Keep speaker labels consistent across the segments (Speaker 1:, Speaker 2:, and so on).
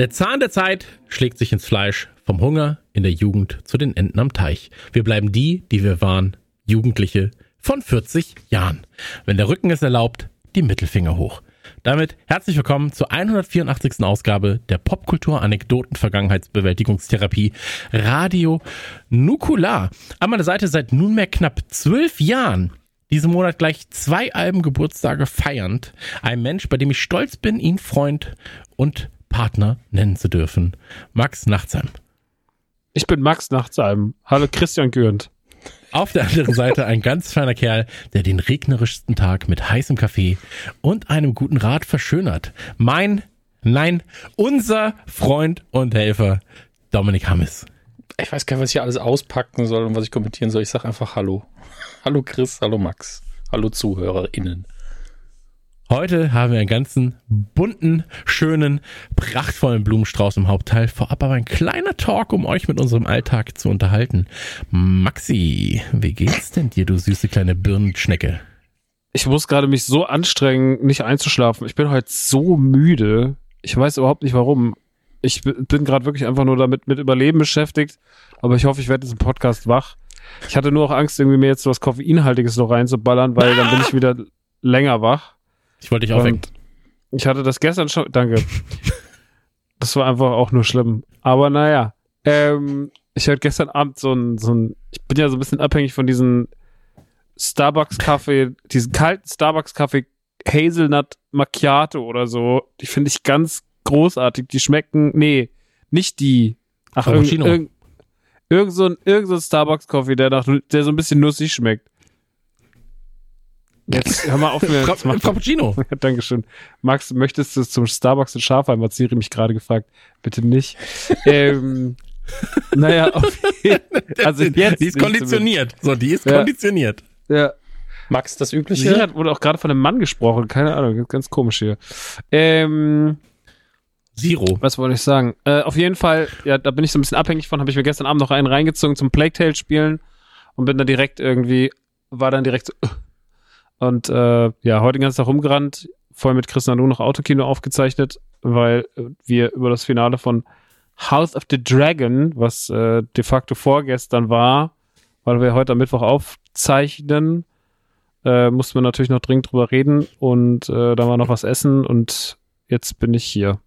Speaker 1: Der Zahn der Zeit schlägt sich ins Fleisch, vom Hunger in der Jugend zu den Enten am Teich. Wir bleiben die, die wir waren, Jugendliche von 40 Jahren. Wenn der Rücken es erlaubt, die Mittelfinger hoch. Damit herzlich willkommen zur 184. Ausgabe der Popkultur-Anekdoten-Vergangenheitsbewältigungstherapie Radio Nukular. An meiner Seite seit nunmehr knapp zwölf Jahren diesen Monat gleich zwei Alben Geburtstage feiernd. Ein Mensch, bei dem ich stolz bin, ihn Freund und Partner nennen zu dürfen. Max Nachtsheim.
Speaker 2: Ich bin Max Nachtsheim. Hallo Christian Gürnt.
Speaker 1: Auf der anderen Seite ein ganz feiner Kerl, der den regnerischsten Tag mit heißem Kaffee und einem guten Rat verschönert. Mein, nein, unser Freund und Helfer, Dominik Hammes.
Speaker 3: Ich weiß gar nicht, was ich hier alles auspacken soll und was ich kommentieren soll. Ich sag einfach Hallo. Hallo Chris, hallo Max, hallo ZuhörerInnen.
Speaker 1: Heute haben wir einen ganzen bunten, schönen, prachtvollen Blumenstrauß im Hauptteil. Vorab aber ein kleiner Talk, um euch mit unserem Alltag zu unterhalten. Maxi, wie geht's denn dir, du süße kleine Birnenschnecke?
Speaker 2: Ich muss gerade mich so anstrengen, nicht einzuschlafen. Ich bin heute so müde. Ich weiß überhaupt nicht warum. Ich bin gerade wirklich einfach nur damit mit Überleben beschäftigt. Aber ich hoffe, ich werde diesen Podcast wach. Ich hatte nur auch Angst, irgendwie mir jetzt was Koffeinhaltiges noch reinzuballern, weil dann bin ich wieder länger wach.
Speaker 1: Ich wollte dich aufwecken.
Speaker 2: Ich hatte das gestern schon. Danke. Das war einfach auch nur schlimm. Aber naja. Ähm, ich hatte gestern Abend so ein, so ein. Ich bin ja so ein bisschen abhängig von diesen Starbucks-Kaffee, diesen kalten Starbucks-Kaffee Hazelnut Macchiato oder so. Die finde ich ganz großartig. Die schmecken. Nee, nicht die. Ach, irgend, irgend, Irgend so ein, irgend so ein Starbucks-Coffee, der, nach, der so ein bisschen nussig schmeckt. Jetzt hör mal auf mir.
Speaker 1: Fra Frappuccino.
Speaker 2: Ja, Dankeschön. Max, möchtest du zum Starbucks in Schafheim? Hat Siri mich gerade gefragt. Bitte nicht. ähm, naja, auf jeden
Speaker 1: Also jetzt. Die ist konditioniert. So, die ist ja. konditioniert.
Speaker 2: Ja.
Speaker 3: Max, das Übliche.
Speaker 2: Siri hat, wurde auch gerade von einem Mann gesprochen. Keine Ahnung, ganz komisch hier. Ähm,
Speaker 1: Zero.
Speaker 2: Was wollte ich sagen? Äh, auf jeden Fall, ja, da bin ich so ein bisschen abhängig von, habe ich mir gestern Abend noch einen reingezogen zum Plague Tale spielen und bin dann direkt irgendwie, war dann direkt so, uh. Und äh, ja, heute den ganzen Tag rumgerannt, voll mit Chris Nanu noch Autokino aufgezeichnet, weil äh, wir über das Finale von House of the Dragon, was äh, de facto vorgestern war, weil wir heute am Mittwoch aufzeichnen, äh, mussten wir natürlich noch dringend drüber reden und äh, dann war noch was essen und jetzt bin ich hier.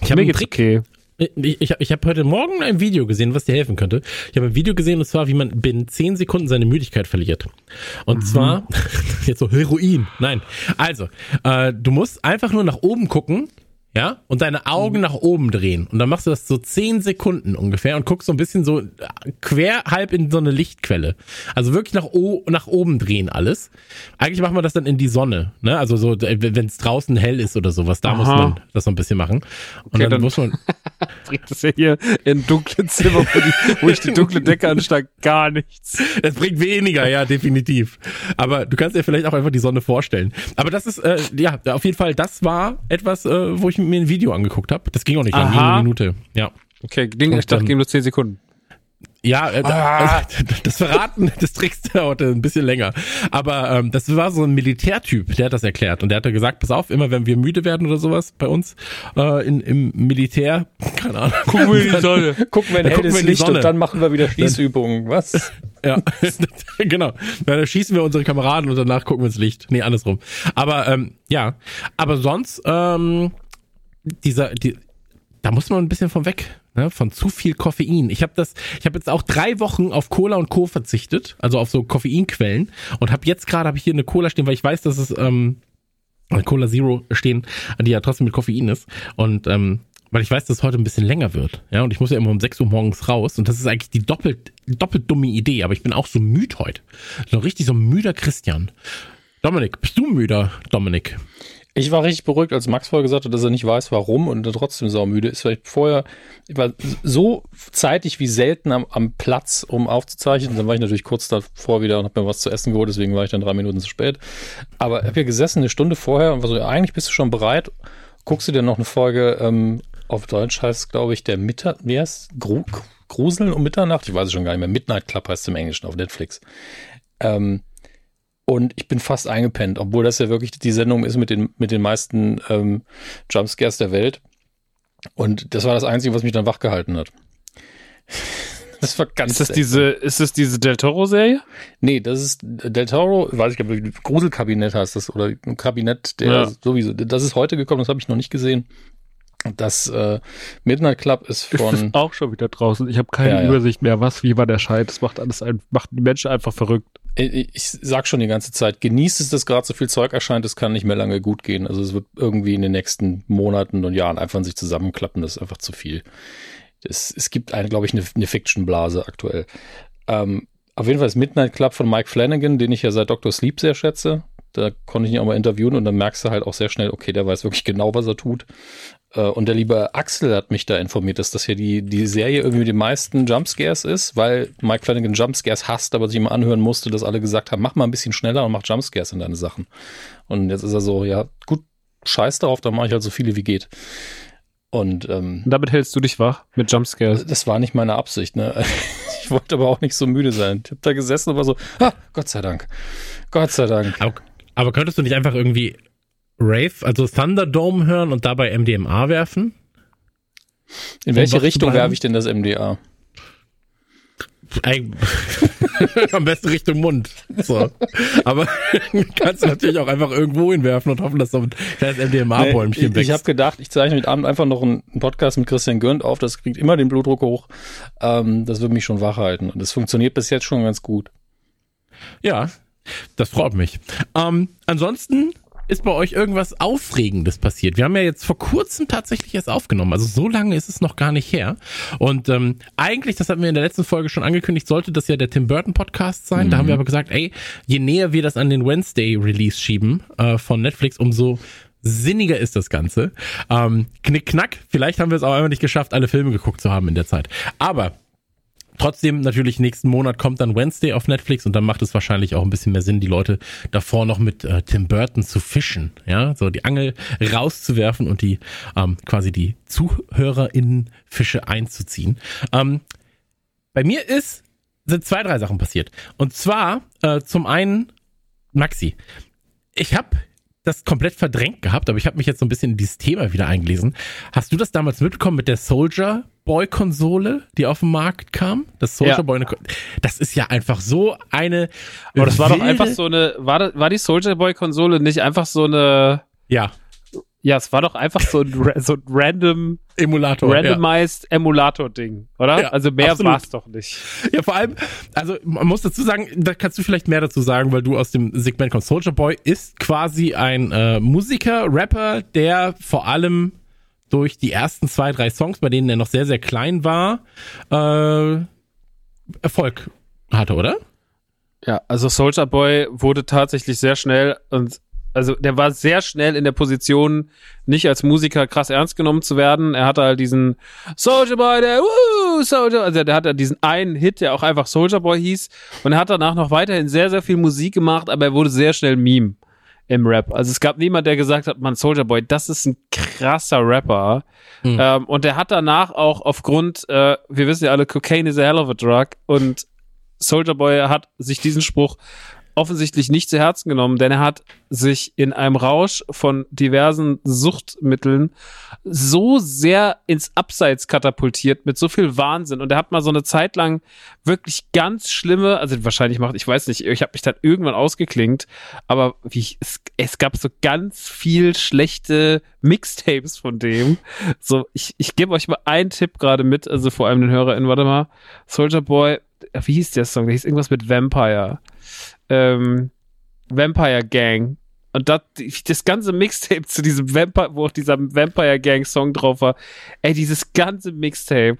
Speaker 1: Ich habe einen Trick. Okay. Ich, ich, ich habe heute Morgen ein Video gesehen, was dir helfen könnte. Ich habe ein Video gesehen, und zwar, wie man binnen 10 Sekunden seine Müdigkeit verliert. Und mhm. zwar, jetzt so Heroin. Nein. Also, äh, du musst einfach nur nach oben gucken ja, und deine Augen mhm. nach oben drehen. Und dann machst du das so zehn Sekunden ungefähr und guckst so ein bisschen so quer halb in so eine Lichtquelle. Also wirklich nach, o nach oben drehen alles. Eigentlich machen wir das dann in die Sonne, ne? Also so, wenn es draußen hell ist oder sowas, da Aha. muss man das so ein bisschen machen. Und okay, dann, dann, muss man.
Speaker 2: bringt das ja hier in dunklen Zimmer, wo, die, wo ich die dunkle Decke ansteige, gar nichts.
Speaker 1: Es bringt weniger, ja, definitiv. Aber du kannst dir vielleicht auch einfach die Sonne vorstellen. Aber das ist, äh, ja, auf jeden Fall, das war etwas, äh, wo ich mir ein Video angeguckt habe. Das ging auch nicht lang, eine Minute. Ja.
Speaker 2: Okay, Ding, ich dachte, ging nur zehn Sekunden.
Speaker 1: Ja, äh, ah. das Verraten des Tricks dauerte ein bisschen länger. Aber ähm, das war so ein Militärtyp, der hat das erklärt. Und der hat gesagt, pass auf, immer wenn wir müde werden oder sowas bei uns äh, in, im Militär, keine Ahnung.
Speaker 3: Gucken wir in die Sonne. gucken wir in helles Licht und dann machen wir wieder Schießübungen. Was?
Speaker 1: Ja, genau. Dann schießen wir unsere Kameraden und danach gucken wir ins Licht. Nee, andersrum. Aber ähm, ja, aber sonst ähm, dieser, die, da muss man ein bisschen von weg, ne? von zu viel Koffein. Ich habe das, ich habe jetzt auch drei Wochen auf Cola und Co verzichtet, also auf so Koffeinquellen und habe jetzt gerade habe ich hier eine Cola stehen, weil ich weiß, dass es ähm, Cola Zero stehen, die ja trotzdem mit Koffein ist. Und ähm, weil ich weiß, dass es heute ein bisschen länger wird. Ja, und ich muss ja immer um 6 Uhr morgens raus. Und das ist eigentlich die doppelt, doppelt dumme Idee. Aber ich bin auch so müde heute. So richtig so müder Christian. Dominik, bist du müder, Dominik?
Speaker 3: Ich war richtig beruhigt, als Max vorher gesagt hat, dass er nicht weiß, warum und trotzdem saumüde ist, weil ich vorher, ich war so zeitig wie selten am, am Platz, um aufzuzeichnen. Dann war ich natürlich kurz davor wieder und habe mir was zu essen geholt, deswegen war ich dann drei Minuten zu spät. Aber ich habe hier gesessen eine Stunde vorher und war so, eigentlich bist du schon bereit. Guckst du dir noch eine Folge ähm, auf Deutsch heißt, glaube ich, der Mittag, wie heißt Gru Gruseln um Mitternacht? Ich weiß es schon gar nicht mehr. Midnight Club heißt es im Englischen auf Netflix. Ähm, und ich bin fast eingepennt, obwohl das ja wirklich die Sendung ist mit den, mit den meisten ähm, Jumpscares der Welt. Und das war das Einzige, was mich dann wachgehalten hat.
Speaker 2: Das war ganz. Ist das diese, ist das diese Del Toro-Serie?
Speaker 3: Nee, das ist Del Toro, weiß ich gar nicht, Gruselkabinett heißt das, oder ein Kabinett, der ja. sowieso, das ist heute gekommen, das habe ich noch nicht gesehen. Das äh, Midnight Club ist von. Ist
Speaker 2: auch schon wieder draußen. Ich habe keine ja. Übersicht mehr. Was, wie war der Scheit? Das macht alles ein, macht die Menschen einfach verrückt.
Speaker 3: Ich, ich sag schon die ganze Zeit, genießt es, dass gerade so viel Zeug erscheint, es kann nicht mehr lange gut gehen. Also es wird irgendwie in den nächsten Monaten und Jahren einfach in sich zusammenklappen. Das ist einfach zu viel. Es, es gibt eine, glaube ich, eine, eine Fiction-Blase aktuell. Ähm, auf jeden Fall ist Midnight Club von Mike Flanagan, den ich ja seit Dr. Sleep sehr schätze. Da konnte ich ihn auch mal interviewen und dann merkst du halt auch sehr schnell, okay, der weiß wirklich genau, was er tut. Äh, und der liebe Axel hat mich da informiert, dass das hier die, die Serie irgendwie mit den meisten Jumpscares ist, weil Mike Flanagan Jumpscares hasst, aber sich immer anhören musste, dass alle gesagt haben, mach mal ein bisschen schneller und mach Jumpscares in deine Sachen. Und jetzt ist er so, ja, gut, scheiß darauf, dann mache ich halt so viele wie geht. Und ähm,
Speaker 2: damit hältst du dich wach mit Jumpscares.
Speaker 3: Das war nicht meine Absicht, ne? Ich wollte aber auch nicht so müde sein. Ich habe da gesessen und war so, ah, Gott sei Dank. Gott sei Dank.
Speaker 1: Aber, aber könntest du nicht einfach irgendwie Rave, also Thunderdome hören und dabei MDMA werfen?
Speaker 3: In welche Richtung werfe ich denn das MDA?
Speaker 1: Am besten Richtung Mund. So. Aber kannst du natürlich auch einfach irgendwo hinwerfen und hoffen, dass da ein kleines MDMA-Bäumchen
Speaker 3: nee, Ich, ich habe gedacht, ich zeichne heute Abend einfach noch einen Podcast mit Christian Gürnt auf. Das kriegt immer den Blutdruck hoch. Ähm, das wird mich schon wach halten. Und das funktioniert bis jetzt schon ganz gut.
Speaker 1: Ja, das freut mich. Ähm, ansonsten ist bei euch irgendwas Aufregendes passiert? Wir haben ja jetzt vor kurzem tatsächlich erst aufgenommen. Also so lange ist es noch gar nicht her. Und ähm, eigentlich, das hatten wir in der letzten Folge schon angekündigt, sollte das ja der Tim Burton Podcast sein. Mhm. Da haben wir mhm. aber gesagt, ey, je näher wir das an den Wednesday Release schieben äh, von Netflix, umso sinniger ist das Ganze. Ähm, knick, knack. Vielleicht haben wir es auch einfach nicht geschafft, alle Filme geguckt zu haben in der Zeit. Aber Trotzdem natürlich nächsten Monat kommt dann Wednesday auf Netflix und dann macht es wahrscheinlich auch ein bisschen mehr Sinn, die Leute davor noch mit äh, Tim Burton zu fischen, ja, so die Angel rauszuwerfen und die ähm, quasi die ZuhörerInnen Fische einzuziehen. Ähm, bei mir ist sind zwei drei Sachen passiert und zwar äh, zum einen Maxi, ich habe das komplett verdrängt gehabt, aber ich habe mich jetzt so ein bisschen in dieses Thema wieder eingelesen. Hast du das damals mitbekommen mit der Soldier Boy-Konsole, die auf den Markt kam. Das Soldier ja. Boy, das ist ja einfach so eine.
Speaker 2: Aber das war doch einfach so eine, war, war die Soldier Boy-Konsole nicht einfach so eine.
Speaker 1: Ja.
Speaker 2: Ja, es war doch einfach so ein, so ein random
Speaker 1: Emulator.
Speaker 2: Randomized ja. Emulator-Ding, oder? Ja, also mehr war es doch nicht.
Speaker 1: Ja, vor allem, also man muss dazu sagen, da kannst du vielleicht mehr dazu sagen, weil du aus dem Segment kommst. Soldier Boy ist quasi ein äh, Musiker, Rapper, der vor allem durch die ersten zwei, drei Songs, bei denen er noch sehr, sehr klein war, äh, Erfolg hatte, oder?
Speaker 2: Ja, also Soldier Boy wurde tatsächlich sehr schnell und also der war sehr schnell in der Position, nicht als Musiker krass ernst genommen zu werden. Er hatte halt diesen Soldier Boy, der Woo, Soldier, also der hatte diesen einen Hit, der auch einfach Soldier Boy hieß und er hat danach noch weiterhin sehr, sehr viel Musik gemacht, aber er wurde sehr schnell Meme im Rap. Also es gab niemand, der gesagt hat, man, Soldier Boy, das ist ein krasser Rapper. Mhm. Ähm, und der hat danach auch aufgrund, äh, wir wissen ja alle, Cocaine is a hell of a drug und Soldier Boy hat sich diesen Spruch offensichtlich nicht zu Herzen genommen, denn er hat sich in einem Rausch von diversen Suchtmitteln so sehr ins Abseits katapultiert mit so viel Wahnsinn und er hat mal so eine Zeit lang wirklich ganz schlimme, also wahrscheinlich macht, ich weiß nicht, ich habe mich dann irgendwann ausgeklingt, aber wie es, es gab so ganz viel schlechte Mixtapes von dem. So, ich, ich gebe euch mal einen Tipp gerade mit, also vor allem den HörerInnen, warte mal, Soldier Boy, wie hieß der Song? Der hieß irgendwas mit Vampire ähm, Vampire Gang. Und das, das ganze Mixtape zu diesem Vampire, wo auch dieser Vampire Gang Song drauf war, ey, dieses ganze Mixtape,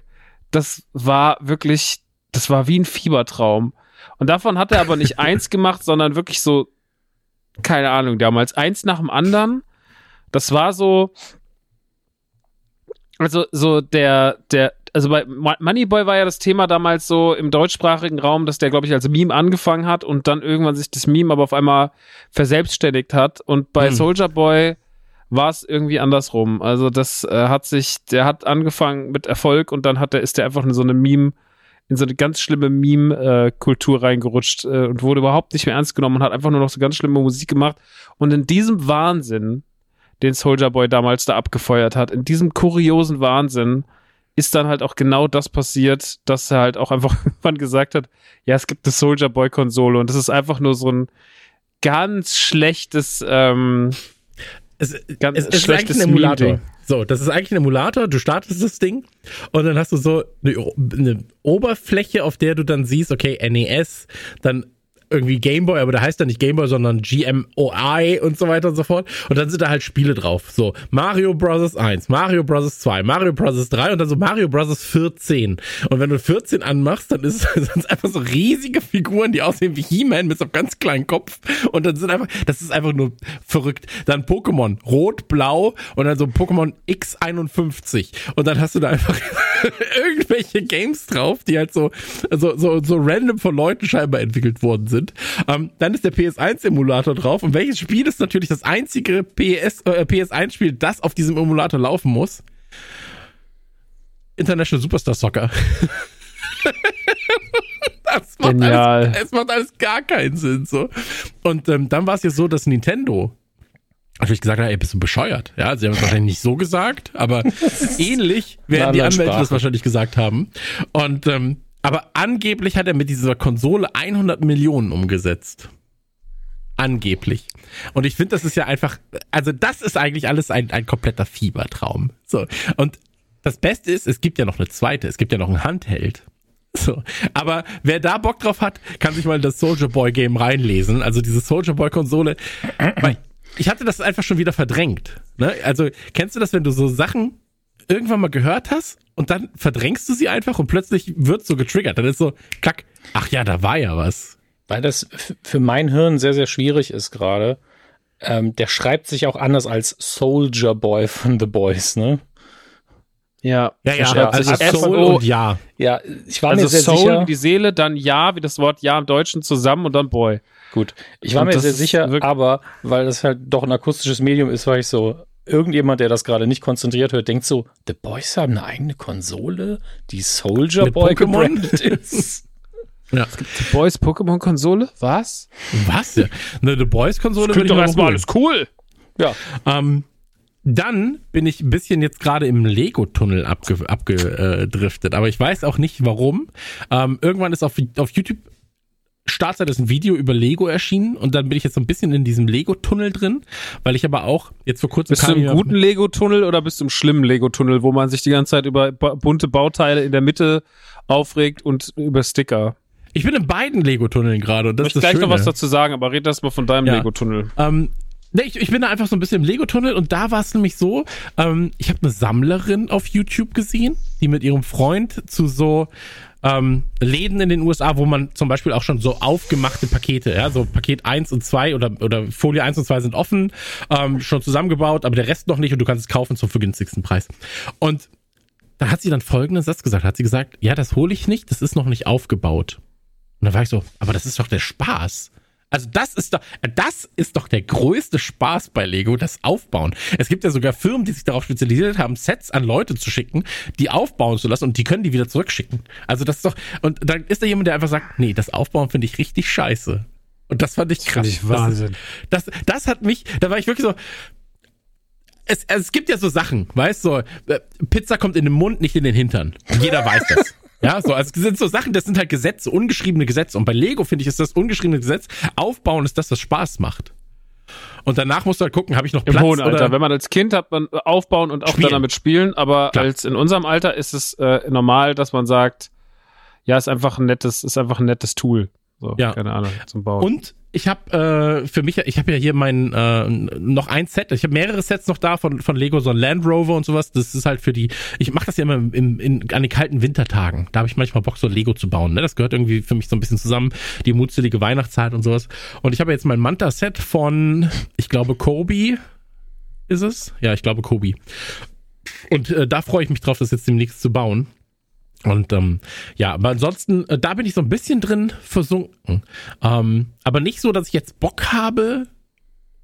Speaker 2: das war wirklich, das war wie ein Fiebertraum. Und davon hat er aber nicht eins gemacht, sondern wirklich so, keine Ahnung, damals eins nach dem anderen. Das war so, also so der, der, also bei Moneyboy war ja das Thema damals so im deutschsprachigen Raum, dass der, glaube ich, als Meme angefangen hat und dann irgendwann sich das Meme aber auf einmal verselbstständigt hat. Und bei hm. Soldier Boy war es irgendwie andersrum. Also das äh, hat sich, der hat angefangen mit Erfolg und dann hat der, ist der einfach in so eine Meme, in so eine ganz schlimme Meme-Kultur äh, reingerutscht äh, und wurde überhaupt nicht mehr ernst genommen und hat einfach nur noch so ganz schlimme Musik gemacht. Und in diesem Wahnsinn, den Soldier Boy damals da abgefeuert hat, in diesem kuriosen Wahnsinn, ist dann halt auch genau das passiert, dass er halt auch einfach irgendwann gesagt hat, ja, es gibt eine Soldier Boy Konsole und das ist einfach nur so ein ganz schlechtes, ähm,
Speaker 1: es, ganz es, es schlechtes ist Emulator. So, das ist eigentlich ein Emulator. Du startest das Ding und dann hast du so eine, eine Oberfläche, auf der du dann siehst, okay, NES, dann irgendwie Gameboy, aber der heißt ja nicht Gameboy, sondern GMOI und so weiter und so fort. Und dann sind da halt Spiele drauf. So Mario Bros. 1, Mario Bros. 2, Mario Bros. 3 und dann so Mario Bros. 14. Und wenn du 14 anmachst, dann ist es einfach so riesige Figuren, die aussehen wie He-Man mit so einem ganz kleinen Kopf. Und dann sind einfach, das ist einfach nur verrückt. Dann Pokémon, Rot, Blau und dann so Pokémon X51. Und dann hast du da einfach irgendwelche Games drauf, die halt so, so, so, so random von Leuten scheinbar entwickelt worden sind. Ähm, dann ist der PS1-Emulator drauf. Und welches Spiel ist natürlich das einzige PS, äh, PS1-Spiel, das auf diesem Emulator laufen muss? International Superstar Soccer. das macht Genial. Alles, es macht alles gar keinen Sinn. So. Und ähm, dann war es ja so, dass Nintendo natürlich gesagt hat, ey, bist du bescheuert? Ja, sie haben es wahrscheinlich nicht so gesagt, aber ähnlich werden die Anwälte Sprache. das wahrscheinlich gesagt haben. Und ähm, aber angeblich hat er mit dieser Konsole 100 Millionen umgesetzt. Angeblich. Und ich finde, das ist ja einfach, also das ist eigentlich alles ein, ein kompletter Fiebertraum. So. Und das Beste ist, es gibt ja noch eine zweite, es gibt ja noch ein Handheld. So. Aber wer da Bock drauf hat, kann sich mal in das Soldier Boy Game reinlesen. Also diese Soldier Boy Konsole. Ich hatte das einfach schon wieder verdrängt. Ne? Also kennst du das, wenn du so Sachen irgendwann mal gehört hast und dann verdrängst du sie einfach und plötzlich wird so getriggert. Dann ist so, klack, ach ja, da war ja was.
Speaker 3: Weil das für mein Hirn sehr, sehr schwierig ist gerade. Ähm, der schreibt sich auch anders als Soldier Boy von The Boys, ne?
Speaker 2: Ja,
Speaker 1: ja, ja, ja also Soul und, und Ja.
Speaker 3: Ja, ich war
Speaker 2: also
Speaker 3: mir sehr
Speaker 2: Soul,
Speaker 3: sicher.
Speaker 2: die Seele, dann Ja, wie das Wort Ja im Deutschen zusammen und dann Boy.
Speaker 3: Gut, ich war und mir sehr sicher, aber weil das halt doch ein akustisches Medium ist, war ich so, irgendjemand, der das gerade nicht konzentriert hört, denkt so, The Boys haben eine eigene Konsole, die Soldier Mit Boy gebrandet ist.
Speaker 2: Ja. Es gibt The Boys Pokémon Konsole? Was?
Speaker 1: Was? Ja. Eine The Boys Konsole.
Speaker 2: Klingt doch erstmal alles cool.
Speaker 1: Ja. Ähm, dann bin ich ein bisschen jetzt gerade im Lego-Tunnel abgedriftet, abge, äh, aber ich weiß auch nicht warum. Ähm, irgendwann ist auf, auf YouTube Startzeit ist ein Video über Lego erschienen und dann bin ich jetzt so ein bisschen in diesem Lego-Tunnel drin, weil ich aber auch jetzt vor kurzem.
Speaker 2: Bist du im guten Lego-Tunnel oder bist du im schlimmen Lego-Tunnel, wo man sich die ganze Zeit über bunte Bauteile in der Mitte aufregt und über Sticker?
Speaker 1: Ich bin in beiden Lego-Tunneln gerade und das ich das
Speaker 2: gleich Schöne. noch was dazu sagen, aber red erst mal von deinem ja. Lego-Tunnel.
Speaker 1: Ähm, Nee, ich, ich bin da einfach so ein bisschen im Lego-Tunnel und da war es nämlich so, ähm, ich habe eine Sammlerin auf YouTube gesehen, die mit ihrem Freund zu so ähm, Läden in den USA, wo man zum Beispiel auch schon so aufgemachte Pakete, ja, so Paket 1 und 2 oder, oder Folie 1 und 2 sind offen, ähm, schon zusammengebaut, aber der Rest noch nicht und du kannst es kaufen zum vergünstigsten Preis. Und da hat sie dann folgenden Satz gesagt, hat sie gesagt, ja, das hole ich nicht, das ist noch nicht aufgebaut. Und da war ich so, aber das ist doch der Spaß. Also das ist doch, das ist doch der größte Spaß bei Lego, das Aufbauen. Es gibt ja sogar Firmen, die sich darauf spezialisiert haben, Sets an Leute zu schicken, die aufbauen zu lassen und die können die wieder zurückschicken. Also das ist doch, und dann ist da jemand, der einfach sagt, nee, das Aufbauen finde ich richtig scheiße. Und das fand ich krass.
Speaker 2: Das Wahnsinn.
Speaker 1: Das, das, das hat mich, da war ich wirklich so, es, es gibt ja so Sachen, weißt du, so, äh, Pizza kommt in den Mund, nicht in den Hintern. Jeder weiß das. Ja, so, also es sind so Sachen, das sind halt Gesetze, ungeschriebene Gesetze. Und bei Lego finde ich, ist das ungeschriebene Gesetz. Aufbauen ist das, was Spaß macht. Und danach musst du halt gucken, habe ich noch Platz
Speaker 2: Im hohen Alter. Oder Wenn man als Kind hat, man aufbauen und auch spielen. dann damit spielen. Aber Klar. als in unserem Alter ist es äh, normal, dass man sagt, ja, ist einfach ein nettes, ist einfach ein nettes Tool. So,
Speaker 1: ja.
Speaker 2: keine Ahnung, zum Bauen.
Speaker 1: Und ich habe äh, für mich, ich habe ja hier mein äh, noch ein Set, ich habe mehrere Sets noch da von von Lego, so ein Land Rover und sowas. Das ist halt für die, ich mache das ja immer im, in, an den kalten Wintertagen. Da habe ich manchmal Bock, so Lego zu bauen. Ne? Das gehört irgendwie für mich so ein bisschen zusammen, die mutselige Weihnachtszeit und sowas. Und ich habe jetzt mein Manta-Set von, ich glaube, Kobe ist es. Ja, ich glaube Kobe. Und äh, da freue ich mich drauf, das jetzt demnächst zu bauen. Und ähm, ja, aber ansonsten, äh, da bin ich so ein bisschen drin versunken. Ähm, aber nicht so, dass ich jetzt Bock habe,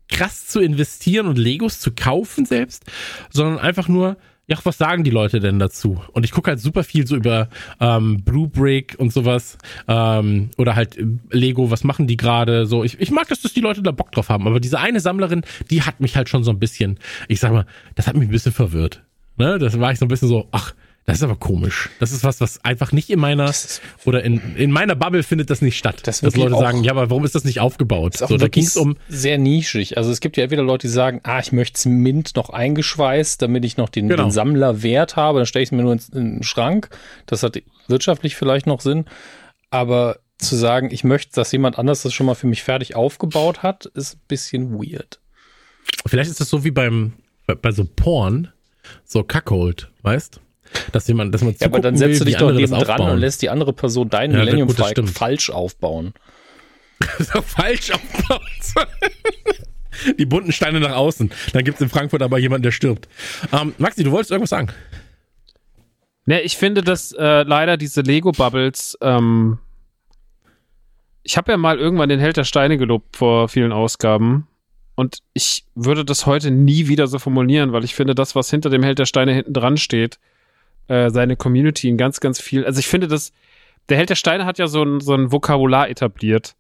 Speaker 1: krass zu investieren und Legos zu kaufen selbst, sondern einfach nur, ja, was sagen die Leute denn dazu? Und ich gucke halt super viel so über ähm, Blue Brick und sowas ähm, oder halt äh, Lego, was machen die gerade? So, ich, ich mag das, dass die Leute da Bock drauf haben, aber diese eine Sammlerin, die hat mich halt schon so ein bisschen, ich sag mal, das hat mich ein bisschen verwirrt. Ne? Das war ich so ein bisschen so, ach, das ist aber komisch. Das ist was, was einfach nicht in meiner oder in, in meiner Bubble findet das nicht statt.
Speaker 3: Das
Speaker 1: dass Leute sagen, ja, aber warum ist das nicht aufgebaut?
Speaker 3: Ist auch
Speaker 1: so, da
Speaker 3: wirklich
Speaker 1: ging's um
Speaker 3: sehr nischig. Also es gibt ja entweder Leute, die sagen, ah, ich möchte es Mint noch eingeschweißt, damit ich noch den,
Speaker 1: Genau.
Speaker 3: den Sammlerwert habe, dann stelle ich es mir nur ins- in den Schrank. Das hat wirtschaftlich vielleicht noch Sinn. Aber zu sagen, ich möchte, dass jemand anders das schon mal für mich fertig aufgebaut hat, ist ein bisschen weird.
Speaker 1: Vielleicht ist das so wie beim bei, bei so Porn, so Cuckold, weißt? Dass jemand, dass man
Speaker 3: Ja, aber dann setzt du
Speaker 1: will,
Speaker 3: dich
Speaker 1: wie
Speaker 3: doch neben dran
Speaker 1: aufbauen.
Speaker 3: und lässt die andere Person deinen
Speaker 1: Ja,
Speaker 3: Millennium
Speaker 1: gut,
Speaker 3: Falcon falsch aufbauen.
Speaker 1: Falsch aufgebaut. Die bunten Steine nach außen. Dann gibt's in Frankfurt aber jemanden, der stirbt. Ähm, Maxi, du wolltest irgendwas sagen?
Speaker 2: Ne, ich finde, dass äh, leider diese Lego-Bubbles, ähm, ich habe ja mal irgendwann den Held der Steine gelobt vor vielen Ausgaben. Und ich würde das heute nie wieder so formulieren, weil ich finde, das, was hinter dem Held der Steine hinten dran steht, äh, seine Community in ganz, ganz viel. Also ich finde, dass der Held der Steine hat ja so ein, so ein Vokabular etabliert.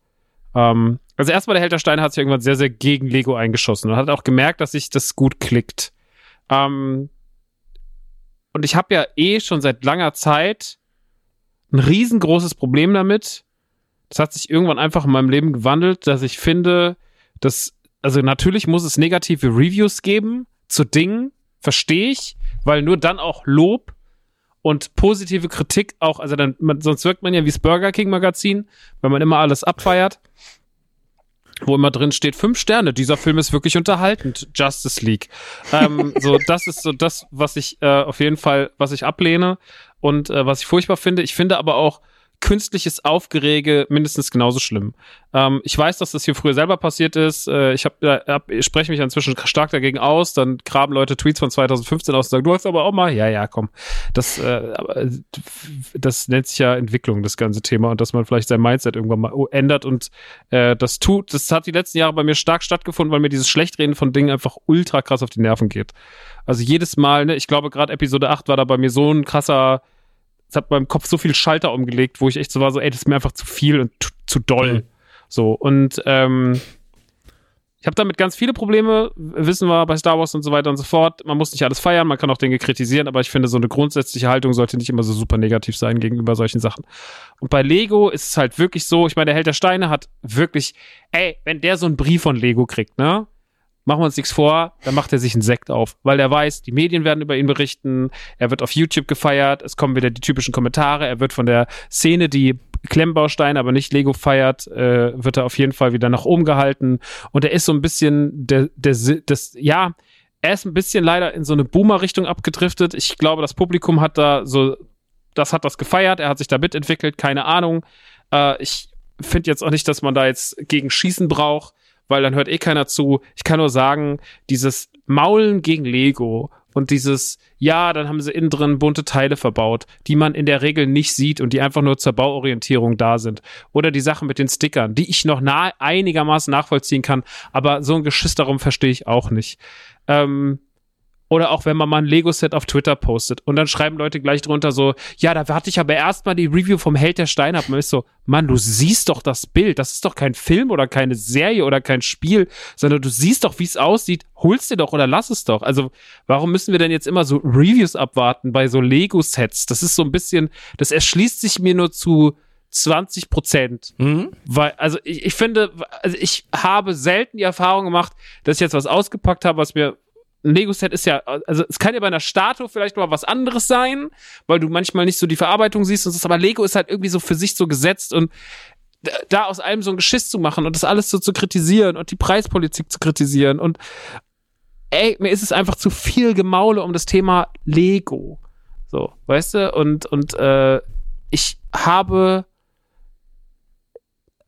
Speaker 2: Ähm, also erstmal der Held der Steine hat sich irgendwann sehr, sehr gegen Lego eingeschossen und hat auch gemerkt, dass sich das gut klickt. Ähm, und ich habe ja eh schon seit langer Zeit ein riesengroßes Problem damit. Das hat sich irgendwann einfach in meinem Leben gewandelt, dass ich finde, dass, also natürlich muss es negative Reviews geben zu Dingen, verstehe ich, weil nur dann auch Lob und positive Kritik auch, also dann, man, sonst wirkt man ja wie das Burger King Magazin, wenn man immer alles abfeiert. Wo immer drin steht, fünf Sterne, dieser Film ist wirklich unterhaltend, Justice League. Ähm, so, das ist so das, was ich äh, auf jeden Fall, was ich ablehne und äh, was ich furchtbar finde. Ich finde aber auch künstliches Aufgerege mindestens genauso schlimm. Ähm, ich weiß, dass das hier früher selber passiert ist. Äh, ich, hab, äh, ich spreche mich inzwischen stark dagegen aus. Dann graben Leute Tweets von 2015 aus und sagen, du hast aber auch mal, ja, ja, komm. Das, äh, äh, das nennt sich ja Entwicklung, das ganze Thema. Und dass man vielleicht sein Mindset irgendwann mal ändert. Und äh, das tut, das hat die letzten Jahre bei mir stark stattgefunden, weil mir dieses Schlechtreden von Dingen einfach ultra krass auf die Nerven geht. Also jedes Mal, ne, ich glaube, gerade Episode 8 war da bei mir so ein krasser es hat beim Kopf so viel Schalter umgelegt, wo ich echt so war, so, ey, das ist mir einfach zu viel und zu, zu doll.
Speaker 1: Mhm.
Speaker 2: So, und ähm, ich habe damit ganz viele Probleme, wissen wir bei Star Wars und so weiter und so fort. Man muss nicht alles feiern, man kann auch Dinge kritisieren, aber ich finde, so eine grundsätzliche Haltung sollte nicht immer so super negativ sein gegenüber solchen Sachen. Und bei Lego ist es halt wirklich so, ich meine, der Held der Steine hat wirklich, ey, wenn der so einen Brief von Lego kriegt, ne? Machen wir uns nichts vor, dann macht er sich einen Sekt auf, weil er weiß, die Medien werden über ihn berichten, er wird auf YouTube gefeiert, es kommen wieder die typischen Kommentare, er wird von der Szene, die Klemmbausteine, aber nicht Lego feiert, äh, wird er auf jeden Fall wieder nach oben gehalten und er ist so ein bisschen der, der, das, ja, er ist ein bisschen leider in so eine Boomer-Richtung abgedriftet. Ich glaube, das Publikum hat da so, das hat das gefeiert, er hat sich da mitentwickelt, keine Ahnung. Äh, ich finde jetzt auch nicht, dass man da jetzt gegen Schießen braucht weil dann hört eh keiner zu. Ich kann nur sagen, dieses Maulen gegen Lego und dieses, ja, dann haben sie innen drin bunte Teile verbaut, die man in der Regel nicht sieht und die einfach nur zur Bauorientierung da sind. Oder die Sache mit den Stickern, die ich noch nah, einigermaßen nachvollziehen kann, aber so ein Geschiss darum verstehe ich auch nicht. Ähm, oder auch wenn man mal ein Lego-Set auf Twitter postet und dann schreiben Leute gleich drunter so, ja, da warte ich aber erstmal die Review vom Held der Steine ab. Man ist so, Mann, du siehst doch das Bild. Das ist doch kein Film oder keine Serie oder kein Spiel, sondern du siehst doch, wie es aussieht. Holst dir doch oder lass es doch. Also, warum müssen wir denn jetzt immer so Reviews abwarten bei so Lego-Sets? Das ist so ein bisschen, das erschließt sich mir nur zu 20 Prozent.
Speaker 1: Mhm.
Speaker 2: Weil, also ich, ich finde, also ich habe selten die Erfahrung gemacht, dass ich jetzt was ausgepackt habe, was mir ein Lego-Set ist ja, also es kann ja bei einer Statue vielleicht mal was anderes sein, weil du manchmal nicht so die Verarbeitung siehst und so, aber Lego ist halt irgendwie so für sich so gesetzt und da aus allem so ein Geschiss zu machen und das alles so zu kritisieren und die Preispolitik zu kritisieren und ey, mir ist es einfach zu viel Gemaule um das Thema Lego. So, weißt du? Und, und äh, ich habe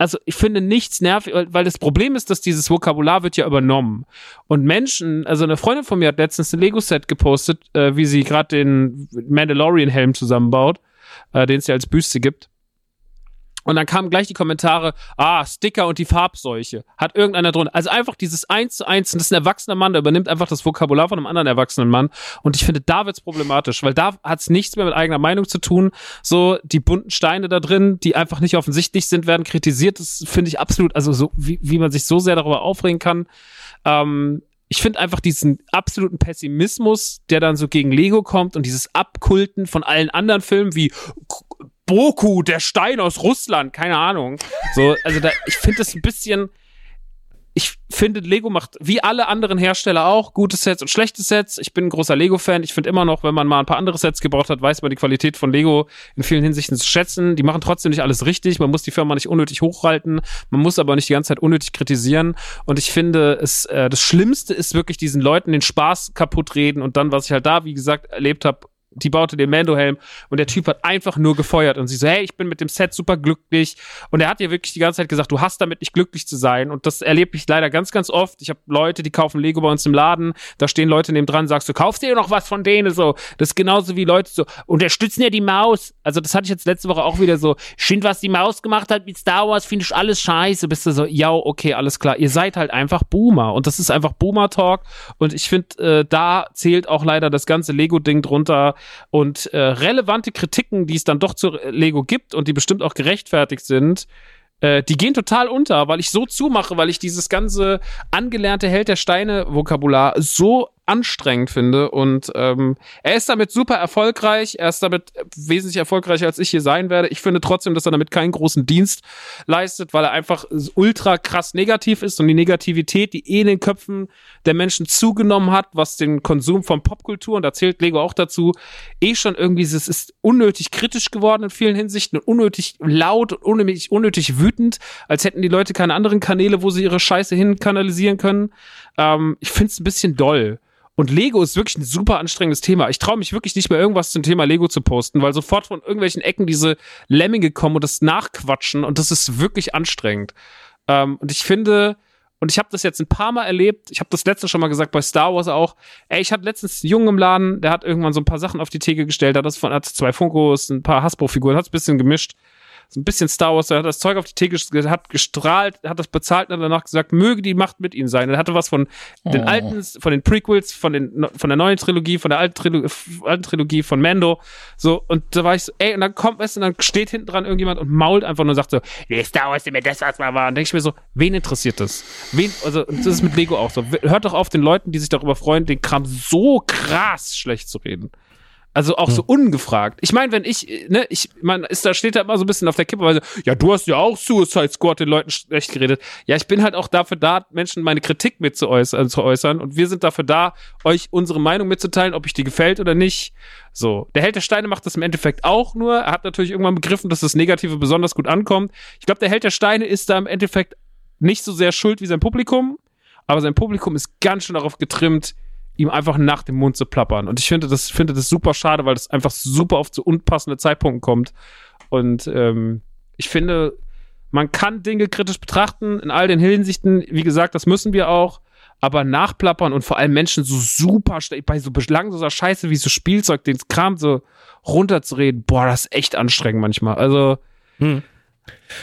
Speaker 2: also ich finde nichts nervig, weil das Problem ist, dass dieses Vokabular wird ja übernommen. Und Menschen, also eine Freundin von mir hat letztens ein Lego-Set gepostet, äh, wie sie gerade den Mandalorian-Helm zusammenbaut, äh, den es ja als Büste gibt. Und dann kamen gleich die Kommentare, ah, Sticker und die Farbseuche. Hat irgendeiner drunter. Also einfach dieses eins zu eins, das ist ein erwachsener Mann, der übernimmt einfach das Vokabular von einem anderen erwachsenen Mann. Und ich finde, da wird's problematisch, weil da hat's nichts mehr mit eigener Meinung zu tun. So, die bunten Steine da drin, die einfach nicht offensichtlich sind, werden kritisiert. Das finde ich absolut, also so, wie, wie man sich so sehr darüber aufregen kann. Ähm, ich finde einfach diesen absoluten Pessimismus, der dann so gegen Lego kommt und dieses Abkulten von allen anderen Filmen wie Boku, der Stein aus Russland, keine Ahnung. So, also da, ich finde das ein bisschen, ich finde, Lego macht wie alle anderen Hersteller auch gute Sets und schlechte Sets. Ich bin ein großer Lego-Fan. Ich finde immer noch, wenn man mal ein paar andere Sets gebraucht hat, weiß man die Qualität von Lego in vielen Hinsichten zu schätzen. Die machen trotzdem nicht alles richtig. Man muss die Firma nicht unnötig hochhalten. Man muss aber nicht die ganze Zeit unnötig kritisieren. Und ich finde, es, äh, das Schlimmste ist wirklich diesen Leuten den Spaß kaputt reden und dann, was ich halt da, wie gesagt, erlebt habe, die baute den Mando-Helm und der Typ hat einfach nur gefeuert und sie so, hey, ich bin mit dem Set super glücklich und er hat ihr wirklich die ganze Zeit gesagt, du hast damit nicht glücklich zu sein und das erlebe ich leider ganz, ganz oft. Ich habe Leute, die kaufen Lego bei uns im Laden, da stehen Leute neben dran, sagst du, kaufst dir noch was von denen so. Das ist genauso wie Leute so, unterstützen ja die Maus. Also das hatte ich jetzt letzte Woche auch wieder so, schön, was die Maus gemacht hat mit Star Wars, finde ich alles scheiße. Bist du so, ja, okay, alles klar. Ihr seid halt einfach Boomer und das ist einfach Boomer-Talk und ich finde, äh, da zählt auch leider das ganze Lego-Ding drunter und äh, relevante Kritiken, die es dann doch zu Lego gibt und die bestimmt auch gerechtfertigt sind, äh, die gehen total unter, weil ich so zumache, weil ich dieses ganze angelernte Held der Steine Vokabular so anstrengend finde. Und ähm, er ist damit super erfolgreich. Er ist damit wesentlich erfolgreicher, als ich hier sein werde. Ich finde trotzdem, dass er damit keinen großen Dienst leistet, weil er einfach ultra krass negativ ist und die Negativität, die eh in den Köpfen der Menschen zugenommen hat, was den Konsum von Popkultur, und da zählt Lego auch dazu, eh schon irgendwie, es ist unnötig kritisch geworden in vielen Hinsichten und unnötig laut und unnötig, unnötig wütend, als hätten die Leute keine anderen Kanäle, wo sie ihre Scheiße hinkanalisieren können. Ähm, ich finde es ein bisschen doll. Und Lego ist wirklich ein super anstrengendes Thema. Ich traue mich wirklich nicht mehr irgendwas zum Thema Lego zu posten, weil sofort von irgendwelchen Ecken diese Lemminge kommen und das nachquatschen und das ist wirklich anstrengend. Ähm, und ich finde, und ich habe das jetzt ein paar Mal erlebt. Ich habe das letzte schon mal gesagt bei Star Wars auch. Ey, ich hatte letztens einen Jungen im Laden, der hat irgendwann so ein paar Sachen auf die Theke gestellt, hat das von hat zwei Funkos, ein paar Hasbro-Figuren, hat es ein bisschen gemischt so ein bisschen Star Wars, er hat das Zeug auf die Theke, hat gestrahlt, hat das bezahlt und danach gesagt, möge die Macht mit ihm sein. Er hatte was von den oh. alten, von den Prequels, von den, von der neuen Trilogie, von der alten Trilogie, alten Trilogie von Mando. So, und da war ich so, ey, und dann kommt, du, und dann steht hinten dran irgendjemand und mault einfach nur und sagt so, nee, Star Wars ist mir das, was mal war. Und denke ich mir so, wen interessiert das? Wen, also, das ist mit Lego auch so. Hört doch auf, den Leuten, die sich darüber freuen, den Kram so krass schlecht zu reden. Also auch hm. so ungefragt. Ich meine, wenn ich, ne, ich, man ist da steht da immer so ein bisschen auf der Kippe, weil so, ja, du hast ja auch Suicide Squad den Leuten schlecht geredet. Ja, ich bin halt auch dafür da, Menschen meine Kritik mit zu äußern, zu äußern und wir sind dafür da, euch unsere Meinung mitzuteilen, ob ich die gefällt oder nicht. So, der Held der Steine macht das im Endeffekt auch nur. Er hat natürlich irgendwann begriffen, dass das Negative besonders gut ankommt. Ich glaube, der Held der Steine ist da im Endeffekt nicht so sehr schuld wie sein Publikum, aber sein Publikum ist ganz schön darauf getrimmt, ihm einfach nach dem Mund zu plappern. Und ich finde das, finde das super schade, weil das einfach super oft zu unpassende Zeitpunkten kommt. Und ähm, ich finde, man kann Dinge kritisch betrachten in all den Hinsichten. Wie gesagt, das müssen wir auch. Aber nachplappern und vor allem Menschen so super bei so belangloser Scheiße wie so Spielzeug, den Kram so runterzureden, boah, das ist echt anstrengend manchmal. Also, hm.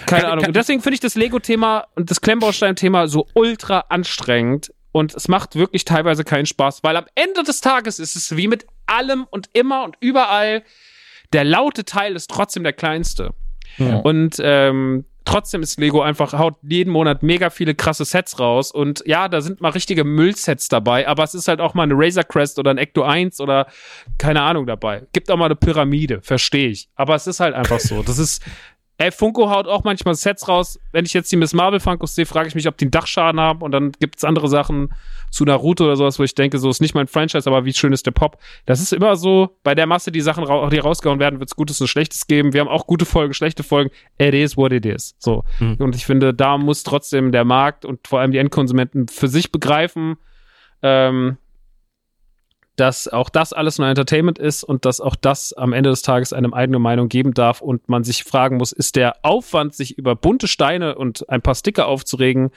Speaker 2: keine kann, Ahnung. Kann, und deswegen finde ich das Lego-Thema und das Klemmbaustein-Thema so ultra anstrengend, und es macht wirklich teilweise keinen Spaß, weil am Ende des Tages ist es wie mit allem und immer und überall, der laute Teil ist trotzdem der kleinste. Ja. Und ähm, trotzdem ist Lego einfach, haut jeden Monat mega viele krasse Sets raus. Und ja, da sind mal richtige Müllsets dabei, aber es ist halt auch mal eine Razor Crest oder ein Ecto 1 oder keine Ahnung dabei. Gibt auch mal eine Pyramide, verstehe ich. Aber es ist halt einfach so. Das ist, Ey, Funko haut auch manchmal Sets raus. Wenn ich jetzt die Miss Marvel Funkos sehe, frage ich mich, ob die einen Dachschaden haben und dann gibt's andere Sachen zu Naruto oder sowas, wo ich denke, so ist nicht mein Franchise, aber wie schön ist der Pop. Das ist immer so, bei der Masse, die Sachen, die rausgehauen werden, wird's Gutes und Schlechtes geben. Wir haben auch gute Folgen, schlechte Folgen. It is what it is. So. Mhm. Und ich finde, da muss trotzdem der Markt und vor allem die Endkonsumenten für sich begreifen, ähm, dass auch das alles nur Entertainment ist und dass auch das am Ende des Tages einem eigene Meinung geben darf und man sich fragen muss, ist der Aufwand, sich über bunte Steine und ein paar Sticker aufzuregen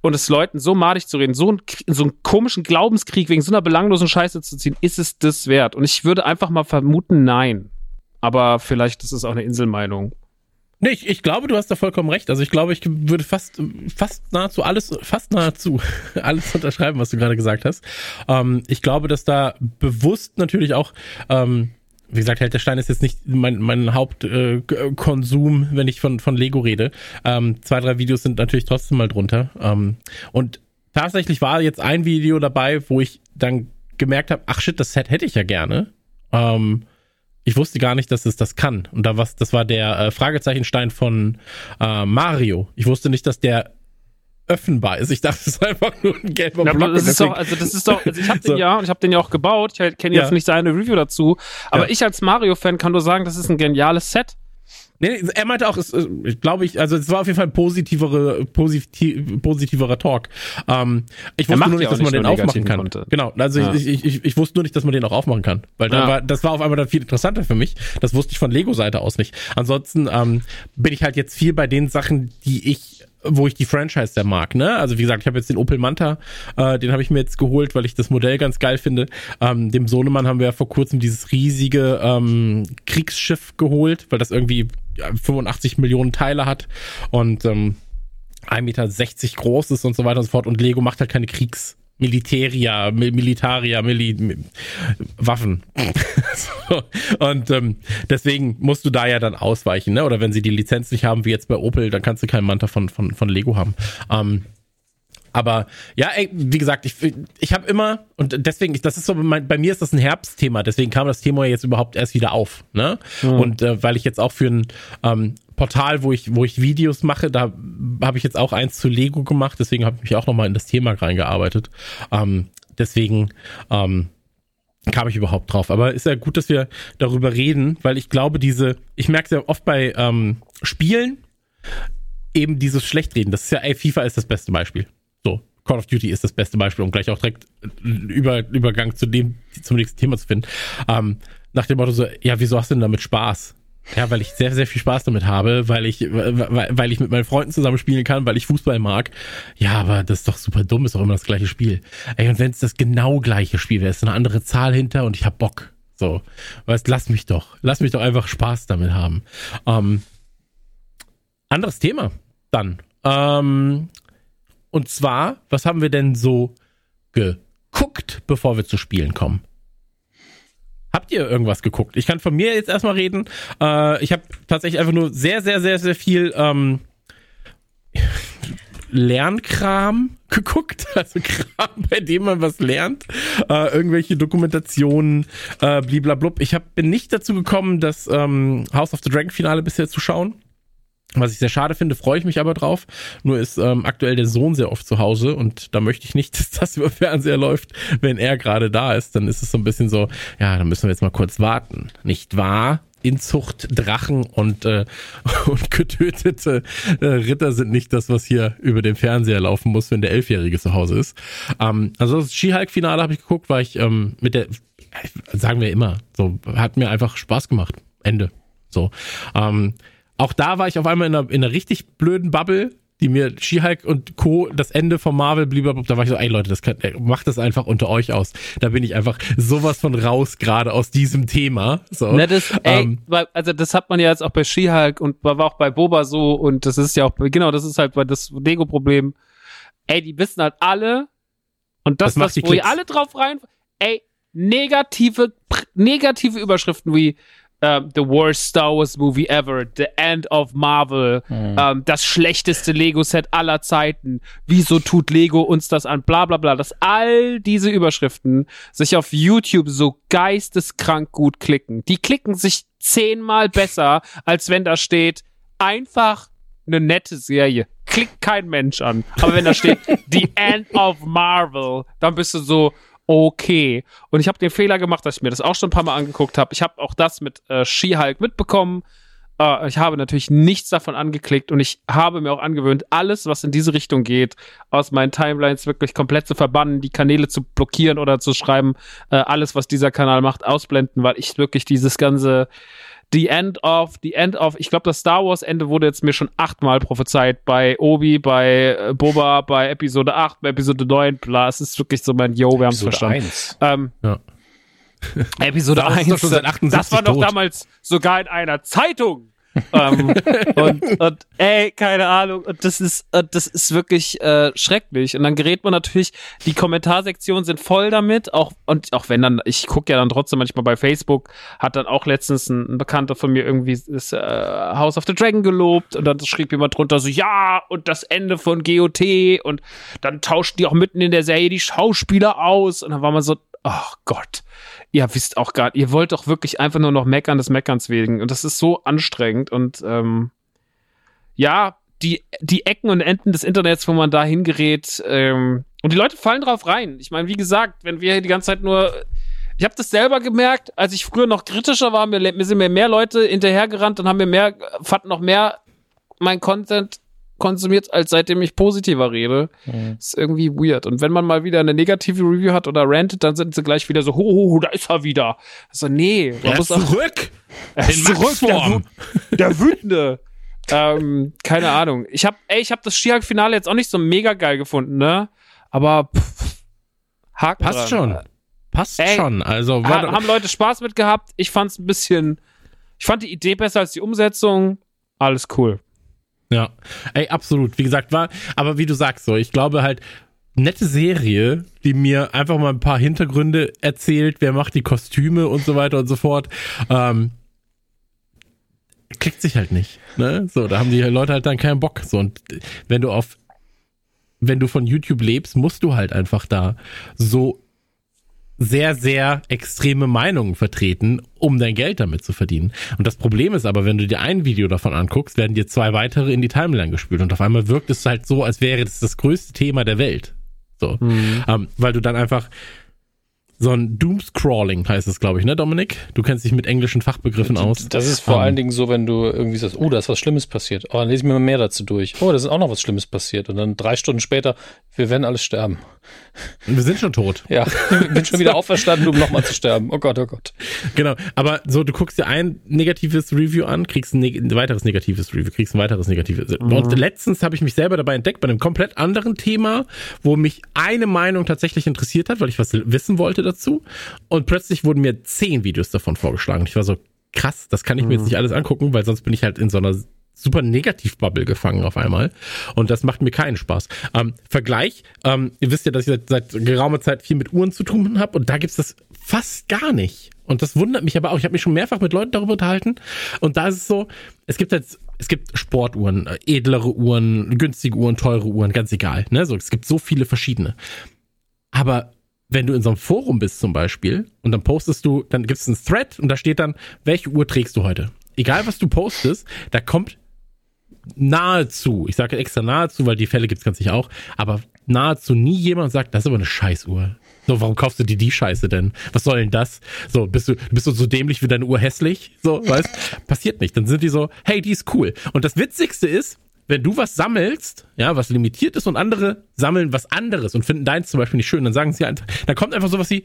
Speaker 2: und es Leuten so madig zu reden, so, ein, so einen komischen Glaubenskrieg wegen so einer belanglosen Scheiße zu ziehen, ist es das wert? Und ich würde einfach mal vermuten, nein. Aber vielleicht ist es auch eine Inselmeinung.
Speaker 1: Nee, ich, ich glaube, du hast da vollkommen recht. Also ich glaube, ich würde fast, fast nahezu alles, fast nahezu alles unterschreiben, was du gerade gesagt hast. Ähm, ich glaube, dass da bewusst natürlich auch, ähm, wie gesagt, Held der Stein ist jetzt nicht mein, mein Hauptkonsum, äh, wenn ich von, von Lego rede. Ähm, zwei, drei Videos sind natürlich trotzdem mal drunter. Ähm, und tatsächlich war jetzt ein Video dabei, wo ich dann gemerkt habe, ach shit, das Set hätte ich ja gerne. Ähm, ich wusste gar nicht, dass es das kann. Und da was, das war der äh, Fragezeichenstein von äh, Mario. Ich wusste nicht, dass der öffnbar ist. Ich dachte, es ist einfach nur ein gelber
Speaker 2: ja, Block. Das ist doch, also das ist doch, also ich habe den so. ja und ich habe den ja auch gebaut. Ich kenne jetzt ja. nicht seine Review dazu, aber ja. ich als Mario-Fan kann nur sagen, das ist ein geniales Set.
Speaker 1: Nee, er meinte auch, es, ich glaube ich, also es war auf jeden Fall ein positivere, positiv, positiverer Talk. Ähm, ich wusste nur nicht, dass man den aufmachen kann. Konnte. Genau, also ja. ich, ich, ich, ich wusste nur nicht, dass man den auch aufmachen kann. Weil ja. war, das war auf einmal dann viel interessanter für mich. Das wusste ich von Lego-Seite aus nicht. Ansonsten ähm, bin ich halt jetzt viel bei den Sachen, die ich wo ich die Franchise sehr mag, ne? Also wie gesagt, ich habe jetzt den Opel Manta, äh, den habe ich mir jetzt geholt, weil ich das Modell ganz geil finde. Ähm, dem Sohnemann haben wir ja vor kurzem dieses riesige ähm, Kriegsschiff geholt, weil das irgendwie 85 Millionen Teile hat und ähm, 1,60 Meter groß ist und so weiter und so fort. Und Lego macht halt keine Kriegs- Militaria, Militaria, Mili Waffen. so. Und ähm, deswegen musst du da ja dann ausweichen, ne? Oder wenn sie die Lizenz nicht haben, wie jetzt bei Opel, dann kannst du keinen Manta von, von, von Lego haben. Ähm, aber ja, ey, wie gesagt, ich, ich habe immer, und deswegen, das ist so, mein, bei mir ist das ein Herbstthema, deswegen kam das Thema jetzt überhaupt erst wieder auf. Ne? Mhm. Und äh, weil ich jetzt auch für ein ähm, Portal, wo ich, wo ich Videos mache, da habe ich jetzt auch eins zu Lego gemacht, deswegen habe ich mich auch nochmal in das Thema reingearbeitet. Ähm, deswegen ähm, kam ich überhaupt drauf. Aber ist ja gut, dass wir darüber reden, weil ich glaube, diese, ich merke es ja oft bei ähm, Spielen, eben dieses Schlechtreden. Das ist ja, ey, FIFA ist das beste Beispiel. So, Call of Duty ist das beste Beispiel, um gleich auch direkt über, Übergang zu dem, zum nächsten Thema zu finden. Ähm, nach dem Motto so, ja, wieso hast du denn damit Spaß? Ja, weil ich sehr, sehr viel Spaß damit habe, weil ich, weil, weil ich mit meinen Freunden zusammen spielen kann, weil ich Fußball mag. Ja, aber das ist doch super dumm, ist doch immer das gleiche Spiel. Ey, und wenn es das genau gleiche Spiel wäre, ist eine andere Zahl hinter und ich hab Bock. So, weißt, lass mich doch, lass mich doch einfach Spaß damit haben. Ähm, anderes Thema dann. Ähm, und zwar, was haben wir denn so geguckt, bevor wir zu Spielen kommen? Habt ihr irgendwas geguckt? Ich kann von mir jetzt erstmal reden. Äh, ich habe tatsächlich einfach nur sehr, sehr, sehr, sehr viel ähm, Lernkram geguckt, also Kram, bei dem man was lernt, äh, irgendwelche Dokumentationen, äh, bliblablub. Ich hab, bin nicht dazu gekommen, das ähm, House of the Dragon Finale bisher zu schauen. Was ich sehr schade finde, freue ich mich aber drauf. Nur ist ähm, aktuell der Sohn sehr oft zu Hause und da möchte ich nicht, dass das über Fernseher läuft, wenn er gerade da ist. Dann ist es so ein bisschen so, ja, dann müssen wir jetzt mal kurz warten. Nicht wahr? Inzucht, Drachen und, äh, und getötete äh, Ritter sind nicht das, was hier über den Fernseher laufen muss, wenn der Elfjährige zu Hause ist. Ähm, also das Ski-Hulk-Finale habe ich geguckt, weil ich ähm, mit der, sagen wir immer, so hat mir einfach Spaß gemacht. Ende. So. Ähm, auch da war ich auf einmal in einer, in einer richtig blöden Bubble, die mir She-Hulk und Co. das Ende von Marvel blieb, da war ich so, ey Leute, das kann, macht das einfach unter euch aus. Da bin ich einfach sowas von raus, gerade aus diesem Thema. So.
Speaker 2: Na, das, ey, ähm, also das hat man ja jetzt auch bei She-Hulk und war auch bei Boba so und das ist ja auch, genau, das ist halt das Lego-Problem. Ey, die wissen halt alle und das, das, das wo ihr alle drauf rein, ey, negative, negative Überschriften wie uh, the worst Star Wars movie ever, the end of Marvel, mhm. ähm, das schlechteste Lego-Set aller Zeiten, wieso tut Lego uns das an, bla bla bla, dass all diese Überschriften sich auf YouTube so geisteskrank gut klicken. Die klicken sich zehnmal besser, als wenn da steht, einfach eine nette Serie. Klickt kein Mensch an. Aber wenn da steht The End of Marvel, dann bist du so, okay. Und ich habe den Fehler gemacht, dass ich mir das auch schon ein paar Mal angeguckt habe. Ich habe auch das mit äh, She-Hulk mitbekommen. Äh, ich habe natürlich nichts davon angeklickt und ich habe mir auch angewöhnt, alles, was in diese Richtung geht, aus meinen Timelines wirklich komplett zu verbannen, die Kanäle zu blockieren oder zu schreiben, äh, alles, was dieser Kanal macht, ausblenden, weil ich wirklich dieses ganze The End of, The End of, ich glaube, das Star Wars Ende wurde jetzt mir schon achtmal prophezeit. Bei Obi, bei äh, Boba, bei Episode 8, bei Episode 9, bla. Es ist wirklich so mein Yo, wir haben es verstanden. 1. Ähm, ja. Episode das 1. Das war doch damals sogar in einer Zeitung ähm, und, und ey, keine Ahnung. Und das ist, das ist wirklich äh, schrecklich. Und dann gerät man natürlich, die Kommentarsektionen sind voll damit, auch und auch wenn dann, ich gucke ja dann trotzdem manchmal bei Facebook, hat dann auch letztens ein, ein Bekannter von mir irgendwie das äh, House of the Dragon gelobt und dann schrieb jemand drunter so, ja, und das Ende von GOT und dann tauschten die auch mitten in der Serie die Schauspieler aus und dann war man so, oh Gott ihr wisst auch gar, ihr wollt doch wirklich einfach nur noch meckern des Meckerns wegen. Und das ist so anstrengend. Und ähm, ja, die, die Ecken und Enden des Internets, wo man da hingerät, ähm, und die Leute fallen drauf rein. Ich meine, wie gesagt, wenn wir die ganze Zeit nur. Ich habe das selber gemerkt, als ich früher noch kritischer war, mir, mir sind mir mehr Leute hinterhergerannt und haben mir mehr, fanden noch mehr mein Content konsumiert, als seitdem ich positiver rede. Mhm. Ist irgendwie weird. Und wenn man mal wieder eine negative Review hat oder rantet, dann sind sie gleich wieder so, ho, ho, ho da ist er wieder. Also, nee.
Speaker 1: Er ist zurück!
Speaker 2: Er ist zurück, der, der Wütende. ähm, keine Ahnung. Ich hab, ey, ich hab das Skihawk-Finale jetzt auch nicht so mega geil gefunden, ne? Aber pff,
Speaker 1: Haken Passt dran. schon. Passt ey, schon. Also
Speaker 2: ha haben Leute Spaß mit gehabt. Ich fand's ein bisschen. Ich fand die Idee besser als die Umsetzung. Alles cool.
Speaker 1: Ja, ey, absolut. Wie gesagt, war, aber wie du sagst so, ich glaube halt, nette Serie, die mir einfach mal ein paar Hintergründe erzählt, wer macht die Kostüme und so weiter und so fort. Ähm, klickt sich halt nicht. Ne? So, da haben die Leute halt dann keinen Bock. So, und wenn du auf, wenn du von YouTube lebst, musst du halt einfach da so sehr, sehr extreme Meinungen vertreten, um dein Geld damit zu verdienen. Und das Problem ist aber, wenn du dir ein Video davon anguckst, werden dir zwei weitere in die Timeline gespült und auf einmal wirkt es halt so, als wäre das das größte Thema der Welt. So, mhm. ähm, weil du dann einfach so ein Doomscrawling heißt es, glaube ich, ne, Dominik? Du kennst dich mit englischen Fachbegriffen aus.
Speaker 3: Das ist vor um, allen Dingen so, wenn du irgendwie sagst, oh, da ist was Schlimmes passiert. Oh, dann lese ich mir mal mehr dazu durch. Oh, da ist auch noch was Schlimmes passiert. Und dann drei Stunden später, wir werden alle sterben.
Speaker 1: Wir sind schon tot.
Speaker 3: Ja, ich bin schon wieder auferstanden, um nochmal zu sterben. Oh Gott, oh Gott.
Speaker 1: Genau, aber so, du guckst dir ein negatives Review an, kriegst ein, neg ein weiteres negatives Review, kriegst ein weiteres negatives. Mhm. Und letztens habe ich mich selber dabei entdeckt, bei einem komplett anderen Thema, wo mich eine Meinung tatsächlich interessiert hat, weil ich was wissen wollte dazu. Und plötzlich wurden mir zehn Videos davon vorgeschlagen. Ich war so, krass, das kann ich mir jetzt mhm. nicht alles angucken, weil sonst bin ich halt in so einer super Negativ-Bubble gefangen auf einmal. Und das macht mir keinen Spaß. Ähm, Vergleich, ähm, ihr wisst ja, dass ich seit, seit geraumer Zeit viel mit Uhren zu tun habe und da gibt's das fast gar nicht. Und das wundert mich aber auch. Ich habe mich schon mehrfach mit Leuten darüber unterhalten. Und da ist es so, es gibt halt, es gibt Sportuhren, äh, edlere Uhren, günstige Uhren, teure Uhren, ganz egal. Ne? So, es gibt so viele verschiedene. Aber wenn du in so einem Forum bist zum Beispiel und dann postest du, dann gibt es einen Thread und da steht dann, welche Uhr trägst du heute? Egal was du postest, da kommt nahezu, ich sage extra nahezu, weil die Fälle gibt es ganz sicher auch, aber nahezu nie jemand sagt, das ist aber eine Scheißuhr. So, warum kaufst du dir die Scheiße denn? Was soll denn das? So, bist du, bist du so dämlich wie deine Uhr hässlich? So, weißt? Passiert nicht. Dann sind die so, hey, die ist cool. Und das Witzigste ist, wenn du was sammelst, ja, was limitiert ist und andere sammeln was anderes und finden deins zum Beispiel nicht schön, dann sagen sie einfach, da kommt einfach sowas wie,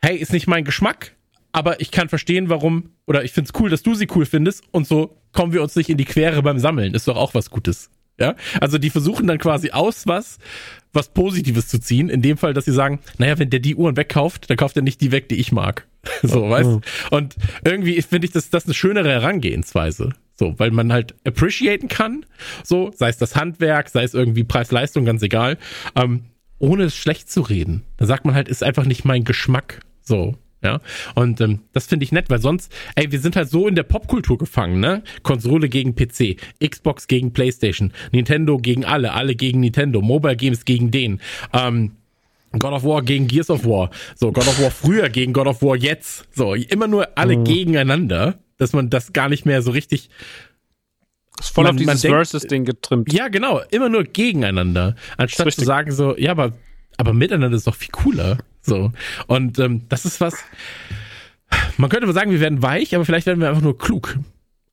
Speaker 1: hey, ist nicht mein Geschmack, aber ich kann verstehen, warum, oder ich find's cool, dass du sie cool findest und so kommen wir uns nicht in die Quere beim Sammeln. Ist doch auch was Gutes. Ja, also die versuchen dann quasi aus was, was Positives zu ziehen. In dem Fall, dass sie sagen, naja, wenn der die Uhren wegkauft, dann kauft er nicht die weg, die ich mag. so, weißt? Und irgendwie finde ich das, das eine schönere Herangehensweise. So, weil man halt appreciaten kann, so, sei es das Handwerk, sei es irgendwie Preis-Leistung, ganz egal, ähm, ohne es schlecht zu reden. Da sagt man halt, ist einfach nicht mein Geschmack. So, ja. Und ähm, das finde ich nett, weil sonst, ey, wir sind halt so in der Popkultur gefangen, ne? Konsole gegen PC, Xbox gegen PlayStation, Nintendo gegen alle, alle gegen Nintendo, Mobile Games gegen den. Ähm, God of War gegen Gears of War. So, God of War früher gegen God of War jetzt. So, immer nur alle mhm. gegeneinander dass man das gar nicht mehr so richtig
Speaker 2: ist voll man, auf dieses Versus-Ding getrimmt.
Speaker 1: Ja, genau, immer nur gegeneinander. Anstatt zu sagen so, ja, aber, aber miteinander ist doch viel cooler. So. Und ähm, das ist was. Man könnte mal sagen, wir werden weich, aber vielleicht werden wir einfach nur klug.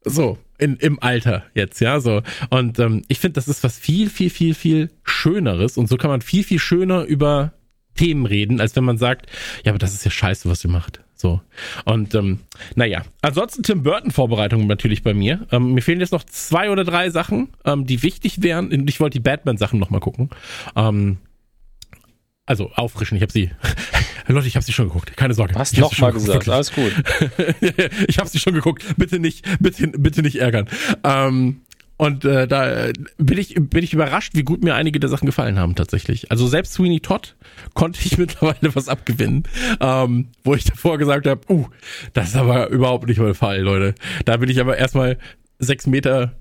Speaker 1: So, in, im Alter jetzt, ja, so. Und ähm, ich finde, das ist was viel, viel, viel, viel Schöneres. Und so kann man viel, viel schöner über Themen reden, als wenn man sagt, ja, aber das ist ja scheiße, was ihr macht. So. Und ähm, naja, ansonsten Tim Burton-Vorbereitungen natürlich bei mir. Ähm, mir fehlen jetzt noch zwei oder drei Sachen, ähm, die wichtig wären. Ich wollte die Batman-Sachen nochmal gucken. Ähm, also auffrischen, ich habe sie. Leute, ich habe sie schon geguckt. Keine Sorge.
Speaker 3: Hast noch mal gesagt. Alles gut.
Speaker 1: ich habe sie schon geguckt. Bitte nicht, bitte, bitte nicht ärgern. Ähm, und äh, da bin ich, bin ich überrascht, wie gut mir einige der Sachen gefallen haben tatsächlich. Also selbst Sweeney Todd konnte ich mittlerweile was abgewinnen, ähm, wo ich davor gesagt habe, uh, das ist aber überhaupt nicht mein Fall, Leute. Da bin ich aber erstmal sechs Meter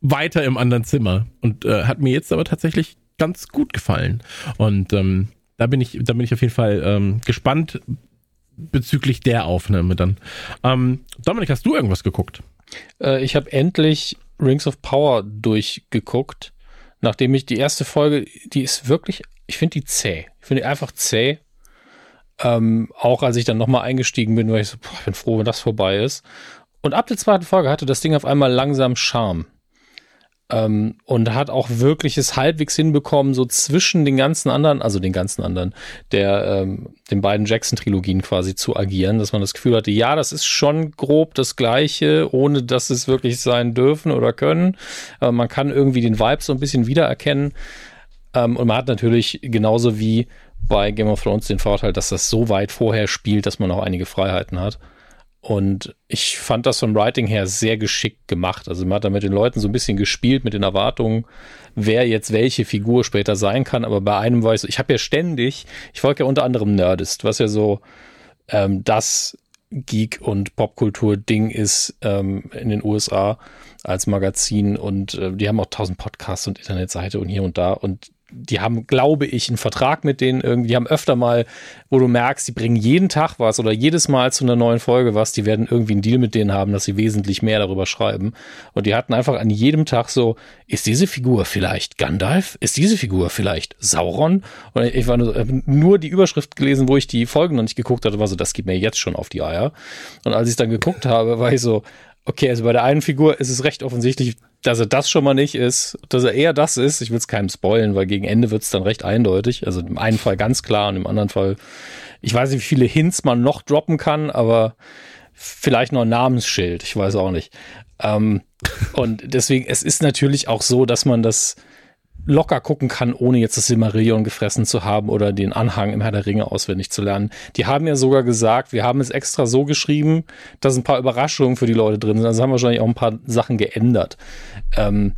Speaker 1: weiter im anderen Zimmer und äh, hat mir jetzt aber tatsächlich ganz gut gefallen. Und ähm, da bin ich, da bin ich auf jeden Fall ähm, gespannt bezüglich der Aufnahme dann. Ähm, Dominik, hast du irgendwas geguckt?
Speaker 3: Äh, ich habe endlich Rings of Power durchgeguckt, nachdem ich die erste Folge, die ist wirklich, ich finde die zäh. Ich finde die einfach zäh. Ähm, auch als ich dann nochmal eingestiegen bin, war ich so, boah, ich bin froh, wenn das vorbei ist. Und ab der zweiten Folge hatte das Ding auf einmal langsam Charme. Ähm, und hat auch wirklich es halbwegs hinbekommen, so zwischen den ganzen anderen, also den ganzen anderen, der, ähm, den beiden Jackson-Trilogien quasi zu agieren, dass man das Gefühl hatte, ja, das ist schon grob das Gleiche, ohne dass es wirklich sein dürfen oder können. Aber man kann irgendwie den Vibe so ein bisschen wiedererkennen. Ähm, und man hat natürlich genauso wie bei Game of Thrones den Vorteil, dass das so weit vorher spielt, dass man auch einige Freiheiten hat. Und ich fand das vom Writing her sehr geschickt gemacht. Also man hat da mit den Leuten so ein bisschen gespielt, mit den Erwartungen, wer jetzt welche Figur später sein kann. Aber bei einem war ich so, ich habe ja ständig, ich folge ja unter anderem Nerdist, was ja so ähm, das Geek- und Popkultur-Ding ist ähm, in den USA als Magazin. Und äh, die haben auch tausend Podcasts und Internetseite und hier und da. Und die haben, glaube ich, einen Vertrag mit denen irgendwie, die haben öfter mal, wo du merkst, die bringen jeden Tag was oder jedes Mal zu einer neuen Folge was, die werden irgendwie einen Deal mit denen haben, dass sie wesentlich mehr darüber schreiben. Und die hatten einfach an jedem Tag so, ist diese Figur vielleicht Gandalf? Ist diese Figur vielleicht Sauron? Und ich war nur, nur die Überschrift gelesen, wo ich die Folgen noch nicht geguckt hatte, war so, das geht mir jetzt schon auf die Eier. Und als ich dann geguckt habe, war ich so, okay, also bei der einen Figur ist es recht offensichtlich, dass er das schon mal nicht ist, dass er eher das ist. Ich will es keinem spoilen, weil gegen Ende wird es dann recht eindeutig. Also im einen Fall ganz klar und im anderen Fall, ich weiß nicht, wie viele Hints man noch droppen kann, aber vielleicht noch ein Namensschild, ich weiß auch nicht. Ähm, und deswegen, es ist natürlich auch so, dass man das locker gucken kann, ohne jetzt das Silmarillion gefressen zu haben oder den Anhang im Herr der Ringe auswendig zu lernen. Die haben ja sogar gesagt, wir haben es extra so geschrieben, dass ein paar Überraschungen für die Leute drin sind. Also haben wahrscheinlich auch ein paar Sachen geändert. Ähm,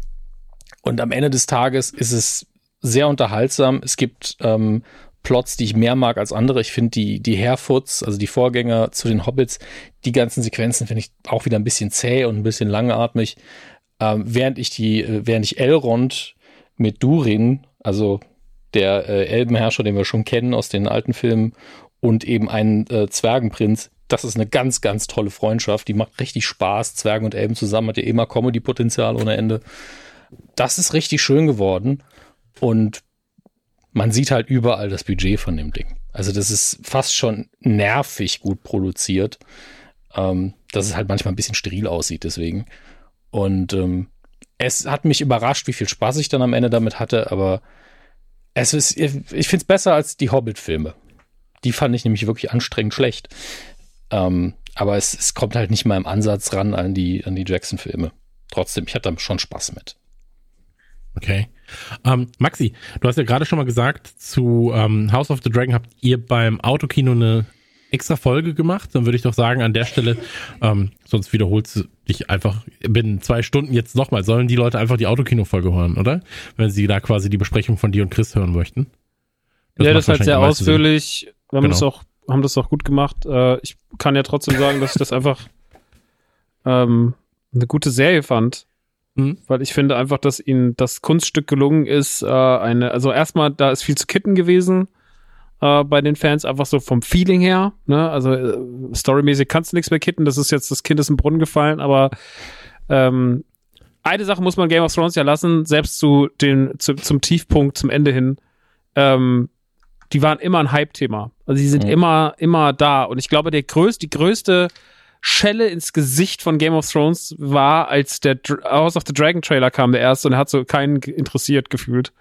Speaker 3: und am Ende des Tages ist es sehr unterhaltsam. Es gibt ähm, Plots, die ich mehr mag als andere. Ich finde die, die Harefoots, also die Vorgänger zu den Hobbits, die ganzen Sequenzen finde ich auch wieder ein bisschen zäh und ein bisschen langatmig. Ähm, während ich die, äh, während ich Elrond mit Durin, also der äh, Elbenherrscher, den wir schon kennen aus den alten Filmen, und eben einen äh, Zwergenprinz. Das ist eine ganz, ganz tolle Freundschaft. Die macht richtig Spaß. Zwergen und Elben zusammen hat ja immer Comedy-Potenzial ohne Ende. Das ist richtig schön geworden. Und man sieht halt überall das Budget von dem Ding. Also das ist fast schon nervig gut produziert. Ähm, dass es halt manchmal ein bisschen steril aussieht deswegen. Und ähm, es hat mich überrascht, wie viel Spaß ich dann am Ende damit hatte, aber es ist, ich finde es besser als die Hobbit-Filme. Die fand ich nämlich wirklich anstrengend schlecht. Ähm, aber es, es, kommt halt nicht mal im Ansatz ran an die, an die Jackson-Filme. Trotzdem, ich hatte da schon Spaß mit.
Speaker 1: Okay. Ähm, Maxi, du hast ja gerade schon mal gesagt, zu ähm, House of the Dragon habt ihr beim Autokino eine extra Folge gemacht, dann würde ich doch sagen, an der Stelle, ähm, sonst wiederholst du dich einfach binnen zwei Stunden jetzt nochmal. Sollen die Leute einfach die Autokino-Folge hören, oder? Wenn sie da quasi die Besprechung von dir und Chris hören möchten.
Speaker 2: Das ja, das ist halt sehr ausführlich. Wir haben, genau. das auch, haben das auch gut gemacht. Äh, ich kann ja trotzdem sagen, dass ich das einfach ähm, eine gute Serie fand. Mhm. Weil ich finde einfach, dass ihnen das Kunststück gelungen ist, äh, eine, also erstmal, da ist viel zu kitten gewesen äh, bei den Fans, einfach so vom Feeling her. Ne? Also äh, storymäßig kannst du nichts mehr kitten, das ist jetzt, das Kind ist im Brunnen gefallen, aber ähm, eine Sache muss man Game of Thrones ja lassen, selbst zu den, zu, zum Tiefpunkt, zum Ende hin, ähm, die waren immer ein Hype-Thema. Also die sind mhm. immer, immer da. Und ich glaube, der größte, die größte Schelle ins Gesicht von Game of Thrones war, als der House of the Dragon Trailer kam, der erste, und er hat so keinen interessiert gefühlt.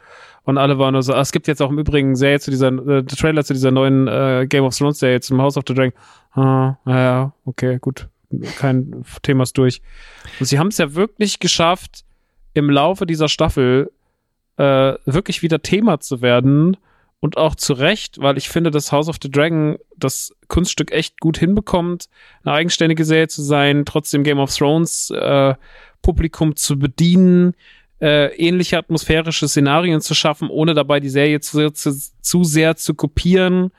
Speaker 2: Und alle waren nur so, ah, es gibt jetzt auch im Übrigen Serie zu dieser, äh, Trailer zu dieser neuen äh, Game of Thrones Serie zum House of the Dragon. Ah, ja, okay, gut. Kein Thema ist durch. Und sie haben es ja wirklich geschafft, im Laufe dieser Staffel äh, wirklich wieder Thema zu werden und auch zu Recht, weil ich finde, dass House of the Dragon das Kunststück echt gut hinbekommt, eine eigenständige Serie zu sein, trotzdem Game of Thrones äh, Publikum zu bedienen, äh, ähnliche atmosphärische Szenarien zu schaffen, ohne dabei die Serie zu, zu, zu sehr zu kopieren.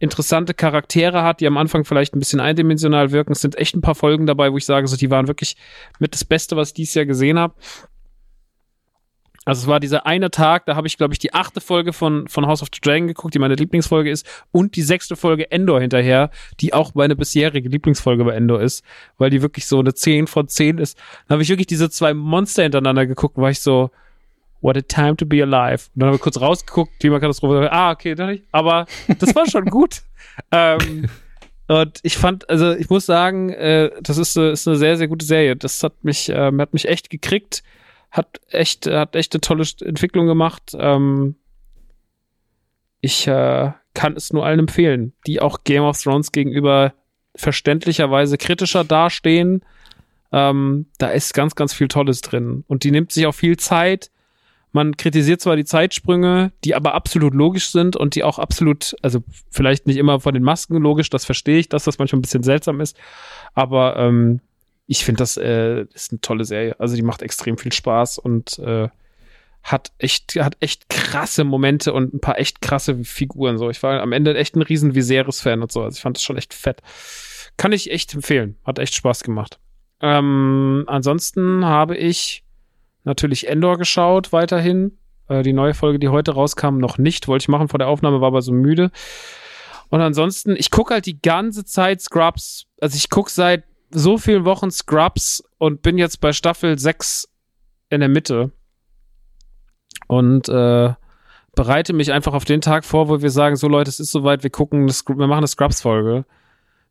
Speaker 2: Interessante Charaktere hat, die am Anfang vielleicht ein bisschen eindimensional wirken. Es sind echt ein paar Folgen dabei, wo ich sage, so, die waren wirklich mit das Beste, was ich dieses Jahr gesehen habe. Also es war dieser eine Tag, da habe ich, glaube ich, die achte Folge von, von House of the Dragon geguckt, die meine Lieblingsfolge ist, und die sechste Folge Endor hinterher, die auch meine bisherige Lieblingsfolge bei Endor ist, weil die wirklich so eine 10 von 10 ist. Dann habe ich wirklich diese zwei Monster hintereinander geguckt, war ich so, what a time to be alive. Und dann habe ich kurz rausgeguckt, Klimakatastrophe, ah, okay, dann nicht. aber das war schon gut. ähm, und ich fand, also ich muss sagen, äh, das ist, ist eine sehr, sehr gute Serie. Das hat mich, äh, hat mich echt gekriegt hat echt, hat echt eine tolle Entwicklung gemacht. Ähm, ich äh, kann es nur allen empfehlen, die auch Game of Thrones gegenüber verständlicherweise kritischer dastehen. Ähm, da ist ganz, ganz viel Tolles drin. Und die nimmt sich auch viel Zeit. Man kritisiert zwar die Zeitsprünge, die aber absolut logisch sind und die auch absolut, also vielleicht nicht immer von den Masken logisch, das verstehe ich, dass das manchmal ein bisschen seltsam ist, aber ähm, ich finde, das äh, ist eine tolle Serie. Also die macht extrem viel Spaß und äh, hat echt, hat echt krasse Momente und ein paar echt krasse Figuren. So, ich war am Ende echt ein riesen Viserys-Fan und so. Also ich fand das schon echt fett. Kann ich echt empfehlen. Hat echt Spaß gemacht. Ähm, ansonsten habe ich natürlich Endor geschaut weiterhin. Äh, die neue Folge, die heute rauskam, noch nicht. Wollte ich machen vor der Aufnahme, war aber so müde. Und ansonsten, ich gucke halt die ganze Zeit Scrubs. Also ich gucke seit so vielen Wochen Scrubs und bin jetzt bei Staffel 6 in der Mitte. Und äh, bereite mich einfach auf den Tag vor, wo wir sagen, so Leute, es ist soweit, wir gucken, wir machen eine Scrubs-Folge.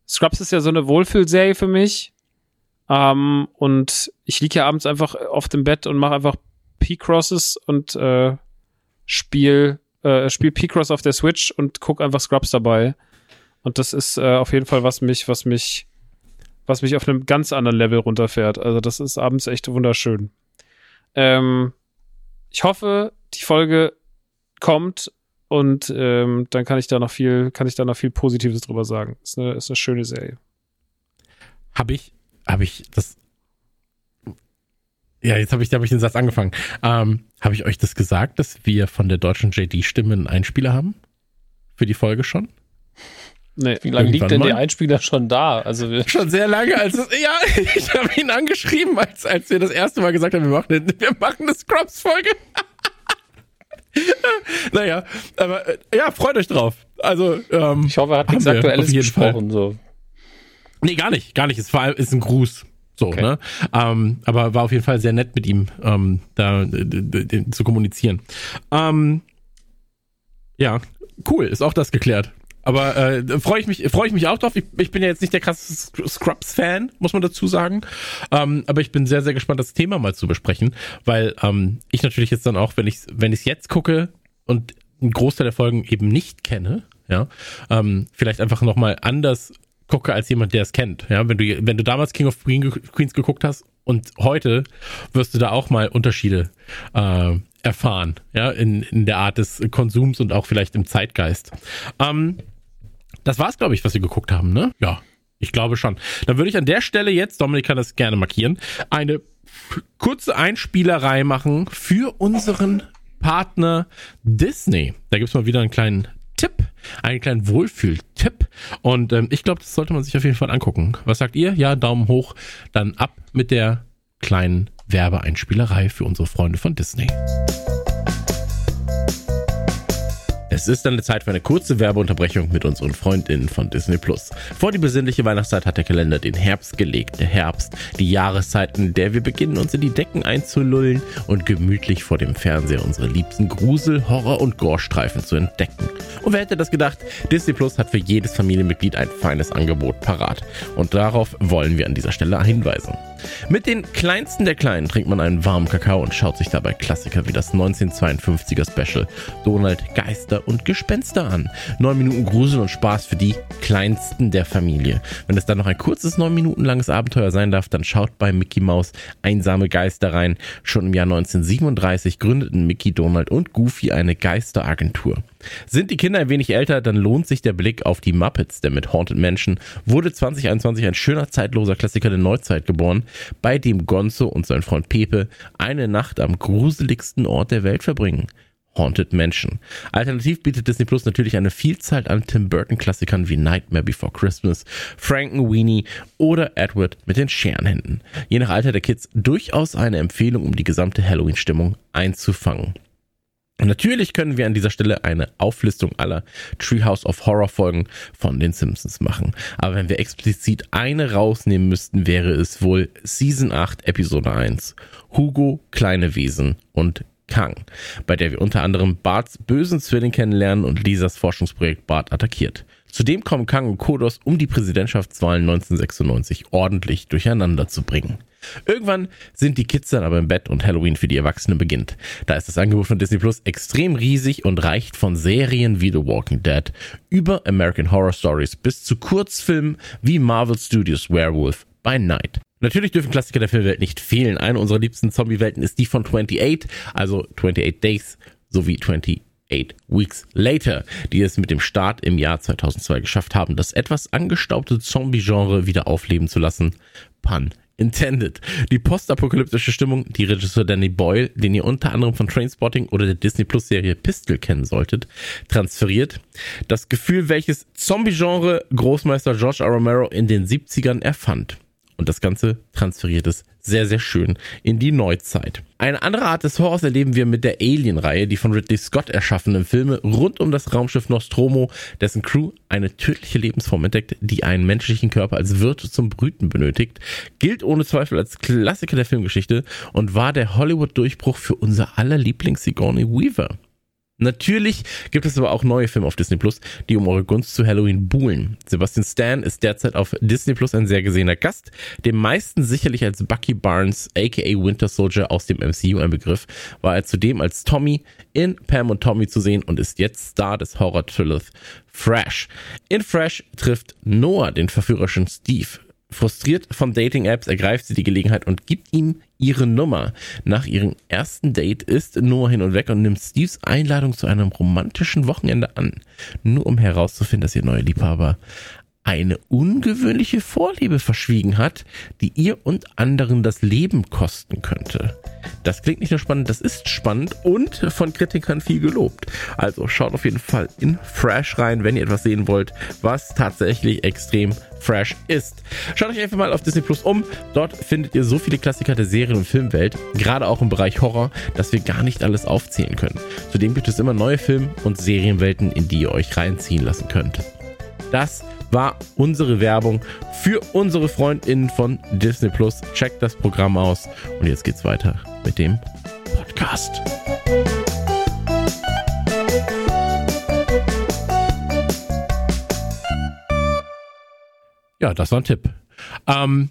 Speaker 2: Scrubs ist ja so eine Wohlfühlserie für mich. Ähm, und ich liege ja abends einfach auf dem Bett und mache einfach P-Crosses und äh, spiel, äh, spiel P-Cross auf der Switch und guck einfach Scrubs dabei. Und das ist äh, auf jeden Fall was mich, was mich was mich auf einem ganz anderen Level runterfährt. Also das ist abends echt wunderschön. Ähm, ich hoffe, die Folge kommt und ähm, dann kann ich da noch viel, kann ich da noch viel Positives drüber sagen. Ist eine, ist eine schöne Serie.
Speaker 1: Habe ich, habe ich das. Ja, jetzt habe ich, hab ich den Satz angefangen. Ähm, habe ich euch das gesagt, dass wir von der deutschen JD-Stimme einen Einspieler haben? Für die Folge schon?
Speaker 3: Nee, Wie lange liegt denn mal? der Einspieler schon da? Also
Speaker 1: schon sehr lange. Als es, ja, ich habe ihn angeschrieben, als, als wir das erste Mal gesagt haben, wir machen, wir machen eine Scrubs-Folge. naja, aber äh, ja, freut euch drauf. Also, ähm,
Speaker 3: ich hoffe, er hat nichts Aktuelles gesprochen. So.
Speaker 1: Nee, gar nicht, gar nicht. Es war, ist ein Gruß. So, okay. ne? Ähm, aber war auf jeden Fall sehr nett mit ihm ähm, da zu kommunizieren. Ähm, ja, cool, ist auch das geklärt. Aber äh, freue ich mich, freue ich mich auch drauf. Ich, ich bin ja jetzt nicht der krasse Scrubs-Fan, muss man dazu sagen. Ähm, aber ich bin sehr, sehr gespannt, das Thema mal zu besprechen, weil ähm, ich natürlich jetzt dann auch, wenn ich wenn ich jetzt gucke und einen Großteil der Folgen eben nicht kenne, ja, ähm, vielleicht einfach nochmal anders gucke als jemand, der es kennt. Ja, wenn du, wenn du damals King of Queens geguckt hast und heute wirst du da auch mal Unterschiede äh, erfahren, ja, in, in der Art des Konsums und auch vielleicht im Zeitgeist. Ähm, das war's, glaube ich, was wir geguckt haben, ne? Ja, ich glaube schon. Dann würde ich an der Stelle jetzt, Dominik kann das gerne markieren, eine kurze Einspielerei machen für unseren Partner Disney. Da gibt's mal wieder einen kleinen Tipp, einen kleinen Wohlfühl-Tipp. Und ähm, ich glaube, das sollte man sich auf jeden Fall angucken. Was sagt ihr? Ja, Daumen hoch. Dann ab mit der kleinen Werbeeinspielerei für unsere Freunde von Disney. Es ist dann Zeit für eine kurze Werbeunterbrechung mit unseren Freundinnen von Disney Plus. Vor die besinnliche Weihnachtszeit hat der Kalender den Herbst gelegt. Der Herbst, die Jahreszeit, in der wir beginnen, uns in die Decken einzulullen und gemütlich vor dem Fernseher unsere liebsten Grusel-, Horror- und Gore-Streifen zu entdecken. Und wer hätte das gedacht? Disney Plus hat für jedes Familienmitglied ein feines Angebot parat. Und darauf wollen wir an dieser Stelle hinweisen. Mit den kleinsten der Kleinen trinkt man einen warmen Kakao und schaut sich dabei Klassiker wie das 1952er Special Donald Geister und Gespenster an. Neun Minuten Grusel und Spaß für die kleinsten der Familie. Wenn es dann noch ein kurzes neun Minuten langes Abenteuer sein darf, dann schaut bei Mickey Mouse Einsame Geister rein. Schon im Jahr 1937 gründeten Mickey, Donald und Goofy eine Geisteragentur. Sind die Kinder ein wenig älter, dann lohnt sich der Blick auf die Muppets, denn mit Haunted Mansion wurde 2021 ein schöner zeitloser Klassiker der Neuzeit geboren, bei dem Gonzo und sein Freund Pepe eine Nacht am gruseligsten Ort der Welt verbringen. Haunted Mansion. Alternativ bietet Disney Plus natürlich eine Vielzahl an Tim Burton Klassikern wie Nightmare Before Christmas, Frankenweenie oder Edward mit den Scherenhänden. Je nach Alter der Kids durchaus eine Empfehlung, um die gesamte Halloween-Stimmung einzufangen. Natürlich können wir an dieser Stelle eine Auflistung aller Treehouse of Horror Folgen von den Simpsons machen. Aber wenn wir explizit eine rausnehmen müssten, wäre es wohl Season 8 Episode 1. Hugo, kleine Wesen und Kang, bei der wir unter anderem Barts bösen Zwilling kennenlernen und Lisas Forschungsprojekt Bart attackiert. Zudem kommen Kang und Kodos, um die Präsidentschaftswahlen 1996 ordentlich durcheinander zu bringen. Irgendwann sind die Kids dann aber im Bett und Halloween für die Erwachsenen beginnt. Da ist das Angebot von Disney Plus extrem riesig und reicht von Serien wie The Walking Dead über American Horror Stories bis zu Kurzfilmen wie Marvel Studios Werewolf by Night. Natürlich dürfen Klassiker der Filmwelt nicht fehlen. Eine unserer liebsten Zombie-Welten ist die von 28, also 28 Days sowie 28 Weeks Later, die es mit dem Start im Jahr 2002 geschafft haben, das etwas angestaubte Zombie-Genre wieder aufleben zu lassen. Pun intended. Die postapokalyptische Stimmung, die Regisseur Danny Boyle, den ihr unter anderem von Trainspotting oder der Disney Plus Serie Pistol kennen solltet, transferiert. Das Gefühl, welches Zombie-Genre Großmeister George R. Romero in den 70ern erfand. Und das Ganze transferiert es sehr, sehr schön in die Neuzeit. Eine andere Art des Horrors erleben wir mit der Alien-Reihe, die von Ridley Scott erschaffenen Filme rund um das Raumschiff Nostromo, dessen Crew eine tödliche Lebensform entdeckt, die einen menschlichen Körper als Wirt zum Brüten benötigt, gilt ohne Zweifel als Klassiker der Filmgeschichte und war der Hollywood-Durchbruch für unser aller Lieblings Sigourney Weaver. Natürlich gibt es aber auch neue Filme auf Disney Plus, die um eure Gunst zu Halloween buhlen. Sebastian Stan ist derzeit auf Disney Plus ein sehr gesehener Gast, dem meisten sicherlich als Bucky Barnes, aka Winter Soldier aus dem MCU ein Begriff, war er zudem als Tommy in Pam und Tommy zu sehen und ist jetzt Star des Horror-Thrillers Fresh. In Fresh trifft Noah den verführerischen Steve, Frustriert von Dating-Apps ergreift sie die Gelegenheit und gibt ihm ihre Nummer. Nach ihrem ersten Date ist Noah hin und weg und nimmt Steves Einladung zu einem romantischen Wochenende an. Nur um herauszufinden, dass ihr neuer Liebhaber eine ungewöhnliche Vorliebe verschwiegen hat, die ihr und anderen das Leben kosten könnte. Das klingt nicht nur spannend, das ist spannend und von Kritikern viel gelobt. Also schaut auf jeden Fall in Fresh rein, wenn ihr etwas sehen wollt, was tatsächlich extrem fresh ist. Schaut euch einfach mal auf Disney Plus um. Dort findet ihr so viele Klassiker der Serien- und Filmwelt, gerade auch im Bereich Horror, dass wir gar nicht alles aufzählen können. Zudem gibt es immer neue Film- und Serienwelten, in die ihr euch reinziehen lassen könnt. Das war unsere Werbung für unsere Freundinnen von Disney Plus. Checkt das Programm aus und jetzt geht's weiter mit dem Podcast. Ja, das war ein Tipp. Ähm,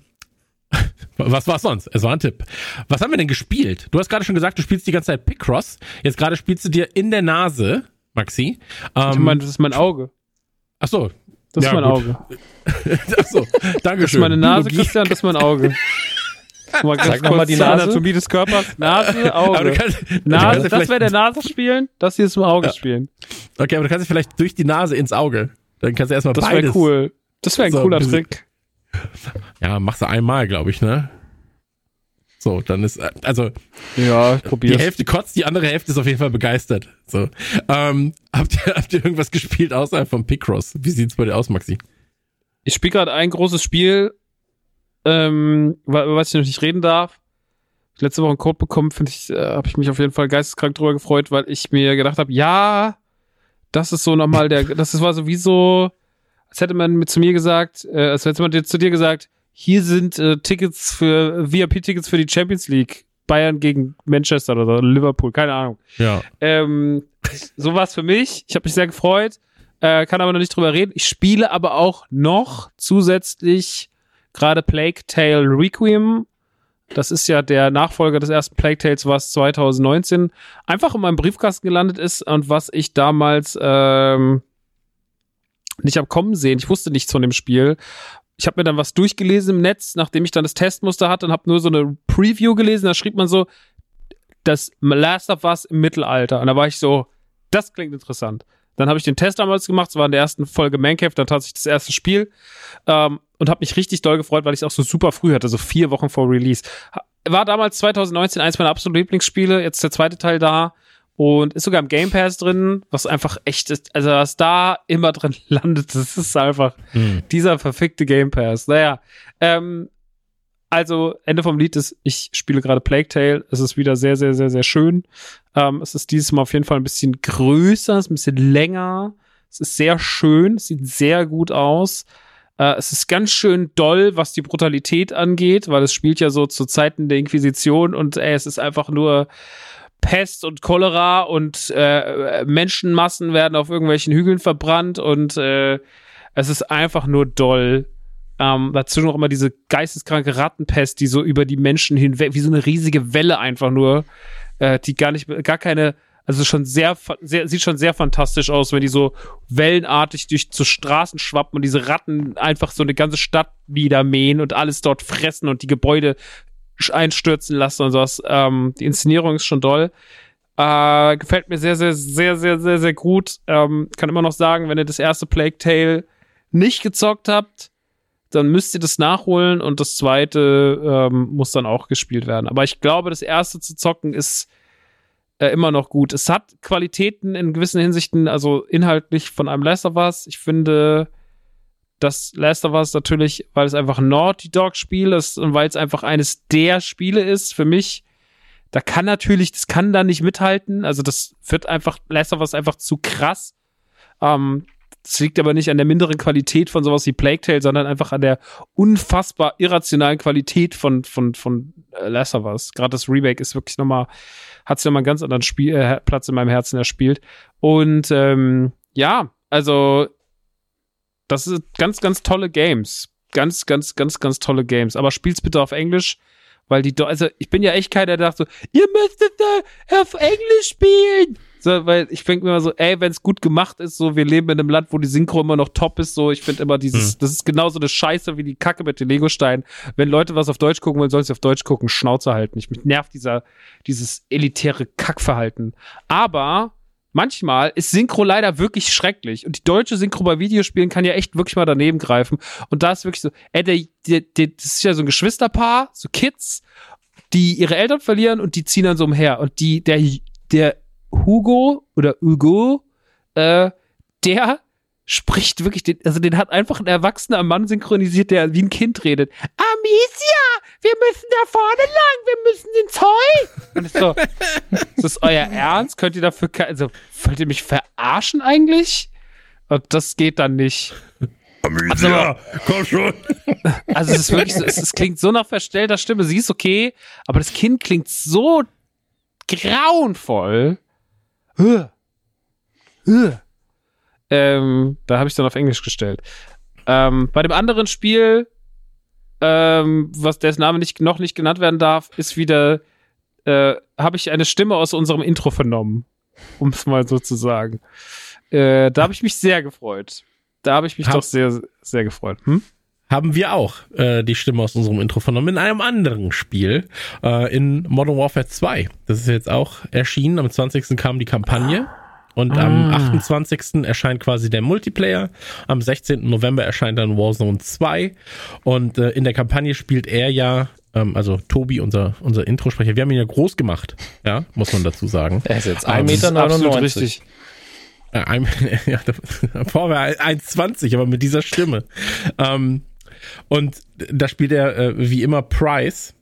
Speaker 1: was war sonst? Es war ein Tipp. Was haben wir denn gespielt? Du hast gerade schon gesagt, du spielst die ganze Zeit Picross. Jetzt gerade spielst du dir in der Nase, Maxi.
Speaker 2: Ähm, ich meine, das ist mein Auge.
Speaker 1: Ach so,
Speaker 2: das ja, ist mein gut. Auge.
Speaker 1: Achso, danke
Speaker 2: Das ist meine Nase, Christian, das ist mein Auge.
Speaker 3: Mal Sag nochmal die Nase.
Speaker 2: Anatomie des Körpers. Nase, Auge. Kannst, Nase, das wäre der Nase spielen, das hier ist im Auge ja. spielen.
Speaker 1: Okay, aber du kannst vielleicht durch die Nase ins Auge. Dann kannst du erstmal
Speaker 2: das
Speaker 1: beides.
Speaker 2: Das wäre cool. Das wäre ein so, cooler Trick.
Speaker 1: Ja, machst du einmal, glaube ich, ne? So, dann ist, also.
Speaker 2: Ja, ich probier's.
Speaker 1: Die Hälfte kotzt, die andere Hälfte ist auf jeden Fall begeistert. So. Ähm, habt ihr, habt ihr irgendwas gespielt außerhalb von Picross? Wie sieht's bei dir aus, Maxi?
Speaker 2: Ich spiele gerade ein großes Spiel, ähm, was ich noch nicht reden darf. Letzte Woche einen Code bekommen, finde ich, äh, habe ich mich auf jeden Fall geisteskrank drüber gefreut, weil ich mir gedacht habe, ja, Das ist so nochmal der, das war so wie so, als hätte man mit zu mir gesagt, äh, als hätte man dir, zu dir gesagt, hier sind äh, Tickets für, VIP-Tickets für die Champions League. Bayern gegen Manchester oder Liverpool, keine Ahnung.
Speaker 1: Ja.
Speaker 2: Ähm, so war es für mich. Ich habe mich sehr gefreut, äh, kann aber noch nicht drüber reden. Ich spiele aber auch noch zusätzlich gerade Plague Tale Requiem. Das ist ja der Nachfolger des ersten Plague Tales, was 2019 einfach in meinem Briefkasten gelandet ist und was ich damals ähm, nicht hab kommen sehen. Ich wusste nichts von dem Spiel. Ich habe mir dann was durchgelesen im Netz, nachdem ich dann das Testmuster hatte und habe nur so eine Preview gelesen. Da schrieb man so, das Last of Us im Mittelalter. Und da war ich so, das klingt interessant. Dann habe ich den Test damals gemacht, es war in der ersten Folge Mancave, dann tatsächlich das erste Spiel ähm, und habe mich richtig doll gefreut, weil ich es auch so super früh hatte, so vier Wochen vor Release. War damals 2019 eins meiner absoluten Lieblingsspiele, jetzt der zweite Teil da und ist sogar im Game Pass drin, was einfach echt ist. Also was da immer drin landet, das ist einfach hm. dieser verfickte Game Pass. Naja, ähm, also Ende vom Lied ist, ich spiele gerade Plague Tale. Es ist wieder sehr, sehr, sehr, sehr schön. Ähm, es ist dieses Mal auf jeden Fall ein bisschen größer, es ist ein bisschen länger. Es ist sehr schön, es sieht sehr gut aus. Äh, es ist ganz schön doll, was die Brutalität angeht, weil es spielt ja so zu Zeiten der Inquisition und ey, es ist einfach nur Pest und Cholera und äh, Menschenmassen werden auf irgendwelchen Hügeln verbrannt und äh, es ist einfach nur doll. Ähm, dazu noch immer diese geisteskranke Rattenpest, die so über die Menschen hinweg, wie so eine riesige Welle einfach nur, äh, die gar nicht, gar keine, also schon sehr, sehr, sieht schon sehr fantastisch aus, wenn die so wellenartig durch so Straßen schwappen und diese Ratten einfach so eine ganze Stadt niedermähen und alles dort fressen und die Gebäude einstürzen lassen und sowas. Ähm, die Inszenierung ist schon doll. Äh, gefällt mir sehr, sehr, sehr, sehr, sehr, sehr gut. Ähm, kann immer noch sagen, wenn ihr das erste Plague Tale nicht gezockt habt, dann müsst ihr das nachholen und das zweite ähm, muss dann auch gespielt werden. Aber ich glaube, das erste zu zocken ist äh, immer noch gut. Es hat Qualitäten in gewissen Hinsichten, also inhaltlich von einem Last of Us. Ich finde, das Last of Us natürlich, weil es einfach ein Naughty Dog Spiel ist und weil es einfach eines der Spiele ist für mich. Da kann natürlich, das kann da nicht mithalten. Also das wird einfach, Last of Us einfach zu krass. Ähm, das liegt aber nicht an der minderen Qualität von sowas wie Plague Tale, sondern einfach an der unfassbar irrationalen Qualität von, von, von äh, Last of Us. Gerade das Remake ist wirklich nochmal, hat sich nochmal einen ganz anderen Spiel, äh, Platz in meinem Herzen erspielt. Und ähm, ja, also das sind ganz, ganz tolle Games. Ganz, ganz, ganz, ganz tolle Games. Aber spiel's bitte auf Englisch, weil die, also ich bin ja echt keiner, der dachte so, ihr müsstet da auf Englisch spielen. So, weil ich denke mir immer so, ey, wenn es gut gemacht ist, so, wir leben in einem Land, wo die Synchro immer noch top ist, so, ich finde immer dieses, hm. das ist genauso eine Scheiße wie die Kacke mit den Legosteinen. Wenn Leute was auf Deutsch gucken wollen, sollen sie auf Deutsch gucken, Schnauze halten. Ich mich nervt dieser, dieses elitäre Kackverhalten. Aber manchmal ist Synchro leider wirklich schrecklich. Und die deutsche Synchro bei Videospielen kann ja echt wirklich mal daneben greifen. Und da ist wirklich so, ey, der, der, der, das ist ja so ein Geschwisterpaar, so Kids, die ihre Eltern verlieren und die ziehen dann so umher. Und die, der, der Hugo oder Hugo, äh, der spricht wirklich, den, also den hat einfach ein erwachsener Mann synchronisiert, der wie ein Kind redet. Amicia, wir müssen da vorne lang, wir müssen ins Heu. Und ich so, ist das euer Ernst? Könnt ihr dafür, also wollt ihr mich verarschen eigentlich? Und das geht dann nicht.
Speaker 4: Amicia, also, komm schon.
Speaker 2: Also es ist wirklich, so, es, es klingt so nach verstellter Stimme. Sie ist okay, aber das Kind klingt so grauenvoll. Huh. Huh. Ähm, da habe ich dann auf Englisch gestellt. Ähm, bei dem anderen Spiel, ähm, was dessen Name nicht, noch nicht genannt werden darf, ist wieder, äh, habe ich eine Stimme aus unserem Intro vernommen, um es mal so zu sagen. Äh, da habe ich mich sehr gefreut. Da habe ich mich Hab doch sehr, sehr gefreut. Hm?
Speaker 1: haben wir auch äh, die Stimme aus unserem Intro vernommen in einem anderen Spiel, äh, in Modern Warfare 2. Das ist jetzt auch erschienen. Am 20. kam die Kampagne. Und ah. am 28. erscheint quasi der Multiplayer. Am 16. November erscheint dann Warzone 2. Und äh, in der Kampagne spielt er ja, ähm, also Tobi, unser, unser Introsprecher, wir haben ihn ja groß gemacht, ja, muss man dazu sagen.
Speaker 2: Er ist jetzt 1,99 Meter. Richtig.
Speaker 1: Äh, ein, ja, davor war 1,20, aber mit dieser Stimme. Ähm, und da spielt er äh, wie immer Price.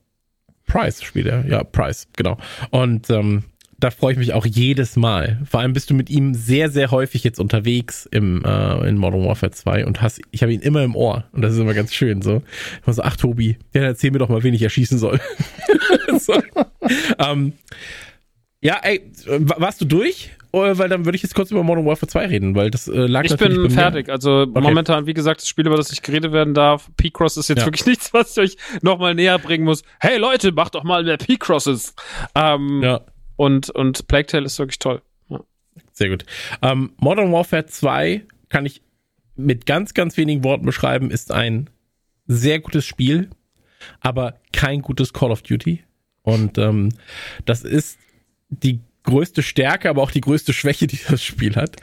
Speaker 1: Price spielt er, ja, Price, genau. Und ähm, da freue ich mich auch jedes Mal. Vor allem bist du mit ihm sehr, sehr häufig jetzt unterwegs im, äh, in Modern Warfare 2 und hast, ich habe ihn immer im Ohr und das ist immer ganz schön so. Ich war so, ach Tobi, ja, erzähl mir doch mal, wen ich erschießen soll. so. ähm, ja, ey, warst du durch? Weil dann würde ich jetzt kurz über Modern Warfare 2 reden, weil das äh, lag
Speaker 2: Ich bin fertig. Also okay. momentan, wie gesagt, das Spiel, über das ich geredet werden darf, P-Cross ist jetzt ja. wirklich nichts, was ich euch nochmal näher bringen muss. Hey Leute, macht doch mal mehr P-Crosses. Ähm, ja. Und, und Plague Tale ist wirklich toll. Ja.
Speaker 1: Sehr gut. Ähm, Modern Warfare 2 kann ich mit ganz, ganz wenigen Worten beschreiben, ist ein sehr gutes Spiel, aber kein gutes Call of Duty. Und ähm, das ist die größte Stärke, aber auch die größte Schwäche, die das Spiel hat.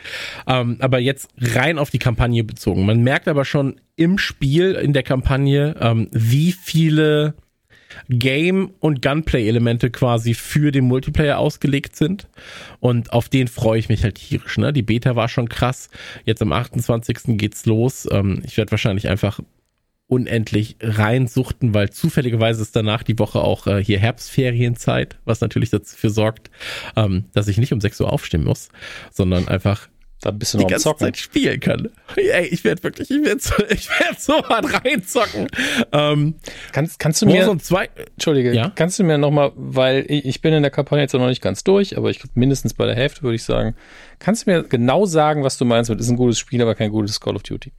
Speaker 1: Ähm, aber jetzt rein auf die Kampagne bezogen. Man merkt aber schon im Spiel, in der Kampagne, ähm, wie viele Game- und Gunplay-Elemente quasi für den Multiplayer ausgelegt sind. Und auf den freue ich mich halt tierisch. Ne? Die Beta war schon krass. Jetzt am 28. geht's los. Ähm, ich werde wahrscheinlich einfach unendlich reinsuchten, weil zufälligerweise ist danach die Woche auch äh, hier Herbstferienzeit, was natürlich dafür sorgt, ähm, dass ich nicht um 6 Uhr aufstehen muss, sondern einfach
Speaker 3: da ein bisschen die
Speaker 1: ganze
Speaker 3: zocken.
Speaker 1: Zeit spielen kann. Ey, ich werde wirklich, ich werde so, ich werd so hart reinzocken. Ähm,
Speaker 3: kannst, kannst du mir,
Speaker 1: so zwei,
Speaker 3: Entschuldige, ja? kannst du mir nochmal, weil ich, ich bin in der Kampagne jetzt noch nicht ganz durch, aber ich mindestens bei der Hälfte würde ich sagen, kannst du mir genau sagen, was du meinst mit, ist ein gutes Spiel, aber kein gutes Call of Duty?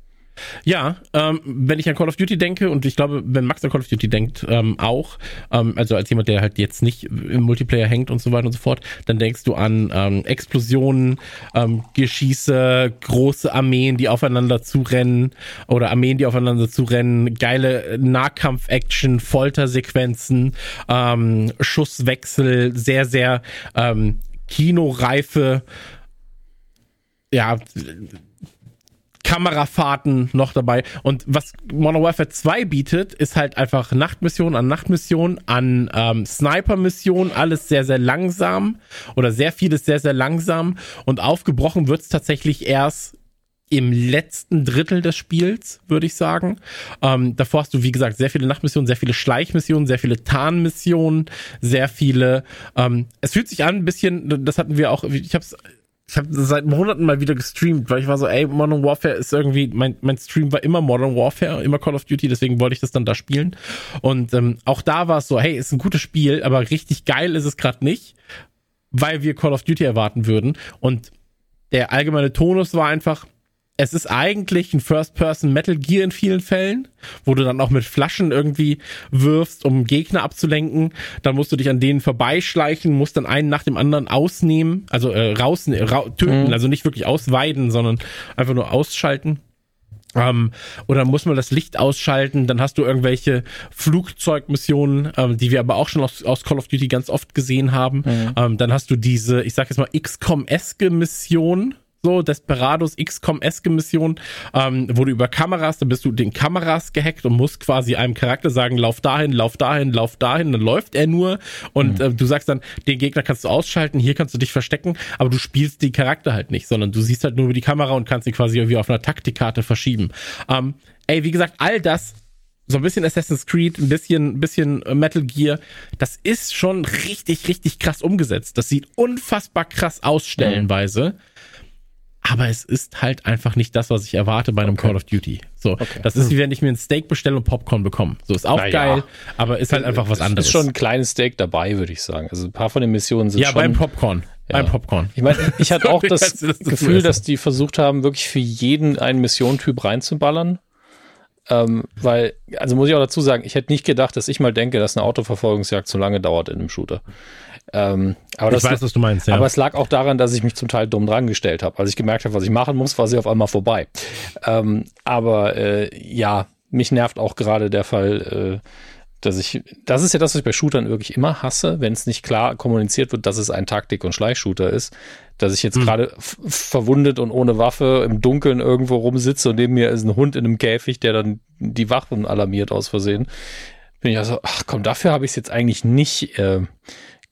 Speaker 1: Ja, ähm, wenn ich an Call of Duty denke und ich glaube, wenn Max an Call of Duty denkt, ähm, auch, ähm, also als jemand, der halt jetzt nicht im Multiplayer hängt und so weiter und so fort, dann denkst du an ähm, Explosionen, ähm, Geschieße, große Armeen, die aufeinander zurennen oder Armeen, die aufeinander zurennen, geile Nahkampf-Action, Foltersequenzen, ähm, Schusswechsel, sehr, sehr kinoreife ja, Kamerafahrten noch dabei. Und was Modern Warfare 2 bietet, ist halt einfach Nachtmission an Nachtmission, an ähm, Sniper-Mission, alles sehr, sehr langsam oder sehr vieles sehr, sehr langsam. Und aufgebrochen wird's tatsächlich erst im letzten Drittel des Spiels, würde ich sagen. Ähm, davor hast du, wie gesagt, sehr viele Nachtmissionen, sehr viele Schleichmissionen, sehr viele Tarnmissionen, sehr viele. Ähm, es fühlt sich an ein bisschen, das hatten wir auch, ich habe es ich habe seit Monaten mal wieder gestreamt, weil ich war so, ey, Modern Warfare ist irgendwie, mein, mein Stream war immer Modern Warfare, immer Call of Duty, deswegen wollte ich das dann da spielen. Und ähm, auch da war es so, hey, ist ein gutes Spiel, aber richtig geil ist es gerade nicht, weil wir Call of Duty erwarten würden. Und der allgemeine Tonus war einfach, es ist eigentlich ein First-Person-Metal Gear in vielen Fällen, wo du dann auch mit Flaschen irgendwie wirfst, um Gegner abzulenken. Dann musst du dich an denen vorbeischleichen, musst dann einen nach dem anderen ausnehmen, also äh, raus, ra töten, mhm. also nicht wirklich ausweiden, sondern einfach nur ausschalten. Ähm, oder muss man das Licht ausschalten, dann hast du irgendwelche Flugzeugmissionen, ähm, die wir aber auch schon aus, aus Call of Duty ganz oft gesehen haben. Mhm. Ähm, dann hast du diese, ich sag jetzt mal, XCOM-eske Mission, so Desperados XCOM-eske Mission, ähm, wo du über Kameras, dann bist du den Kameras gehackt und musst quasi einem Charakter sagen, lauf dahin, lauf dahin, lauf dahin, dann läuft er nur und mhm. äh, du sagst dann, den Gegner kannst du ausschalten, hier kannst du dich verstecken, aber du spielst den Charakter halt nicht, sondern du siehst halt nur über die Kamera und kannst ihn quasi irgendwie auf einer Taktikkarte verschieben. Ähm, ey, wie gesagt, all das so ein bisschen Assassin's Creed, ein bisschen, bisschen Metal Gear. Das ist schon richtig, richtig krass umgesetzt. Das sieht unfassbar krass aus stellenweise. Mhm aber es ist halt einfach nicht das, was ich erwarte bei einem okay. Call of Duty. So, okay. das ist wie wenn ich mir ein Steak bestelle und Popcorn bekomme. So ist auch Na geil, ja. aber ist halt einfach was anderes.
Speaker 3: Ist schon ein kleines Steak dabei, würde ich sagen. Also ein paar von den Missionen sind
Speaker 1: ja,
Speaker 3: schon.
Speaker 1: Ja, beim Popcorn. Ja. Beim Popcorn.
Speaker 3: Ich meine, ich hatte auch das, das Gefühl, dass die versucht haben, wirklich für jeden einen Missiontyp reinzuballern. Ähm, weil, also muss ich auch dazu sagen, ich hätte nicht gedacht, dass ich mal denke, dass eine Autoverfolgungsjagd zu lange dauert in einem Shooter. Ähm, aber
Speaker 1: ich weiß, was du meinst, ja.
Speaker 3: Aber es lag auch daran, dass ich mich zum Teil dumm dran gestellt habe. Als ich gemerkt habe, was ich machen muss, war sie auf einmal vorbei. Ähm, aber äh, ja, mich nervt auch gerade der Fall, äh, dass ich, das ist ja das, was ich bei Shootern wirklich immer hasse, wenn es nicht klar kommuniziert wird, dass es ein Taktik- und Schleichshooter ist, dass ich jetzt hm. gerade verwundet und ohne Waffe im Dunkeln irgendwo rumsitze und neben mir ist ein Hund in einem Käfig, der dann die Wachen alarmiert aus Versehen. Bin ich also, ach komm, dafür habe ich es jetzt eigentlich nicht äh,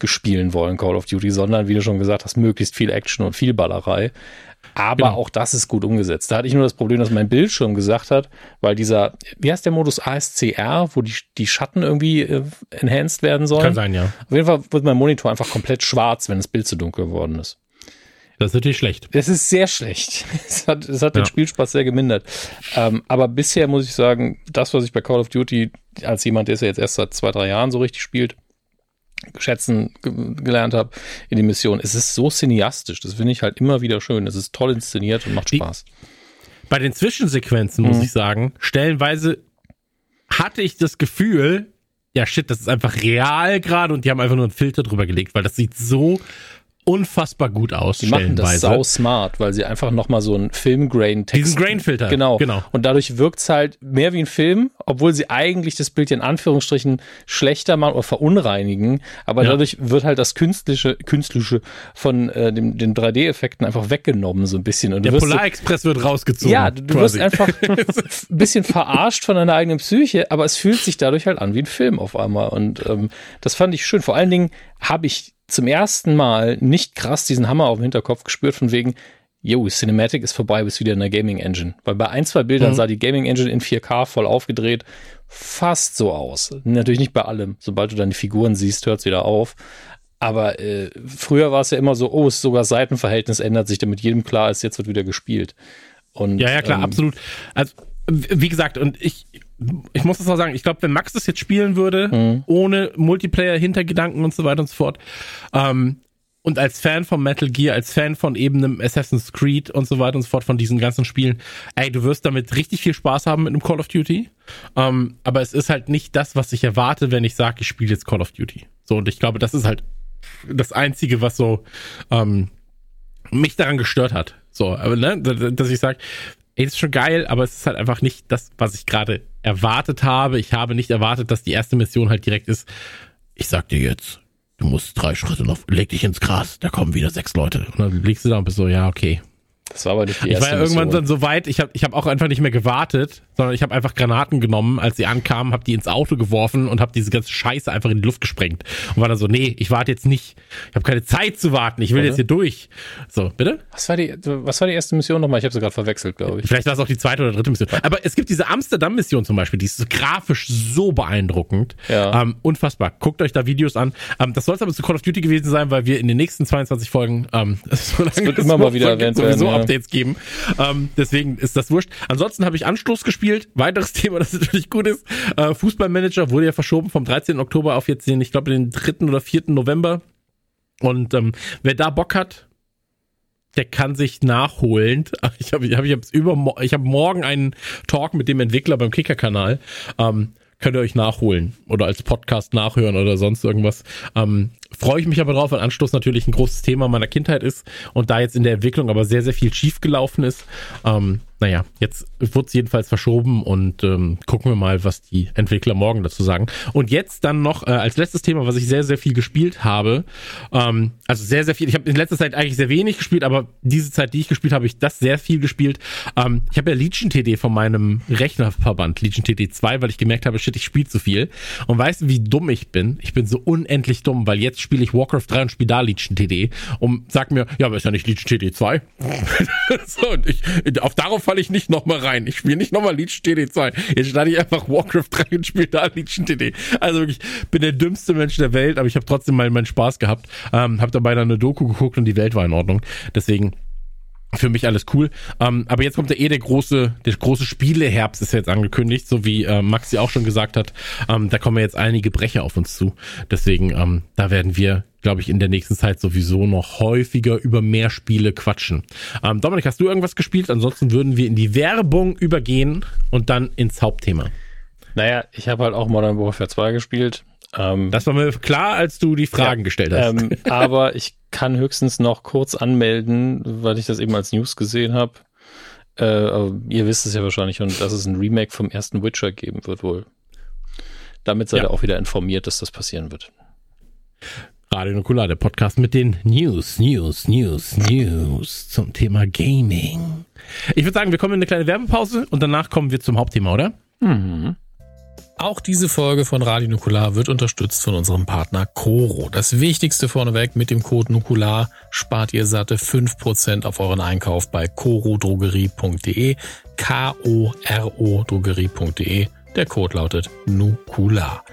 Speaker 3: gespielen wollen, Call of Duty, sondern wie du schon gesagt hast, möglichst viel Action und viel Ballerei. Aber genau. auch das ist gut umgesetzt. Da hatte ich nur das Problem, dass mein Bildschirm gesagt hat, weil dieser, wie heißt der Modus ASCR, wo die, die Schatten irgendwie äh, enhanced werden sollen?
Speaker 1: Kann sein, ja.
Speaker 3: Auf jeden Fall wird mein Monitor einfach komplett schwarz, wenn das Bild zu dunkel geworden ist.
Speaker 1: Das ist natürlich schlecht.
Speaker 3: Es ist sehr schlecht. Es hat, es hat ja. den Spielspaß sehr gemindert. Ähm, aber bisher muss ich sagen, das, was ich bei Call of Duty als jemand, der es ja jetzt erst seit zwei, drei Jahren so richtig spielt, schätzen gelernt habe in die Mission. Es ist so cineastisch, das finde ich halt immer wieder schön. Es ist toll inszeniert und macht Spaß.
Speaker 1: Bei den Zwischensequenzen muss mhm. ich sagen, stellenweise hatte ich das Gefühl, ja shit, das ist einfach real gerade und die haben einfach nur einen Filter drüber gelegt, weil das sieht so unfassbar gut aus.
Speaker 3: Die machen das sau smart, weil sie einfach nochmal so einen Filmgrain-Text.
Speaker 1: Diesen Grain-Filter.
Speaker 3: Genau. genau. Und dadurch wirkt's halt mehr wie ein Film, obwohl sie eigentlich das Bild in Anführungsstrichen schlechter machen oder verunreinigen. Aber ja. dadurch wird halt das Künstliche, Künstliche von äh, dem, den 3D-Effekten einfach weggenommen, so ein bisschen. Und
Speaker 1: Der Polarexpress wird rausgezogen.
Speaker 3: Ja, du, du wirst einfach ein bisschen verarscht von deiner eigenen Psyche, aber es fühlt sich dadurch halt an wie ein Film auf einmal. Und ähm, das fand ich schön. Vor allen Dingen habe ich zum ersten Mal nicht krass diesen Hammer auf dem Hinterkopf gespürt, von wegen, yo, Cinematic ist vorbei, bist wieder in der Gaming Engine. Weil bei ein, zwei Bildern mhm. sah die Gaming Engine in 4K voll aufgedreht fast so aus. Natürlich nicht bei allem. Sobald du dann die Figuren siehst, hört es wieder auf. Aber äh, früher war es ja immer so, oh, es sogar Seitenverhältnis ändert sich, damit jedem klar ist, jetzt wird wieder gespielt. Und,
Speaker 1: ja, ja, klar, ähm, absolut. Also, wie gesagt, und ich, ich muss das auch sagen, ich glaube, wenn Max das jetzt spielen würde, mhm. ohne Multiplayer-Hintergedanken und so weiter und so fort, ähm, und als Fan von Metal Gear, als Fan von eben einem Assassin's Creed und so weiter und so fort, von diesen ganzen Spielen, ey, du wirst damit richtig viel Spaß haben mit einem Call of Duty. Ähm, aber es ist halt nicht das, was ich erwarte, wenn ich sage, ich spiele jetzt Call of Duty. So, und ich glaube, das ist halt das Einzige, was so ähm, mich daran gestört hat. So, aber ne, dass ich sage, ey, das ist schon geil, aber es ist halt einfach nicht das, was ich gerade erwartet habe. Ich habe nicht erwartet, dass die erste Mission halt direkt ist. Ich sag dir jetzt, du musst drei Schritte noch, leg dich ins Gras, da kommen wieder sechs Leute. Und dann liegst du da und bist so, ja, okay.
Speaker 3: Das war aber nicht die
Speaker 1: erste Ich war ja irgendwann Mission. dann so weit, ich habe ich hab auch einfach nicht mehr gewartet, sondern ich habe einfach Granaten genommen, als sie ankamen, habe die ins Auto geworfen und habe diese ganze Scheiße einfach in die Luft gesprengt. Und war dann so, nee, ich warte jetzt nicht. Ich habe keine Zeit zu warten, ich will Oder? jetzt hier durch. So, bitte?
Speaker 3: Was war die, was war die erste Mission nochmal? Ich habe sie gerade verwechselt, glaube ich.
Speaker 1: Vielleicht war es auch die zweite oder dritte Mission. Aber es gibt diese Amsterdam-Mission zum Beispiel, die ist grafisch so beeindruckend. Ja. Ähm, unfassbar. Guckt euch da Videos an. Ähm, das soll es aber zu Call of Duty gewesen sein, weil wir in den nächsten 22 Folgen, ähm,
Speaker 3: so lange es wird immer mal wieder erwähnt
Speaker 1: sowieso werden, ja. Updates geben. Ähm, deswegen ist das wurscht. Ansonsten habe ich Anstoß gespielt. Weiteres Thema, das natürlich gut ist. Äh, Fußballmanager wurde ja verschoben vom 13. Oktober auf jetzt den, ich glaube, den 3. oder 4. November. Und ähm, wer da Bock hat, der kann sich nachholen. Ich habe ich hab, ich hab über ich habe morgen einen Talk mit dem Entwickler beim Kicker-Kanal. Ähm, könnt ihr euch nachholen oder als Podcast nachhören oder sonst irgendwas. Ähm, Freue ich mich aber drauf, weil Anstoß natürlich ein großes Thema meiner Kindheit ist und da jetzt in der Entwicklung aber sehr, sehr viel schief gelaufen ist. Ähm, naja, jetzt wird es jedenfalls verschoben und ähm, gucken wir mal, was die Entwickler morgen dazu sagen. Und jetzt dann noch äh, als letztes Thema, was ich sehr, sehr viel gespielt habe. Ähm, also sehr, sehr viel. Ich habe in letzter Zeit eigentlich sehr wenig gespielt, aber diese Zeit, die ich gespielt habe, ich das sehr viel gespielt. Ähm, ich habe ja Legion TD von meinem Rechnerverband, Legion TD 2, weil ich gemerkt habe, shit, ich spiele zu viel. Und weißt du, wie dumm ich bin? Ich bin so unendlich dumm, weil jetzt spiele ich Warcraft 3 und spiele da Legion TD und sag mir, ja, aber ist ja nicht Legion TD 2. so, und ich, auf darauf falle ich nicht nochmal rein. Ich spiele nicht nochmal Legion TD2. Jetzt starte ich einfach Warcraft 3 und spiele da Legion TD. Also wirklich, bin der dümmste Mensch der Welt, aber ich habe trotzdem mal meinen Spaß gehabt. Ähm, habe dabei dann eine Doku geguckt und die Welt war in Ordnung. Deswegen für mich alles cool. Ähm, aber jetzt kommt ja eh der große, der große Spieleherbst ist jetzt angekündigt, so wie äh, Maxi auch schon gesagt hat. Ähm, da kommen jetzt einige Brecher auf uns zu. Deswegen, ähm, da werden wir, glaube ich, in der nächsten Zeit sowieso noch häufiger über mehr Spiele quatschen. Ähm, Dominik, hast du irgendwas gespielt? Ansonsten würden wir in die Werbung übergehen und dann ins Hauptthema.
Speaker 3: Naja, ich habe halt auch Modern Warfare 2 gespielt.
Speaker 1: Ähm, das war mir klar, als du die Fragen ja, gestellt hast. Ähm,
Speaker 3: aber ich kann höchstens noch kurz anmelden, weil ich das eben als News gesehen habe. Äh, ihr wisst es ja wahrscheinlich schon, dass es ein Remake vom ersten Witcher geben wird wohl. Damit seid ja. ihr auch wieder informiert, dass das passieren wird.
Speaker 1: Radio Nukular, der Podcast mit den News, News, News, News zum Thema Gaming. Ich würde sagen, wir kommen in eine kleine Werbepause und danach kommen wir zum Hauptthema, oder? Mhm.
Speaker 3: Auch diese Folge von Radio Nukular wird unterstützt von unserem Partner Coro. Das Wichtigste vorneweg, mit dem Code Nukular spart ihr satte 5% auf euren Einkauf bei corodrogerie.de, K-O-R-O Drogerie.de der Code lautet NUKULA.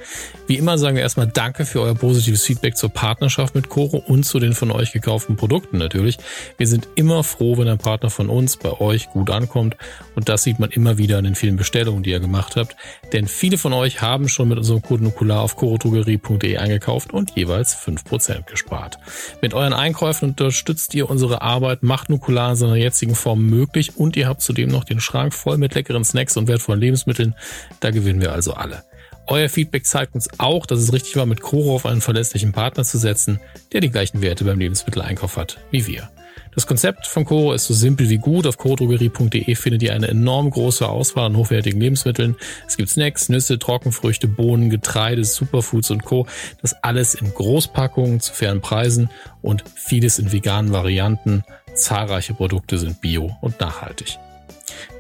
Speaker 3: Wie immer sagen wir erstmal Danke für euer positives Feedback zur Partnerschaft mit Coro und zu den von euch gekauften Produkten natürlich. Wir sind immer froh, wenn ein Partner von uns bei euch gut ankommt und das sieht man immer wieder an den vielen Bestellungen, die ihr gemacht habt. Denn viele von euch haben schon mit unserem Code NUKULA auf corodrogerie.de eingekauft und jeweils 5% gespart. Mit euren Einkäufen unterstützt ihr unsere Arbeit, macht Nukular in seiner jetzigen Form möglich und ihr habt zudem noch den Schrank voll mit leckeren Snacks und wertvollen Lebensmitteln. Da gewinnen wir also alle. Euer Feedback zeigt uns auch, dass es richtig war, mit Koro auf einen verlässlichen Partner zu setzen, der die gleichen Werte beim Lebensmitteleinkauf hat wie wir. Das Konzept von Koro ist so simpel wie gut. Auf korodrogerie.de findet ihr eine enorm große Auswahl an hochwertigen Lebensmitteln. Es gibt Snacks, Nüsse, Trockenfrüchte, Bohnen, Getreide, Superfoods und Co. Das alles in Großpackungen zu fairen Preisen und vieles in veganen Varianten. Zahlreiche Produkte sind bio und nachhaltig.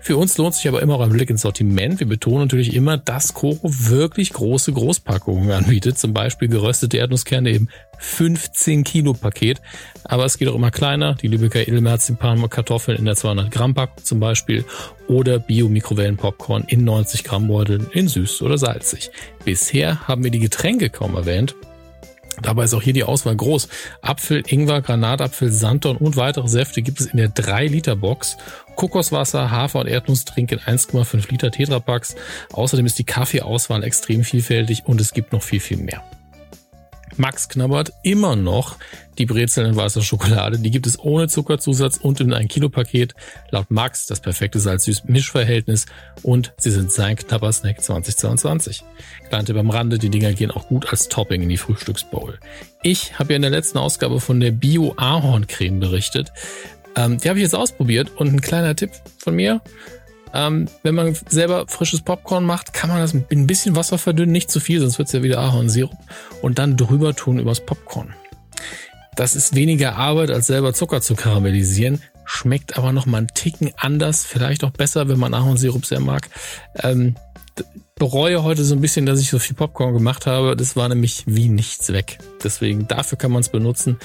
Speaker 3: Für uns lohnt sich aber immer auch ein Blick ins Sortiment. Wir betonen natürlich immer, dass Koro wirklich große Großpackungen anbietet. Zum Beispiel geröstete Erdnusskerne im 15 Kilo Paket. Aber es geht auch immer kleiner. Die Lübecker Edelmerzipan Kartoffeln in der 200 Gramm Packung zum Beispiel. Oder Bio-Mikrowellen Popcorn in 90 Gramm Beuteln in süß oder salzig. Bisher haben wir die Getränke kaum erwähnt. Dabei ist auch hier die Auswahl groß. Apfel, Ingwer, Granatapfel, Sanddorn und weitere Säfte gibt es in der 3-Liter-Box. Kokoswasser, Hafer- und Erdnusstrink in 1,5 Liter Tetrapacks. Außerdem ist die Kaffeeauswahl extrem vielfältig und es gibt noch viel, viel mehr. Max knabbert immer noch die Brezeln in weißer Schokolade. Die gibt es ohne Zuckerzusatz und in ein Kilo Paket. Laut Max das perfekte Salz-Süß-Mischverhältnis und sie sind sein Knabbersnack 2022. Kleinte beim Rande, die Dinger gehen auch gut als Topping in die Frühstücksbowl. Ich habe ja in der letzten Ausgabe von der Bio-Ahorn-Creme berichtet. Ähm, die habe ich jetzt ausprobiert und ein kleiner Tipp von mir. Ähm, wenn man selber frisches Popcorn macht, kann man das mit ein bisschen Wasser verdünnen, nicht zu viel, sonst wird es ja wieder Ahornsirup und dann drüber tun übers Popcorn. Das ist weniger Arbeit, als selber Zucker zu karamellisieren, schmeckt aber noch mal einen Ticken anders, vielleicht auch besser, wenn man Ahornsirup sehr mag. Ähm, bereue heute so ein bisschen, dass ich so viel Popcorn gemacht habe. Das war nämlich wie nichts weg. Deswegen dafür kann man es benutzen.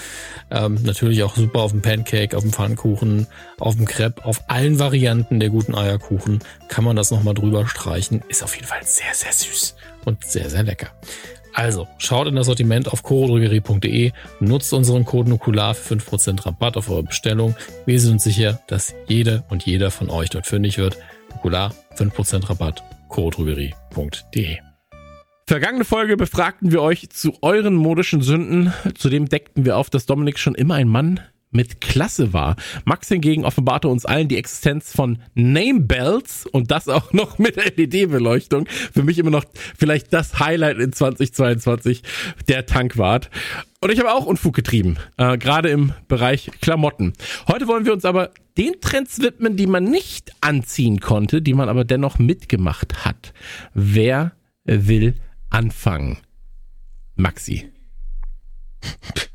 Speaker 3: Ähm, natürlich auch super auf dem Pancake, auf dem Pfannkuchen, auf dem Crepe, auf allen Varianten der guten Eierkuchen kann man das nochmal drüber streichen. Ist auf jeden Fall sehr, sehr süß und sehr, sehr lecker. Also, schaut in das Sortiment auf chorodrogerie.de, nutzt unseren Code Nukular für 5% Rabatt auf eure Bestellung. Wir sind uns sicher, dass jede und jeder von euch dort fündig wird. Nukular, 5% Rabatt chorodrogerie.de.
Speaker 1: Vergangene Folge befragten wir euch zu euren modischen Sünden. Zudem deckten wir auf, dass Dominik schon immer ein Mann mit Klasse war. Max hingegen offenbarte uns allen die Existenz von Name Bells und das auch noch mit LED-Beleuchtung. Für mich immer noch vielleicht das Highlight in 2022, der Tankwart. Und ich habe auch Unfug getrieben, äh, gerade im Bereich Klamotten. Heute wollen wir uns aber den Trends widmen, die man nicht anziehen konnte, die man aber dennoch mitgemacht hat. Wer will anfangen? Maxi.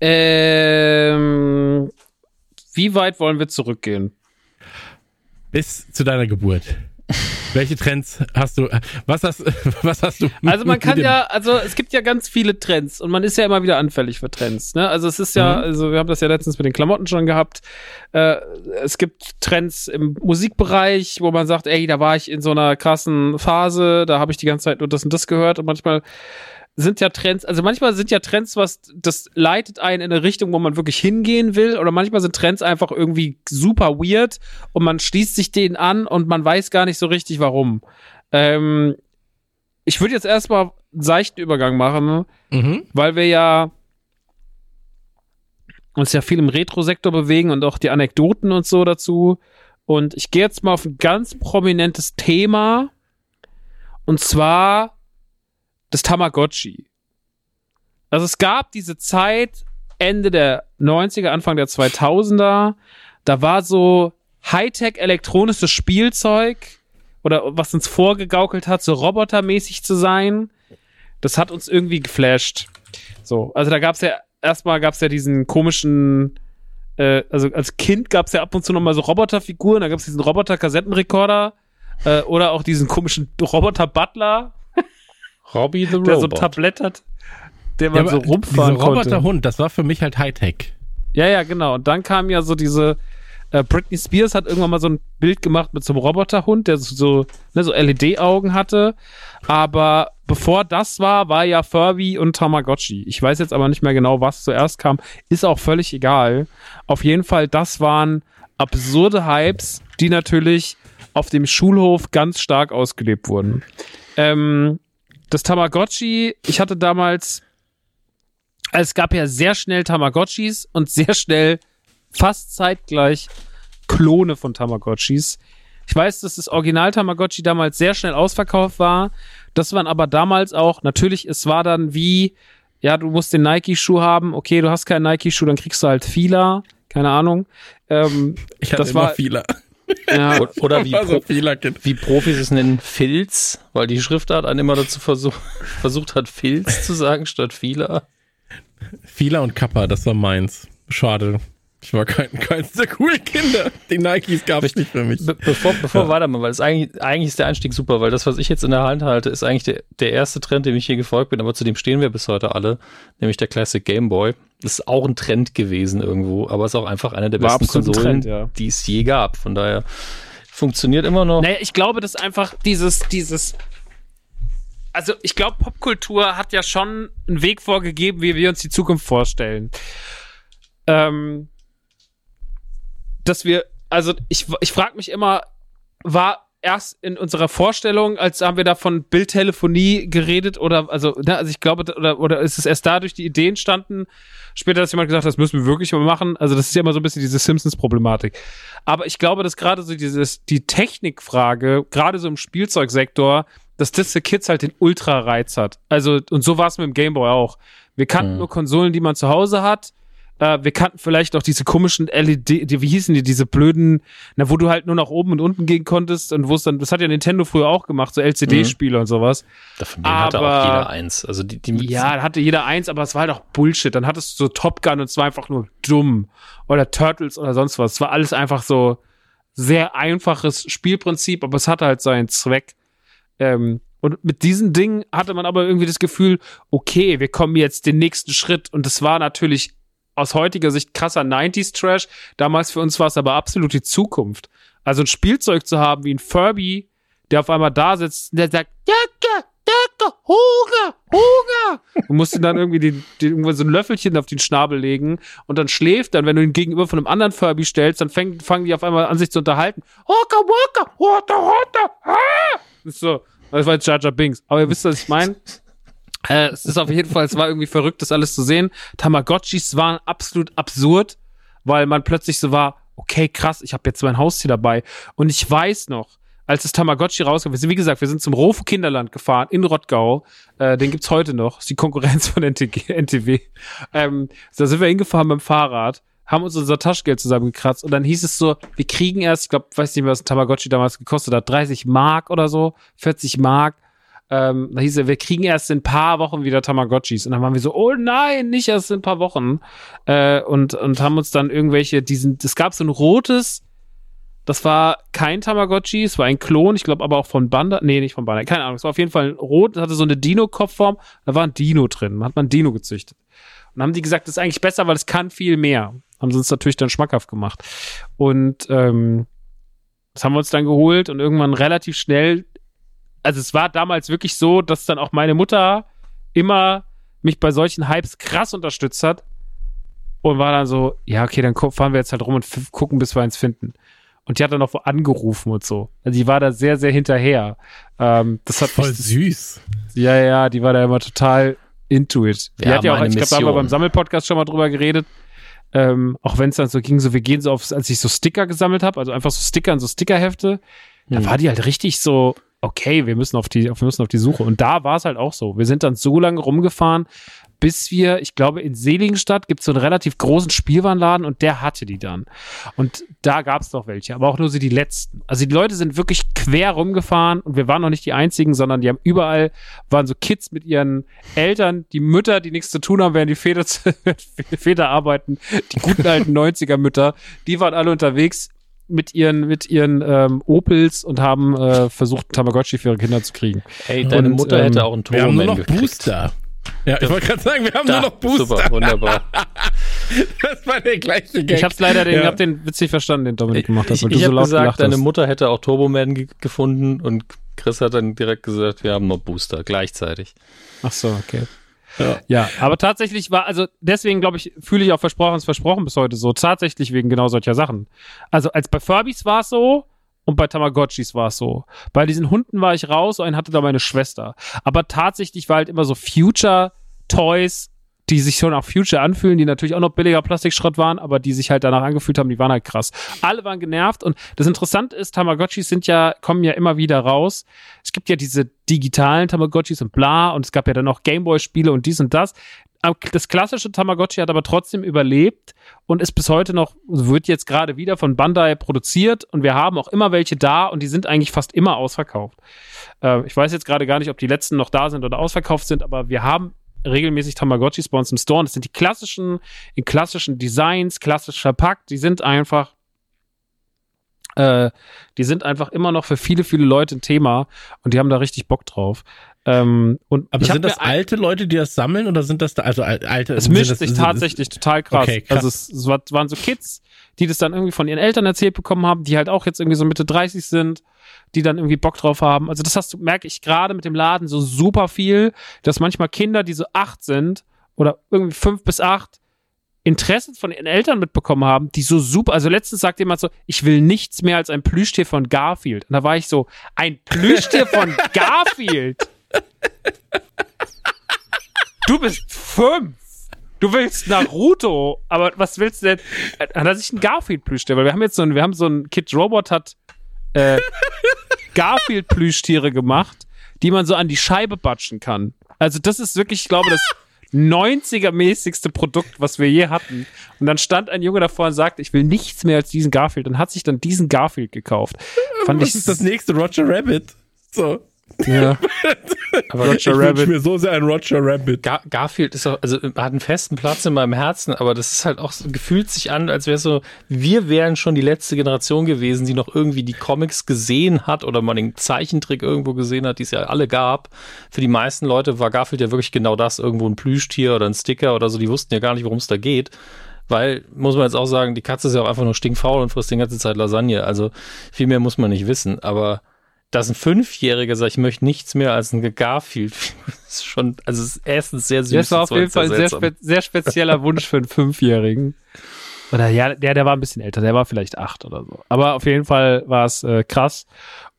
Speaker 2: Ähm, wie weit wollen wir zurückgehen?
Speaker 1: Bis zu deiner Geburt. Welche Trends hast du? Was hast, was hast du?
Speaker 2: Also man kann ja, also es gibt ja ganz viele Trends und man ist ja immer wieder anfällig für Trends. Ne? Also es ist ja, mhm. also wir haben das ja letztens mit den Klamotten schon gehabt. Äh, es gibt Trends im Musikbereich, wo man sagt, ey, da war ich in so einer krassen Phase, da habe ich die ganze Zeit nur das und das gehört und manchmal sind ja Trends, also manchmal sind ja Trends, was das leitet einen in eine Richtung, wo man wirklich hingehen will, oder manchmal sind Trends einfach irgendwie super weird und man schließt sich denen an und man weiß gar nicht so richtig warum. Ähm, ich würde jetzt erstmal einen seichten Übergang machen, mhm. weil wir ja uns ja viel im Retro-Sektor bewegen und auch die Anekdoten und so dazu. Und ich gehe jetzt mal auf ein ganz prominentes Thema. Und zwar das Tamagotchi. Also es gab diese Zeit Ende der 90er, Anfang der 2000er, da war so Hightech elektronisches Spielzeug oder was uns vorgegaukelt hat, so robotermäßig zu sein. Das hat uns irgendwie geflasht. So, also da gab's ja erstmal gab's ja diesen komischen äh, also als Kind gab's ja ab und zu noch mal so Roboterfiguren, da gab's diesen Roboter-Kassettenrekorder Äh, oder auch diesen komischen Roboter Butler,
Speaker 3: Robbie the
Speaker 2: der
Speaker 3: Robot.
Speaker 2: so ein Tablett hat, der man
Speaker 1: Ja,
Speaker 2: so rumfahren konnte.
Speaker 1: Roboterhund, das war für mich halt Hightech.
Speaker 2: Ja, ja, genau. Und dann kam ja so diese, äh, Britney Spears hat irgendwann mal so ein Bild gemacht mit so einem Roboterhund, der so, so, ne, so LED-Augen hatte. Aber bevor das war, war ja Furby und Tamagotchi. Ich weiß jetzt aber nicht mehr genau, was zuerst kam. Ist auch völlig egal. Auf jeden Fall, das waren absurde Hypes, die natürlich auf dem Schulhof ganz stark ausgelebt wurden. Ähm, das Tamagotchi, ich hatte damals es gab ja sehr schnell Tamagotchis und sehr schnell fast zeitgleich Klone von Tamagotchis. Ich weiß, dass das Original Tamagotchi damals sehr schnell ausverkauft war. Das waren aber damals auch, natürlich, es war dann wie, ja, du musst den Nike-Schuh haben. Okay, du hast keinen Nike-Schuh, dann kriegst du halt Fila. Keine Ahnung. Ähm,
Speaker 1: Ich hatte
Speaker 2: Das
Speaker 1: immer
Speaker 2: war-
Speaker 1: Fehler.
Speaker 2: Ja,
Speaker 3: Oder wie,
Speaker 1: war so
Speaker 3: Pro wie Profis es nennen, Filz, weil die Schriftart einen immer dazu versuch versucht hat, Filz zu sagen statt Fehler.
Speaker 1: Fila und Kappa, das war meins. Schade. Ich war kein, keins der coolen Kinder. Die Nikes gab es nicht für mich.
Speaker 3: Be bevor bevor
Speaker 1: Ja.
Speaker 3: weitermachen, weil es eigentlich, eigentlich ist der Einstieg super, weil das, was ich jetzt in der Hand halte, ist eigentlich der, der erste Trend, dem ich hier gefolgt bin, aber zu dem stehen wir bis heute alle, nämlich der Classic Game Boy. Das ist auch ein Trend gewesen irgendwo, aber ist auch einfach eine der
Speaker 2: War
Speaker 3: besten Konsolen,
Speaker 2: Trend, ja.
Speaker 3: die es je gab. Von daher funktioniert immer noch.
Speaker 2: Naja, ich glaube, dass einfach dieses, dieses. Also, ich glaube, Popkultur hat ja schon einen Weg vorgegeben, wie wir uns die Zukunft vorstellen. Ähm, dass wir, also ich, ich frage mich immer, war erst in unserer Vorstellung, als haben wir da von Bildtelefonie geredet oder, also, ne, also ich glaube, oder, oder ist es erst dadurch die Idee entstanden, später, dass jemand gesagt hat, das müssen wir wirklich mal machen. Also das ist ja immer so ein bisschen diese Simpsons-Problematik. Aber ich glaube, dass gerade so dieses, die Technikfrage, gerade so im Spielzeugsektor, dass das für Kids halt den Ultra-Reiz hat. Also, und so war es mit dem Gameboy auch. Wir kannten
Speaker 3: Mhm.
Speaker 2: nur Konsolen, die man zu Hause hat. Äh, wir kannten vielleicht auch diese komischen LED, die, wie hießen die, diese blöden, na, wo du halt nur nach oben und unten gehen konntest und wo es dann, das hat ja Nintendo früher auch gemacht, so LCD-Spiele und sowas.
Speaker 3: Davon hatte auch jeder eins. Also die, die
Speaker 2: Ja, da hatte jeder eins, aber es war halt auch Bullshit. Dann hattest du so Top Gun und es war einfach nur dumm. Oder Turtles oder sonst was. Es war alles einfach so sehr einfaches Spielprinzip, aber es hatte halt seinen Zweck. Ähm, und mit diesen Dingen hatte man aber irgendwie das Gefühl, okay, wir kommen jetzt den nächsten Schritt. Und es war natürlich aus heutiger Sicht krasser 90s-Trash. Damals für uns war es aber absolut die Zukunft. Also ein Spielzeug zu haben wie ein Furby, der auf einmal da sitzt und der sagt, Jacke, Jacke, Hunger, Hunger. Du musst ihm dann irgendwie den, den, irgendwo so ein Löffelchen auf den Schnabel legen und dann schläft dann, wenn du ihn gegenüber von einem anderen Furby stellst, dann fängt, fangen die auf einmal an, sich zu unterhalten. Waka, waka, waka, waka, ah! Das ist so, das war jetzt Jar Jar Binks. Aber ihr wisst, was ich meine. Äh, es ist auf jeden Fall, es war irgendwie verrückt, das alles zu sehen. Tamagotchis waren absolut absurd, weil man plötzlich so war, okay, krass, ich habe jetzt mein Haustier dabei. Und ich weiß noch, als das Tamagotchi rauskam, wir sind, wie gesagt, wir sind zum Rofo Kinderland gefahren in Rottgau. Äh, den gibt's heute noch. ist die Konkurrenz von NTG, NTW. Ähm, da sind wir hingefahren mit dem Fahrrad, haben uns unser Taschengeld zusammengekratzt und dann hieß es so, wir kriegen erst, ich glaube, weiß nicht mehr, was ein Tamagotchi damals gekostet hat, 30 Mark oder so, 40 Mark. Ähm, da hieß es, wir kriegen erst in ein paar Wochen wieder Tamagotchis. Und dann waren wir so, oh nein, nicht erst in ein paar Wochen. Äh, und, und haben uns dann irgendwelche, diesen, es gab so ein rotes, das war kein Tamagotchi, es war ein Klon, ich glaube aber auch von Banda, nee, nicht von Banda, keine Ahnung, es war auf jeden Fall rot, es hatte so eine Dino-Kopfform, da war ein Dino drin, hat man ein Dino gezüchtet. Und dann haben die gesagt, das ist eigentlich besser, weil es kann viel mehr. Haben sie uns natürlich dann schmackhaft gemacht. Und ähm, das haben wir uns dann geholt und irgendwann relativ schnell, also es war damals wirklich so, dass dann auch meine Mutter immer mich bei solchen Hypes krass unterstützt hat und war dann so, ja, okay, dann fahren wir jetzt halt rum und gucken, bis wir eins finden. Und die hat dann auch wo angerufen und so. Also die war da sehr, sehr hinterher. Ähm, das hat
Speaker 1: Voll
Speaker 2: mich,
Speaker 1: süß.
Speaker 2: ja, ja, die war da immer total into it. Die hat
Speaker 3: haben
Speaker 2: ja auch, ich glaube, da haben wir beim Sammelpodcast schon mal drüber geredet. Ähm, auch wenn es dann so ging, so wir gehen so auf, als ich so Sticker gesammelt habe, also einfach so Sticker und so Stickerhefte, da
Speaker 3: Hm.
Speaker 2: war die halt richtig so, okay, wir müssen auf die, wir müssen auf die Suche. Und da war es halt auch so. Wir sind dann so lange rumgefahren, bis wir, ich glaube, in Seligenstadt gibt es so einen relativ großen Spielwarenladen und der hatte die dann. Und da gab es noch welche, aber auch nur so die letzten. Also die Leute sind wirklich quer rumgefahren und wir waren noch nicht die einzigen, sondern die haben überall, waren so Kids mit ihren Eltern, die Mütter, die nichts zu tun haben, während die Väter, Väter arbeiten, die guten alten 90er-Mütter, die waren alle unterwegs. Mit ihren, mit ihren ähm, Opels und haben äh, versucht, Tamagotchi für ihre Kinder zu kriegen.
Speaker 3: Ey, deine
Speaker 2: Und,
Speaker 3: Mutter
Speaker 2: ähm,
Speaker 3: hätte auch einen
Speaker 1: Wir haben nur
Speaker 3: Turboman
Speaker 1: noch
Speaker 3: gekriegt.
Speaker 1: Booster. Ja, ich wollte gerade sagen, wir haben
Speaker 3: Da,
Speaker 1: nur noch Booster.
Speaker 3: Super, wunderbar.
Speaker 1: Das war der gleiche Gag.
Speaker 2: Ich hab's leider, den,
Speaker 1: Ja.
Speaker 2: hab den Witz nicht verstanden, den Dominik gemacht hat,
Speaker 3: Ich,
Speaker 2: weil du
Speaker 3: ich
Speaker 2: so
Speaker 3: habe
Speaker 2: laut
Speaker 3: gesagt,
Speaker 2: gelacht
Speaker 3: deine
Speaker 2: hast.
Speaker 3: Mutter hätte auch Turboman ge gefunden und Chris hat dann direkt gesagt, wir haben noch Booster gleichzeitig.
Speaker 2: Ach so, okay.
Speaker 1: Ja.
Speaker 2: Ja, aber tatsächlich war, also deswegen glaube ich, fühle ich auch versprochen, ist versprochen bis heute so. Tatsächlich wegen genau solcher Sachen. Also als bei Furbies war es so und bei Tamagotchis war es so. Bei diesen Hunden war ich raus einen hatte da meine Schwester. Aber tatsächlich war halt immer so Future Toys, die sich schon auch Future anfühlen, die natürlich auch noch billiger Plastikschrott waren, aber die sich halt danach angefühlt haben, die waren halt krass. Alle waren genervt und das Interessante ist, Tamagotchis sind ja, kommen ja immer wieder raus. Es gibt ja diese digitalen Tamagotchis und bla und es gab ja dann noch Gameboy-Spiele und dies und das. Das klassische Tamagotchi hat aber trotzdem überlebt und ist bis heute noch, wird jetzt gerade wieder von Bandai produziert und wir haben auch immer welche da und die sind eigentlich fast immer ausverkauft. Äh, ich weiß jetzt gerade gar nicht, ob die letzten noch da sind oder ausverkauft sind, aber wir haben regelmäßig Tamagotchis bei uns im Store und das sind die klassischen, in klassischen Designs, klassisch verpackt, die sind einfach äh, die sind einfach immer noch für viele, viele Leute ein Thema und die haben da richtig Bock drauf. Ähm, und
Speaker 1: Aber sind das alte Leute, die das sammeln oder sind das da, also al- alte?
Speaker 2: es mischt
Speaker 1: das,
Speaker 2: sich tatsächlich total krass.
Speaker 1: Okay, krass.
Speaker 2: Also es, es war- waren so Kids, die das dann irgendwie von ihren Eltern erzählt bekommen haben, die halt auch jetzt irgendwie so Mitte 30 sind, die dann irgendwie Bock drauf haben. Also das hast du, merke ich gerade mit dem Laden so super viel, dass manchmal Kinder, die so acht sind oder irgendwie fünf bis acht, Interesse von ihren Eltern mitbekommen haben, die so super, also letztens sagte jemand so, ich will nichts mehr als ein Plüschtier von Garfield. Und da war ich so, ein Plüschtier von Garfield? Du bist fünf. Du willst Naruto, aber was willst du denn? Hat er sich ein Garfield-Plüschtier? Weil wir haben jetzt so ein, wir haben so ein Kid Robot hat äh, Garfield-Plüschtiere gemacht, die man so an die Scheibe batschen kann. Also das ist wirklich, ich glaube, das 90er-mäßigste Produkt, was wir je hatten. Und dann stand ein Junge davor und sagte, ich will nichts mehr als diesen Garfield und hat sich dann diesen Garfield gekauft. Fand
Speaker 1: Was
Speaker 2: ich
Speaker 1: ist das nächste Roger Rabbit? So.
Speaker 2: Ja.
Speaker 3: Aber
Speaker 1: Ich wünsche mir so sehr einen Roger Rabbit.
Speaker 3: Gar Garfield ist auch, also hat einen festen Platz in meinem Herzen, aber das ist halt auch so, gefühlt sich an, als wäre so, wir wären schon die letzte Generation gewesen, die noch irgendwie die Comics gesehen hat oder mal den Zeichentrick irgendwo gesehen hat, die es ja alle gab. Für die meisten Leute war Garfield ja wirklich genau das, irgendwo ein Plüschtier oder ein Sticker oder so, die wussten ja gar nicht, worum es da geht. Weil, muss man jetzt auch sagen, die Katze ist ja auch einfach nur stinkfaul und frisst die ganze Zeit Lasagne. Also viel mehr muss man nicht wissen. Aber dass ein Fünfjähriger sagt, ich möchte nichts mehr als ein Garfield, ist schon, also es ist erstens sehr süß.
Speaker 2: Das war auf jeden Fall ein sehr, spe sehr spezieller Wunsch für einen Fünfjährigen. Oder ja, der, der war ein bisschen älter, der war vielleicht acht oder so. Aber auf jeden Fall war es äh, krass.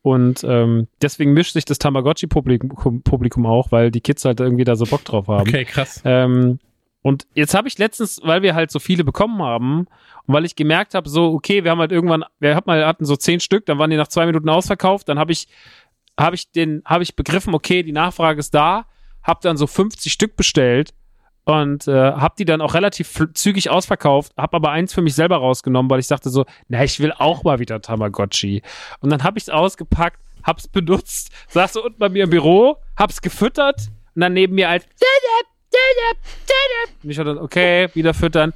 Speaker 2: Und ähm, deswegen mischt sich das Tamagotchi-Publikum Publikum auch, weil die Kids halt irgendwie da so Bock drauf haben.
Speaker 1: Okay, krass.
Speaker 2: Ähm, und jetzt habe ich letztens, weil wir halt so viele bekommen haben und weil ich gemerkt habe, so, okay, wir haben halt irgendwann, wir hatten, so zehn Stück, dann waren die nach zwei Minuten ausverkauft, dann habe ich, habe ich den, habe ich begriffen, okay, die Nachfrage ist da, habe dann so 50 Stück bestellt und äh, habe die dann auch relativ zügig ausverkauft, habe aber eins für mich selber rausgenommen, weil ich dachte so, na, ich will auch mal wieder Tamagotchi. Und dann habe ich es ausgepackt, hab's benutzt, saß so unten bei mir im Büro, hab's gefüttert und dann neben mir halt und ich hatte dann, okay, wieder füttern.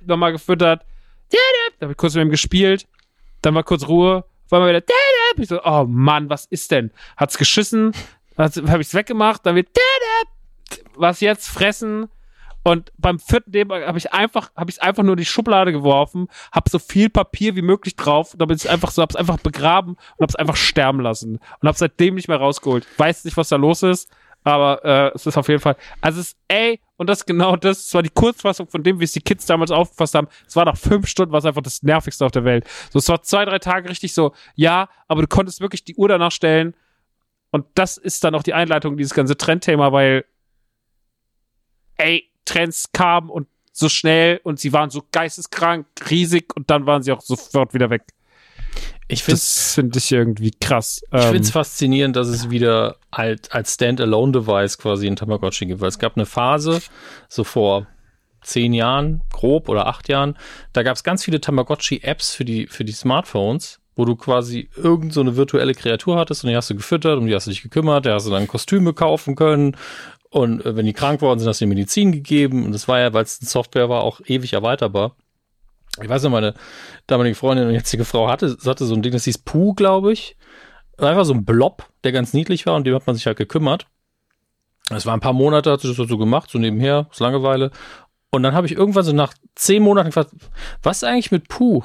Speaker 2: Nochmal gefüttert. Da habe ich kurz mit ihm gespielt. Dann war kurz Ruhe. War mal wieder. Ich so, oh Mann, was ist denn? Hat's geschissen? Habe ich's weggemacht? Dann wird. Was jetzt? Fressen. Und beim vierten Leben habe ich einfach, habe ich einfach nur in die Schublade geworfen, habe so viel Papier wie möglich drauf, damit ich einfach so, habe es einfach begraben und habe es einfach sterben lassen und habe seitdem nicht mehr rausgeholt. Weiß nicht, was da los ist, aber äh, es ist auf jeden Fall, also es ist, ey, und das genau das, es war die Kurzfassung von dem, wie es die Kids damals aufgefasst haben. Es war nach fünf Stunden, was einfach das nervigste auf der Welt. So, es war zwei, drei Tage richtig so, ja, aber du konntest wirklich die Uhr danach stellen. Und das ist dann auch die Einleitung dieses ganze Trendthema, weil, ey, Trends kamen und so schnell und sie waren so geisteskrank, riesig und dann waren sie auch sofort wieder weg.
Speaker 3: Ich finde
Speaker 2: Das finde ich irgendwie krass.
Speaker 3: Ich finde es
Speaker 2: Ähm,
Speaker 3: faszinierend, dass es wieder halt als Standalone-Device quasi in Tamagotchi gibt, weil es gab eine Phase, so vor zehn Jahren, grob oder acht Jahren, da gab es ganz viele Tamagotchi-Apps für die, für die Smartphones, wo du quasi irgend so eine virtuelle Kreatur hattest und die hast du gefüttert, um die hast du dich gekümmert, da hast du dann Kostüme kaufen können und äh, wenn die krank worden sind, hast du dir Medizin gegeben und das war ja, weil es eine Software war, auch ewig erweiterbar. Ich weiß noch, meine damalige Freundin und jetzige Frau hatte, hatte so ein Ding, das hieß Puh, glaube ich. Einfach so ein Blob, der ganz niedlich war und dem hat man sich halt gekümmert. Es war ein paar Monate, hat sie das so gemacht, so nebenher, aus Langeweile. Und dann habe ich irgendwann so nach zehn Monaten gefragt, was eigentlich mit Puh?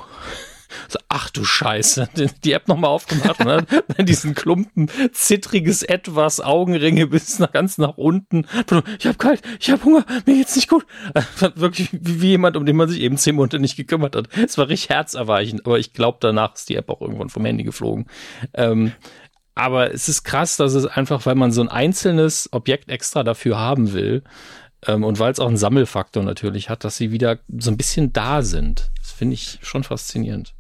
Speaker 3: So, ach du Scheiße, die App nochmal aufgemacht und dann, dann diesen Klumpen, zittriges Etwas, Augenringe bis nach, ganz nach unten. Ich habe kalt, ich habe Hunger, mir geht's nicht gut. Wirklich wie jemand, um den man sich eben zehn Monate nicht gekümmert hat. Es war richtig herzerweichend, aber ich glaube, danach ist die App auch irgendwann vom Handy geflogen. Ähm, aber es ist krass, dass es einfach, weil man so ein einzelnes Objekt extra dafür haben will, ähm, und weil es auch einen Sammelfaktor natürlich hat, dass sie wieder so ein bisschen da sind. Das finde ich schon faszinierend.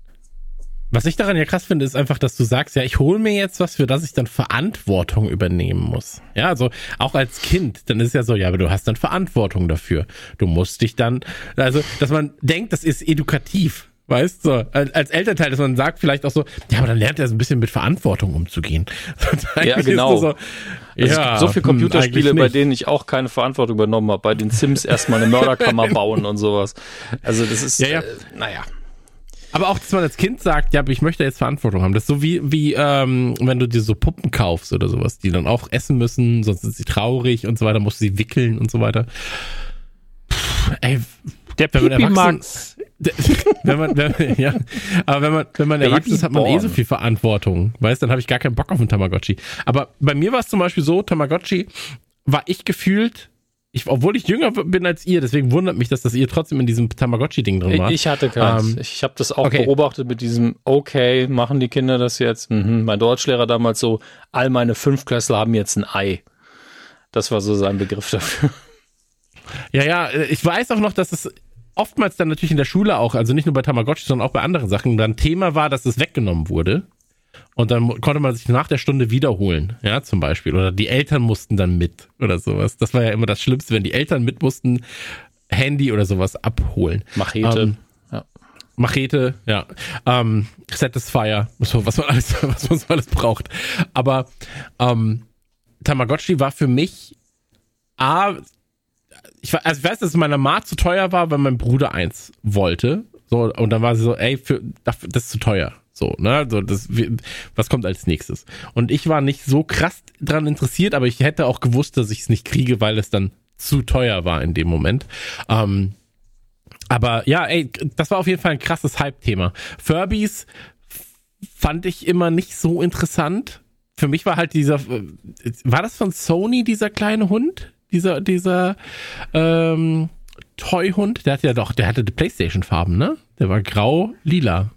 Speaker 1: Was ich daran ja krass finde, ist einfach, dass du sagst, ja, ich hole mir jetzt was, für das ich dann Verantwortung übernehmen muss. Ja, also auch als Kind, dann ist ja so, ja, aber du hast dann Verantwortung dafür. Du musst dich dann, also, dass man denkt, das ist edukativ. Weißt du, so, als Elternteil, dass man sagt vielleicht auch so, ja, aber dann lernt er so ein bisschen mit Verantwortung umzugehen.
Speaker 3: ja, genau. So, also ja, es gibt so viele hm, Computerspiele, bei denen ich auch keine Verantwortung übernommen habe. Bei den Sims erstmal eine Mörderkammer bauen und sowas. Also das ist,
Speaker 1: ja, ja. Äh, naja. Aber auch, dass man als Kind sagt, ja, aber ich möchte jetzt Verantwortung haben. Das ist so wie, wie ähm, wenn du dir so Puppen kaufst oder sowas, die dann auch essen müssen, sonst sind sie traurig und so weiter, musst du sie wickeln und so weiter.
Speaker 2: Puh, ey, der Pipi Max.
Speaker 1: wenn man, wenn, ja, aber wenn man, wenn man erwachsen ist, hat man eh so viel Verantwortung. Weißt, dann habe ich gar keinen Bock auf einen Tamagotchi. Aber bei mir war es zum Beispiel so, Tamagotchi war ich gefühlt ich, obwohl ich jünger bin als ihr, deswegen wundert mich, dass das ihr trotzdem in diesem Tamagotchi-Ding drin war.
Speaker 3: Ich hatte keins. Ähm, ich habe das auch okay. beobachtet mit diesem, okay, machen die Kinder das jetzt? Mhm. Mein Deutschlehrer damals so, all meine Fünfklässler haben jetzt ein Ei. Das war so sein Begriff dafür.
Speaker 1: Ja, ja, ich weiß auch noch, dass es oftmals dann natürlich in der Schule auch, also nicht nur bei Tamagotchi, sondern auch bei anderen Sachen, dann Thema war, dass es weggenommen wurde. Und dann konnte man sich nach der Stunde wiederholen, ja, zum Beispiel. Oder die Eltern mussten dann mit oder sowas. Das war ja immer das Schlimmste, wenn die Eltern mit mussten, Handy oder sowas abholen.
Speaker 3: Machete. Ähm,
Speaker 1: ja. Machete, ja. Ähm, Satisfier, so, was man alles, was man so alles braucht. Aber ähm, Tamagotchi war für mich A, ich, also ich weiß, dass es meiner Ma zu teuer war, weil mein Bruder eins wollte. So, und dann war sie so, ey, für, das ist zu teuer. So, ne, so das, was kommt als nächstes? Und ich war nicht so krass dran interessiert, aber ich hätte auch gewusst, dass ich es nicht kriege, weil es dann zu teuer war in dem Moment. Ähm, aber ja, ey, das war auf jeden Fall ein krasses Hype-Thema. Furbies fand ich immer nicht so interessant. Für mich war halt dieser, war das von Sony, dieser kleine Hund? Dieser, dieser, ähm, Toy-Hund? Der hatte ja doch, der hatte die Playstation-Farben, ne? Der war grau-lila lila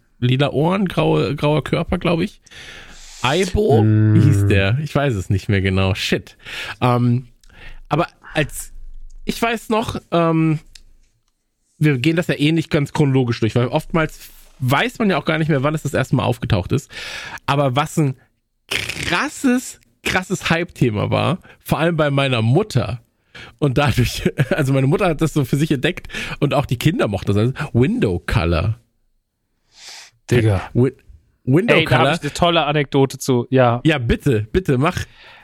Speaker 1: Ohren, graue, grauer Körper, glaube ich. Aibo mm. Wie hieß der? Ich weiß es nicht mehr genau. Shit. Ähm, aber als ich weiß noch, ähm, wir gehen das ja eh nicht ganz chronologisch durch, weil oftmals weiß man ja auch gar nicht mehr, wann es das erste Mal aufgetaucht ist. Aber was ein krasses, krasses Hype-Thema war, vor allem bei meiner Mutter. Und dadurch, also meine Mutter hat das so für sich entdeckt und auch die Kinder mochten das. Also Window Color.
Speaker 2: Digga. Win Window Ey, Color. da habe ich eine tolle Anekdote zu. Ja.
Speaker 1: Ja, bitte, bitte, mach.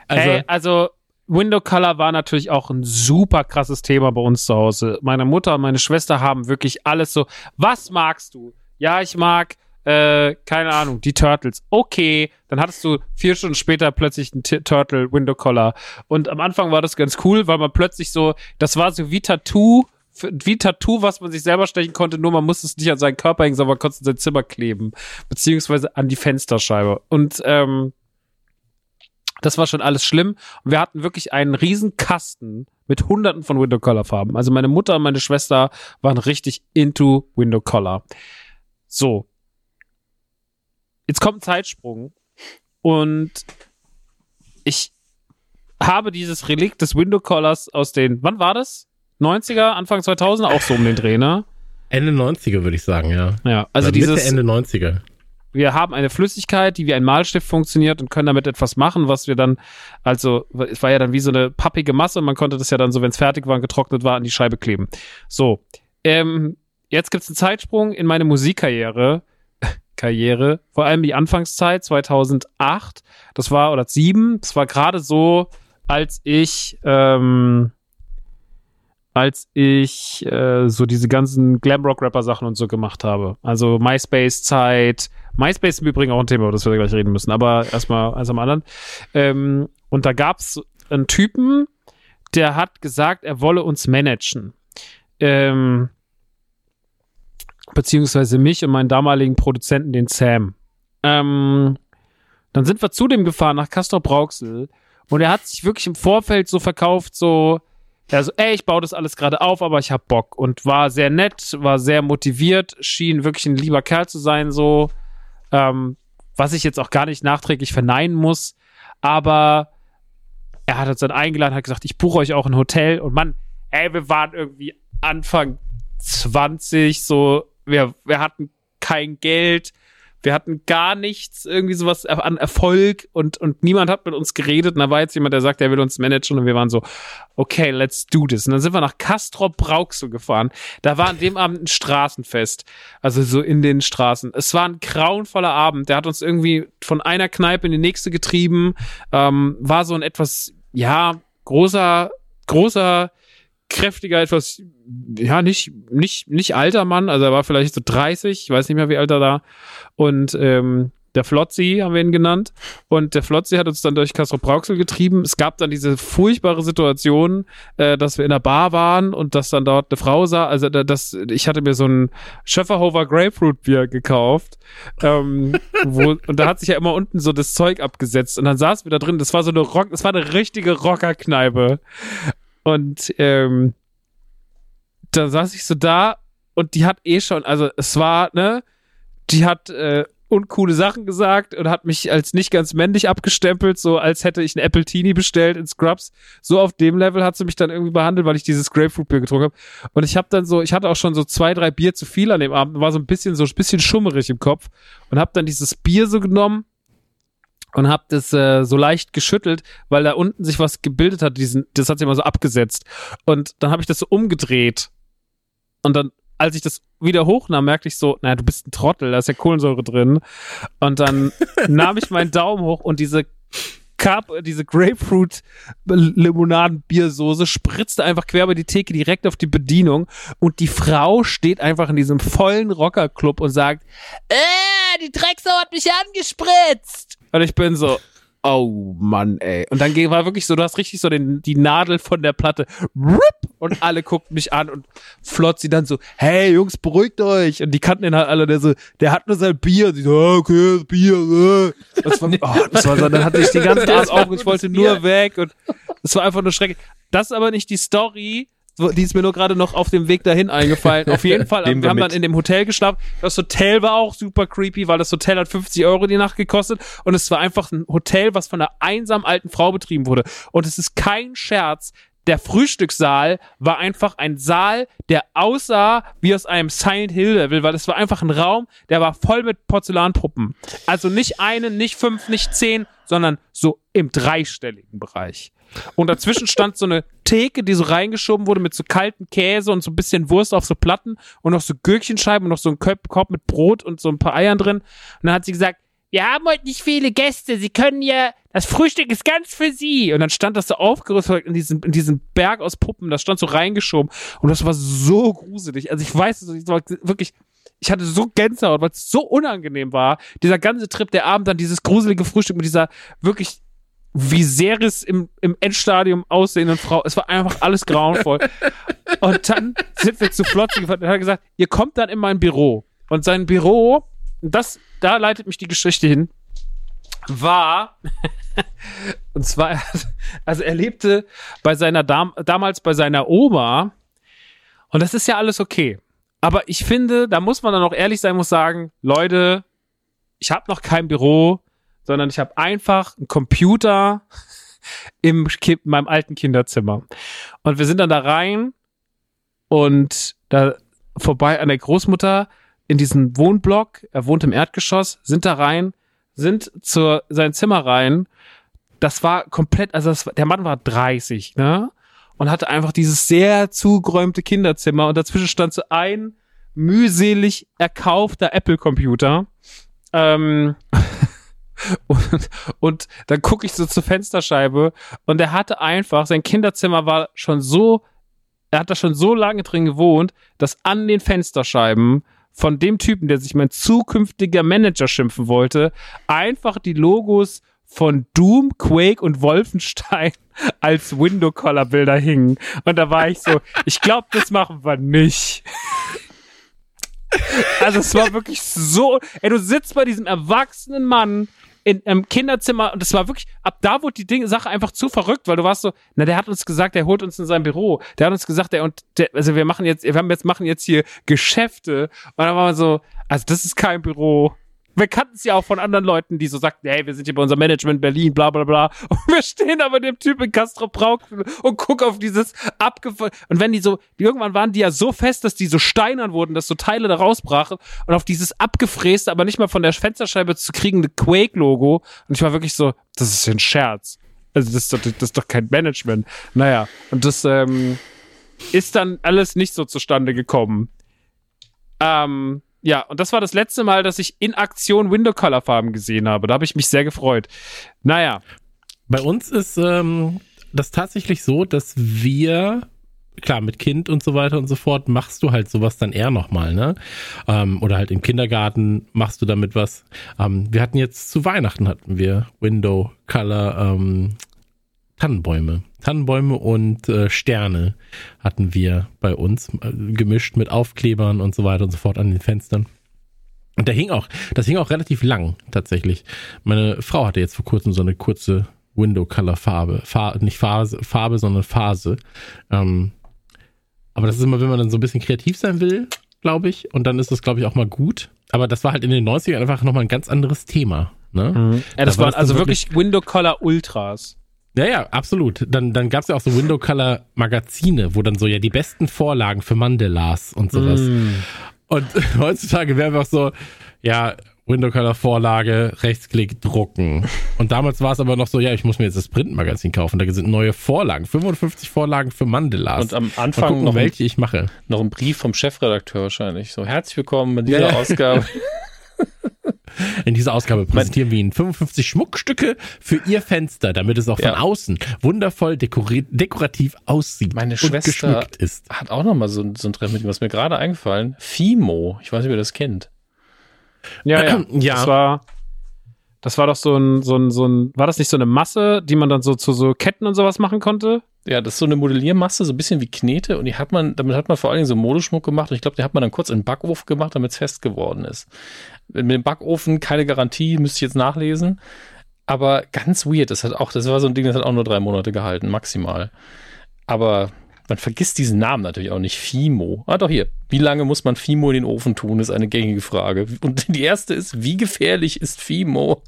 Speaker 2: Also, Ey, also Window Color war natürlich auch ein super krasses Thema bei uns zu Hause. Meine Mutter und meine Schwester haben wirklich alles so, was magst du? Ja, ich mag, äh, keine Ahnung, die Turtles. Okay, dann hattest du vier Stunden später plötzlich einen T Turtle Window Collar. Und am Anfang war das ganz cool, weil man plötzlich so, das war so wie Tattoo wie Tattoo, was man sich selber stechen konnte, nur man musste es nicht an seinen Körper hängen, sondern man konnte es in sein Zimmer kleben, beziehungsweise an die Fensterscheibe. Und ähm, das war schon alles schlimm. Und wir hatten wirklich einen riesen Kasten mit hunderten von Window Color Farben. Also meine Mutter und meine Schwester waren richtig into Window Color. So. Jetzt kommt ein Zeitsprung und ich habe dieses Relikt des Window Collars aus den, wann war das? 90er, Anfang 2000 auch so um den Dreh, ne?
Speaker 1: Ende 90er würde ich sagen, ja.
Speaker 2: Ja, also Oder dieses
Speaker 1: Mitte, Ende 90er.
Speaker 2: Wir haben eine Flüssigkeit, die wie ein Malstift funktioniert und können damit etwas machen, was wir dann, also es war ja dann wie so eine pappige Masse und man konnte das ja dann so, wenn es fertig war und getrocknet war, an die Scheibe kleben. So, ähm, jetzt gibt's einen Zeitsprung in meine Musikkarriere. Karriere, vor allem die Anfangszeit 2008, das war oder 7, das war gerade so, als ich ähm, als ich äh, so diese ganzen Glamrock-Rapper-Sachen und so gemacht habe. Also MySpace-Zeit. MySpace ist im Übrigen auch ein Thema, über das wir gleich reden müssen, aber erstmal eins am anderen. Ähm, und da gab's einen Typen, der hat gesagt, er wolle uns managen. Ähm, beziehungsweise mich und meinen damaligen Produzenten, den Sam. Ähm, dann sind wir zu dem gefahren nach Castor Brauxel und er hat sich wirklich im Vorfeld so verkauft, so, er so, ey, ich baue das alles gerade auf, aber ich hab Bock. Und war sehr nett, war sehr motiviert, schien wirklich ein lieber Kerl zu sein, so, ähm, was ich jetzt auch gar nicht nachträglich verneinen muss, aber er hat uns dann eingeladen, hat gesagt, ich buche euch auch ein Hotel. Und Mann, ey, wir waren irgendwie Anfang 20, so, wir, wir hatten kein Geld, wir hatten gar nichts, irgendwie sowas an Erfolg und, und niemand hat mit uns geredet. Und da war jetzt jemand, der sagt, er will uns managen und wir waren so, okay, let's do this. Und dann sind wir nach Castrop Brauxel gefahren. Da war an dem Abend ein Straßenfest. Also so in den Straßen. Es war ein grauenvoller Abend. Der hat uns irgendwie von einer Kneipe in die nächste getrieben. Ähm, war so ein etwas, ja, großer, großer, kräftiger, etwas, ja, nicht, nicht, nicht alter Mann, also er war vielleicht so 30, ich weiß nicht mehr, wie alt er da. Und ähm, der Flotzi haben wir ihn genannt. Und der Flotzi hat uns dann durch Castro Brauxel getrieben. Es gab dann diese furchtbare Situation, äh, dass wir in der Bar waren und dass dann dort eine Frau sah. Also das, ich hatte mir so ein Schöfferhofer Grapefruit Bier gekauft. Ähm, wo, und da hat sich ja immer unten so das Zeug abgesetzt. Und dann saß wir da drin. Das war so eine Rock, das war eine richtige Rockerkneipe. Und ähm, da saß ich so da und die hat eh schon, also es war, ne, die hat äh, uncoole Sachen gesagt und hat mich als nicht ganz männlich abgestempelt, so als hätte ich ein Apple Teenie bestellt in Scrubs. So auf dem Level hat sie mich dann irgendwie behandelt, weil ich dieses Grapefruit-Bier getrunken habe. Und ich habe dann so, ich hatte auch schon so zwei, drei Bier zu viel an dem Abend, war so ein bisschen so ein bisschen schummerig im Kopf und habe dann dieses Bier so genommen und hab das äh, so leicht geschüttelt, weil da unten sich was gebildet hat, diesen, das hat sich immer so abgesetzt. Und dann habe ich das so umgedreht. Und dann, als ich das wieder hochnahm, merkte ich so, naja, du bist ein Trottel, da ist ja Kohlensäure drin. Und dann nahm ich meinen Daumen hoch und diese Cup, diese Grapefruit-Limonaden-Biersoße spritzte einfach quer über die Theke direkt auf die Bedienung und die Frau steht einfach in diesem vollen Rockerclub und sagt, äh, die Drecksau hat mich angespritzt. Und ich bin so, oh Mann, ey. Und dann war wirklich so, du hast richtig so den, die Nadel von der Platte. Und alle guckten mich an und flott sie dann so, hey Jungs, beruhigt euch. Und die kannten ihn halt alle, der so, der hat nur sein Bier. Und sie so, okay, Bier. Äh. Das war, oh, das war so, dann hatte ich die ganze Abend auf und ich wollte nur weg. Und es war einfach nur schrecklich. Das ist aber nicht die Story, die ist mir nur gerade noch auf dem Weg dahin eingefallen. Auf jeden Fall, wir, wir haben mit. dann in dem Hotel geschlafen. Das Hotel war auch super creepy, weil das Hotel hat 50 Euro die Nacht gekostet und es war einfach ein Hotel, was von einer einsamen alten Frau betrieben wurde. Und es ist kein Scherz. Der Frühstückssaal war einfach ein Saal, der aussah wie aus einem Silent Hill Level, weil es war einfach ein Raum, der war voll mit Porzellanpuppen. Also nicht eine, nicht fünf, nicht zehn, sondern so im dreistelligen Bereich. Und dazwischen stand so eine Theke, die so reingeschoben wurde mit so kalten Käse und so ein bisschen Wurst auf so Platten und noch so Gürkchenscheiben und noch so ein Korb mit Brot und so ein paar Eiern drin. Und dann hat sie gesagt, wir haben heute nicht viele Gäste. Sie können ja, das Frühstück ist ganz für Sie. Und dann stand das so aufgerüstet in diesem, in diesem Berg aus Puppen. Das stand so reingeschoben. Und das war so gruselig. Also ich weiß, ich war wirklich, ich hatte so Gänsehaut, weil es so unangenehm war. Dieser ganze Trip, der Abend, dann dieses gruselige Frühstück mit dieser wirklich es im, im Endstadium aussehenden Frau. Es war einfach alles grauenvoll. und dann sind wir zu Flotzi gefahren und hat gesagt, ihr kommt dann in mein Büro. Und sein Büro, das, da leitet mich die Geschichte hin, war, und zwar, also er lebte bei seiner Dam damals bei seiner Oma. Und das ist ja alles okay. Aber ich finde, da muss man dann auch ehrlich sein, muss sagen, Leute, ich habe noch kein Büro sondern ich habe einfach einen Computer im in meinem alten Kinderzimmer. Und wir sind dann da rein und da vorbei an der Großmutter in diesen Wohnblock, er wohnt im Erdgeschoss, sind da rein, sind zu sein Zimmer rein. Das war komplett, also das, der Mann war 30, ne? Und hatte einfach dieses sehr zugeräumte Kinderzimmer und dazwischen stand so ein mühselig erkaufter Apple-Computer. Ähm, und, und dann gucke ich so zur Fensterscheibe und er hatte einfach, sein Kinderzimmer war schon so er hat da schon so lange drin gewohnt, dass an den Fensterscheiben von dem Typen, der sich mein zukünftiger Manager schimpfen wollte, einfach die Logos von Doom, Quake und Wolfenstein als Window-Color-Bilder hingen. Und da war ich so, ich glaube, das machen wir nicht. Also es war wirklich so, ey, du sitzt bei diesem erwachsenen Mann in einem Kinderzimmer und es war wirklich, ab da wurde die Ding, Sache einfach zu verrückt, weil du warst so, na, der hat uns gesagt, der holt uns in sein Büro. Der hat uns gesagt, der und der, also wir machen jetzt, wir haben jetzt, machen jetzt hier Geschäfte. Und dann war man so, also das ist kein Büro wir kannten es ja auch von anderen Leuten, die so sagten, hey, wir sind hier bei unserem Management Berlin, bla bla bla. Und wir stehen aber dem Typ in Castro Brauk und gucken auf dieses abgefallen. Und wenn die so, irgendwann waren die ja so fest, dass die so steinern wurden, dass so Teile da rausbrachen und auf dieses abgefräste, aber nicht mal von der Fensterscheibe zu kriegende Quake-Logo. Und ich war wirklich so, das ist ein Scherz. Also das ist doch, das ist doch kein Management. Naja, und das ähm, ist dann alles nicht so zustande gekommen. Ähm, ja, und das war das letzte Mal, dass ich in Aktion Window Color Farben gesehen habe. Da habe ich mich sehr gefreut. Naja.
Speaker 1: Bei uns ist ähm, das tatsächlich so, dass wir klar, mit Kind und so weiter und so fort machst du halt sowas dann eher nochmal, ne? Ähm, oder halt im Kindergarten machst du damit was. Ähm, wir hatten jetzt zu Weihnachten hatten wir Window Color ähm, Tannenbäume. Tannenbäume und äh, Sterne hatten wir bei uns, äh, gemischt mit Aufklebern und so weiter und so fort an den Fenstern. Und der hing auch, das hing auch relativ lang tatsächlich. Meine Frau hatte jetzt vor kurzem so eine kurze Window Color Farbe, Fa nicht Phase, Farbe, sondern Phase. Ähm, aber das ist immer, wenn man dann so ein bisschen kreativ sein will, glaube ich. Und dann ist das, glaube ich, auch mal gut. Aber das war halt in den 90ern einfach nochmal ein ganz anderes Thema. Ne?
Speaker 2: Mhm. Ja, das da waren also wirklich, wirklich Window Color Ultras.
Speaker 1: Ja, ja, absolut. Dann, dann gab es ja auch so Window Color Magazine, wo dann so ja die besten Vorlagen für Mandelas und sowas. Mm. Und heutzutage wäre einfach so, ja, Window Color Vorlage, Rechtsklick, drucken. Und damals war es aber noch so, ja, ich muss mir jetzt das Printmagazin kaufen. Da sind neue Vorlagen, 55 Vorlagen für Mandelas.
Speaker 3: Und am Anfang
Speaker 1: gucken, noch welche ich mache.
Speaker 3: Noch ein Brief vom Chefredakteur wahrscheinlich. So, herzlich willkommen bei dieser ja, ja. Ausgabe.
Speaker 1: In dieser Ausgabe präsentieren wir Ihnen 55 Schmuckstücke für Ihr Fenster, damit es auch von außen wundervoll dekorativ aussieht
Speaker 3: Meine Schwester
Speaker 1: ist.
Speaker 3: hat auch noch mal so, so ein Treffen mit ihm, was mir gerade eingefallen. Fimo, ich weiß nicht, wer das kennt.
Speaker 2: Ja, ja, ja. Das war, das war doch so ein, so ein, so ein, war das nicht so eine Masse, die man dann so zu so Ketten und sowas machen konnte?
Speaker 3: Ja, das ist so eine Modelliermasse, so ein bisschen wie Knete und die hat man, damit hat man vor allen Dingen so Modeschmuck gemacht und ich glaube, die hat man dann kurz in den Backofen gemacht, damit es fest geworden ist. Mit dem Backofen keine Garantie, müsste ich jetzt nachlesen. Aber ganz weird, das hat auch, das war so ein Ding, das hat auch nur drei Monate gehalten, maximal. Aber man vergisst diesen Namen natürlich auch nicht. Fimo. Ah, doch hier. Wie lange muss man Fimo in den Ofen tun, ist eine gängige Frage. Und die erste ist, wie gefährlich ist Fimo?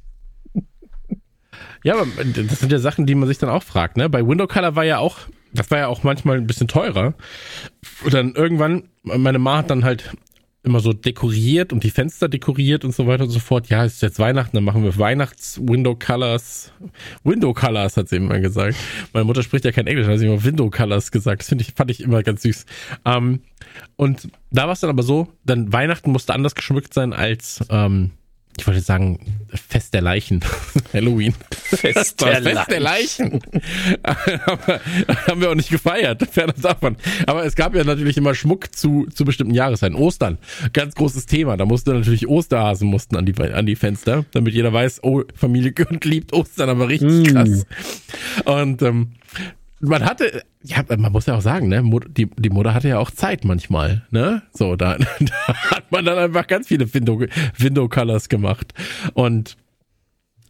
Speaker 1: Ja, aber das sind ja Sachen, die man sich dann auch fragt, ne? Bei Window Color war ja auch, das war ja auch manchmal ein bisschen teurer. Und dann irgendwann, meine Ma hat dann halt immer so dekoriert und die Fenster dekoriert und so weiter und so fort. Ja, ist jetzt Weihnachten, dann machen wir Weihnachts-Window Colors. Window Colors hat sie immer gesagt. Meine Mutter spricht ja kein Englisch, hat sie immer Window Colors gesagt. Das ich, fand ich immer ganz süß. Ähm, und da war es dann aber so, dann Weihnachten musste anders geschmückt sein als, ähm, ich wollte sagen, Fest der Leichen. Halloween.
Speaker 3: Fest, der,
Speaker 1: Fest der Leichen. Aber haben wir auch nicht gefeiert, fernab davon. Aber es gab ja natürlich immer Schmuck zu, zu bestimmten Jahreszeiten. Ostern, ganz großes Thema. Da musste natürlich Osterhasen mussten an die, an die Fenster, damit jeder weiß, oh, Familie Günd liebt Ostern, aber richtig mm. krass. Und ähm, man hatte, ja, man muss ja auch sagen, ne, die, die Mutter hatte ja auch Zeit manchmal, ne? So, da, da hat man dann einfach ganz viele Window, Window Colors gemacht. Und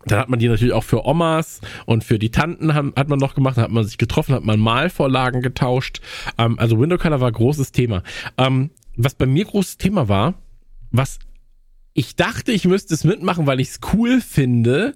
Speaker 1: dann hat man die natürlich auch für Omas und für die Tanten haben, hat man noch gemacht, dann hat man sich getroffen, hat man Malvorlagen getauscht. Ähm, also Window Color war großes Thema. Ähm, was bei mir großes Thema war, was ich dachte, ich müsste es mitmachen, weil ich es cool finde,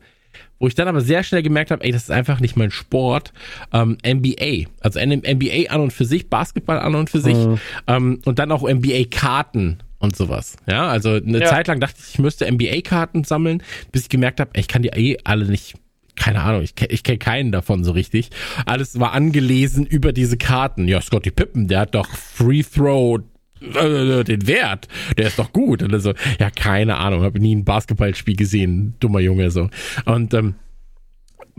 Speaker 1: wo ich dann aber sehr schnell gemerkt habe, ey, das ist einfach nicht mein Sport. Ähm, NBA, also NBA an und für sich, Basketball an und für sich mhm. ähm, und dann auch NBA-Karten und sowas. Ja, also eine ja. Zeit lang dachte ich, ich müsste NBA-Karten sammeln, bis ich gemerkt habe, ich kann die eh alle nicht keine Ahnung, ich, ich kenne keinen davon so richtig. Alles war angelesen über diese Karten. Ja, Scotty Pippen, der hat doch Free Throw den Wert, der ist doch gut. Und so, ja, keine Ahnung, habe nie ein Basketballspiel gesehen, dummer Junge so. Und ähm,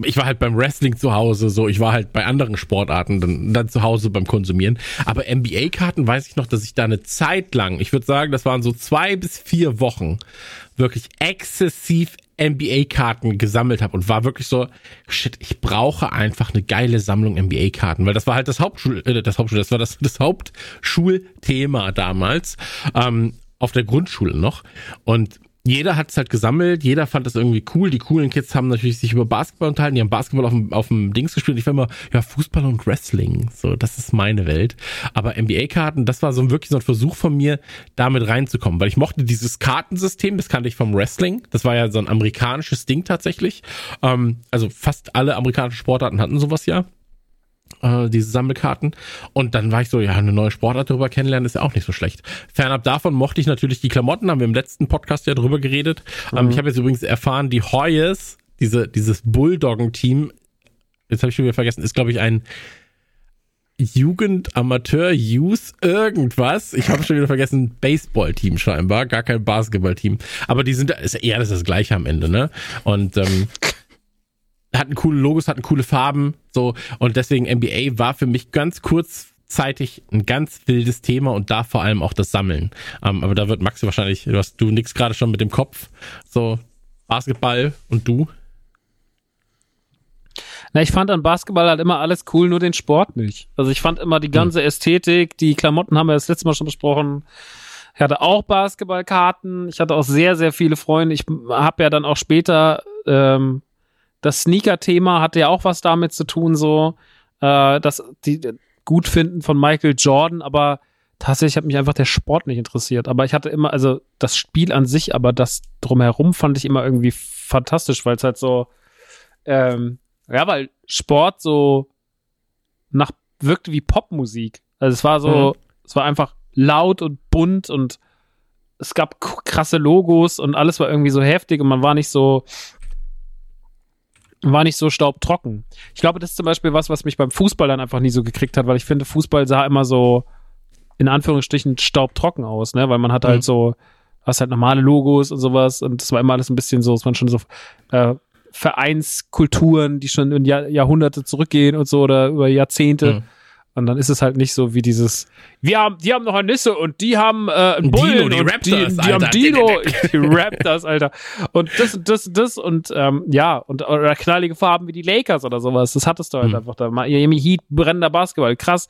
Speaker 1: ich war halt beim Wrestling zu Hause, so, ich war halt bei anderen Sportarten dann, dann zu Hause beim Konsumieren. Aber NBA-Karten weiß ich noch, dass ich da eine Zeit lang, ich würde sagen, das waren so zwei bis vier Wochen, wirklich exzessiv NBA-Karten gesammelt habe und war wirklich so, shit, ich brauche einfach eine geile Sammlung NBA-Karten, weil das war halt das Hauptschul, äh, das Hauptschul, das war das, das Hauptschulthema damals, ähm, auf der Grundschule noch. Und jeder hat es halt gesammelt, jeder fand das irgendwie cool. Die coolen Kids haben natürlich sich über Basketball unterhalten, die haben Basketball auf dem, auf dem Dings gespielt. Ich war immer, ja, Fußball und Wrestling, so, das ist meine Welt. Aber NBA-Karten, das war so wirklich so ein Versuch von mir, damit reinzukommen, weil ich mochte dieses Kartensystem, das kannte ich vom Wrestling. Das war ja so ein amerikanisches Ding tatsächlich. Ähm, also fast alle amerikanischen Sportarten hatten sowas ja äh, diese Sammelkarten. Und dann war ich so, ja, eine neue Sportart darüber kennenlernen ist ja auch nicht so schlecht. Fernab davon mochte ich natürlich die Klamotten, haben wir im letzten Podcast ja drüber geredet. Ähm, mhm. Ähm, ich habe jetzt übrigens erfahren, die Hoyes, diese, dieses Bulldoggen-Team, jetzt habe ich schon wieder vergessen, ist, glaube ich, ein Jugend, Amateur, Youth, irgendwas. Ich habe schon wieder vergessen, Baseball-Team scheinbar, gar kein Basketball-Team. Aber die sind, ist eher das, ist das gleiche am Ende, ne? Und ähm, hatten coole Logos, hatten coole Farben, so und deswegen NBA war für mich ganz kurzzeitig ein ganz wildes Thema und da vor allem auch das Sammeln. Ähm, aber da wird Maxi wahrscheinlich, du hast du nix gerade schon mit dem Kopf, so Basketball und du.
Speaker 2: Na, ich fand an Basketball halt immer alles cool, nur den Sport nicht. Also ich fand immer die ganze hm. Ästhetik, die Klamotten haben wir das letzte Mal schon besprochen. Ich hatte auch Basketballkarten. Ich hatte auch sehr, sehr viele Freunde. Ich habe ja dann auch später ähm, das Sneaker-Thema hatte ja auch was damit zu tun, so, äh, dass die gut finden von Michael Jordan, aber tatsächlich hat mich einfach der Sport nicht interessiert. Aber ich hatte immer, also das Spiel an sich, aber das drumherum fand ich immer irgendwie fantastisch, weil es halt so, ähm, ja, weil Sport so nach wirkte wie Popmusik. Also es war so, mhm. es war einfach laut und bunt und es gab krasse Logos und alles war irgendwie so heftig und man war nicht so, war nicht so staubtrocken. Ich glaube, das ist zum Beispiel was, was mich beim Fußball dann einfach nie so gekriegt hat, weil ich finde, Fußball sah immer so in Anführungsstrichen staubtrocken aus, ne? Weil man hat halt mhm. so, hast halt normale Logos und sowas und das war immer alles ein bisschen so, es waren schon so äh, Vereinskulturen, die schon in Jahr, Jahrhunderte zurückgehen und so oder über Jahrzehnte. Mhm. Und dann ist es halt nicht so wie dieses, wir haben, die haben noch ein Nisse und die haben äh, einen Bullen
Speaker 1: Dino, die
Speaker 2: und
Speaker 1: Raptors,
Speaker 2: die, die haben Dino, die Raptors, Alter. Und das und das und das und ähm, ja, und oder knallige Farben wie die Lakers oder sowas. Das hattest du halt mhm. einfach da. Miami Heat, brennender Basketball, krass.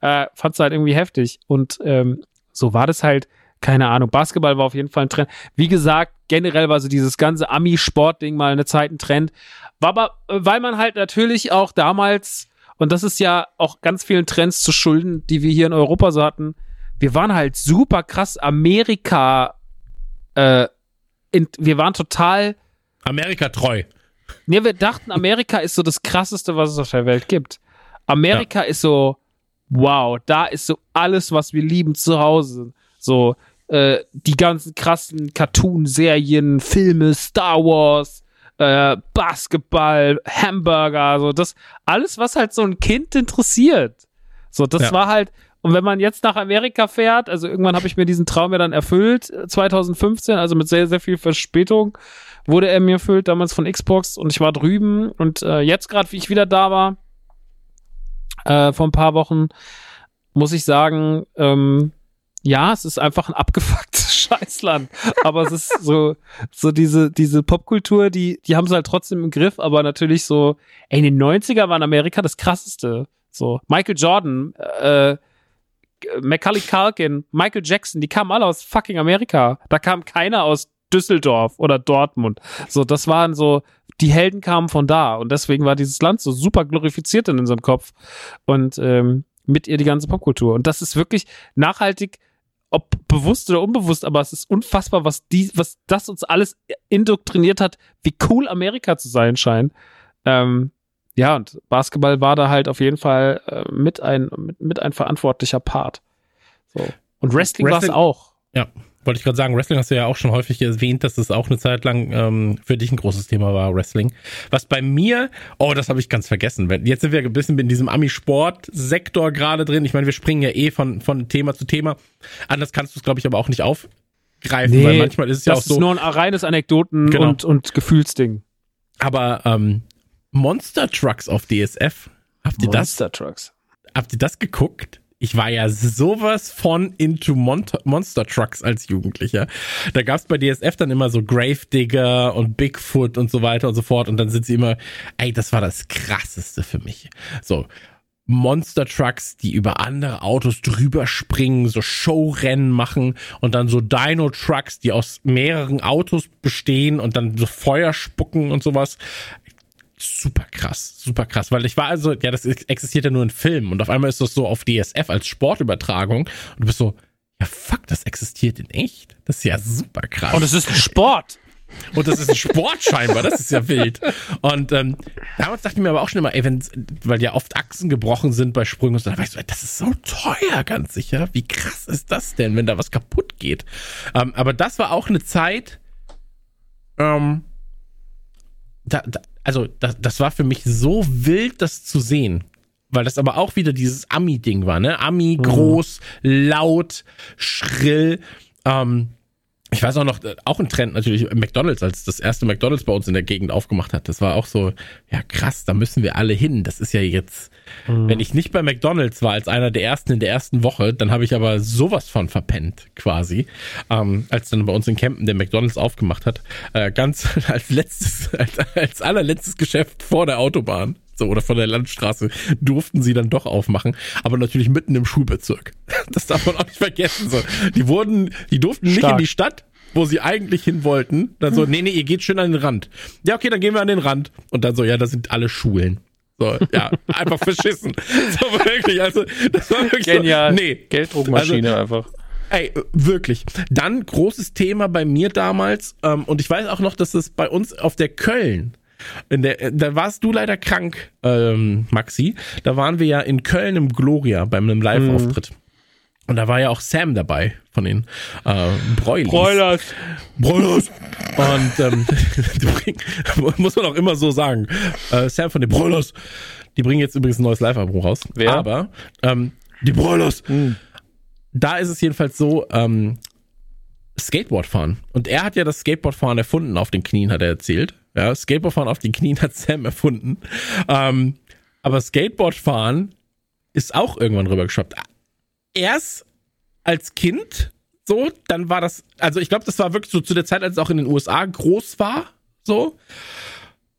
Speaker 2: Äh, fandst du halt irgendwie heftig. Und ähm, so war das halt, keine Ahnung. Basketball war auf jeden Fall ein Trend. Wie gesagt, generell war so dieses ganze Ami-Sport-Ding mal eine Zeit ein Trend. War aber, äh, weil man halt natürlich auch damals und das ist ja auch ganz vielen Trends zu schulden, die wir hier in Europa so hatten. Wir waren halt super krass Amerika, äh, in, wir waren total
Speaker 1: Amerika treu.
Speaker 2: Ne, wir dachten, Amerika ist so das krasseste, was es auf der Welt gibt. Amerika ja. ist so, wow, da ist so alles, was wir lieben zu Hause. So, äh, die ganzen krassen Cartoon-Serien, Filme, Star Wars, äh, Basketball, Hamburger, so das, alles, was halt so ein Kind interessiert. So, das ja. war halt, und wenn man jetzt nach Amerika fährt, also irgendwann habe ich mir diesen Traum ja dann erfüllt, 2015, also mit sehr, sehr viel Verspätung wurde er mir erfüllt, damals von Xbox und ich war drüben und äh, jetzt gerade, wie ich wieder da war, äh, vor ein paar Wochen, muss ich sagen, ähm, ja, es ist einfach ein abgefucktes Scheißland. Aber es ist so, so diese, diese Popkultur, die, die haben sie halt trotzdem im Griff, aber natürlich so, ey, in den 90er war in Amerika das krasseste. So, Michael Jordan, äh, Macaulay Culkin, Michael Jackson, die kamen alle aus fucking Amerika. Da kam keiner aus Düsseldorf oder Dortmund. So, das waren so, die Helden kamen von da und deswegen war dieses Land so super glorifiziert in unserem Kopf und ähm, mit ihr die ganze Popkultur. Und das ist wirklich nachhaltig ob bewusst oder unbewusst, aber es ist unfassbar, was die, was das uns alles indoktriniert hat, wie cool Amerika zu sein scheint. Ähm, ja, und Basketball war da halt auf jeden Fall äh, mit ein mit, mit ein verantwortlicher Part. So. Und Wrestling, Wrestling war es auch.
Speaker 1: Ja, wollte ich gerade sagen, Wrestling hast du ja auch schon häufig erwähnt, dass es auch eine Zeit lang ähm, für dich ein großes Thema war, Wrestling. Was bei mir, oh, das habe ich ganz vergessen. Jetzt sind wir ein bisschen in diesem Ami-Sport-Sektor gerade drin. Ich meine, wir springen ja eh von, von Thema zu Thema. Anders kannst du es, glaube ich, aber auch nicht aufgreifen, nee, weil manchmal ist es ja auch so. Das
Speaker 2: ist nur ein reines Anekdoten- genau. und, und Gefühlsding.
Speaker 1: Aber ähm, Monster Trucks auf DSF. Habt ihr
Speaker 2: Monster
Speaker 1: das?
Speaker 2: Trucks.
Speaker 1: Habt ihr das geguckt? Ich war ja sowas von into Mon Monster Trucks als Jugendlicher. Da gab's bei DSF dann immer so Gravedigger und Bigfoot und so weiter und so fort. Und dann sind sie immer, ey, das war das krasseste für mich. So, Monster Trucks, die über andere Autos drüber springen, so Showrennen machen und dann so Dino Trucks, die aus mehreren Autos bestehen und dann so Feuer spucken und sowas. Super krass, super krass, weil ich war also, ja, das existiert ja nur in Filmen und auf einmal ist das so auf DSF als Sportübertragung und du bist so, ja fuck, das existiert in echt. Das ist ja super krass.
Speaker 2: Und es ist ein Sport.
Speaker 1: Und das ist ein Sport scheinbar, das ist ja wild. Und ähm, damals dachte ich mir aber auch schon immer, ey, wenn, weil ja oft Achsen gebrochen sind bei Sprüngen und so, da war ich so, ey, das ist so teuer, ganz sicher. Wie krass ist das denn, wenn da was kaputt geht? Ähm, aber das war auch eine Zeit, ähm, da, da, also das, das war für mich so wild, das zu sehen. Weil das aber auch wieder dieses Ami-Ding war, ne? Ami, groß, laut, schrill. Ähm, ich weiß auch noch, auch ein Trend natürlich, McDonalds, als das erste McDonalds bei uns in der Gegend aufgemacht hat. Das war auch so, ja krass, da müssen wir alle hin. Das ist ja jetzt, mhm. wenn ich nicht bei McDonalds war als einer der ersten in der ersten Woche, dann habe ich aber sowas von verpennt, quasi. Ähm, als dann bei uns in Campen der McDonalds aufgemacht hat. Äh, ganz als letztes, als, als allerletztes Geschäft vor der Autobahn so oder von der Landstraße durften sie dann doch aufmachen, aber natürlich mitten im Schulbezirk. Das darf man auch nicht vergessen. So, die wurden, die durften nicht Stark. in die Stadt, wo sie eigentlich hin wollten. Dann so, nee, nee, ihr geht schön an den Rand. Ja, okay, dann gehen wir an den Rand. Und dann so, ja, das sind alle Schulen. So, ja, einfach verschissen. So wirklich, also das war wirklich
Speaker 2: Genial.
Speaker 1: So, nee.
Speaker 2: Gelddruckmaschine also, einfach.
Speaker 1: Ey, wirklich. Dann großes Thema bei mir damals, ähm, und ich weiß auch noch, dass es bei uns auf der Köln der, da warst du leider krank, ähm, Maxi. Da waren wir ja in Köln im Gloria bei einem Live-Auftritt. Mhm. Und da war ja auch Sam dabei von den äh, Broilers.
Speaker 2: Broilers.
Speaker 1: Broilers. Und ähm, muss man auch immer so sagen. Äh, Sam von den Broilers. Die bringen jetzt übrigens ein neues Live-Album raus.
Speaker 2: Wer?
Speaker 1: Aber ähm, die Broilers. Mhm. Da ist es jedenfalls so, ähm, Skateboard fahren. Und er hat ja das Skateboardfahren erfunden auf den Knien, hat er erzählt. Ja, Skateboardfahren auf den Knien hat Sam erfunden. Ähm, aber Skateboardfahren ist auch irgendwann rübergeschwappt. Erst als Kind so, dann war das, also ich glaube, das war wirklich so zu der Zeit, als es auch in den USA groß war, so.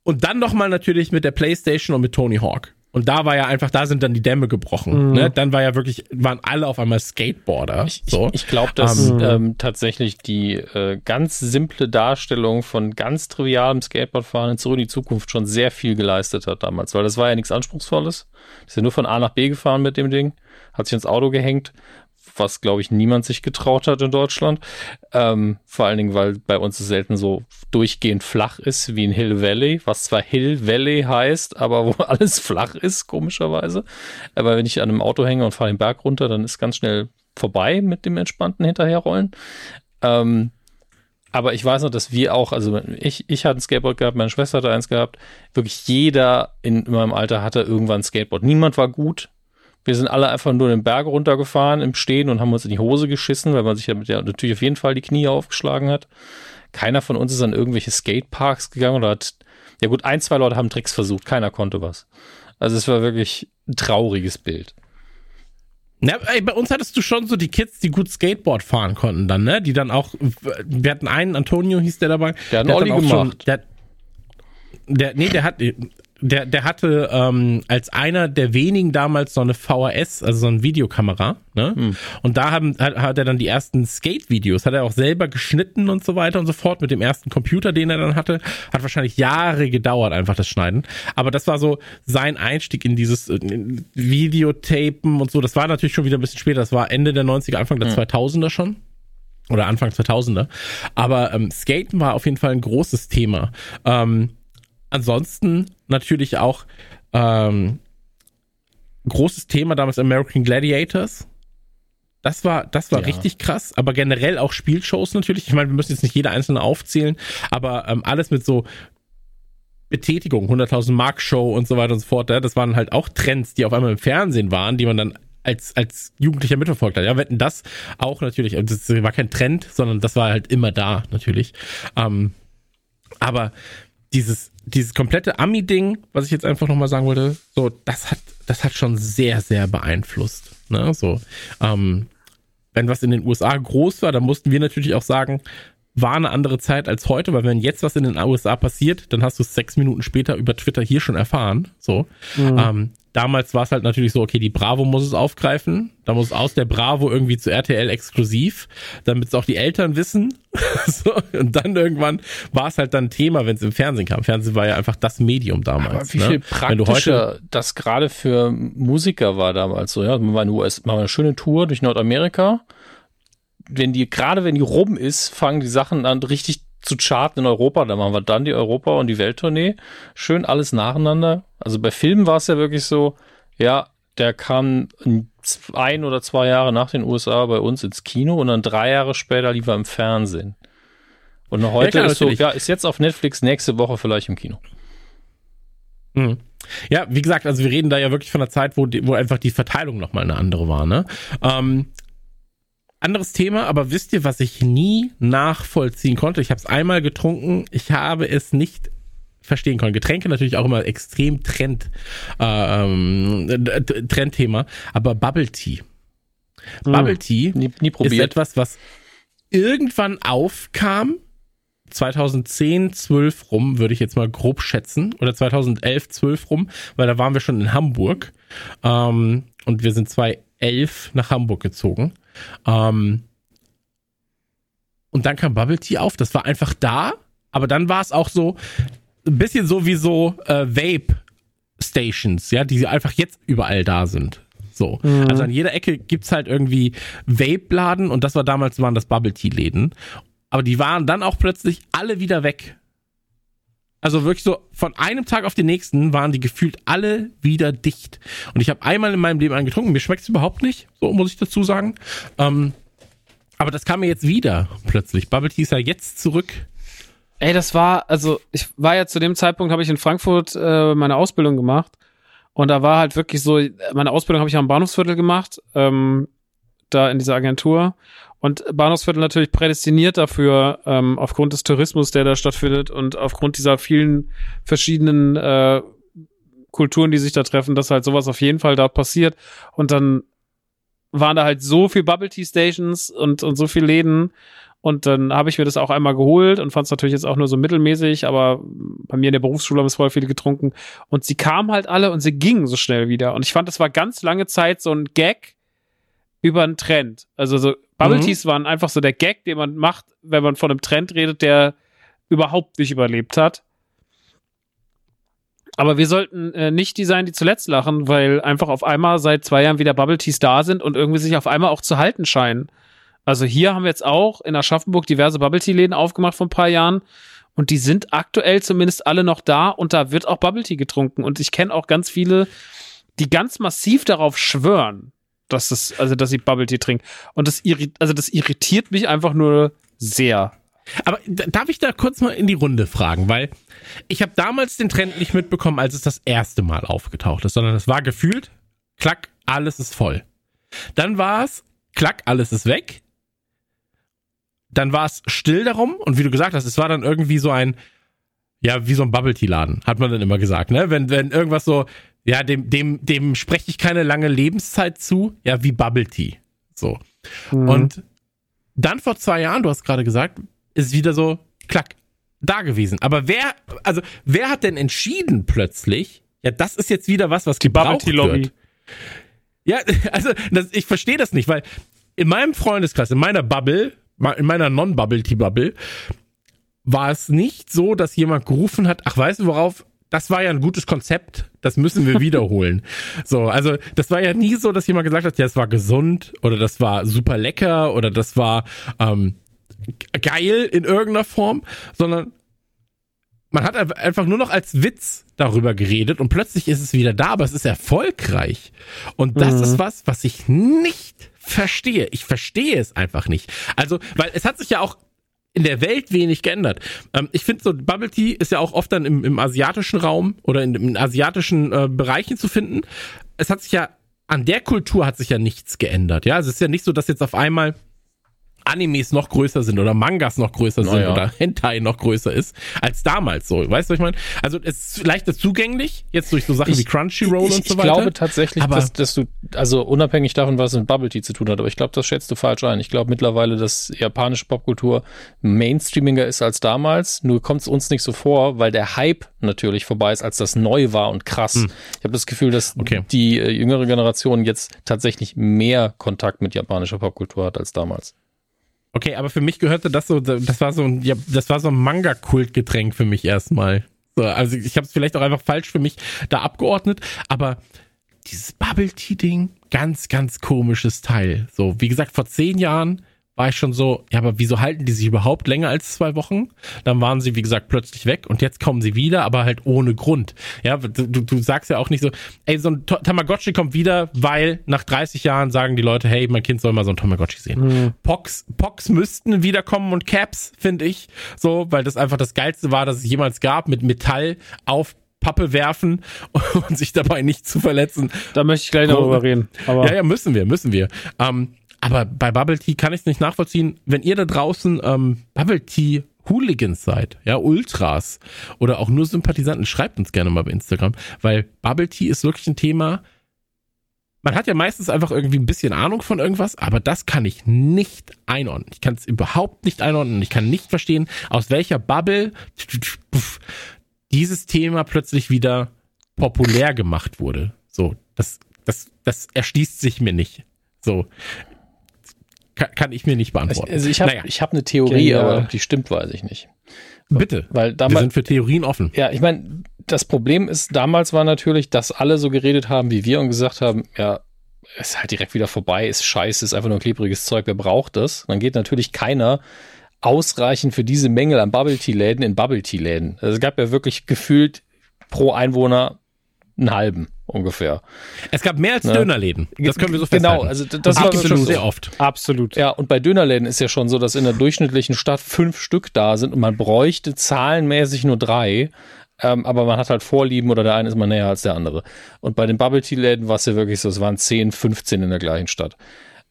Speaker 1: Und dann nochmal natürlich mit der Playstation und mit Tony Hawk. Und da war ja einfach, da sind dann die Dämme gebrochen. Mhm. Ne? Dann war ja wirklich, waren alle auf einmal Skateboarder.
Speaker 3: Ich, so. ich, ich glaube, dass um, ähm, ähm, tatsächlich die äh, ganz simple Darstellung von ganz trivialem Skateboardfahren in Zurück in die Zukunft schon sehr viel geleistet hat damals, weil das war ja nichts Anspruchsvolles. Das ist ja nur von A nach B gefahren mit dem Ding, hat sich ins Auto gehängt, was, glaube ich, niemand sich getraut hat in Deutschland. Ähm, vor allen Dingen, weil bei uns es selten so durchgehend flach ist wie in Hill Valley, was zwar Hill Valley heißt, aber wo alles flach ist, komischerweise. Aber wenn ich an einem Auto hänge und fahre den Berg runter, dann ist ganz schnell vorbei mit dem entspannten Hinterherrollen. Ähm, aber ich weiß noch, dass wir auch, also ich, ich hatte ein Skateboard gehabt, meine Schwester hatte eins gehabt. Wirklich jeder in meinem Alter hatte irgendwann ein Skateboard. Niemand war gut. Wir sind alle einfach nur den Berg runtergefahren im Stehen und haben uns in die Hose geschissen, weil man sich ja, mit der, natürlich auf jeden Fall die Knie aufgeschlagen hat. Keiner von uns ist an irgendwelche Skateparks gegangen oder hat, ja gut, ein, zwei Leute haben Tricks versucht, keiner konnte was. Also es war wirklich ein trauriges Bild.
Speaker 1: Na, ey, bei uns hattest du schon so die Kids, die gut Skateboard fahren konnten dann, ne? Die dann auch, wir hatten einen, Antonio hieß der dabei.
Speaker 2: Der hat einen Olli gemacht. Schon,
Speaker 1: der, der, nee, der hat, der, der hatte ähm, als einer der wenigen damals so eine VHS, also so eine Videokamera, ne? Hm. Und da haben, hat, hat er dann die ersten Skate-Videos, hat er auch selber geschnitten und so weiter und so fort mit dem ersten Computer, den er dann hatte. Hat wahrscheinlich Jahre gedauert, einfach das Schneiden. Aber das war so sein Einstieg in dieses äh, Videotapen und so. Das war natürlich schon wieder ein bisschen später. Das war Ende der 90er, Anfang der hm. 2000er schon oder Anfang 2000er. Aber ähm, Skaten war auf jeden Fall ein großes Thema. Ähm, ansonsten natürlich auch ähm, großes Thema damals American Gladiators. Das war, das war ja. richtig krass, aber generell auch Spielshows natürlich. Ich meine, wir müssen jetzt nicht jede einzelne aufzählen, aber ähm, alles mit so Betätigung, 100.000 Mark Show und so weiter und so fort. Ja, das waren halt auch Trends, die auf einmal im Fernsehen waren, die man dann als, als Jugendlicher mitverfolgt hat. Ja, wetten das auch natürlich. Das war kein Trend, sondern das war halt immer da, natürlich. Ähm, aber dieses, dieses komplette Ami-Ding, was ich jetzt einfach nochmal sagen wollte, so, das hat, das hat schon sehr, sehr beeinflusst. Ne? So, ähm, wenn was in den USA groß war, dann mussten wir natürlich auch sagen, war eine andere Zeit als heute, weil wenn jetzt was in den USA passiert, dann hast du es sechs Minuten später über Twitter hier schon erfahren. So. Mhm. Ähm, damals war es halt natürlich so, okay, die Bravo muss es aufgreifen. Da muss es aus der Bravo irgendwie zu RTL exklusiv, damit es auch die Eltern wissen. so, und dann irgendwann war es halt dann Thema, wenn es im Fernsehen kam. Fernsehen war ja einfach das Medium damals.
Speaker 3: Aber wie ne? viel praktischer das gerade für Musiker war damals so, ja. Man war in US, man war eine schöne Tour durch Nordamerika. Wenn die, gerade wenn die rum ist, fangen die Sachen an richtig zu charten in Europa. Da machen wir dann die Europa- und die Welttournee. Schön alles nacheinander. Also bei Filmen war es ja wirklich so, ja, der kam ein oder zwei Jahre nach den USA bei uns ins Kino und dann drei Jahre später lief er im Fernsehen. Und heute ja, klar, ist so, ja, ist jetzt auf Netflix, nächste Woche vielleicht im Kino.
Speaker 1: Mhm. Ja, wie gesagt, also wir reden da ja wirklich von einer Zeit, wo, wo einfach die Verteilung nochmal eine andere war, ne? Ähm, anderes Thema, aber wisst ihr, was ich nie nachvollziehen konnte? Ich habe es einmal getrunken, ich habe es nicht verstehen können. Getränke natürlich auch immer extrem Trend, äh, ähm, Trendthema, aber Bubble Tea. Hm. Bubble Tea nie, nie ist etwas, was irgendwann aufkam, 2010, 12 rum, würde ich jetzt mal grob schätzen, oder 2011, 12 rum, weil da waren wir schon in Hamburg ähm, und wir sind 2011 nach Hamburg gezogen. Ähm, und dann kam Bubble Tea auf, das war einfach da, aber dann war es auch so, ein bisschen so wie so äh, Vape Stations, ja, die einfach jetzt überall da sind. So. Mhm. Also an jeder Ecke gibt's halt irgendwie Vape-Laden und das war damals waren das Bubble Tea-Läden. Aber die waren dann auch plötzlich alle wieder weg. Also wirklich so von einem Tag auf den nächsten waren die gefühlt alle wieder dicht. Und ich habe einmal in meinem Leben einen getrunken. Mir schmeckt es überhaupt nicht, so muss ich dazu sagen. Ähm, aber das kam mir jetzt wieder plötzlich. Bubble Tea ist ja jetzt zurück
Speaker 2: Ey, das war, also ich war ja zu dem Zeitpunkt, habe ich in Frankfurt äh, meine Ausbildung gemacht. Und da war halt wirklich so, meine Ausbildung habe ich am Bahnhofsviertel gemacht, ähm, da in dieser Agentur. Und Bahnhofsviertel natürlich prädestiniert dafür, ähm, aufgrund des Tourismus, der da stattfindet und aufgrund dieser vielen verschiedenen äh, Kulturen, die sich da treffen, dass halt sowas auf jeden Fall da passiert. Und dann waren da halt so viel Bubble Tea Stations und, und so viele Läden. Und dann habe ich mir das auch einmal geholt und fand es natürlich jetzt auch nur so mittelmäßig, aber bei mir in der Berufsschule haben es voll viele getrunken. Und sie kamen halt alle und sie gingen so schnell wieder. Und ich fand, das war ganz lange Zeit so ein Gag über einen Trend. Also so Bubble mhm. Teas waren einfach so der Gag, den man macht, wenn man von einem Trend redet, der überhaupt nicht überlebt hat. Aber wir sollten äh, nicht die sein, die zuletzt lachen, weil einfach auf einmal seit zwei Jahren wieder Bubble Teas da sind und irgendwie sich auf einmal auch zu halten scheinen. Also hier haben wir jetzt auch in Aschaffenburg diverse Bubble Tea Läden aufgemacht vor ein paar Jahren. Und die sind aktuell zumindest alle noch da und da wird auch Bubble Tea getrunken. Und ich kenne auch ganz viele, die ganz massiv darauf schwören, dass es, also dass sie Bubble Tea trinken. Und das irritiert, also das irritiert mich einfach nur sehr.
Speaker 1: Aber darf ich da kurz mal in die Runde fragen, weil ich habe damals den Trend nicht mitbekommen, als es das erste Mal aufgetaucht ist, sondern es war gefühlt, klack, alles ist voll. Dann war es, klack, alles ist weg dann war es still darum und wie du gesagt hast, es war dann irgendwie so ein, ja, wie so ein Bubble Tea Laden, hat man dann immer gesagt, ne? Wenn, wenn irgendwas so, ja, dem, dem, dem spreche ich keine lange Lebenszeit zu, ja, wie Bubble Tea. So. Mhm. Und dann vor zwei Jahren, du hast gerade gesagt, ist wieder so, klack, da gewesen. Aber wer, also, wer hat denn entschieden plötzlich, ja, das ist jetzt wieder was, was die Bubble Tea Lobby. Wird. Ja, also, das, ich verstehe das nicht, weil in meinem Freundeskreis, in meiner Bubble, in meiner Non-Bubble-Tea-Bubble, war es nicht so, dass jemand gerufen hat, ach, weißt du worauf, das war ja ein gutes Konzept, das müssen wir wiederholen. so, also das war ja nie so, dass jemand gesagt hat, ja, es war gesund oder das war super lecker oder das war ähm, geil in irgendeiner Form, sondern man hat einfach nur noch als Witz darüber geredet und plötzlich ist es wieder da, aber es ist erfolgreich. Und das mhm. ist was, was ich nicht verstehe. Ich verstehe es einfach nicht. Also, weil es hat sich ja auch in der Welt wenig geändert. Ähm, ich finde so, Bubble Tea ist ja auch oft dann im, im asiatischen Raum oder in, in asiatischen äh, Bereichen zu finden. Es hat sich ja, an der Kultur hat sich ja nichts geändert. Ja, also es ist ja nicht so, dass jetzt auf einmal Animes noch größer sind oder Mangas noch größer sind
Speaker 3: Naja.
Speaker 1: oder Hentai noch größer ist als damals so. Weißt du, was ich meine? Also es ist leichter zugänglich, jetzt durch so Sachen
Speaker 3: Ich-
Speaker 1: wie Crunchyroll
Speaker 3: ich,
Speaker 1: und so
Speaker 3: ich
Speaker 1: weiter.
Speaker 3: glaube tatsächlich,
Speaker 1: Aber-
Speaker 3: dass, dass du, also unabhängig davon, was es mit Bubble Tea zu tun hat, aber ich glaube, das schätzt du falsch ein. Ich glaube mittlerweile, dass japanische Popkultur mainstreamiger ist als damals. Nur kommt es uns nicht so vor, weil der Hype natürlich vorbei ist, als das neu war und krass. Ich habe das Gefühl, dass
Speaker 1: Hm. Okay.
Speaker 3: die äh, jüngere Generation jetzt tatsächlich mehr Kontakt mit japanischer Popkultur hat als damals.
Speaker 1: Okay, aber für mich gehörte das so, das war so ein, ja, das war so ein Manga-Kultgetränk für mich erstmal. So, also ich habe es vielleicht auch einfach falsch für mich da abgeordnet, aber dieses Bubble Tea Ding, ganz, ganz komisches Teil. So, wie gesagt, vor zehn Jahren war ich schon so, ja, aber wieso halten die sich überhaupt länger als zwei Wochen? Dann waren sie, wie gesagt, plötzlich weg und jetzt kommen sie wieder, aber halt ohne Grund. Ja, du, du sagst ja auch nicht so, ey, so ein Tamagotchi kommt wieder, weil nach 30 Jahren sagen die Leute, hey, mein Kind soll mal so ein Tamagotchi sehen. Pox, Pox müssten wiederkommen und Caps, finde ich, so, weil das einfach das Geilste war, das es jemals gab, mit Metall auf Pappe werfen und sich dabei nicht zu verletzen.
Speaker 2: Da möchte ich gleich noch drüber reden. Aber
Speaker 1: Ja, ja, müssen wir, müssen wir. Ähm, aber bei Bubble Tea kann ich es nicht nachvollziehen. Wenn ihr da draußen ähm, Bubble Tea Hooligans seid, ja, Ultras oder auch nur Sympathisanten, schreibt uns gerne mal bei Instagram, weil Bubble Tea ist wirklich ein Thema. Man hat ja meistens einfach irgendwie ein bisschen Ahnung von irgendwas, aber das kann ich nicht einordnen. Ich kann es überhaupt nicht einordnen. Ich kann nicht verstehen, aus welcher Bubble dieses Thema plötzlich wieder populär gemacht wurde. So, das, das, das erschließt sich mir nicht. So. Kann, kann ich mir nicht
Speaker 3: Ich,
Speaker 1: beantworten.
Speaker 3: also ich habe
Speaker 1: Naja,
Speaker 3: ich hab eine Theorie,
Speaker 2: Genial.
Speaker 3: aber ob die stimmt, weiß ich nicht.
Speaker 1: bitte.
Speaker 3: Weil
Speaker 1: Wir
Speaker 3: damals,
Speaker 1: sind für Theorien offen.
Speaker 3: Ja, ich meine, das Problem ist, damals war natürlich, dass alle so geredet haben wie wir und gesagt haben, ja, ist halt direkt wieder vorbei, ist scheiße, ist einfach nur klebriges Zeug, wer braucht das? Dann geht natürlich keiner ausreichend für diese Mängel an Bubble Tea Läden in Bubble Tea Läden. Also es gab ja wirklich gefühlt pro Einwohner einen halben ungefähr.
Speaker 1: Es gab mehr als
Speaker 3: Ne?
Speaker 1: Dönerläden. Das können wir so
Speaker 3: Genau,
Speaker 1: festhalten.
Speaker 3: also d- das war schon so.
Speaker 1: sehr oft.
Speaker 2: absolut.
Speaker 3: Ja, und bei Dönerläden ist ja schon so, dass in der durchschnittlichen Stadt fünf Stück da sind und man bräuchte zahlenmäßig nur drei. Ähm, aber man hat halt Vorlieben oder der eine ist mal näher als der andere. Und bei den Bubble Tea Läden war es ja wirklich so, es waren 10, 15 in der gleichen Stadt.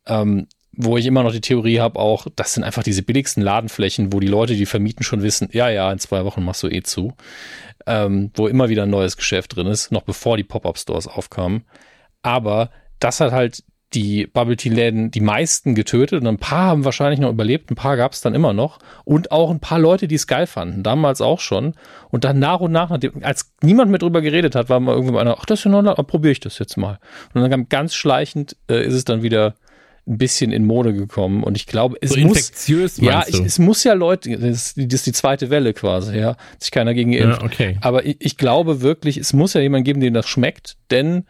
Speaker 3: Ähm, wo ich immer noch die Theorie habe, auch, das sind einfach diese billigsten Ladenflächen, wo die Leute, die vermieten, schon wissen, ja, ja, in zwei Wochen machst du eh zu. Ähm, wo immer wieder ein neues Geschäft drin ist, noch bevor die Pop-Up-Stores aufkamen. Aber das hat halt die Bubble Tea Läden die meisten getötet und ein paar haben wahrscheinlich noch überlebt, ein paar gab es dann immer noch. Und auch ein paar Leute, die es geil fanden, damals auch schon. Und dann nach und nach, als niemand mehr drüber geredet hat, war mal irgendwann einer, ach das ist ja noch, probiere ich das jetzt mal. Und dann kam ganz schleichend äh, ist es dann wieder ein bisschen in Mode gekommen und ich glaube, es
Speaker 1: So
Speaker 3: muss ja, ich, es muss ja Leute, das ist, das ist die zweite Welle quasi, ja, sich keiner gegen geimpft.
Speaker 1: ja, okay.
Speaker 3: Aber ich, ich glaube wirklich, es muss ja jemand geben, dem das schmeckt, denn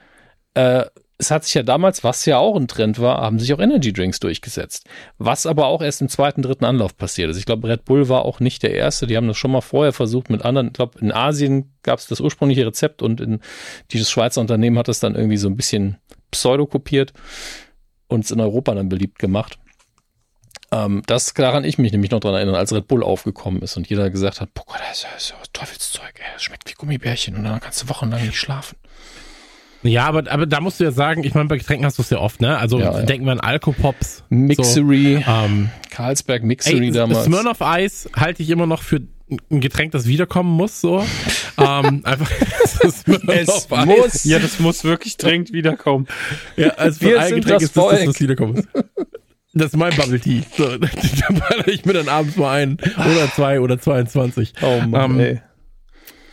Speaker 3: äh, es hat sich ja damals, was ja auch ein Trend war, haben sich auch Energy Drinks durchgesetzt. Was aber auch erst im zweiten, dritten Anlauf passiert ist. Ich glaube, Red Bull war auch nicht der erste. Die haben das schon mal vorher versucht mit anderen. Ich glaube, in Asien gab es das ursprüngliche Rezept und in dieses Schweizer Unternehmen hat das dann irgendwie so ein bisschen pseudo-kopiert und es in Europa dann beliebt gemacht. Ähm, das daran ich mich nämlich noch dran erinnern, als Red Bull aufgekommen ist und jeder gesagt hat, boah, das ist ja so Teufelszeug, ey, das schmeckt wie Gummibärchen und dann kannst du wochenlang nicht schlafen.
Speaker 1: Ja, aber, aber da musst du ja sagen, ich meine, bei Getränken hast du es ja oft, ne? Also
Speaker 3: Ja, ja.
Speaker 1: denken wir an Alkopops.
Speaker 3: Mixery,
Speaker 1: So, ähm,
Speaker 3: Carlsberg Mixery
Speaker 1: ey,
Speaker 3: damals.
Speaker 1: Smirnoff Eis halte ich immer noch für ein Getränk, das wiederkommen muss, so. Ähm, einfach Smirnoff Eis.
Speaker 2: Ja, das muss wirklich dringend wiederkommen.
Speaker 1: Ja, also
Speaker 3: Wir
Speaker 1: ein
Speaker 3: sind
Speaker 1: Getränk
Speaker 3: das
Speaker 1: ist das, das,
Speaker 3: Volk.
Speaker 1: das wiederkommen muss. Das ist mein Bubble Tea. So, da baller ich mir dann abends mal ein. Oder zwei oder 22.
Speaker 3: oh Mann,
Speaker 1: Ähm,
Speaker 3: ey.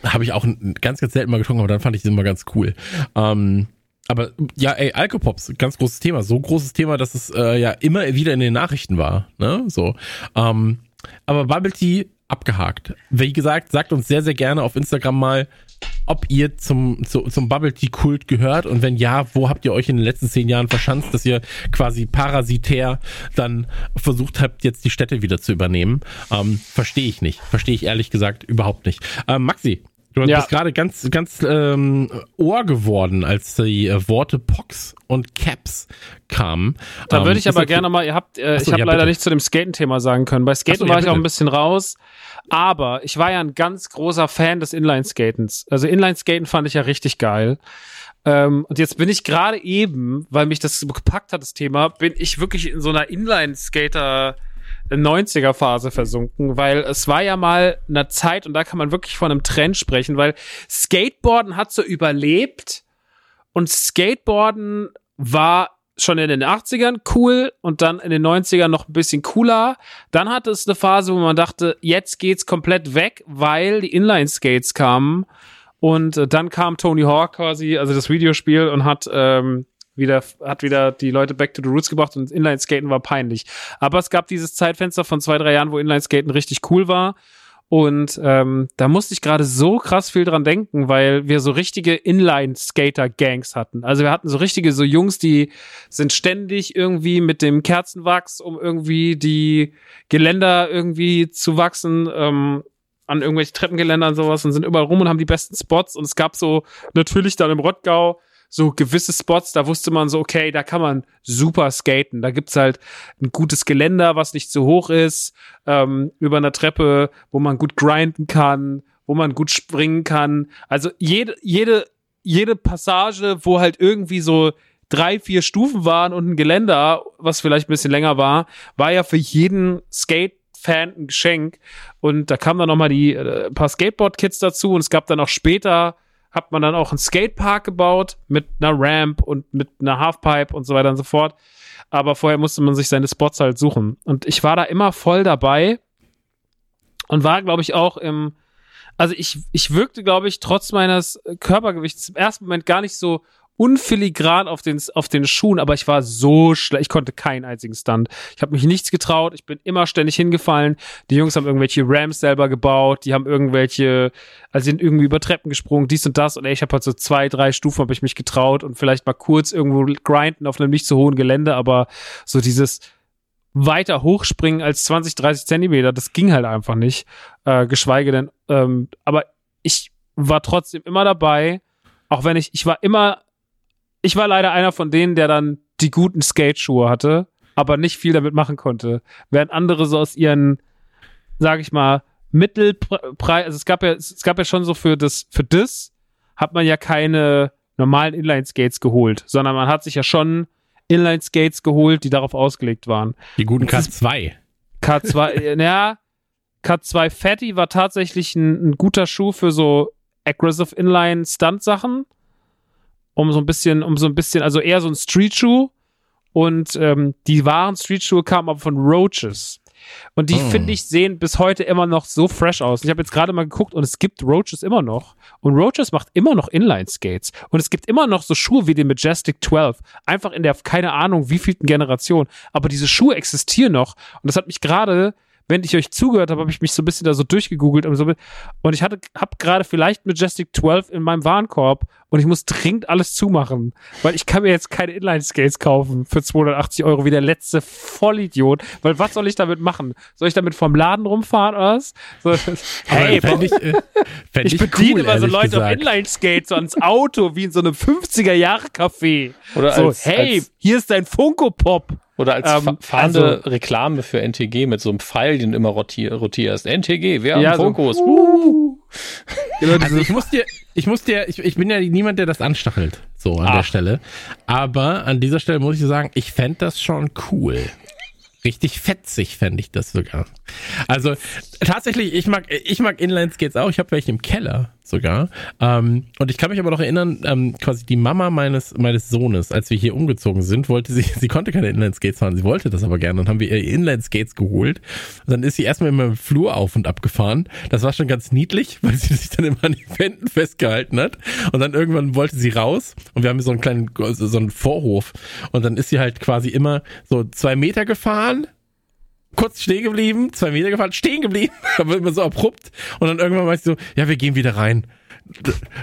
Speaker 1: Habe ich auch ganz, ganz selten mal getrunken, aber dann fand ich das immer ganz cool. Ähm, aber ja, ey, Alkopops, ganz großes Thema. So großes Thema, dass es äh, ja immer wieder in den Nachrichten war. Ne? So. Ähm, aber Bubble Tea abgehakt. Wie gesagt, sagt uns sehr, sehr gerne auf Instagram mal, ob ihr zum, zu, zum Bubble Tea Kult gehört und wenn ja, wo habt ihr euch in den letzten zehn Jahren verschanzt, dass ihr quasi parasitär dann versucht habt, jetzt die Städte wieder zu übernehmen? Ähm, Verstehe ich nicht. Verstehe ich ehrlich gesagt überhaupt nicht. Ähm, Maxi, du
Speaker 2: Ja.
Speaker 1: bist gerade ganz, ganz ähm, ohr geworden, als die äh, Worte Pox und Caps kamen.
Speaker 2: Da
Speaker 1: Ähm,
Speaker 2: würde ich aber gerne mal, ihr habt, äh,
Speaker 1: Ach so,
Speaker 2: ich habe
Speaker 1: ja,
Speaker 2: leider
Speaker 1: bitte.
Speaker 2: nicht zu dem Skaten-Thema sagen können. Bei Skaten
Speaker 1: Ach so, ja,
Speaker 2: war ich auch ein bisschen raus, aber ich war ja ein ganz großer Fan des Inline-Skatens. Also Inline-Skaten fand ich ja richtig geil. Ähm, und jetzt bin ich gerade eben, weil mich das gepackt hat, das Thema, bin ich wirklich in so einer Inline-Skater 90er-Phase versunken, weil es war ja mal eine Zeit, und da kann man wirklich von einem Trend sprechen, weil Skateboarden hat so überlebt und Skateboarden war schon in den 80ern cool und dann in den 90ern noch ein bisschen cooler. Dann hatte es eine Phase, wo man dachte, jetzt geht's komplett weg, weil die Inline-Skates kamen. Und äh, dann kam Tony Hawk quasi, also das Videospiel, und hat ähm, wieder, hat wieder die Leute back to the roots gebracht und Inline-Skaten war peinlich. Aber es gab dieses Zeitfenster von zwei, drei Jahren, wo Inline-Skaten richtig cool war. Und ähm, da musste ich gerade so krass viel dran denken, weil wir so richtige Inline-Skater-Gangs hatten. Also wir hatten so richtige, so Jungs, die sind ständig irgendwie mit dem Kerzenwachs, um irgendwie die Geländer irgendwie zu wachsen, ähm, an irgendwelche Treppengeländer und sowas und sind überall rum und haben die besten Spots. Und es gab so natürlich dann im Rottgau so gewisse Spots, da wusste man so, okay, da kann man super skaten. Da gibt's halt ein gutes Geländer, was nicht zu hoch ist, ähm, über einer Treppe, wo man gut grinden kann, wo man gut springen kann. Also jede, jede, jede Passage, wo halt irgendwie so drei, vier Stufen waren und ein Geländer, was vielleicht ein bisschen länger war, war ja für jeden Skate Fan ein Geschenk. Und da kamen dann noch mal die äh, paar Skateboard-Kits dazu und es gab dann auch später hat man dann auch einen Skatepark gebaut mit einer Ramp und mit einer Halfpipe und so weiter und so fort. Aber vorher musste man sich seine Spots halt suchen. Und ich war da immer voll dabei und war, glaube ich, auch im, also ich, ich wirkte, glaube ich, trotz meines Körpergewichts im ersten Moment gar nicht so unfiligran auf den, auf den Schuhen, aber ich war so schlecht. Ich konnte keinen einzigen Stunt. Ich habe mich nichts getraut. Ich bin immer ständig hingefallen. Die Jungs haben irgendwelche Rams selber gebaut. Die haben irgendwelche, also sind irgendwie über Treppen gesprungen, dies und das. Und ey, ich habe halt so zwei, drei Stufen habe ich mich getraut und vielleicht mal kurz irgendwo grinden auf einem nicht so hohen Gelände, aber so dieses weiter hochspringen als 20, 30 Zentimeter, das ging halt einfach nicht. Äh, geschweige denn, ähm, aber ich war trotzdem immer dabei, auch wenn ich, ich war immer ich war leider einer von denen, der dann die guten Skateschuhe hatte, aber nicht viel damit machen konnte. Während andere so aus ihren, sag ich mal, Mittelpreis, also es gab ja, es gab ja schon so für das, für das hat man ja keine normalen Inline-Skates geholt, sondern man hat sich ja schon Inline-Skates geholt, die darauf ausgelegt waren.
Speaker 1: Die guten K2.
Speaker 2: K2, ja, K2 Fatty war tatsächlich ein, ein guter Schuh für so aggressive Inline-Stunt-Sachen um so ein bisschen, um so ein bisschen, also eher so ein Streetschuh. Und ähm, die wahren Streetschuhe kamen aber von Roaches. Und die, oh. finde ich, sehen bis heute immer noch so fresh aus. Ich habe jetzt gerade mal geguckt und es gibt Roaches immer noch. Und Roaches macht immer noch Inline-Skates. Und es gibt immer noch so Schuhe wie den Majestic 12. Einfach in der, keine Ahnung, wievielten Generation. Aber diese Schuhe existieren noch. Und das hat mich gerade während ich euch zugehört habe, habe ich mich so ein bisschen da so durchgegoogelt und so und ich hatte habe gerade vielleicht Majestic 12 in meinem Warenkorb und ich muss dringend alles zumachen, weil ich kann mir jetzt keine Inline Skates kaufen für 280 Euro wie der letzte Vollidiot, weil was soll ich damit machen? Soll ich damit vom Laden rumfahren oder was? So, hey, fänd ich, äh, fänd ich, ich bediene cool, immer so Leute gesagt. auf Inline Skates so ans Auto wie in so einem 50er Jahre Café. Oder so, als, hey, als hier ist dein Funko Pop.
Speaker 3: Oder als ähm, fahrende also, Reklame für NTG mit so einem Pfeil, den du immer rotier, rotierst. NTG, wer ja, am Fokus. So, uh.
Speaker 1: genau, also ich muss dir, ich muss dir, ich, ich bin ja niemand, der das anstachelt, so an Ach. der Stelle. Aber an dieser Stelle muss ich sagen, ich fände das schon cool. Richtig fetzig fände ich das sogar. Also tatsächlich, ich mag, ich mag Inline-Skates auch. Ich habe welche im Keller sogar. Ähm, und ich kann mich aber noch erinnern, ähm, quasi die Mama meines, meines Sohnes, als wir hier umgezogen sind, wollte sie, sie konnte keine Inline-Skates fahren, sie wollte das aber gerne. Dann haben wir ihr Inline-Skates geholt. Und dann ist sie erstmal immer im Flur auf und ab gefahren. Das war schon ganz niedlich, weil sie sich dann immer an den Wänden festgehalten hat. Und dann irgendwann wollte sie raus und wir haben so einen kleinen, so einen Vorhof. Und dann ist sie halt quasi immer so zwei Meter gefahren, kurz stehen geblieben, zwei Meter gefahren, stehen geblieben, aber immer so abrupt. Und dann irgendwann ich so, ja, wir gehen wieder rein.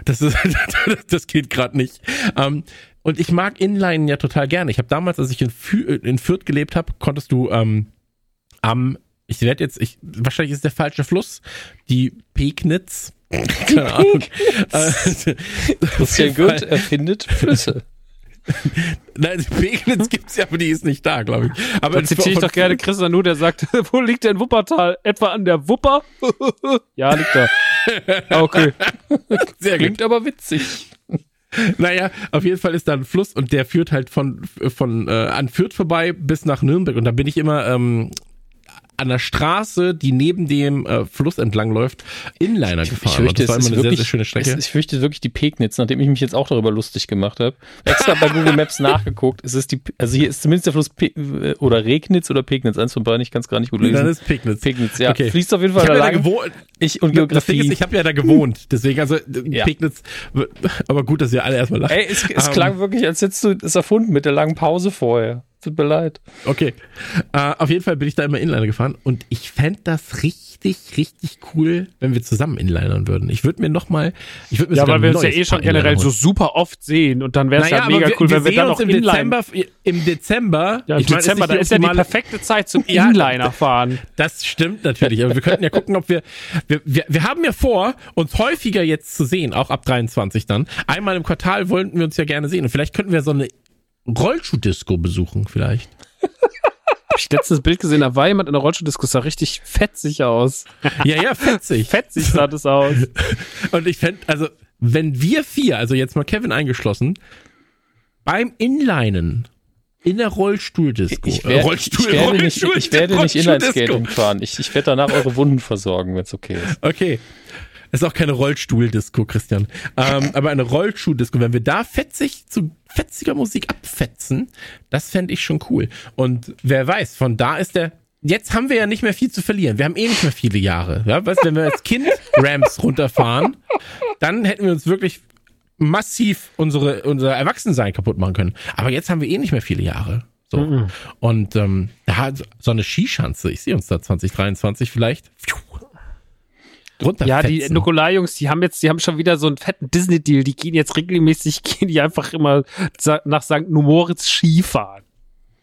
Speaker 1: Das, ist, das geht gerade nicht. Um, ähm, und ich mag Inline ja total gerne. Ich habe damals, als ich in, Fü in Fürth gelebt habe, konntest du ähm, am, ich werde jetzt, ich, wahrscheinlich ist der falsche Fluss, die Pegnitz, keine Ahnung.
Speaker 3: Christian Goethe erfindet Flüsse.
Speaker 1: Nein, Pegnitz gibt's ja, aber die ist nicht da, glaube ich. Aber
Speaker 2: Dann zitiere ich doch gerne Chris Nanu, der sagt, wo liegt denn Wuppertal? Etwa an der Wupper? ja, liegt da.
Speaker 3: Ah, okay. Sehr Klingt gut. aber witzig.
Speaker 1: Naja, auf jeden Fall ist da ein Fluss und der führt halt von, von äh, an Fürth vorbei bis nach Nürnberg und da bin ich immer ähm, an der Straße, die neben dem äh, Fluss entlang läuft, Inliner gefahren.
Speaker 3: Ich fürchte,
Speaker 1: das war immer
Speaker 3: ist
Speaker 1: eine sehr,
Speaker 3: wirklich,
Speaker 1: sehr schöne Strecke.
Speaker 3: Es, ich fürchte wirklich die Pegnitz, nachdem ich mich jetzt auch darüber lustig gemacht habe. Extra bei Google Maps nachgeguckt. Es ist die, also hier ist zumindest der Fluss Pe oder Regnitz oder Pegnitz, eins von beiden, ich kann es gar nicht gut lesen.
Speaker 1: Dann ist Pegnitz.
Speaker 3: Pegnitz, ja.
Speaker 1: Okay.
Speaker 3: Fließt auf jeden Fall
Speaker 1: Ich
Speaker 3: da
Speaker 1: habe ja da
Speaker 3: lang.
Speaker 1: gewohnt.
Speaker 3: Ich und Geografie.
Speaker 1: ist, ich habe ja da gewohnt, deswegen, also
Speaker 3: Ja.
Speaker 1: Pegnitz, aber gut, dass wir alle erstmal lachen.
Speaker 3: Ey, es, es
Speaker 1: Ähm,
Speaker 3: klang wirklich, als hättest du es erfunden mit der langen Pause vorher. Tut mir leid.
Speaker 1: Okay. Äh, auf jeden Fall bin ich da immer Inliner gefahren und ich fände das richtig, richtig cool, wenn wir zusammen Inlinern würden. Ich würde mir noch mal, ich würde mir
Speaker 2: Ja,
Speaker 1: sogar
Speaker 2: weil wir uns ja eh schon generell so super oft sehen und dann wäre es
Speaker 1: Naja,
Speaker 2: halt mega
Speaker 1: wir,
Speaker 2: cool,
Speaker 1: wir
Speaker 2: wenn wir
Speaker 1: sehen
Speaker 2: dann
Speaker 1: uns
Speaker 2: noch
Speaker 1: im
Speaker 2: Inline.
Speaker 1: Dezember, im Dezember.
Speaker 2: Ja, im
Speaker 1: ich meine, es
Speaker 2: Dezember,
Speaker 1: ist
Speaker 2: da ist ja die perfekte Zeit zum
Speaker 1: Ja,
Speaker 2: Inliner fahren.
Speaker 1: Das stimmt natürlich, aber wir könnten ja gucken, ob wir, wir, wir, wir haben ja vor, uns häufiger jetzt zu sehen, auch ab 23 dann. Einmal im Quartal wollten wir uns ja gerne sehen und vielleicht könnten wir so eine Rollschuh-Disco besuchen, vielleicht.
Speaker 2: Hab ich letztes Bild gesehen, da war jemand in der Rollstuhl-Disco, sah richtig fetzig aus.
Speaker 1: Ja, ja, fetzig.
Speaker 2: Fetzig sah das aus.
Speaker 1: Und ich fände, also, wenn wir vier, also jetzt mal Kevin eingeschlossen, beim Inlinen in der Rollstuhl-Disco,
Speaker 3: Ich,
Speaker 1: äh,
Speaker 3: werd,
Speaker 1: Rollstuhl,
Speaker 3: ich werde nicht, ich werde nicht. Inlineskating fahren. Ich, ich werde danach eure Wunden versorgen, wenn es okay ist.
Speaker 1: Okay. Ist auch keine Rollstuhl-Disco, Christian. Ähm, aber eine Rollschuh-Disco, wenn wir da fetzig zu fetziger Musik abfetzen, das fände ich schon cool. Und wer weiß, von da ist der. Jetzt haben wir ja nicht mehr viel zu verlieren. Wir haben eh nicht mehr viele Jahre. Ja, weißt, wenn wir als Kind Rams runterfahren, dann hätten wir uns wirklich massiv unsere, unser Erwachsensein kaputt machen können. Aber jetzt haben wir eh nicht mehr viele Jahre. So. Und ähm, da so eine Skischanze, ich sehe uns da 2023 vielleicht.
Speaker 2: Ja, die. Nukular-Jungs, die haben jetzt, die haben schon wieder so einen fetten Disney-Deal. Die gehen jetzt regelmäßig, gehen die einfach immer nach St. Moritz Skifahren.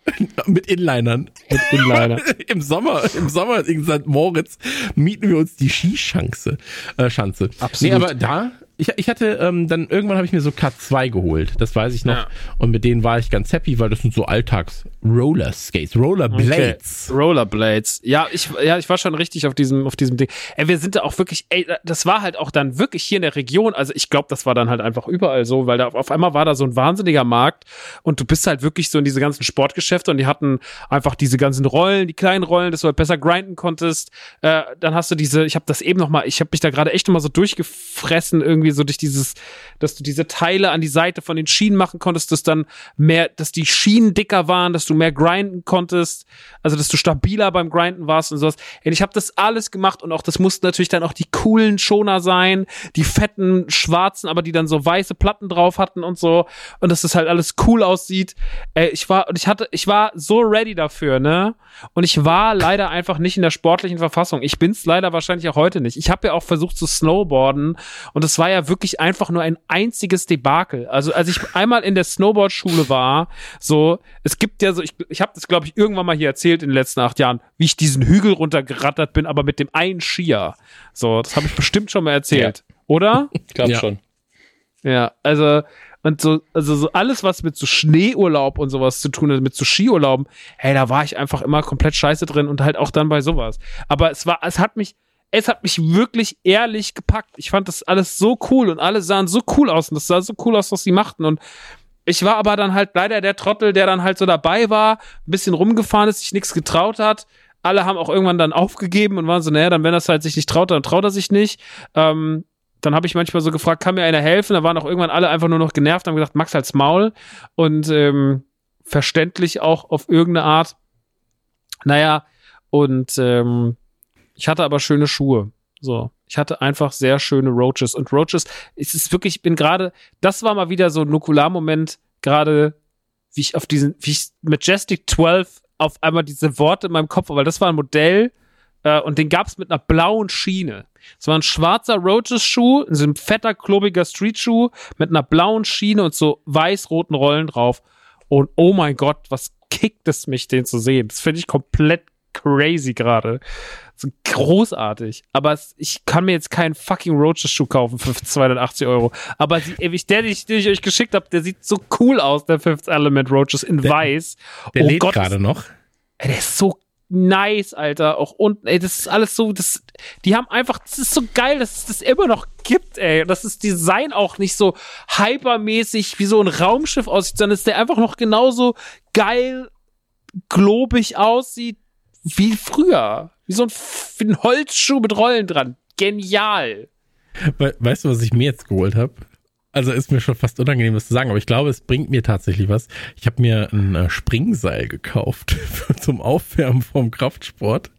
Speaker 1: mit Inlinern.
Speaker 2: Mit Inliner.
Speaker 1: Im Sommer, im Sommer in St. Moritz mieten wir uns die Skischanze. Äh, Schanze.
Speaker 2: Absolut.
Speaker 1: Nee, aber da, ich, ich hatte, ähm, dann irgendwann habe ich mir so K2 geholt. Das weiß ich noch.
Speaker 2: Ja.
Speaker 1: Und mit denen war ich ganz happy, weil das sind so Alltags-Roller Skates, Rollerblades.
Speaker 2: Okay. Rollerblades. Ja, ich, ja, ich war schon richtig auf diesem, auf diesem Ding. Ey, wir sind da auch wirklich, ey, das war halt auch dann wirklich hier in der Region. Also ich glaube, das war dann halt einfach überall so, weil da auf einmal war da so ein wahnsinniger Markt und du bist halt wirklich so in diese ganzen Sportgeschäfte und die hatten einfach diese ganzen Rollen, die kleinen Rollen, dass du halt besser grinden konntest. Äh, dann hast du diese, ich habe das eben noch mal, ich habe mich da gerade echt noch mal so durchgefressen irgendwie so durch dieses, dass du diese Teile an die Seite von den Schienen machen konntest, dass dann mehr, dass die Schienen dicker waren, dass du mehr grinden konntest, also dass du stabiler beim Grinden warst und sowas. Und ich habe das alles gemacht und auch das mussten natürlich dann auch die coolen Schoner sein, die fetten schwarzen, aber die dann so weiße Platten drauf hatten und so und dass das halt alles cool aussieht. Ey, ich war und ich hatte, ich war so ready dafür, ne? Und ich war leider einfach nicht in der sportlichen Verfassung. Ich bin's leider wahrscheinlich auch heute nicht. Ich habe ja auch versucht zu snowboarden und es war ja wirklich einfach nur ein einziges Debakel. Also als ich einmal in der Snowboard-Schule war, so, es gibt ja so, ich, ich habe das glaube ich irgendwann mal hier erzählt in den letzten acht Jahren, wie ich diesen Hügel runtergerattert bin, aber mit dem einen Skier. So, das habe ich bestimmt schon mal erzählt, oder?
Speaker 3: Ich glaube
Speaker 1: Ja.
Speaker 3: schon.
Speaker 2: Ja, also und so also so alles was mit so Schneeurlaub und sowas zu tun hat, mit so Skiurlauben, hey, da war ich einfach immer komplett scheiße drin und halt auch dann bei sowas. Aber es war es hat mich es hat mich wirklich ehrlich gepackt. Ich fand das alles so cool und alle sahen so cool aus und das sah so cool aus, was sie machten und ich war aber dann halt leider der Trottel, der dann halt so dabei war, ein bisschen rumgefahren ist, sich nichts getraut hat. Alle haben auch irgendwann dann aufgegeben und waren so, naja, dann wenn es halt sich nicht traut, dann traut er sich nicht. Ähm, dann habe ich manchmal so gefragt, kann mir einer helfen? Da waren auch irgendwann alle einfach nur noch genervt, haben gesagt, Max halt's Maul. Und ähm, verständlich auch auf irgendeine Art. Naja, und ähm, ich hatte aber schöne Schuhe. So, ich hatte einfach sehr schöne Roaches. Und Roaches, es ist wirklich, ich bin gerade, das war mal wieder so ein Nukular-Moment, gerade wie ich auf diesen, wie ich Majestic 12 auf einmal diese Worte in meinem Kopf, weil das war ein Modell äh, und den gab's mit einer blauen Schiene. Es war ein schwarzer Roaches-Schuh, so ein fetter, klobiger Street-Schuh mit einer blauen Schiene und so weiß-roten Rollen drauf. Und oh mein Gott, was kickt es mich, den zu sehen. Das finde ich komplett crazy gerade. So großartig. Aber es, ich kann mir jetzt keinen fucking Roaches-Schuh kaufen für 280 Euro. Aber ey, der, den ich, den ich euch geschickt habe, der sieht so cool aus, der Fifth Element Roaches in
Speaker 1: Der-
Speaker 2: weiß.
Speaker 1: Der
Speaker 2: oh Gott,
Speaker 1: gerade noch.
Speaker 2: Ey, der ist so nice, Alter. Auch unten, ey, das ist alles so, das, die haben einfach, das ist so geil, dass es das immer noch gibt, ey. Dass das Design auch nicht so hypermäßig wie so ein Raumschiff aussieht, sondern dass der einfach noch genauso geil, globig aussieht, wie früher. Wie so ein, wie ein Holzschuh mit Rollen dran. Genial.
Speaker 1: We weißt du, was ich mir jetzt geholt habe? Also ist mir schon fast unangenehm, das zu sagen, aber ich glaube, es bringt mir tatsächlich was. Ich habe mir ein äh, Springseil gekauft zum Aufwärmen vom Kraftsport.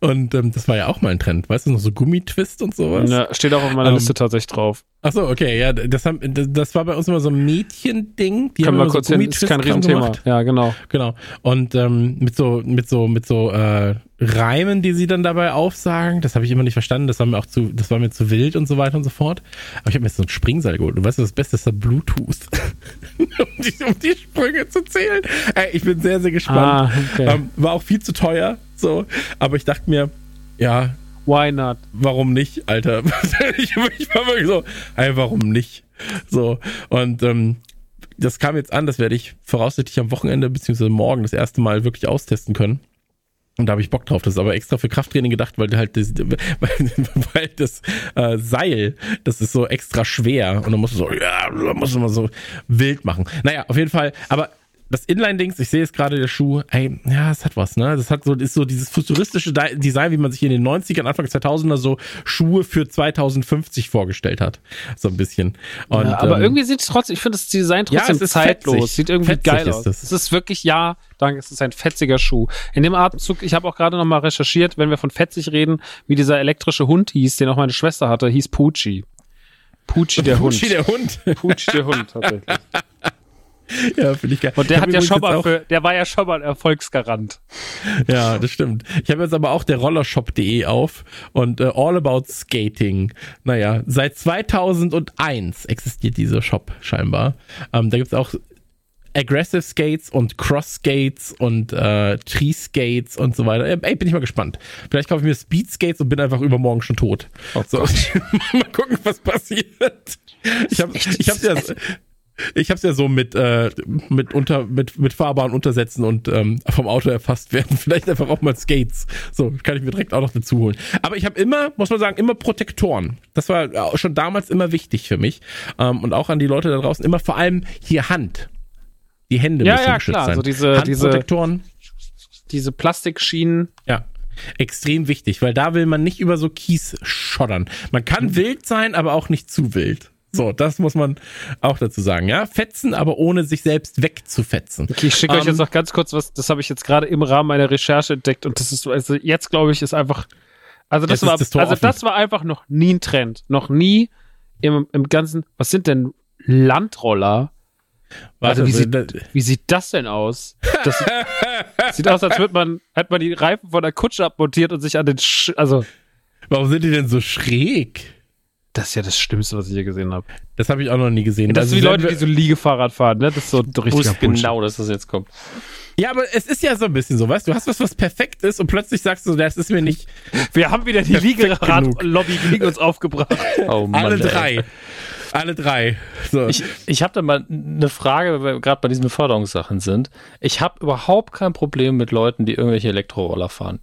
Speaker 1: Und ähm, das war ja auch mal ein Trend. Weißt du, noch so Gummitwist und sowas?
Speaker 2: Ja, steht auch auf meiner ähm, Liste tatsächlich drauf.
Speaker 1: Ach so, okay, ja, das, haben, das war bei uns immer so ein Mädchending.
Speaker 2: Die Können haben wir kurz so hin, ist kein Riesenthema. Gemacht. Ja, genau.
Speaker 1: Genau. Und ähm, mit so, mit so, mit so äh, Reimen, die sie dann dabei aufsagen, das habe ich immer nicht verstanden. Das war mir auch zu, das war mir zu wild und so weiter und so fort. Aber ich habe mir jetzt so ein Springseil geholt. Du weißt, das Beste ist da Bluetooth, um, die, um die Sprünge zu zählen. Ey, ich bin sehr, sehr gespannt. Ah, okay. ähm, war auch viel zu teuer, so. Aber ich dachte mir, ja,
Speaker 2: Why not?
Speaker 1: Warum nicht, Alter? ich, war wirklich so, ey, warum nicht? So, und ähm, das kam jetzt an, das werde ich voraussichtlich am Wochenende beziehungsweise morgen das erste Mal wirklich austesten können. Und da habe ich Bock drauf. Das ist aber extra für Krafttraining gedacht, weil halt das, weil, weil das äh, Seil, das ist so extra schwer und dann musst du so, ja, da musst du mal so wild machen. Naja, auf jeden Fall. Aber das Inline-Dings, ich sehe jetzt gerade der Schuh, ey, ja, es hat was, ne? Das hat so, ist so dieses futuristische Design, wie man sich in den 90ern, Anfang 2000er so Schuhe für 2050 vorgestellt hat. So ein bisschen.
Speaker 2: Und, ja, aber ähm, irgendwie sieht es trotzdem, ich finde das Design trotzdem ja, zeitlos. Fetzig. Sieht irgendwie fetzig geil aus. Es ist wirklich, ja, danke, es ist ein fetziger Schuh. In dem Atemzug, ich habe auch gerade nochmal recherchiert, wenn wir von fetzig reden, wie dieser elektrische Hund hieß, den auch meine Schwester hatte, hieß Pucci. Pucci der Hund.
Speaker 1: Pucci der Hund.
Speaker 2: Pucci der Hund, tatsächlich.
Speaker 1: Ja, finde ich geil.
Speaker 2: Und der hat ja schon mal für, der war ja schon mal ein Erfolgsgarant.
Speaker 1: Ja, das stimmt. Ich habe jetzt aber auch der Rollershop.de auf und äh, All About Skating. Naja, seit 2001 existiert dieser Shop scheinbar. Ähm, da gibt's auch Aggressive Skates und Cross Skates und äh, Tree Skates und so weiter. Ey, bin ich mal gespannt. Vielleicht kaufe ich mir Speed Skates und bin einfach übermorgen schon tot. Oh so, mal gucken, was passiert. Ich habe ich hab ja ich habe es ja so mit äh, mit unter mit mit Fahrbahn untersetzen und ähm, vom Auto erfasst werden. Vielleicht einfach auch mal Skates. So kann ich mir direkt auch noch dazu holen. Aber ich habe immer, muss man sagen, immer Protektoren. Das war schon damals immer wichtig für mich ähm, und auch an die Leute da draußen immer vor allem hier Hand. Die Hände
Speaker 2: ja, müssen ja, geschützt klar. sein.
Speaker 1: So diese
Speaker 2: Handprotektoren. Diese, diese Plastikschienen.
Speaker 1: Ja, extrem wichtig, weil da will man nicht über so Kies schoddern. Man kann mhm. wild sein, aber auch nicht zu wild. So, das muss man auch dazu sagen, ja. Fetzen, aber ohne sich selbst wegzufetzen.
Speaker 2: Okay, ich schicke ähm, euch jetzt noch ganz kurz was, das habe ich jetzt gerade im Rahmen meiner Recherche entdeckt und das ist, also jetzt glaube ich, ist einfach, also das war, das also das war einfach noch nie ein Trend. Noch nie im, im ganzen, was sind denn Landroller? Warte, also wie, sieht, wie sieht das denn aus? Das sieht aus, als würde man, hätte man die Reifen von der Kutsche abmontiert und sich an den, Sch also.
Speaker 1: Warum sind die denn so schräg?
Speaker 2: Das ist ja das Schlimmste, was ich je gesehen habe.
Speaker 1: Das habe ich auch noch nie gesehen.
Speaker 2: Das also ist wie Leute, die so Liegefahrrad fahren, ne? Das ist so ein richtiger
Speaker 3: genau, dass das jetzt kommt.
Speaker 1: Ja, aber es ist ja so ein bisschen so, weißt du, du hast was, was perfekt ist und plötzlich sagst du, das ist mir nicht.
Speaker 2: Wir haben wieder die Liegerad-Lobby gegen uns aufgebracht.
Speaker 1: Oh Mann, Alle drei. Ey. Alle drei.
Speaker 3: So. Ich, ich habe da mal eine Frage, weil wir gerade bei diesen Beförderungssachen sind. Ich habe überhaupt kein Problem mit Leuten, die irgendwelche Elektroroller fahren.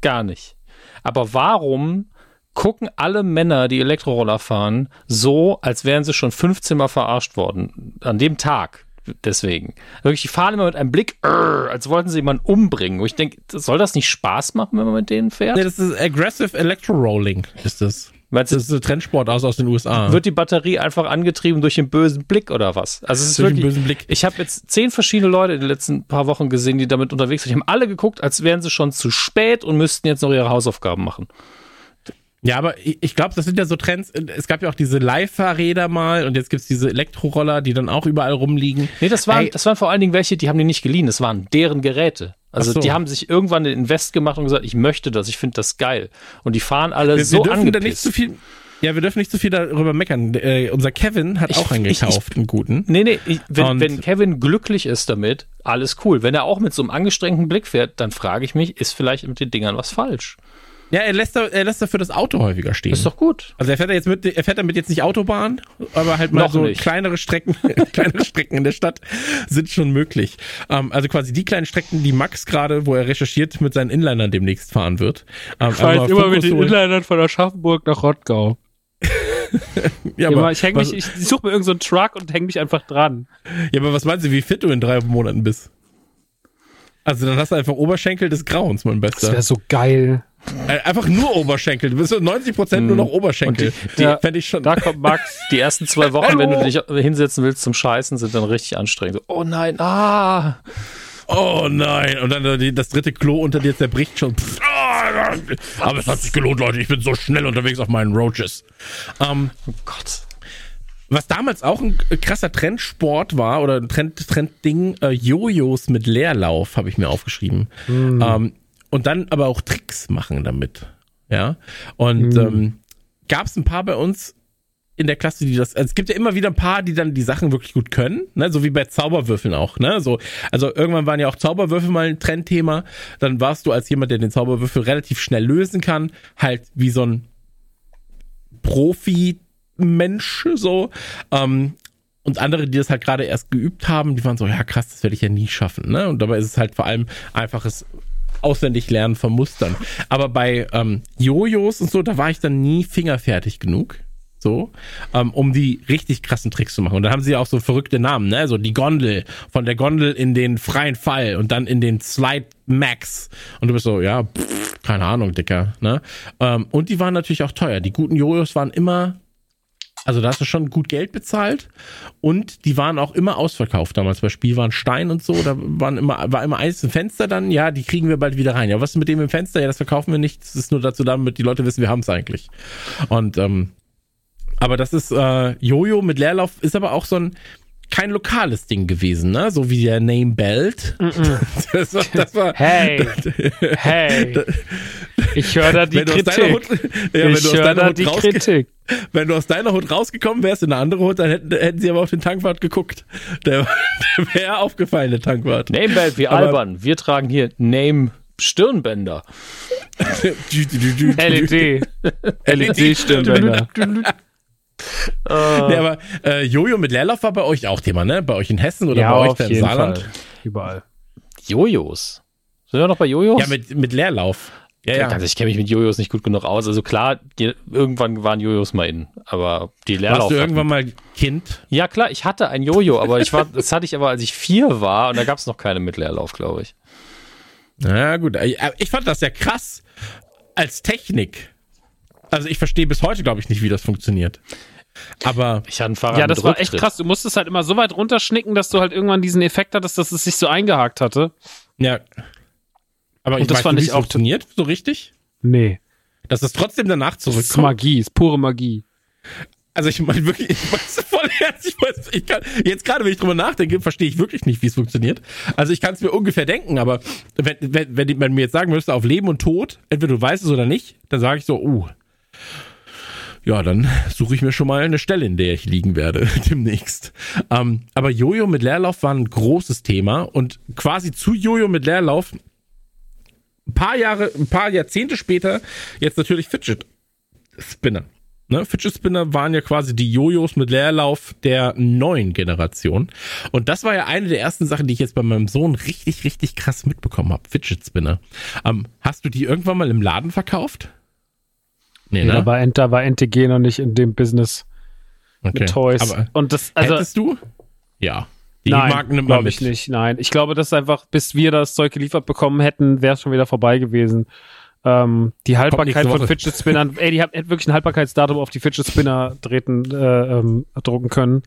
Speaker 3: Gar nicht. Aber warum gucken alle Männer, die Elektroroller fahren, so, als wären sie schon 15 Mal verarscht worden. An dem Tag. Deswegen. Wirklich, die fahren immer mit einem Blick, als wollten sie jemanden umbringen. Wo ich denke, soll das nicht Spaß machen, wenn man mit denen fährt?
Speaker 1: Nee, das ist Aggressive Electro-Rolling, ist das. Meinst das ist ein Trendsport aus, aus den USA.
Speaker 3: Wird die Batterie einfach angetrieben durch den bösen Blick oder was? Also es ist durch wirklich, den bösen Blick. Ich habe jetzt zehn verschiedene Leute in den letzten paar Wochen gesehen, die damit unterwegs sind. Die haben alle geguckt, als wären sie schon zu spät und müssten jetzt noch ihre Hausaufgaben machen.
Speaker 1: Ja, aber ich, glaube, das sind ja so Trends. Es gab ja auch diese Live-Fahrräder mal und jetzt gibt's diese Elektroroller, die dann auch überall rumliegen.
Speaker 3: Nee, das waren, Ey. das waren vor allen Dingen welche, die haben die nicht geliehen. Das waren deren Geräte. Also so. die haben sich irgendwann den Invest gemacht und gesagt, ich möchte das, ich finde das geil. Und die fahren alle wir, so wir dürfen angepisst. Da nicht zu
Speaker 1: viel ja, wir dürfen nicht zu viel darüber meckern. Äh, unser Kevin hat ich, auch einen gekauft, ich, einen guten.
Speaker 3: Nee, nee, ich, wenn, wenn Kevin glücklich ist damit, alles cool. Wenn er auch mit so einem angestrengten Blick fährt, dann frage ich mich, ist vielleicht mit den Dingern was falsch?
Speaker 1: Ja, er lässt, da, er lässt dafür das Auto häufiger stehen.
Speaker 3: ist doch gut.
Speaker 1: Also er fährt jetzt mit, er fährt damit jetzt nicht Autobahn, aber halt mal Noch so nicht. kleinere Strecken, kleinere Strecken in der Stadt sind schon möglich. Ähm, also quasi die kleinen Strecken, die Max gerade, wo er recherchiert, mit seinen Inlinern demnächst fahren wird.
Speaker 2: Ähm, ich fahre immer mit den Inlinern von Aschaffenburg nach Rottgau. ja, aber ich häng mich, ich, ich suche mir irgendeinen so Truck und häng mich einfach dran.
Speaker 1: Ja, aber was meinst du, wie fit du in drei Monaten bist? Also dann hast du einfach Oberschenkel des Grauens, mein Bester.
Speaker 2: Das wäre so geil.
Speaker 1: Äh, Einfach nur Oberschenkel. Du bist so 90 Prozent nur noch Oberschenkel.
Speaker 3: Und die- die-
Speaker 1: Ja. Fände ich schon.
Speaker 2: Da kommt Max.
Speaker 3: Die ersten zwei Wochen, wenn du dich hinsetzen willst zum Scheißen, sind dann richtig anstrengend. So, oh nein, ah.
Speaker 1: Oh nein. Und dann die, das dritte Klo unter dir zerbricht schon. Pff, ah, Aber es hat sich gelohnt, Leute. Ich bin so schnell unterwegs auf meinen Roaches. Ähm,
Speaker 3: Oh Gott.
Speaker 1: was damals auch ein krasser Trendsport war oder ein Trend, Trendding, äh, Jojos mit Leerlauf, habe ich mir aufgeschrieben. Ähm, und dann aber auch Tricks machen damit. Ja. Und ähm, gab es ein paar bei uns in der Klasse, die das. Also es gibt ja immer wieder ein paar, die dann die Sachen wirklich gut können, ne? So wie bei Zauberwürfeln auch, ne? So, also irgendwann waren ja auch Zauberwürfel mal ein Trendthema. Dann warst du als jemand, der den Zauberwürfel relativ schnell lösen kann, halt wie so ein Profi-Mensch, so. Ähm, und andere, die das halt gerade erst geübt haben, die waren so, ja krass, das werde ich ja nie schaffen, ne? Und dabei ist es halt vor allem einfaches auswendig lernen von Mustern. Aber bei ähm, Jojos und so, da war ich dann nie fingerfertig genug. So, ähm, um die richtig krassen Tricks zu machen. Und dann haben sie ja auch so verrückte Namen, ne? So die Gondel, von der Gondel in den freien Fall und dann in den Slide Max. Und du bist so, ja, pff, keine Ahnung, Dicker, ne? Ähm, und die waren natürlich auch teuer. Die guten Jojos waren immer, also da hast du schon gut Geld bezahlt und die waren auch immer ausverkauft damals bei Spielwarenstein und so. Da waren immer, war immer eins im Fenster dann, ja, die kriegen wir bald wieder rein. Ja, was ist mit dem im Fenster? Ja, das verkaufen wir nicht. Das ist nur dazu da, damit die Leute wissen, wir haben es eigentlich. Und ähm, aber das ist äh, Jojo mit Leerlauf ist aber auch so ein kein lokales Ding gewesen, ne? So wie der Name Belt. Das war, das war
Speaker 2: Hey, hey. Ich höre da die
Speaker 1: wenn
Speaker 2: Kritik.
Speaker 1: Hut, ja, wenn
Speaker 2: ich
Speaker 1: du aus
Speaker 2: höre
Speaker 1: deiner
Speaker 2: da
Speaker 1: Hut
Speaker 2: die Kritik.
Speaker 1: wenn du aus deiner Hut rausgekommen wärst in eine andere Hut, dann hätten, hätten sie aber auf den Tankwart geguckt. Der, der wäre aufgefallen, der Tankwart.
Speaker 3: Namebelt, wie
Speaker 1: Aber-
Speaker 3: albern. Wir tragen hier Name Stirnbänder.
Speaker 2: LED. LED-Stirnbänder.
Speaker 1: Nee, aber äh, Jojo mit Leerlauf war bei euch auch Thema, ne? Bei euch in Hessen oder bei euch da im Saarland?
Speaker 2: Fall. Überall.
Speaker 3: Jojos. Sind wir noch bei Jojos?
Speaker 1: Ja, mit, mit Leerlauf. Ja, ja.
Speaker 3: Also ich kenne mich mit Jojos nicht gut genug aus. Also klar, die, irgendwann waren Jojos mal in, aber die Leerlauf.
Speaker 1: Warst du irgendwann mal Kind?
Speaker 3: ja klar, ich hatte ein Jojo, aber ich war, das hatte ich aber, als ich vier war und da gab es noch keine mit Leerlauf, glaube ich.
Speaker 1: Na gut, äh, ich fand das ja krass als Technik. Also ich verstehe bis heute, glaube ich, nicht, wie das funktioniert. Aber
Speaker 3: Ich hatte ein Fahrrad
Speaker 2: Ja, das war echt krass. Du musstest halt immer so weit runterschnicken, dass du halt irgendwann diesen Effekt hattest, dass es sich so eingehakt hatte.
Speaker 1: ja. Aber
Speaker 2: Und
Speaker 1: ich
Speaker 2: das
Speaker 1: weiß
Speaker 2: fand
Speaker 1: nicht, wie
Speaker 2: ich auch-
Speaker 1: funktioniert, so richtig.
Speaker 2: Nee.
Speaker 1: Dass es trotzdem danach
Speaker 2: Das ist
Speaker 1: zurückkommt.
Speaker 2: Magie, ist pure Magie.
Speaker 1: Also ich meine wirklich, ich weiß voll ernst, ich weiß, ich kann, jetzt gerade wenn ich drüber nachdenke, verstehe ich wirklich nicht, wie es funktioniert. Also ich kann es mir ungefähr denken, aber wenn, wenn, wenn man mir jetzt sagen müsste, auf Leben und Tod, entweder du weißt es oder nicht, dann sage ich so, uh, ja, dann suche ich mir schon mal eine Stelle, in der ich liegen werde demnächst. Ähm, aber Jojo mit Leerlauf war ein großes Thema und quasi zu Jojo mit Leerlauf ein paar Jahre, ein paar Jahrzehnte später jetzt natürlich Fidget Spinner. Ne? Fidget Spinner waren ja quasi die Jojos mit Leerlauf der neuen Generation. Und das war ja eine der ersten Sachen, die ich jetzt bei meinem Sohn richtig, richtig krass mitbekommen habe. Fidget Spinner. Ähm, hast du die irgendwann mal im Laden verkauft? Nee,
Speaker 2: Da
Speaker 1: ne?
Speaker 2: war, Ent- da war NTG noch nicht in dem Business
Speaker 1: Okay.
Speaker 2: mit Toys.
Speaker 1: Aber
Speaker 2: Und das, also,
Speaker 1: hättest du? Ja. Die
Speaker 2: nein,
Speaker 1: Marken nimmt man
Speaker 2: glaube ich
Speaker 1: mit.
Speaker 2: nicht. Nein, ich glaube, das ist einfach, bis wir das Zeug geliefert bekommen hätten, wäre es schon wieder vorbei gewesen. Ähm, die Haltbarkeit von. Fidget Spinnern, ey, die hätte wirklich ein Haltbarkeitsdatum auf die Fidget Spinner treten, äh, ähm, drucken können.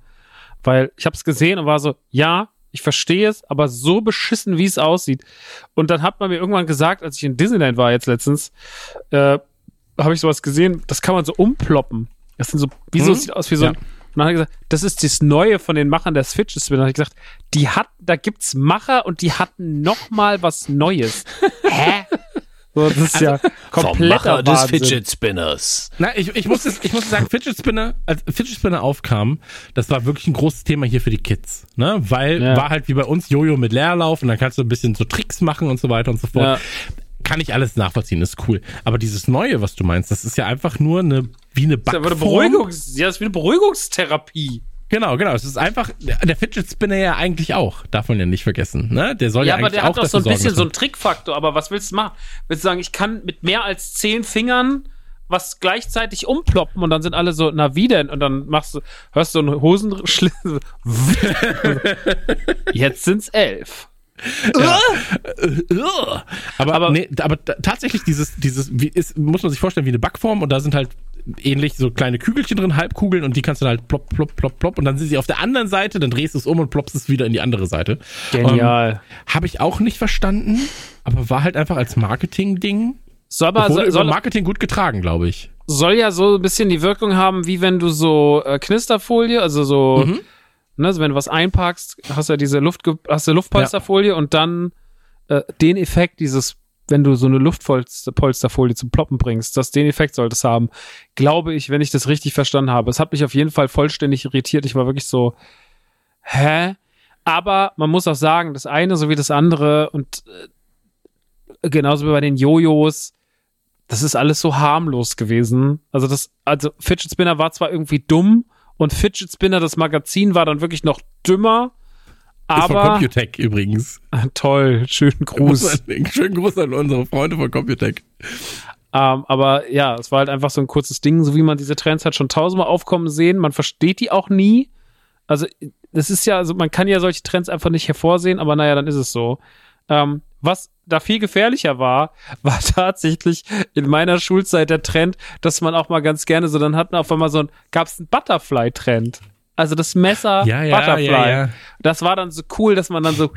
Speaker 2: Weil ich habe es gesehen und war so, ja, ich verstehe es, aber so beschissen, wie es aussieht. Und dann hat man mir irgendwann gesagt, als ich in Disneyland war jetzt letztens, äh, habe ich sowas gesehen, das kann man so umploppen. Das sind so, wie so,
Speaker 1: Mhm.
Speaker 2: sieht aus wie so
Speaker 1: Ja.
Speaker 2: ein, und dann hat er gesagt, das ist das Neue von den Machern des Fidget Spinner. Da habe ich gesagt, die hat, da gibt's Macher und die hatten noch mal was Neues. Hä? So, das ist ja kompletter Wahnsinn.
Speaker 3: Spinners.
Speaker 1: Na, ich, ich, muss es, ich muss sagen, Fidget Spinner, als Fidget Spinner aufkam, das war wirklich ein großes Thema hier für die Kids. Ne? Weil
Speaker 2: Ja.
Speaker 1: war halt wie bei uns Jojo mit Leerlauf und dann kannst du ein bisschen so Tricks machen und so weiter und so fort.
Speaker 2: Ja.
Speaker 1: Kann ich alles nachvollziehen, ist cool. Aber dieses Neue, was du meinst, das ist ja einfach nur eine, wie eine
Speaker 2: Das ist eine
Speaker 1: Backform.
Speaker 2: Beruhigungs, ja, das ist wie eine Beruhigungstherapie.
Speaker 1: Genau, genau. Es ist einfach, der Fidget Spinner ja eigentlich auch, darf man ja nicht vergessen. Ne? Der soll ja,
Speaker 2: Ja, aber
Speaker 1: eigentlich
Speaker 2: der
Speaker 1: auch
Speaker 2: hat doch so ein
Speaker 1: sorgen,
Speaker 2: bisschen
Speaker 1: dass
Speaker 2: so einen Trickfaktor. Aber was willst du machen? Willst du sagen, ich kann mit mehr als zehn Fingern was gleichzeitig umploppen und dann sind alle so, na wie denn? Und dann machst du, hörst du einen Hosenschlitz. Jetzt sind's elf.
Speaker 1: Ja. aber, aber, nee, aber tatsächlich dieses, dieses, wie ist, muss man sich vorstellen, wie eine Backform und da sind halt ähnlich so kleine Kügelchen drin, Halbkugeln und die kannst du halt plopp, plopp, plopp, plopp und dann sind sie auf der anderen Seite, dann drehst du es um und ploppst es wieder in die andere Seite.
Speaker 2: Genial. Ähm,
Speaker 1: Habe ich auch nicht verstanden, aber war halt einfach als Marketing-Ding.
Speaker 2: Soll aber,
Speaker 1: soll, soll Marketing gut getragen, glaube ich.
Speaker 2: Soll ja so ein bisschen die Wirkung haben, wie wenn du so äh, Knisterfolie, also so, mhm. Ne, also wenn du was einpackst, hast du ja diese Luft, hast du Luftpolsterfolie ja. und dann äh, den Effekt dieses wenn du so eine Luftpolsterfolie zum Ploppen bringst, dass den Effekt sollte es haben, glaube ich, wenn ich das richtig verstanden habe. Es hat mich auf jeden Fall vollständig irritiert. Ich war wirklich so, hä? Aber man muss auch sagen, das eine sowie das andere und äh, genauso wie bei den Jojos, das ist alles so harmlos gewesen. Also das, also Fidget Spinner war zwar irgendwie dumm und Fidget Spinner, das Magazin, war dann wirklich noch dümmer aber, ist
Speaker 1: von Computech übrigens.
Speaker 2: Toll, schönen Gruß.
Speaker 1: Schönen Gruß an unsere Freunde von Computech.
Speaker 2: Ähm, aber ja, es war halt einfach so ein kurzes Ding, so wie man diese Trends halt schon tausendmal aufkommen sehen. Man versteht die auch nie. Also, das ist ja, also man kann ja solche Trends einfach nicht hervorsehen, aber naja, dann ist es so. Ähm, was da viel gefährlicher war, war tatsächlich in meiner Schulzeit der Trend, dass man auch mal ganz gerne so, dann hatten auf einmal so ein, gab es einen Butterfly-Trend. Also das Messer
Speaker 1: ja, ja,
Speaker 2: Butterfly.
Speaker 1: Ja.
Speaker 2: Das war dann so cool, dass man dann so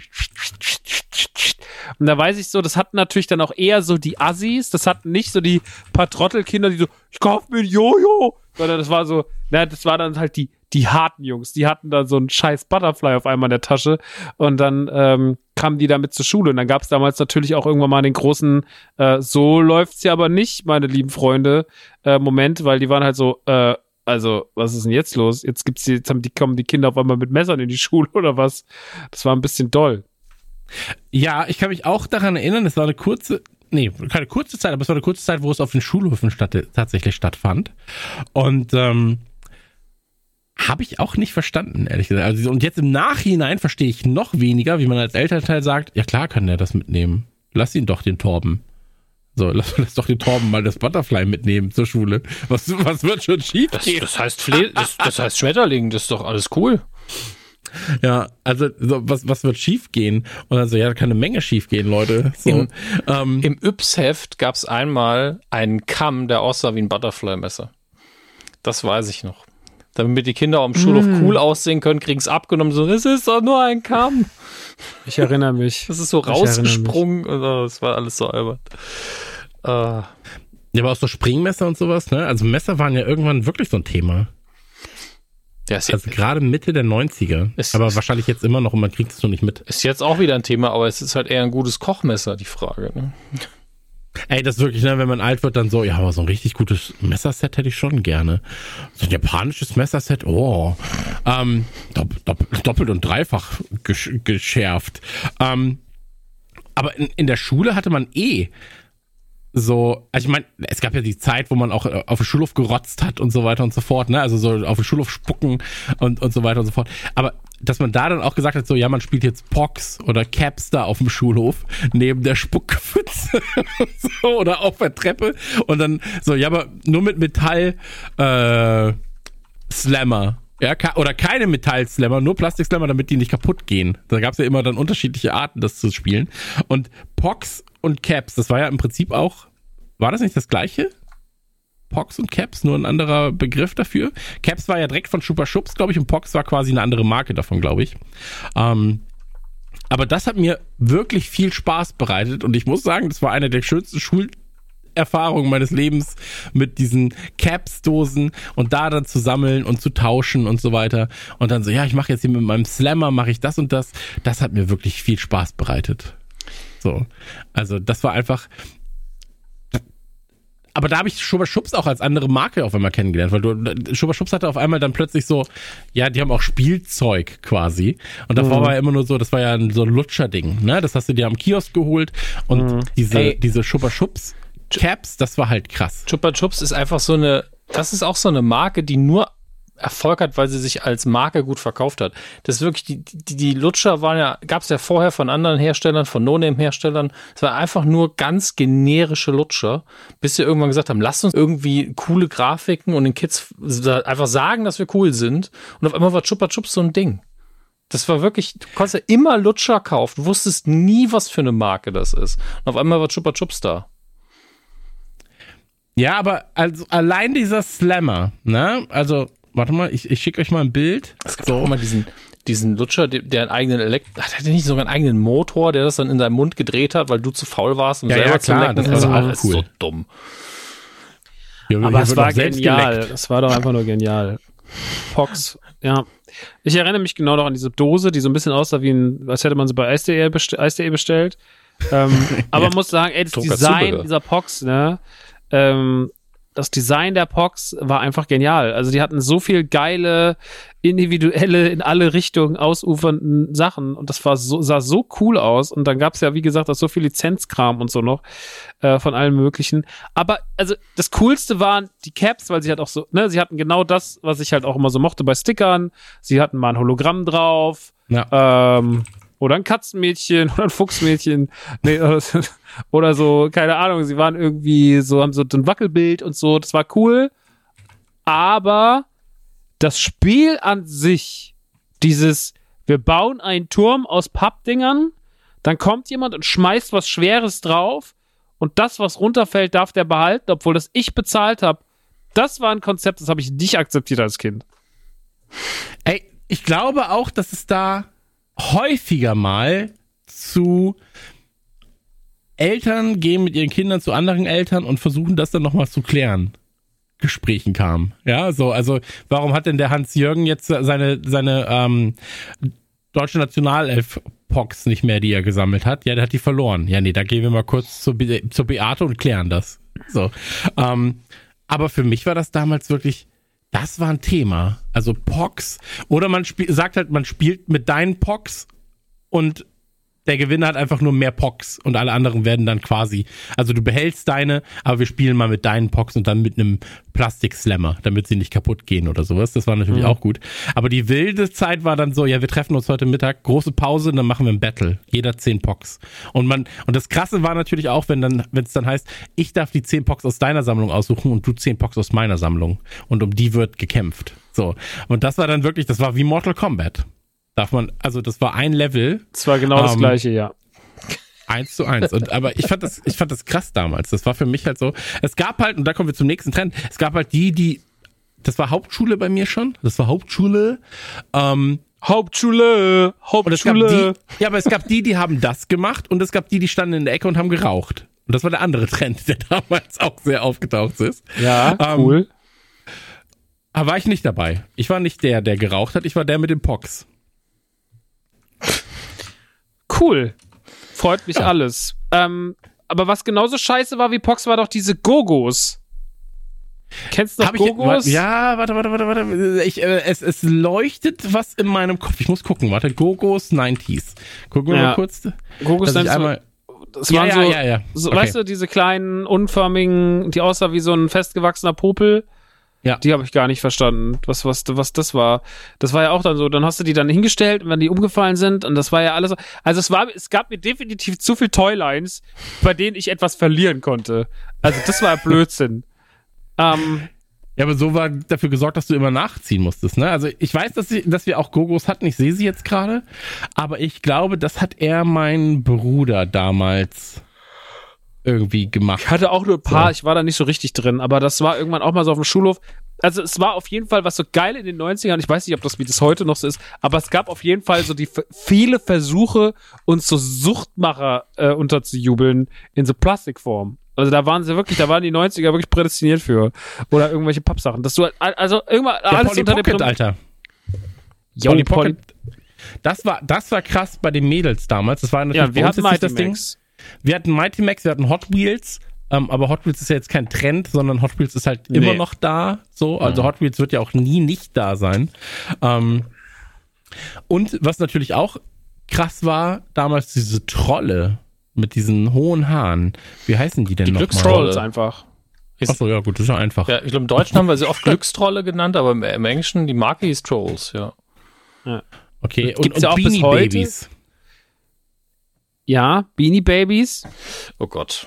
Speaker 2: und da weiß ich so, das hatten natürlich dann auch eher so die Assis, das hatten nicht so die paar Trottelkinder, die so, ich kauf mir ein Jojo, sondern das war so, na, das war dann halt die, die harten Jungs, die hatten dann so einen scheiß Butterfly auf einmal in der Tasche und dann ähm, kamen die damit zur Schule und dann gab es damals natürlich auch irgendwann mal den großen, äh, so läuft's ja aber nicht, meine lieben Freunde, äh, Moment, weil die waren halt so, äh, also, was ist denn jetzt los? Jetzt gibt's die, jetzt haben die, kommen die Kinder auf einmal mit Messern in die Schule oder was? Das war ein bisschen doll.
Speaker 1: Ja, ich kann mich auch daran erinnern, es war eine kurze, nee, keine kurze Zeit, aber es war eine kurze Zeit, wo es auf den Schulhöfen statt, tatsächlich stattfand. Und ähm, habe ich auch nicht verstanden, ehrlich gesagt. Also, und jetzt im Nachhinein verstehe ich noch weniger, wie man als Elternteil sagt, ja klar kann der das mitnehmen. Lass ihn doch den Torben. So, lass, lass doch den Torben mal das Butterfly mitnehmen zur Schule. Was, was wird schon schief
Speaker 3: das? Das heißt, Fle das, das heißt Schmetterling, das ist doch alles cool.
Speaker 1: Ja, also so, was, was wird schief gehen? Und dann so, ja, da kann eine Menge schief gehen, Leute. So,
Speaker 3: Im, ähm, im Yps-Heft gab es einmal einen Kamm, der aussah wie ein Butterfly-Messer. Das weiß ich noch. Damit die Kinder am Schulhof mm. cool aussehen können, kriegen es abgenommen. So, das ist doch nur ein Kamm.
Speaker 2: Ich erinnere mich.
Speaker 3: Das ist so rausgesprungen. Das war alles so albern.
Speaker 1: Äh. Ja, aber auch so Springmesser und sowas, ne? Also Messer waren ja irgendwann wirklich so ein Thema. Ja, also gerade Mitte der 90er. Ist, aber wahrscheinlich jetzt immer noch und man kriegt es so nicht mit.
Speaker 3: Ist jetzt auch wieder ein Thema, aber es ist halt eher ein gutes Kochmesser, die Frage. Ne?
Speaker 1: Ey, das ist wirklich, ne, wenn man alt wird, dann so, ja, aber so ein richtig gutes Messerset hätte ich schon gerne. So ein japanisches Messerset, oh. Ähm, dopp, dopp, doppelt und dreifach geschärft. Ähm, aber in, in der Schule hatte man eh so, also ich meine, es gab ja die Zeit, wo man auch äh, auf den Schulhof gerotzt hat und so weiter und so fort, ne? Also so auf den Schulhof spucken und, und so weiter und so fort. Aber dass man da dann auch gesagt hat, so, ja, man spielt jetzt Pox oder Caps da auf dem Schulhof neben der Spuckpfütze so, oder auf der Treppe und dann so, ja, aber nur mit Metall äh, Slammer. Ja, oder keine Metall-Slammer, nur Plastik-Slammer, damit die nicht kaputt gehen. Da gab es ja immer dann unterschiedliche Arten, das zu spielen. Und Pox und Caps, das war ja im Prinzip auch, war das nicht das gleiche? Pox und Caps, nur ein anderer Begriff dafür. Caps war ja direkt von Super Schubs, glaube ich, und Pox war quasi eine andere Marke davon, glaube ich. Ähm, aber das hat mir wirklich viel Spaß bereitet und ich muss sagen, das war eine der schönsten Schulerfahrungen meines Lebens mit diesen Caps-Dosen und da dann zu sammeln und zu tauschen und so weiter. Und dann so, ja, ich mache jetzt hier mit meinem Slammer, mache ich das und das. Das hat mir wirklich viel Spaß bereitet. So. Also, das war einfach. Aber da habe ich Schubert Schubs auch als andere Marke auf einmal kennengelernt, weil du, Schubert Schubs hatte auf einmal dann plötzlich so, ja, die haben auch Spielzeug quasi. Und davor mhm. war ja immer nur so, das war ja so ein Lutscherding, ne? Das hast du dir am Kiosk geholt und mhm. diese, hey. diese Schubert Schubs Caps, das war halt krass.
Speaker 3: Chupa Chups ist einfach so eine, das ist auch so eine Marke, die nur Erfolg hat, weil sie sich als Marke gut verkauft hat. Das ist wirklich, die, die, die Lutscher waren ja, gab es ja vorher von anderen Herstellern, von No-Name-Herstellern. Es war einfach nur ganz generische Lutscher, bis sie irgendwann gesagt haben, lasst uns irgendwie coole Grafiken und den Kids einfach sagen, dass wir cool sind. Und auf einmal war Chupa Chups so ein Ding. Das war wirklich, du konntest ja immer Lutscher kaufen, wusstest nie, was für eine Marke das ist. Und auf einmal war Chupa Chups da.
Speaker 1: Ja, aber also allein dieser Slammer, ne? Also, warte mal, ich, ich schicke euch mal ein Bild.
Speaker 3: Es gab so. auch immer diesen, diesen Lutscher, der, einen eigenen Elekt hat der nicht sogar einen eigenen Motor, der das dann in deinem Mund gedreht hat, weil du zu faul warst, um
Speaker 1: ja,
Speaker 3: selber
Speaker 1: ja,
Speaker 3: zu
Speaker 1: klar,
Speaker 3: lecken.
Speaker 1: Das
Speaker 3: also
Speaker 1: war
Speaker 3: alles
Speaker 1: cool.
Speaker 3: so dumm.
Speaker 2: Ja, aber es war genial. Es war doch einfach nur genial. Fox, ja. Ich erinnere mich genau noch an diese Dose, die so ein bisschen aussah wie ein, als hätte man sie bei Eis.de bestell, bestellt. Ähm, aber man muss sagen, ey, das Design dieser Pox, ne, ähm, das Design der Pox war einfach genial. Also die hatten so viel geile, individuelle, in alle Richtungen ausufernden Sachen und das war so, sah so cool aus. Und dann gab es ja, wie gesagt, auch so viel Lizenzkram und so noch äh, von allen möglichen. Aber also das Coolste waren die Caps, weil sie halt auch so, ne, sie hatten genau das, was ich halt auch immer so mochte bei Stickern. Sie hatten mal ein Hologramm drauf. Ja. Ähm, oder ein Katzenmädchen oder ein Fuchsmädchen. Nee, oder so, keine Ahnung, sie waren irgendwie so, haben so ein Wackelbild und so, das war cool. Aber das Spiel an sich, dieses, wir bauen einen Turm aus Pappdingern, dann kommt jemand und schmeißt was Schweres drauf und das, was runterfällt, darf der behalten, obwohl das ich bezahlt habe. Das war ein Konzept, das habe ich nicht akzeptiert als Kind.
Speaker 1: Ey, ich glaube auch, dass es da häufiger mal zu Eltern gehen mit ihren Kindern zu anderen Eltern und versuchen das dann nochmal zu klären. Gesprächen kam. Ja, so, also warum hat denn der Hans-Jürgen jetzt seine, seine ähm, deutsche Nationalelf-Pox nicht mehr, die er gesammelt hat? Ja, der hat die verloren. Ja, nee, da gehen wir mal kurz zur, Be zur Beate und klären das. So. Ähm, aber für mich war das damals wirklich, das war ein Thema. Also Pox. Oder man sagt halt, man spielt mit deinen Pox und der Gewinner hat einfach nur mehr Pox und alle anderen werden dann quasi, also du behältst deine, aber wir spielen mal mit deinen Pox und dann mit einem Plastik-Slammer, damit sie nicht kaputt gehen oder sowas. Das war natürlich mhm. auch gut. Aber die wilde Zeit war dann so, ja, wir treffen uns heute Mittag, große Pause und dann machen wir ein Battle. Jeder zehn Pox. Und man, und das Krasse war natürlich auch, wenn dann, wenn es dann heißt, ich darf die zehn Pox aus deiner Sammlung aussuchen und du zehn Pox aus meiner Sammlung. Und um die wird gekämpft. So. Und das war dann wirklich, das war wie Mortal Kombat. Darf man, also das war ein Level.
Speaker 2: Das war genau ähm, das gleiche, ja.
Speaker 1: Eins zu eins. Und, aber ich fand das, ich fand das krass damals. Das war für mich halt so. Es gab halt, und da kommen wir zum nächsten Trend, es gab halt die, die, das war Hauptschule bei mir schon. Das war Hauptschule. Ähm,
Speaker 2: Hauptschule, Hauptschule.
Speaker 1: Die, ja, aber es gab die, die haben das gemacht und es gab die, die standen in der Ecke und haben geraucht. Und das war der andere Trend, der damals auch sehr aufgetaucht ist.
Speaker 2: Ja, ähm, cool.
Speaker 1: Aber war ich nicht dabei. Ich war nicht der, der geraucht hat, ich war der mit dem Pox.
Speaker 2: Cool. Freut mich ja. alles. Ähm, aber was genauso scheiße war wie Pox, war doch diese Gogos. Kennst du noch Gogos?
Speaker 1: Ich, ja, warte, warte, warte, warte. Ich, äh, es, es leuchtet was in meinem Kopf. Ich muss gucken, warte. Gogos 90s. Gucken wir ja. mal kurz.
Speaker 2: Gogos 90s. Einmal das waren ja, so, ja, ja, so okay. weißt du, diese kleinen, unförmigen, die aussah wie so ein festgewachsener Popel. Ja. Die habe ich gar nicht verstanden, was, was, was das war. Das war ja auch dann so, dann hast du die dann hingestellt, wenn die umgefallen sind und das war ja alles. Also es war, es gab mir definitiv zu viel Toylines, bei denen ich etwas verlieren konnte. Also das war Blödsinn. ähm,
Speaker 1: ja, aber so war dafür gesorgt, dass du immer nachziehen musstest, ne? Also ich weiß, dass, ich, dass wir auch Gogos hatten, ich sehe sie jetzt gerade, aber ich glaube, das hat er mein Bruder damals irgendwie gemacht.
Speaker 2: Ich hatte auch nur ein paar, so. ich war da nicht so richtig drin, aber das war irgendwann auch mal so auf dem Schulhof. Also es war auf jeden Fall was so geil in den 90ern. Ich weiß nicht, ob das wie das heute noch so ist, aber es gab auf jeden Fall so die viele Versuche, uns so Suchtmacher äh, unterzujubeln in so Plastikform. Also da waren sie wirklich, da waren die 90er wirklich prädestiniert für. Oder irgendwelche Pappsachen. Dass du also irgendwann
Speaker 1: ja, alles Polly unter Pocket, dem Alter.
Speaker 2: Yo, Polly Pocket.
Speaker 1: Das war, das war krass bei den Mädels damals. Das war natürlich
Speaker 2: ja, wir hatten das Ding.
Speaker 1: Wir hatten Mighty Max, wir hatten Hot Wheels, ähm, aber Hot Wheels ist ja jetzt kein Trend, sondern Hot Wheels ist halt nee. immer noch da. So, also mhm. Hot Wheels wird ja auch nie nicht da sein. Ähm, und was natürlich auch krass war, damals diese Trolle mit diesen hohen Haaren. Wie heißen die denn die
Speaker 2: noch? Glückstrolls einfach.
Speaker 1: Achso, ja, gut, das ist ja einfach.
Speaker 3: Ja, ich glaube, im Deutschen haben wir sie oft Glückstrolle genannt, aber im, im, Englischen die Marke hieß Trolls, ja.
Speaker 1: ja. Okay,
Speaker 2: und, und ja auch Beanie Babies. Ja, Beanie Babies.
Speaker 3: Oh Gott.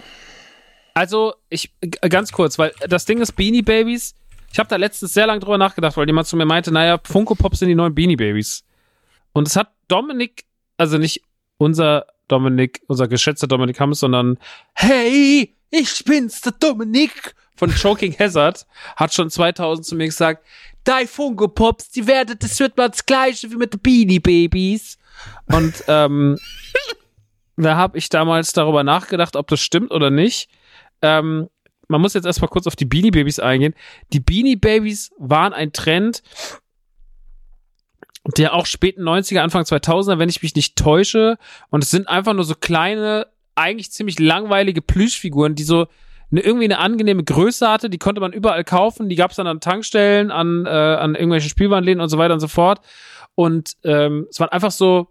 Speaker 2: Also, ich, ganz kurz, weil das Ding ist Beanie Babies. Ich habe da letztens sehr lange drüber nachgedacht, weil jemand zu mir meinte, naja, Funko Pops sind die neuen Beanie Babies. Und es hat Dominik, also nicht unser Dominik, unser geschätzter Dominik Hammes, sondern Hey, ich bin's, der Dominik von Choking Hazard, hat schon 2000 zu mir gesagt, die Funko Pops, die werden, das wird mal das gleiche wie mit den Beanie Babies. Und ähm, da habe ich damals darüber nachgedacht, ob das stimmt oder nicht. Ähm, man muss jetzt erstmal kurz auf die Beanie Babies eingehen. Die Beanie Babies waren ein Trend, der auch späten 90er, Anfang 2000er, wenn ich mich nicht täusche. Und es sind einfach nur so kleine, eigentlich ziemlich langweilige Plüschfiguren, die so eine, irgendwie eine angenehme Größe hatte. Die konnte man überall kaufen. Die gab es dann an Tankstellen, an, äh, an irgendwelchen Spielwarenläden und so weiter und so fort. Und ähm, es waren einfach so,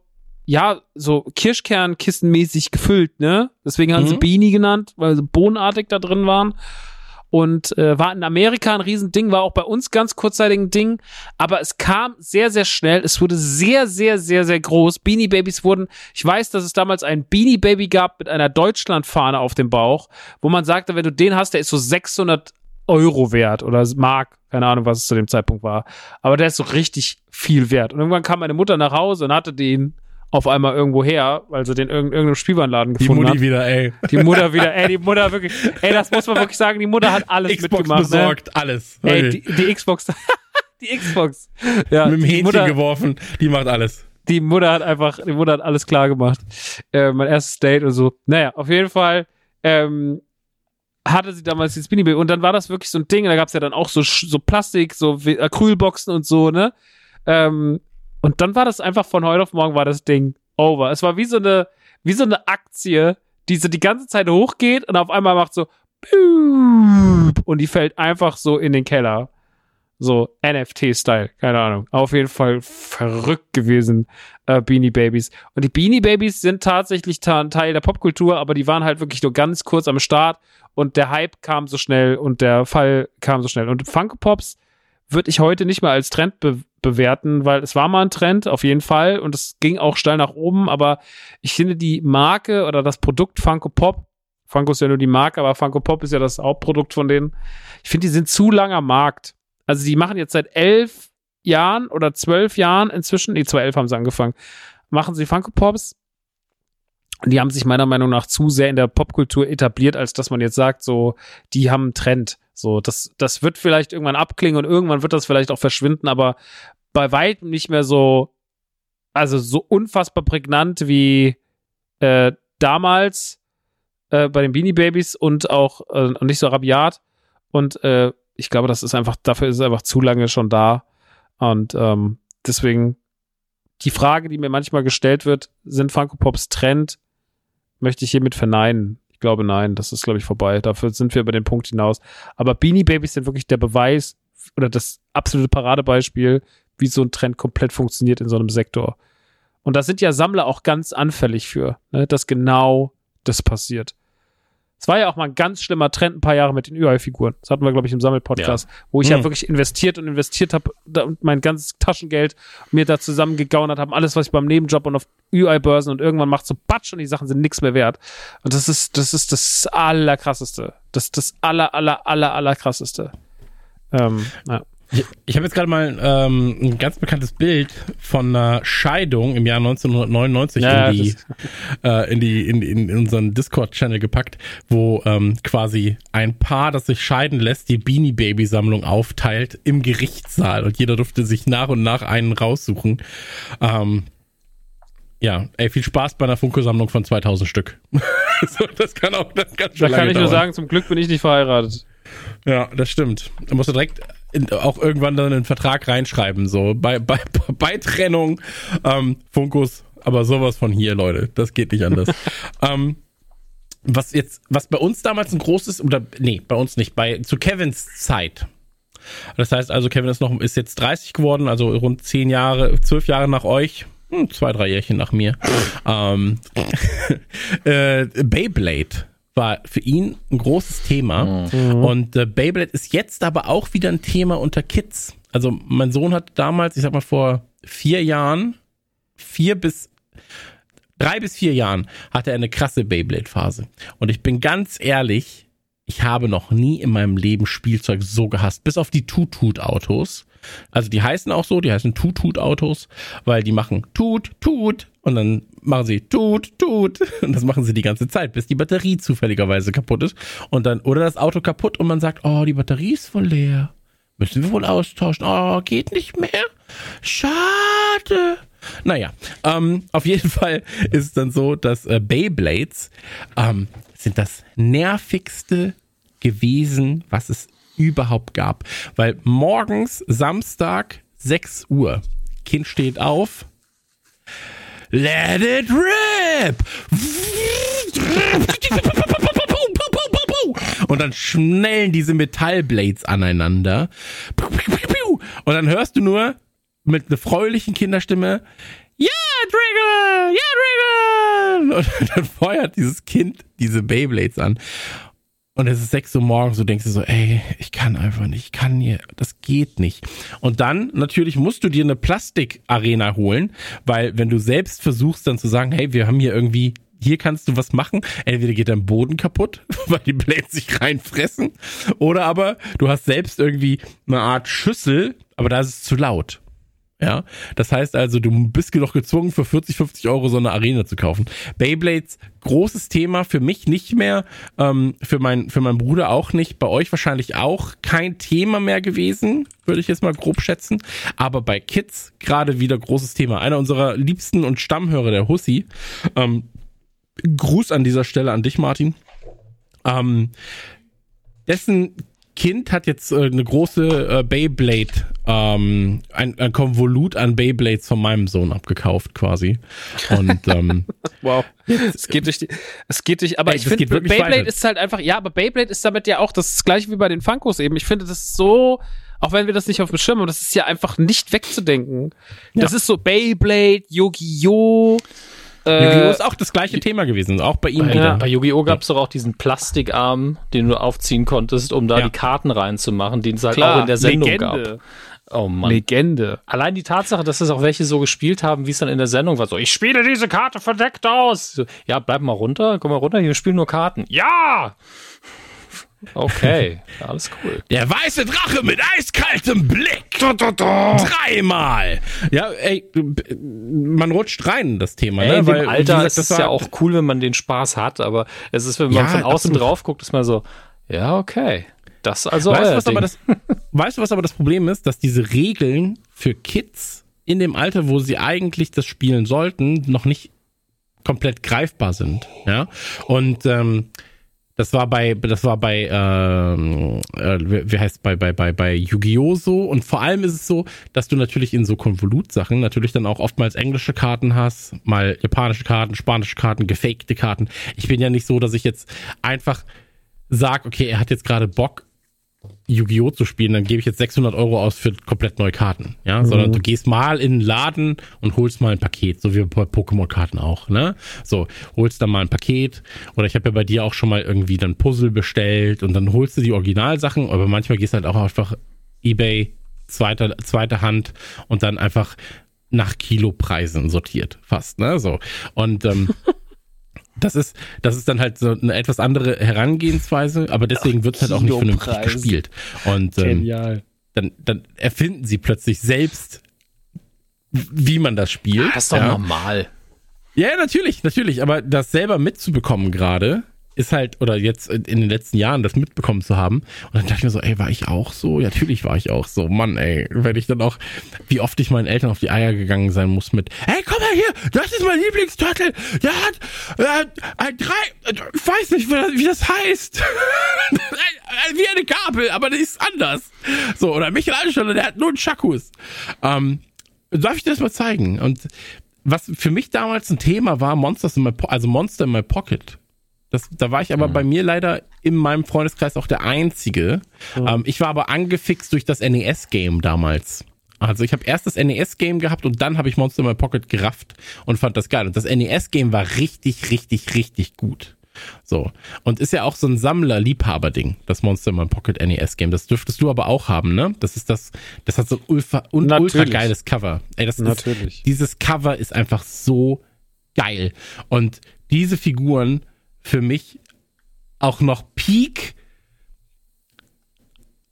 Speaker 2: ja, so Kirschkernkissenmäßig gefüllt, ne? Deswegen haben mhm. sie Beanie genannt, weil sie bohnenartig da drin waren und äh, war in Amerika ein Riesending, war auch bei uns ganz kurzzeitig ein Ding, aber es kam sehr, sehr schnell, es wurde sehr, sehr, sehr, sehr groß. Beanie Babies wurden, ich weiß, dass es damals ein Beanie Baby gab mit einer Deutschlandfahne auf dem Bauch, wo man sagte, wenn du den hast, der ist so 600 Euro wert oder Mark, keine Ahnung, was es zu dem Zeitpunkt war, aber der ist so richtig viel wert. Und irgendwann kam meine Mutter nach Hause und hatte den auf einmal irgendwo her, weil sie den in irgendeinem Spielwarenladen gefunden hat.
Speaker 1: Die Mutti wieder, ey.
Speaker 2: Die Mutter wieder, ey, die Mutter wirklich, ey, das muss man wirklich sagen, die Mutter hat alles
Speaker 1: Xbox
Speaker 2: mitgemacht.
Speaker 1: Ne? besorgt, ne? alles.
Speaker 2: Ey, die, die Xbox, die Xbox. Ja,
Speaker 1: Mit dem Hähnchen
Speaker 2: Mutter,
Speaker 1: geworfen, die macht alles.
Speaker 2: Die Mutter hat einfach, die Mutter hat alles klar gemacht. Äh, mein erstes Date und so. Naja, auf jeden Fall, ähm, hatte sie damals die Spinny und dann war das wirklich so ein Ding, da gab's ja dann auch so, so Plastik, so Acrylboxen und so, ne? Ähm, und dann war das einfach von heute auf morgen war das Ding over. Es war wie so eine, wie so eine Aktie, die so die ganze Zeit hochgeht und auf einmal macht so und die fällt einfach so in den Keller. So NFT-Style, keine Ahnung. Auf jeden Fall verrückt gewesen, äh, Beanie Babies. Und die Beanie Babies sind tatsächlich Teil der Popkultur, aber die waren halt wirklich nur ganz kurz am Start und der Hype kam so schnell und der Fall kam so schnell. Und Funko Pops würde ich heute nicht mehr als Trend be bewerten, weil es war mal ein Trend, auf jeden Fall, und es ging auch steil nach oben, aber ich finde die Marke oder das Produkt Funko Pop, Funko ist ja nur die Marke, aber Funko Pop ist ja das Hauptprodukt von denen, ich finde, die sind zu langer Markt. Also die machen jetzt seit elf Jahren oder zwölf Jahren inzwischen, nee, 2011 haben sie angefangen, machen sie Funko Pops. Die haben sich meiner Meinung nach zu sehr in der Popkultur etabliert, als dass man jetzt sagt, so, die haben einen Trend. So, das, das wird vielleicht irgendwann abklingen und irgendwann wird das vielleicht auch verschwinden, aber bei weitem nicht mehr so, also so unfassbar prägnant wie äh, damals äh, bei den Beanie Babies und auch äh, nicht so rabiat. Und äh, ich glaube, das ist einfach, dafür ist es einfach zu lange schon da. Und ähm, deswegen die Frage, die mir manchmal gestellt wird, sind Funko Pops Trend, möchte ich hiermit verneinen. Ich glaube, nein, das ist, glaube ich, vorbei. Dafür sind wir über den Punkt hinaus. Aber Beanie Babies sind wirklich der Beweis oder das absolute Paradebeispiel, wie so ein Trend komplett funktioniert in so einem Sektor. Und da sind ja Sammler auch ganz anfällig für, ne, dass genau das passiert. Es war ja auch mal ein ganz schlimmer Trend ein paar Jahre mit den UI-Figuren. Das hatten wir, glaube ich, im Sammelpodcast, ja. wo ich mhm. ja wirklich investiert und investiert habe und mein ganzes Taschengeld mir da zusammengegaunert habe, alles, was ich beim Nebenjob und auf UI-Börsen und irgendwann macht so Batsch und die Sachen sind nichts mehr wert. Und das ist, das ist das allerkrasseste. Das ist das aller, aller, aller, aller krasseste. Ähm, ja.
Speaker 1: Ich, ich habe jetzt gerade mal ähm, ein ganz bekanntes Bild von einer Scheidung im Jahr 1999 ja, in, die, äh, in, die, in, in, in unseren Discord-Channel gepackt, wo ähm, quasi ein Paar, das sich scheiden lässt, die Beanie Baby Sammlung aufteilt im Gerichtssaal und jeder durfte sich nach und nach einen raussuchen. Ähm, ja, ey, viel Spaß bei einer Funko-Sammlung von 2000 Stück.
Speaker 2: so, das kann auch, das kann Da kann ich dauern. nur sagen, zum Glück bin ich nicht verheiratet.
Speaker 1: Ja, das stimmt. Da musst du direkt in, auch irgendwann dann einen Vertrag reinschreiben, so bei, bei, bei Trennung, ähm, Funkus, aber sowas von hier, Leute, das geht nicht anders. ähm, was jetzt, was bei uns damals ein großes, oder nee, bei uns nicht, bei zu Kevins Zeit. Das heißt also, Kevin ist noch, ist jetzt 30 geworden, also rund 10 Jahre, 12 Jahre nach euch. Hm, zwei, drei Jährchen nach mir. ähm, äh, Beyblade war für ihn ein großes Thema. Mhm. Und äh, Beyblade ist jetzt aber auch wieder ein Thema unter Kids. Also mein Sohn hat damals, ich sag mal vor vier Jahren, vier bis drei bis vier Jahren hatte er eine krasse Beyblade-Phase. Und ich bin ganz ehrlich, ich habe noch nie in meinem Leben Spielzeug so gehasst. Bis auf die Tutut-Autos. Also die heißen auch so, die heißen Tut-Tut-Autos, weil die machen Tut, Tut und dann machen sie Tut, Tut und das machen sie die ganze Zeit, bis die Batterie zufälligerweise kaputt ist und dann oder das Auto kaputt und man sagt, oh, die Batterie ist voll leer. Müssen wir wohl austauschen. Oh, geht nicht mehr. Schade. Naja, ähm, auf jeden Fall ist es dann so, dass äh, Beyblades ähm, sind das nervigste gewesen, was es überhaupt gab. Weil morgens, Samstag, 6 Uhr, Kind steht auf, let it rip! Und dann schnellen diese Metallblades aneinander. Und dann hörst du nur mit einer fröhlichen Kinderstimme, ja, Dragon! Ja, Dragon! Und dann feuert dieses Kind diese Beyblades an. Und es ist sechs Uhr morgens, du denkst dir so, ey, ich kann einfach nicht, ich kann hier, das geht nicht. Und dann natürlich musst du dir eine Plastikarena holen, weil wenn du selbst versuchst dann zu sagen, hey, wir haben hier irgendwie, hier kannst du was machen, entweder geht dein Boden kaputt, weil die Blades sich reinfressen, oder aber du hast selbst irgendwie eine Art Schüssel, aber da ist es zu laut. Ja, das heißt also, du bist doch gezwungen, für 40, 50 Euro so eine Arena zu kaufen. Beyblades, großes Thema, für mich nicht mehr, ähm, für, mein, für meinen Bruder auch nicht, bei euch wahrscheinlich auch kein Thema mehr gewesen, würde ich jetzt mal grob schätzen. Aber bei Kids gerade wieder großes Thema. Einer unserer liebsten und Stammhörer, der Hussi. Ähm, Gruß an dieser Stelle an dich, Martin. Ähm, dessen Kind hat jetzt äh, eine große äh, Beyblade, ähm, ein, ein Konvolut an Beyblades von meinem Sohn abgekauft quasi. Und ähm,
Speaker 2: wow, es geht durch die, es geht durch, aber ey, ich finde Beyblade weiter. ist halt einfach, ja, aber Beyblade ist damit ja auch das, das gleiche wie bei den Funkos eben. Ich finde das ist so, auch wenn wir das nicht auf dem Schirm haben, das ist ja einfach nicht wegzudenken. Ja. Das ist so Beyblade!
Speaker 1: Äh, Yu-Gi-Oh! ist auch das gleiche Thema gewesen, auch bei ihm
Speaker 3: bei,
Speaker 1: wieder.
Speaker 3: Bei Yu-Gi-Oh! gab es doch auch diesen Plastikarm, den du aufziehen konntest, um da ja. die Karten reinzumachen, den es halt Klar, auch in der Sendung Legende. gab.
Speaker 2: Oh Mann. Legende.
Speaker 3: Allein die Tatsache, dass es auch welche so gespielt haben, wie es dann in der Sendung war. So, ich spiele diese Karte verdeckt aus. So, ja, bleib mal runter, komm mal runter, wir spielen nur Karten. Ja! Okay, alles cool.
Speaker 1: Der weiße Drache mit eiskaltem Blick. Da, da, da. Dreimal. Ja, ey, man rutscht rein in das Thema.
Speaker 3: Ey, ne? Weil, Alter gesagt, ist es ja auch cool, wenn man den Spaß hat, aber es ist, wenn man ja, von außen absolut. drauf guckt, ist man so, ja, okay. Das also
Speaker 1: weißt, was aber das, weißt du, was aber das Problem ist? Dass diese Regeln für Kids in dem Alter, wo sie eigentlich das spielen sollten, noch nicht komplett greifbar sind. Ja. Und ähm, das war bei, das war bei, ähm, äh, wie heißt bei, bei, bei, bei Yu-Gi-Oh! so. Und vor allem ist es so, dass du natürlich in so Konvolut-Sachen natürlich dann auch oftmals englische Karten hast, mal japanische Karten, spanische Karten, gefakte Karten. Ich bin ja nicht so, dass ich jetzt einfach sag, okay, er hat jetzt gerade Bock, Yu-Gi-Oh! zu spielen, dann gebe ich jetzt 600 Euro aus für komplett neue Karten, ja, mhm. sondern du gehst mal in den Laden und holst mal ein Paket, so wie bei Pokémon-Karten auch, ne, so, holst dann mal ein Paket. Oder ich habe ja bei dir auch schon mal irgendwie dann Puzzle bestellt und dann holst du die Originalsachen, aber manchmal gehst du halt auch einfach Ebay, zweite, zweite Hand und dann einfach nach Kilopreisen sortiert, fast, ne, so, und, ähm, Das ist, das ist dann halt so eine etwas andere Herangehensweise, aber deswegen wird es halt auch nicht vernünftig gespielt. Und ähm, dann, dann erfinden sie plötzlich selbst, wie man das spielt.
Speaker 3: Das ist doch ja. normal.
Speaker 1: Ja, natürlich, natürlich, aber das selber mitzubekommen gerade, ist halt, oder jetzt in den letzten Jahren das mitbekommen zu haben. Und dann dachte ich mir so, ey, war ich auch so? Ja, natürlich war ich auch so. Mann, ey, wenn ich dann auch, wie oft ich meinen Eltern auf die Eier gegangen sein muss mit, hey, komm mal hier, das ist mein Lieblingsturtle. Der hat äh, drei, ich weiß nicht, wie das heißt. wie eine Gabel, aber das ist anders. So, oder Michelangelo, der hat nur einen Schakus. Ähm, darf ich dir das mal zeigen? Und was für mich damals ein Thema war, Monsters in my, po also Monster in my Pocket. Das, da war ich aber mhm. bei mir leider in meinem Freundeskreis auch der Einzige. Mhm. Ähm, ich war aber angefixt durch das NES-Game damals. Also ich habe erst das NES-Game gehabt und dann habe ich Monster in My Pocket gerafft und fand das geil. Und das NES-Game war richtig, richtig, richtig gut. So. Und ist ja auch so ein Sammler-Liebhaber-Ding, das Monster in My Pocket NES-Game. Das dürftest du aber auch haben, ne? Das ist das, das hat so ein ultra, un, ultra geiles Cover. Ey, das Natürlich. Ist, dieses Cover ist einfach so geil. Und diese Figuren für mich auch noch Peak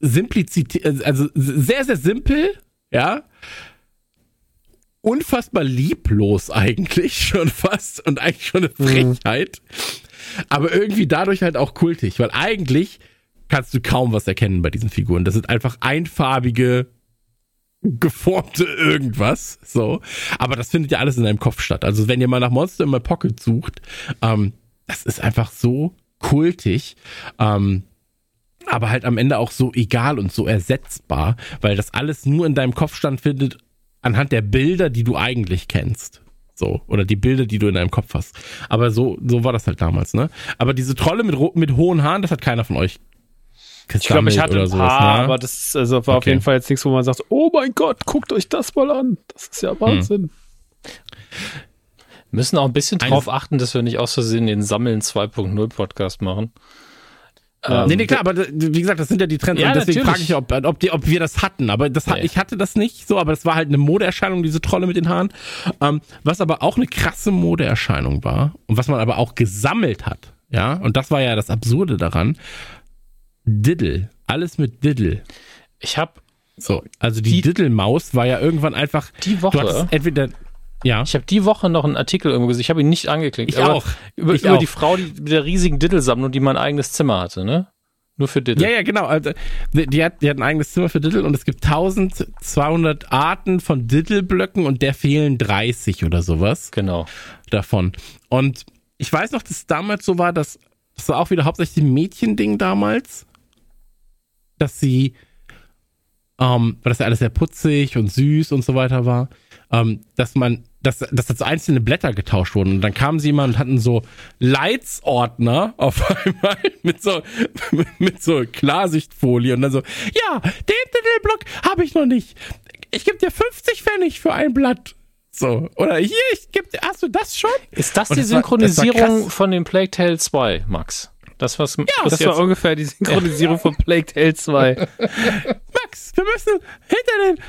Speaker 1: Simplizität, also sehr, sehr simpel, ja. Unfassbar lieblos eigentlich schon fast und eigentlich schon eine mhm. Frechheit. Mhm. Aber irgendwie dadurch halt auch kultig, weil eigentlich kannst du kaum was erkennen bei diesen Figuren. Das sind einfach einfarbige, geformte irgendwas. So. Aber das findet ja alles in deinem Kopf statt. Also wenn ihr mal nach Monster in my Pocket sucht, ähm, das ist einfach so kultig. Ähm, aber halt am Ende auch so egal und so ersetzbar, weil das alles nur in deinem Kopf stattfindet anhand der Bilder, die du eigentlich kennst. So, oder die Bilder, die du in deinem Kopf hast. Aber so, so war das halt damals, ne? Aber diese Trolle mit, mit hohen Haaren, das hat keiner von euch
Speaker 2: ich glaube, ich hatte ein paar, ne? aber das also war okay. auf jeden Fall jetzt nichts, wo man sagt, oh mein Gott, guckt euch das mal an. Das ist ja Wahnsinn. Hm.
Speaker 3: Müssen auch ein bisschen drauf achten, dass wir nicht aus Versehen den Sammeln 2.0 Podcast machen.
Speaker 1: Ähm, nee, nee, klar, aber wie gesagt, das sind ja die Trends ja, und deswegen frage ich, ob, ob, die, ob wir das hatten. Aber das, nee. ich hatte das nicht so, aber das war halt eine Modeerscheinung, diese Trolle mit den Haaren. Ähm, was aber auch eine krasse Modeerscheinung war und was man aber auch gesammelt hat, ja, und das war ja das Absurde daran, Diddle. Alles mit Diddle.
Speaker 3: Ich habe
Speaker 1: so, also die, die Diddle-Maus war ja irgendwann einfach.
Speaker 3: Die Woche.
Speaker 1: entweder ja.
Speaker 3: Ich habe die Woche noch einen Artikel irgendwo gesehen. Ich habe ihn nicht angeklickt.
Speaker 1: Ich auch.
Speaker 3: Über,
Speaker 1: ich
Speaker 3: über
Speaker 1: auch.
Speaker 3: die Frau, die mit der riesigen Diddle-Sammlung, die mein eigenes Zimmer hatte, ne? Nur für Diddle.
Speaker 1: Ja, ja, genau. Also, die, hat, die hat ein eigenes Zimmer für Diddle und es gibt 1200 Arten von Diddle-Blöcken und der fehlen 30 oder sowas.
Speaker 3: Genau.
Speaker 1: Davon. Und ich weiß noch, dass es damals so war, dass das war auch wieder hauptsächlich ein Mädchending damals dass sie, ähm, weil das ja alles sehr putzig und süß und so weiter war, ähm, dass man, dass, dass das einzelne Blätter getauscht wurden. Und dann kamen sie immer und hatten so Leitsordner auf einmal mit so, mit so Klarsichtfolie und dann so, ja, den Titelblock habe ich noch nicht. Ich gebe dir 50 Pfennig für ein Blatt. So. Oder hier, ich gebe dir, hast du das schon?
Speaker 3: Ist das und die das Synchronisierung war, von dem Plague Tale 2, Max? Das, was,
Speaker 2: ja, das war ungefähr die Synchronisierung von Plague Tale 2.
Speaker 1: Max, wir müssen hinter den,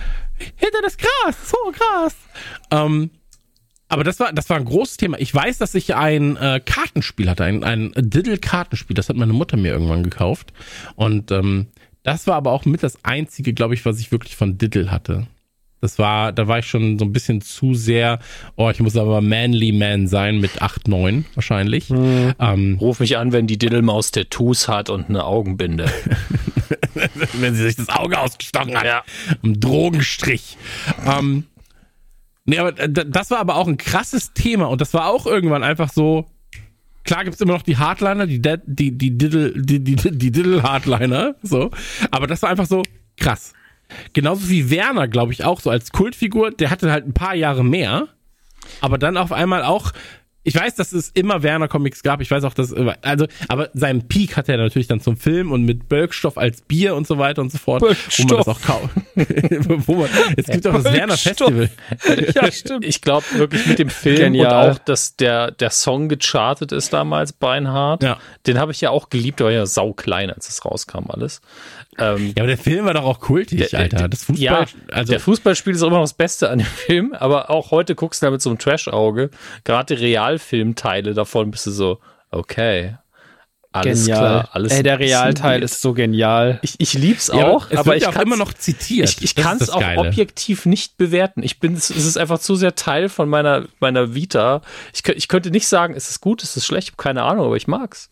Speaker 1: hinter das Gras, so Gras. Ähm, aber das war, das war ein großes Thema. Ich weiß, dass ich ein äh, Kartenspiel hatte, ein, ein Diddle-Kartenspiel. Das hat meine Mutter mir irgendwann gekauft. Und ähm, das war aber auch mit das einzige, glaube ich, was ich wirklich von Diddle hatte. Das war, da war ich schon so ein bisschen zu sehr, oh, ich muss aber Manly Man sein mit 8, 9 wahrscheinlich.
Speaker 3: Mhm. Ähm, Ruf mich an, wenn die Diddlemaus Tattoos hat und eine Augenbinde.
Speaker 1: wenn sie sich das Auge ausgestochen hat. Ja. Ein Drogenstrich. ähm, nee, aber das war aber auch ein krasses Thema und das war auch irgendwann einfach so, Klar gibt's immer noch die Hardliner, die, die, die, die Diddle, die, die, die Diddle-Hardliner, so. Aber das war einfach so krass. Genauso wie Werner, glaube ich, auch so als Kultfigur. Der hatte halt ein paar Jahre mehr, aber dann auf einmal auch ich weiß, dass es immer Werner Comics gab. Ich weiß auch, dass also, aber seinen Peak hatte er natürlich dann zum Film und mit Bölkstoff als Bier und so weiter und so fort,
Speaker 3: Bölkstoff.
Speaker 1: wo man das auch kauft. es gibt auch das Werner Festival.
Speaker 3: ja, stimmt. Ich glaube wirklich mit dem Film Genial. und auch, dass der der Song gechartet ist damals Beinhard. Ja. Den habe ich ja auch geliebt, der war ja sau klein, als es rauskam alles.
Speaker 1: Ähm, ja, aber der Film war doch auch kultig, der, Alter. Das
Speaker 3: Fußball, ja, also der Fußballspiel ist auch immer noch das Beste an dem Film, aber auch heute guckst du da mit so einem Trash-Auge, gerade die Realfilmteile davon bist du so, okay,
Speaker 2: alles genial. klar, alles
Speaker 1: Ey, der Realteil ist so genial.
Speaker 3: Ich, ich lieb's ja, auch,
Speaker 1: aber ich kann immer noch zitiert.
Speaker 3: Ich, ich kann es auch Geile. objektiv nicht bewerten. Ich bin, es ist einfach zu sehr Teil von meiner meiner Vita. Ich, ich könnte nicht sagen, ist es gut, ist es schlecht, keine Ahnung, aber ich mag's.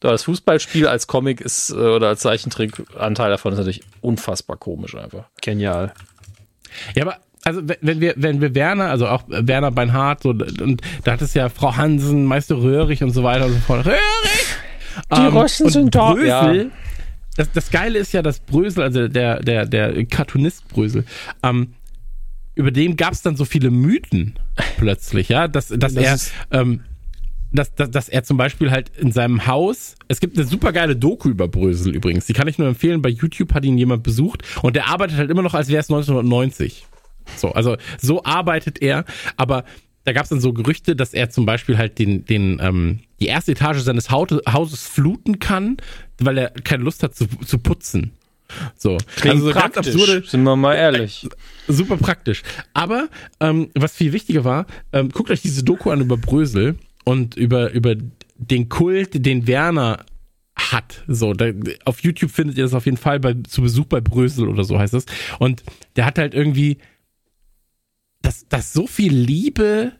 Speaker 3: Das Fußballspiel als Comic ist äh, oder als Zeichentrick-Anteil davon ist natürlich unfassbar komisch einfach.
Speaker 1: Genial. Ja, aber also wenn wir, wenn wir Werner, also auch Werner Beinhardt, so, und da hat es ja Frau Hansen, Meister Röhrig und so weiter und so fort. Röhrig!
Speaker 2: Die ähm, Russen sind da. Brösel, ja.
Speaker 1: das, das Geile ist ja, dass Brösel, also der, der, der Cartoonist Brösel, ähm, über den gab es dann so viele Mythen plötzlich, ja, dass, dass das er ähm, dass, dass, dass er zum Beispiel halt in seinem Haus, es gibt eine super geile Doku über Brösel übrigens, die kann ich nur empfehlen, bei YouTube hat ihn jemand besucht und der arbeitet halt immer noch, als wäre es 1990. So, also so arbeitet er, aber da gab es dann so Gerüchte, dass er zum Beispiel halt den, den, ähm, die erste Etage seines Hauses fluten kann, weil er keine Lust hat zu, zu putzen. So,
Speaker 2: Klingt also so ganz absurde. Sind wir mal ehrlich.
Speaker 1: Äh, super praktisch. Aber ähm, was viel wichtiger war, ähm, guckt euch diese Doku an über Brösel und über, über den Kult, den Werner hat. So, da, auf YouTube findet ihr das auf jeden Fall bei, zu Besuch bei Brösel oder so heißt es. Und der hat halt irgendwie, dass, dass so viel Liebe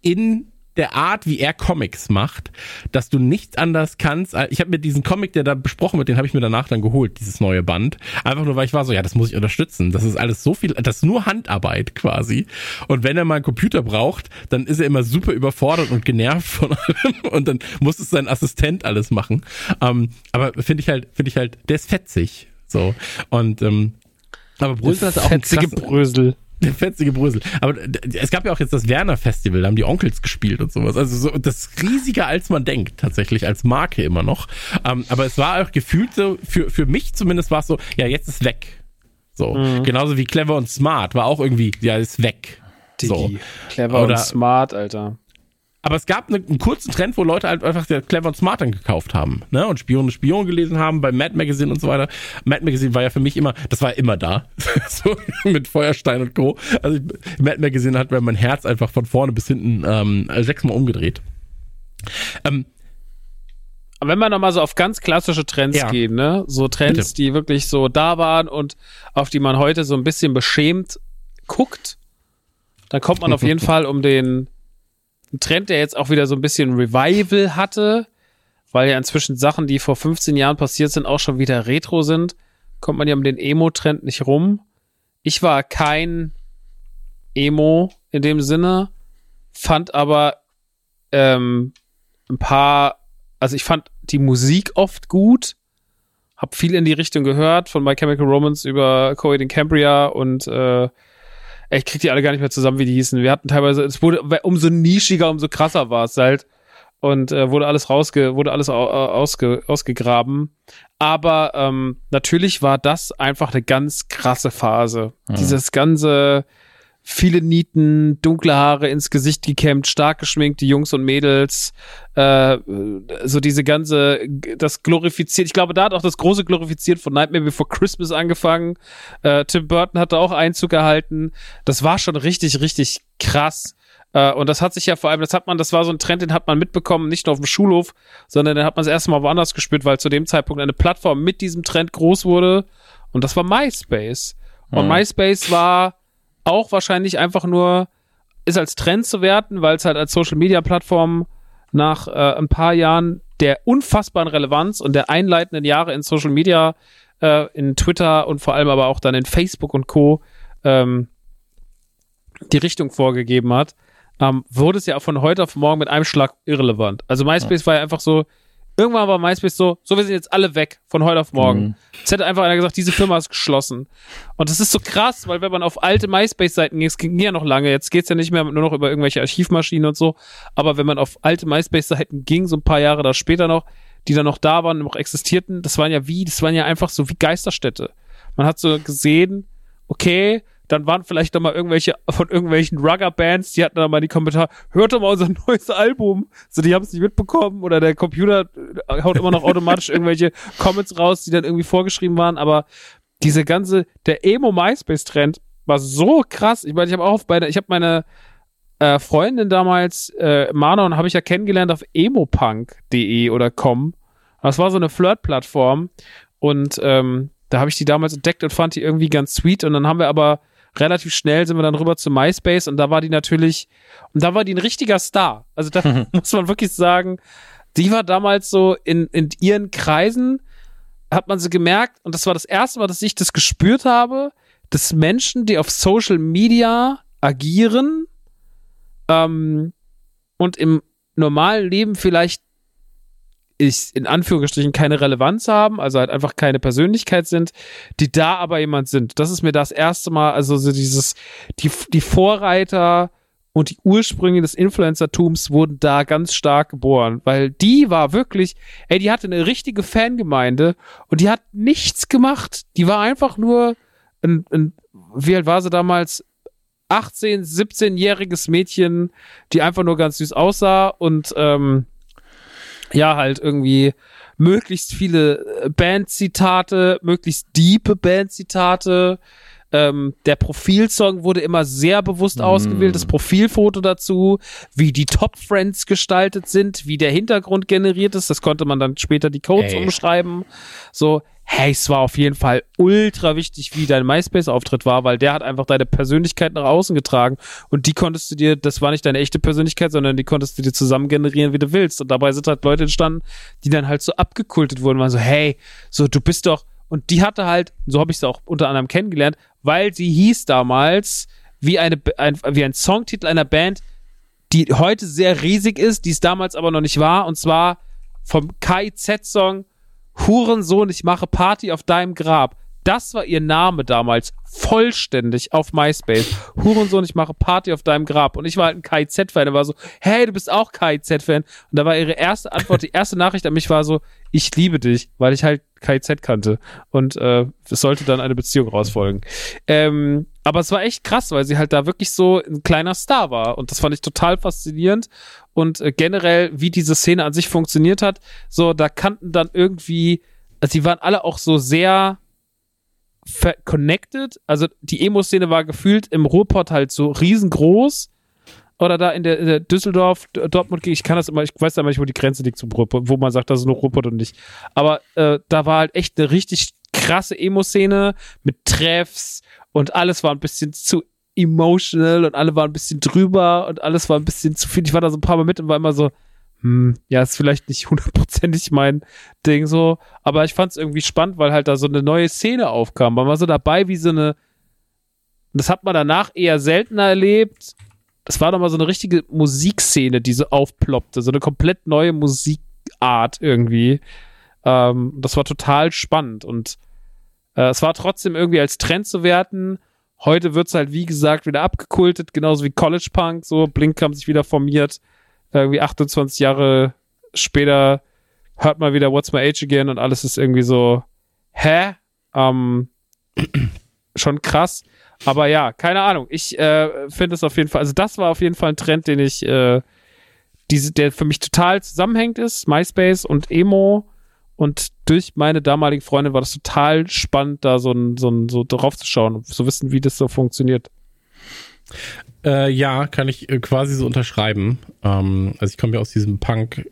Speaker 1: in der Art, wie er Comics macht, dass du nichts anders kannst. Ich habe mir diesen Comic, der da besprochen wird, den habe ich mir danach dann geholt, dieses neue Band. Einfach nur, weil ich war so, ja, das muss ich unterstützen. Das ist alles so viel, das ist nur Handarbeit quasi. Und wenn er mal einen Computer braucht, dann ist er immer super überfordert und genervt von allem und dann muss es sein Assistent alles machen. Ähm, aber finde ich halt, finde ich halt, der ist fetzig. So. Und ähm, aber Brösel hat auch ein
Speaker 2: Fetzige Brösel.
Speaker 1: Der fetzige Brösel. Aber es gab ja auch jetzt das Werner Festival, da haben die Onkels gespielt und sowas. Also so das riesiger als man denkt, tatsächlich, als Marke immer noch. Ähm, aber es war auch gefühlt so, für, für mich zumindest war es so, ja, jetzt ist weg. So. Mhm. Genauso wie clever und smart war auch irgendwie, ja, ist weg.
Speaker 2: Digi. So. Clever Oder, und smart, Alter.
Speaker 1: Aber es gab eine, einen kurzen Trend, wo Leute halt einfach Clever und Smart dann gekauft haben, ne? Und Spion und Spion gelesen haben bei Mad Magazine und so weiter. Mad Magazine war ja für mich immer, das war immer da. so mit Feuerstein und Co. Also ich, Mad Magazine hat mir mein Herz einfach von vorne bis hinten ähm, sechsmal umgedreht.
Speaker 2: Ähm, aber wenn wir nochmal so auf ganz klassische Trends ja. gehen, ne? So Trends, Bitte. die wirklich so da waren und auf die man heute so ein bisschen beschämt guckt, dann kommt man auf jeden Fall um den ein Trend, der jetzt auch wieder so ein bisschen Revival hatte, weil ja inzwischen Sachen, die vor 15 Jahren passiert sind, auch schon wieder retro sind, kommt man ja um den Emo-Trend nicht rum. Ich war kein Emo in dem Sinne, fand aber ähm, ein paar, also ich fand die Musik oft gut, hab viel in die Richtung gehört, von My Chemical Romance über Coed in Cambria und äh, ich krieg die alle gar nicht mehr zusammen, wie die hießen. Wir hatten teilweise, es wurde umso nischiger, umso krasser war es halt. Und äh, wurde alles rausge, wurde alles ausge, ausgegraben. Aber ähm, natürlich war das einfach eine ganz krasse Phase. Mhm. Dieses ganze viele Nieten, dunkle Haare ins Gesicht gekämmt, stark geschminkt, die Jungs und Mädels, äh, so diese ganze, das glorifiziert, ich glaube, da hat auch das große glorifiziert von Nightmare Before Christmas angefangen. Äh, Tim Burton hatte auch Einzug gehalten. Das war schon richtig, richtig krass. Uh, und das hat sich ja vor allem, das hat man, das war so ein Trend, den hat man mitbekommen, nicht nur auf dem Schulhof, sondern den hat man das erste Mal woanders gespürt, weil zu dem Zeitpunkt eine Plattform mit diesem Trend groß wurde. Und das war MySpace. Und mhm. MySpace war auch wahrscheinlich einfach nur ist als Trend zu werten, weil es halt als Social Media Plattform nach äh, ein paar Jahren der unfassbaren Relevanz und der einleitenden Jahre in Social Media, äh, in Twitter und vor allem aber auch dann in Facebook und Co. Ähm, die Richtung vorgegeben hat, ähm, wurde es ja auch von heute auf morgen mit einem Schlag irrelevant. Also MySpace ja. war ja einfach so, Irgendwann war MySpace so, so wir sind jetzt alle weg von heute auf morgen. Mhm. Jetzt hätte einfach einer gesagt, diese Firma ist geschlossen. Und das ist so krass, weil wenn man auf alte MySpace-Seiten ging, es ging ja noch lange, jetzt geht's ja nicht mehr nur noch über irgendwelche Archivmaschinen und so, aber wenn man auf alte MySpace-Seiten ging, so ein paar Jahre da später noch, die dann noch da waren, noch existierten, das waren ja wie, das waren ja einfach so wie Geisterstädte. Man hat so gesehen, okay, dann waren vielleicht noch mal irgendwelche von irgendwelchen Rugger-Bands, die hatten dann mal die Kommentare, hört doch mal unser neues Album. So, die haben es nicht mitbekommen oder der Computer haut immer noch automatisch irgendwelche Comments raus, die dann irgendwie vorgeschrieben waren, aber diese ganze, der Emo-MySpace-Trend war so krass. Ich meine, ich habe auch auf beide, ich habe meine äh, Freundin damals, äh, Manon, habe ich ja kennengelernt auf emopunk.de oder com. Das war so eine Flirt-Plattform und ähm, da habe ich die damals entdeckt und fand die irgendwie ganz sweet und dann haben wir aber relativ schnell sind wir dann rüber zu MySpace und da war die natürlich, und da war die ein richtiger Star. Also da muss man wirklich sagen, die war damals so in, in ihren Kreisen, hat man sie gemerkt, und das war das erste Mal, dass ich das gespürt habe, dass Menschen, die auf Social Media agieren ähm, und im normalen Leben vielleicht ich in Anführungsstrichen keine Relevanz haben, also halt einfach keine Persönlichkeit sind, die da aber jemand sind. Das ist mir das erste Mal, also so dieses, die, die Vorreiter und die Ursprünge des Influencertums wurden da ganz stark geboren, weil die war wirklich, ey, die hatte eine richtige Fangemeinde und die hat nichts gemacht. Die war einfach nur ein, ein wie alt war sie damals? 18, 17-jähriges Mädchen, die einfach nur ganz süß aussah und ähm, ja, halt irgendwie möglichst viele äh, Bandzitate, möglichst diepe Bandzitate, Ähm, der Profilsong wurde immer sehr bewusst mm. ausgewählt, das Profilfoto dazu, wie die Top Friends gestaltet sind, wie der Hintergrund generiert ist, das konnte man dann später die Codes Ey. umschreiben. So, hey, es war auf jeden Fall ultra wichtig, wie dein MySpace-Auftritt war, weil der hat einfach deine Persönlichkeit nach außen getragen und die konntest du dir, das war nicht deine echte Persönlichkeit, sondern die konntest du dir zusammen generieren, wie du willst. Und dabei sind halt Leute entstanden, die dann halt so abgekultet wurden, waren so, hey, so, du bist doch, und die hatte halt, so habe ich sie auch unter anderem kennengelernt, weil sie hieß damals wie eine, ein, wie ein Songtitel einer Band, die heute sehr riesig ist, die es damals aber noch nicht war, und zwar vom KIZ-Song Hurensohn, ich mache Party auf deinem Grab. Das war ihr Name damals, vollständig auf MySpace. Hurensohn, ich mache Party auf deinem Grab. Und ich war halt ein KIZ-Fan. Er war so, hey, du bist auch KIZ-Fan. Und da war ihre erste Antwort, die erste Nachricht an mich war so, ich liebe dich, weil ich halt KIZ kannte. Und äh, es sollte dann eine Beziehung rausfolgen. Ähm, aber es war echt krass, weil sie halt da wirklich so ein kleiner Star war. Und das fand ich total faszinierend. Und äh, generell, wie diese Szene an sich funktioniert hat, so, da kannten dann irgendwie, also die waren alle auch so sehr connected. Also die Emo-Szene war gefühlt im Ruhrpott halt so riesengroß. Oder da in der, in der Düsseldorf, Dortmund, ich kann das immer, ich weiß da nicht, wo die Grenze liegt zum Ruhrpott, wo man sagt, das ist nur Ruhrpott und nicht. Aber äh, da war halt echt eine richtig krasse Emo-Szene mit Treffs und alles war ein bisschen zu emotional und alle waren ein bisschen drüber und alles war ein bisschen zu viel. Ich war da so ein paar Mal mit und war immer so, hm, ja, ist vielleicht nicht hundertprozentig mein Ding so, aber ich fand es irgendwie spannend, weil halt da so eine neue Szene aufkam. Man war so dabei wie so eine, das hat man danach eher seltener erlebt. Das war doch mal so eine richtige Musikszene, die so aufploppte, so eine komplett neue Musikart irgendwie. Ähm, das war total spannend und äh, es war trotzdem irgendwie als Trend zu werten. Heute wird's halt, wie gesagt, wieder abgekultet, genauso wie College Punk. So, Blink haben sich wieder formiert. Irgendwie 28 Jahre später hört man wieder What's My Age Again und alles ist irgendwie so, hä? Ähm, schon krass. Aber ja, keine Ahnung. Ich äh, finde es auf jeden Fall, also das war auf jeden Fall ein Trend, den ich, äh, diese, der für mich total zusammenhängt ist. MySpace und Emo und durch meine damalige Freundin war das total spannend, da so, so, so drauf zu schauen und zu wissen, wie das so funktioniert.
Speaker 1: Äh, ja, kann ich äh, quasi so unterschreiben. Ähm, also ich komme ja aus diesem Punk.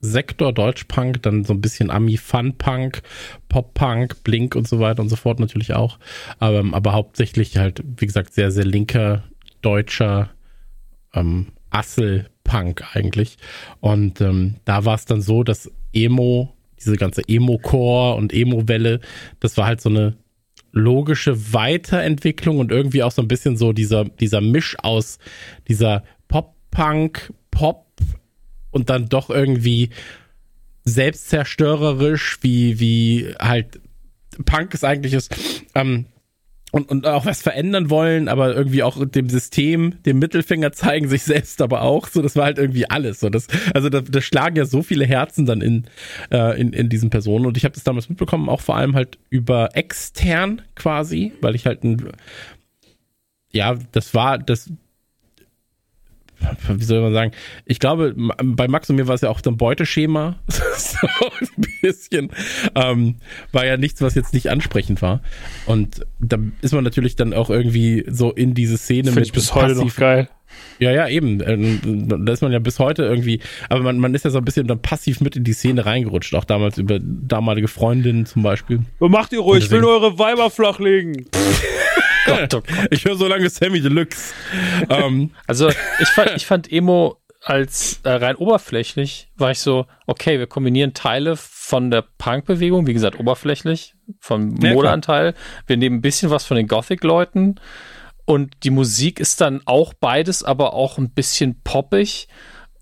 Speaker 1: Sektor Deutschpunk, dann so ein bisschen Ami-Fun-Punk, Pop-Punk, Blink und so weiter und so fort natürlich auch. Aber, ähm, aber hauptsächlich halt, wie gesagt, sehr, sehr linker, deutscher ähm, Assel-Punk eigentlich. Und ähm, da war es dann so, dass Emo diese ganze Emo-Core und Emo-Welle, das war halt so eine logische Weiterentwicklung und irgendwie auch so ein bisschen so dieser, dieser Misch aus dieser Pop-Punk, Pop und dann doch irgendwie selbstzerstörerisch, wie, wie halt Punk ist eigentlich ist, ähm, und, und auch was verändern wollen, aber irgendwie auch dem System, dem Mittelfinger zeigen, sich selbst aber auch. So, das war halt irgendwie alles. So, das, also da, da schlagen ja so viele Herzen dann in, äh, in, in diesen Personen. Und ich habe das damals mitbekommen, auch vor allem halt über extern quasi, weil ich halt ein ja, das war, das wie soll man sagen, ich glaube, bei Max und mir war es ja auch so ein Beuteschema, so ein bisschen, ähm, war ja nichts, was jetzt nicht ansprechend war. Und da ist man natürlich dann auch irgendwie so in diese Szene
Speaker 2: Find mit. Ich bis heute noch geil.
Speaker 1: Ja, ja, eben. Ähm, da ist man ja bis heute irgendwie, aber man, man ist ja so ein bisschen dann passiv mit in die Szene reingerutscht, auch damals über damalige Freundinnen zum Beispiel.
Speaker 2: Macht ihr ruhig, ich will eure Weiber flachlegen.
Speaker 1: Gott, oh Gott. Ich höre so lange Sammy Deluxe.
Speaker 3: ähm. Also ich fand, ich fand Emo als äh, rein oberflächlich, war ich so, okay, wir kombinieren Teile von der Punk-Bewegung, wie gesagt, oberflächlich, vom Modeanteil. Wir nehmen ein bisschen was von den Gothic-Leuten. Und die Musik ist dann auch beides, aber auch ein bisschen poppig.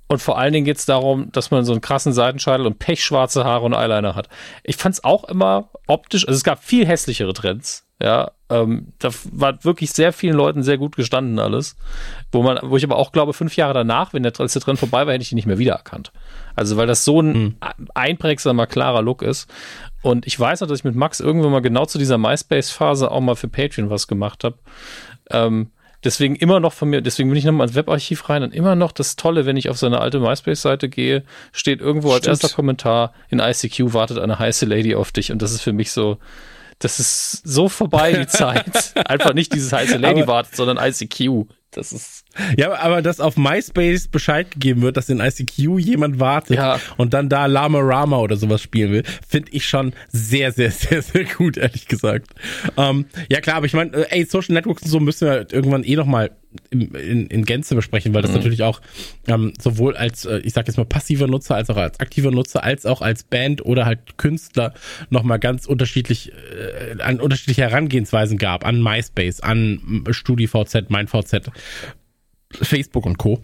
Speaker 3: Und vor allen Dingen geht es darum, dass man so einen krassen Seitenscheitel und pechschwarze Haare und Eyeliner hat. Ich fand es auch immer optisch, also es gab viel hässlichere Trends. Ja, ähm, da war wirklich sehr vielen Leuten sehr gut gestanden alles. Wo man, wo ich aber auch glaube, fünf Jahre danach, wenn der, als der Trend vorbei war, hätte ich ihn nicht mehr wiedererkannt. Also weil das so ein hm. einprägsamer, klarer Look ist. Und ich weiß noch, dass ich mit Max irgendwann mal genau zu dieser MySpace-Phase auch mal für Patreon was gemacht habe. Ähm, deswegen immer noch von mir, deswegen bin ich nochmal ins Webarchiv rein und immer noch das Tolle, wenn ich auf seine alte MySpace-Seite gehe, steht irgendwo als Stimmt. erster Kommentar, in ICQ wartet eine heiße Lady auf dich und das ist für mich so, Das ist so vorbei, die Zeit. Einfach nicht dieses heiße Lady wartet, sondern ICQ. Das ist.
Speaker 1: Ja, aber dass auf MySpace Bescheid gegeben wird, dass in ICQ jemand wartet ja. und dann da Lama Rama oder sowas spielen will, finde ich schon sehr, sehr, sehr, sehr gut, ehrlich gesagt. Ähm, ja klar, aber ich meine, äh, ey, Social Networks und so müssen wir irgendwann eh nochmal in, in, Gänze besprechen, weil das mhm. natürlich auch ähm, sowohl als, äh, ich sag jetzt mal, passiver Nutzer, als auch als aktiver Nutzer, als auch als Band oder halt Künstler nochmal ganz unterschiedlich, äh, an unterschiedliche Herangehensweisen gab, an MySpace, an StudiVZ, MeinVZ, Facebook und Co.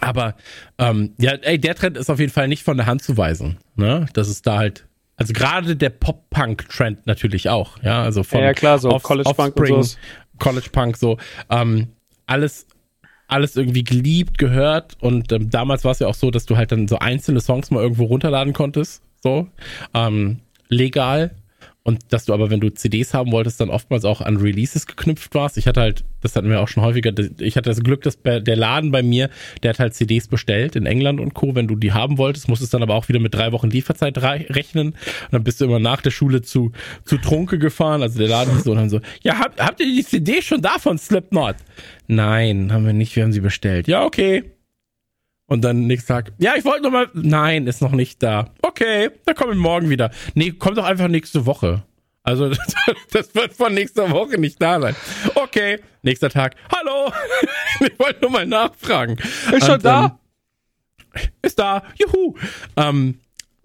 Speaker 1: Aber ähm, ja, ey, der Trend ist auf jeden Fall nicht von der Hand zu weisen. Ne? Das ist da halt also gerade der Pop-Punk-Trend natürlich auch, ja, also von
Speaker 2: ja, klar, so Off College Punk und so.
Speaker 1: College Punk, so ähm, alles alles irgendwie geliebt, gehört und ähm, damals war es ja auch so, dass du halt dann so einzelne Songs mal irgendwo runterladen konntest, so ähm, legal und dass du aber, wenn du CDs haben wolltest, dann oftmals auch an Releases geknüpft warst. Ich hatte halt, das hatten wir auch schon häufiger, ich hatte das Glück, dass der Laden bei mir, der hat halt CDs bestellt in England und Co., wenn du die haben wolltest, musstest dann aber auch wieder mit drei Wochen Lieferzeit rechnen. Und dann bist du immer nach der Schule zu, zu Trunke gefahren. Also der Laden ist so und dann so, ja, habt, habt ihr die CD schon da von Slipknot? Nein, haben wir nicht, wir haben sie bestellt. Ja, okay. Und dann nächsten Tag, ja, ich wollte noch mal, nein, ist noch nicht da. Okay, dann kommen wir morgen wieder. Nee, kommt doch einfach nächste Woche. Also das, das, wird von nächster Woche nicht da sein. Okay, nächster Tag. Hallo, ich wollte nur mal nachfragen.
Speaker 2: Ist schon Und, da?
Speaker 1: Ähm, ist da. Juhu. Ähm,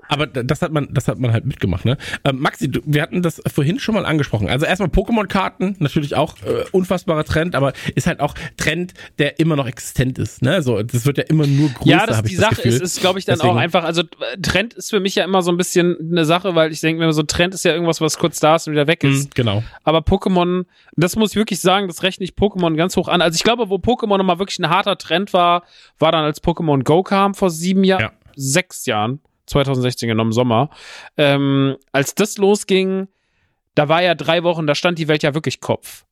Speaker 1: aber das hat man, das hat man halt mitgemacht, ne? Ähm, Maxi, du, wir hatten das vorhin schon mal angesprochen. Also erstmal Pokémon-Karten, natürlich auch äh, unfassbarer Trend, aber ist halt auch Trend, der immer noch existent ist, ne? So, das wird ja immer nur größer. Ja,
Speaker 2: das, die das Sache Gefühl. ist, ist glaube ich, dann Deswegen. auch einfach, also Trend ist für mich ja immer so ein bisschen eine Sache, weil ich denke mir so, Trend ist ja irgendwas, was kurz da ist und wieder weg ist. Mhm,
Speaker 1: genau.
Speaker 2: Aber Pokémon, das muss ich wirklich sagen, das rechne ich Pokémon ganz hoch an. Also ich glaube, wo Pokémon nochmal wirklich ein harter Trend war, war dann als Pokémon Go kam vor sieben Jahren, ja. sechs Jahren 2016 genommen, Sommer. Ähm, als das losging, da war ja drei Wochen, da stand die Welt ja wirklich Kopf.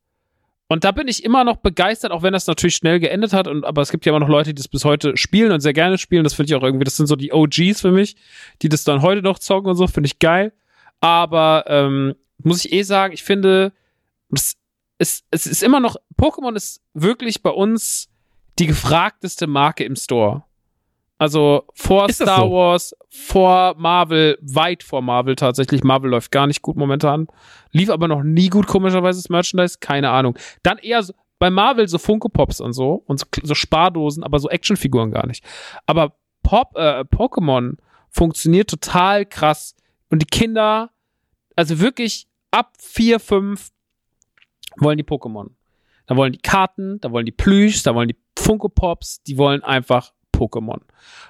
Speaker 2: Und da bin ich immer noch begeistert, auch wenn das natürlich schnell geendet hat. Und, aber es gibt ja immer noch Leute, die das bis heute spielen und sehr gerne spielen. Das finde ich auch irgendwie, das sind so die OGs für mich, die das dann heute noch zocken und so, finde ich geil. Aber ähm, muss ich eh sagen, ich finde, es, es, es ist immer noch, Pokémon ist wirklich bei uns die gefragteste Marke im Store. Also vor Star so? Wars, vor Marvel, weit vor Marvel tatsächlich. Marvel läuft gar nicht gut momentan. Lief aber noch nie gut, komischerweise, das Merchandise. Keine Ahnung. Dann eher so, bei Marvel so Funko Pops und so und so, Spardosen, aber so Actionfiguren gar nicht. Aber Pop, äh, Pokémon funktioniert total krass. Und die Kinder, also wirklich ab 4, 5 wollen die Pokémon. Da wollen die Karten, da wollen die Plüschs, da wollen die Funko Pops, die wollen einfach Pokémon.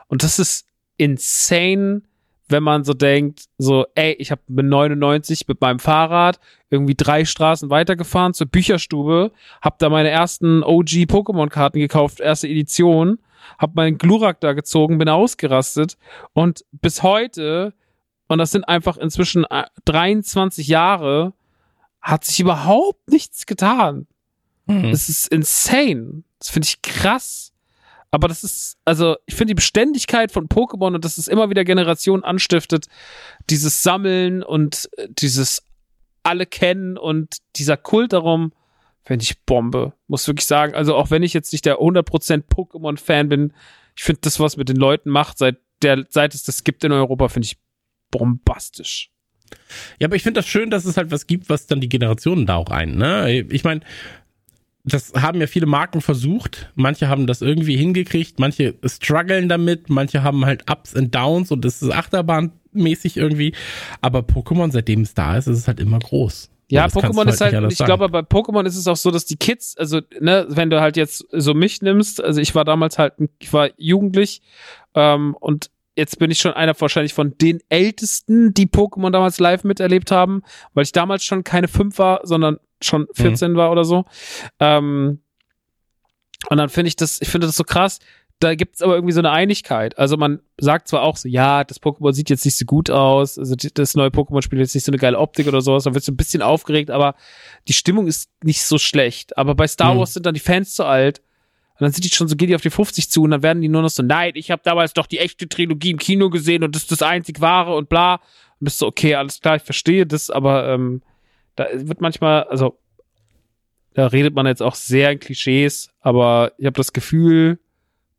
Speaker 2: Und das ist insane, wenn man so denkt, so, ey, ich habe mit 99 mit meinem Fahrrad irgendwie drei Straßen weitergefahren zur Bücherstube, hab da meine ersten OG Pokémon-Karten gekauft, erste Edition, hab meinen Glurak da gezogen, bin ausgerastet und bis heute, und das sind einfach inzwischen 23 äh, Jahre, hat sich überhaupt nichts getan. Mhm. Das ist insane. Das finde ich krass. Aber das ist, also ich finde die Beständigkeit von Pokémon und dass es immer wieder Generationen anstiftet, dieses Sammeln und äh, dieses alle kennen und dieser Kult darum, finde ich Bombe. Muss wirklich sagen, also auch wenn ich jetzt nicht der 100% Pokémon-Fan bin, ich finde das, was mit den Leuten macht, seit der, seit es das gibt in Europa, finde ich bombastisch.
Speaker 1: Ja, aber ich finde das schön, dass es halt was gibt, was dann die Generationen da auch ein. Ne? Ich meine, das haben ja viele Marken versucht. Manche haben das irgendwie hingekriegt, manche strugglen damit, manche haben halt Ups und Downs und das ist achterbahnmäßig irgendwie. Aber Pokémon, seitdem es da ist, ist es halt immer groß.
Speaker 2: Ja, Pokémon ist halt, ich glaube, bei Pokémon ist es auch so, dass die Kids, also, ne, wenn du halt jetzt so mich nimmst, also ich war damals halt, ich war jugendlich, ähm, und jetzt bin ich schon einer wahrscheinlich von den Ältesten, die Pokémon damals live miterlebt haben, weil ich damals schon keine fünf war, sondern schon 14 mhm. war oder so. Ähm, und dann finde ich das, ich finde das so krass. Da gibt es aber irgendwie so eine Einigkeit. Also man sagt zwar auch so, ja, das Pokémon sieht jetzt nicht so gut aus, also das neue Pokémon-Spiel jetzt nicht so eine geile Optik oder sowas, dann wird so ein bisschen aufgeregt, aber die Stimmung ist nicht so schlecht. Aber bei Star mhm. Wars sind dann die Fans zu alt. Und dann sind die schon so, geht die auf die 50 zu und dann werden die nur noch so, nein, ich habe damals doch die echte Trilogie im Kino gesehen und das ist das einzig wahre und bla. Und bist so, okay, alles klar, ich verstehe das, aber ähm, da wird manchmal, also da redet man jetzt auch sehr in Klischees, aber ich habe das Gefühl,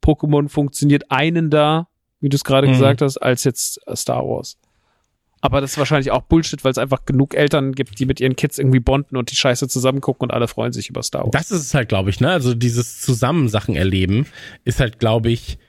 Speaker 2: Pokémon funktioniert einen da, wie du es gerade mhm. gesagt hast, als jetzt Star Wars. Aber das ist wahrscheinlich auch Bullshit, weil es einfach genug Eltern gibt, die mit ihren Kids irgendwie bonden und die Scheiße zusammen gucken und alle freuen sich über Star Wars.
Speaker 1: Das ist es halt, glaube ich, ne? Also dieses Zusammensachen erleben ist halt, glaube ich,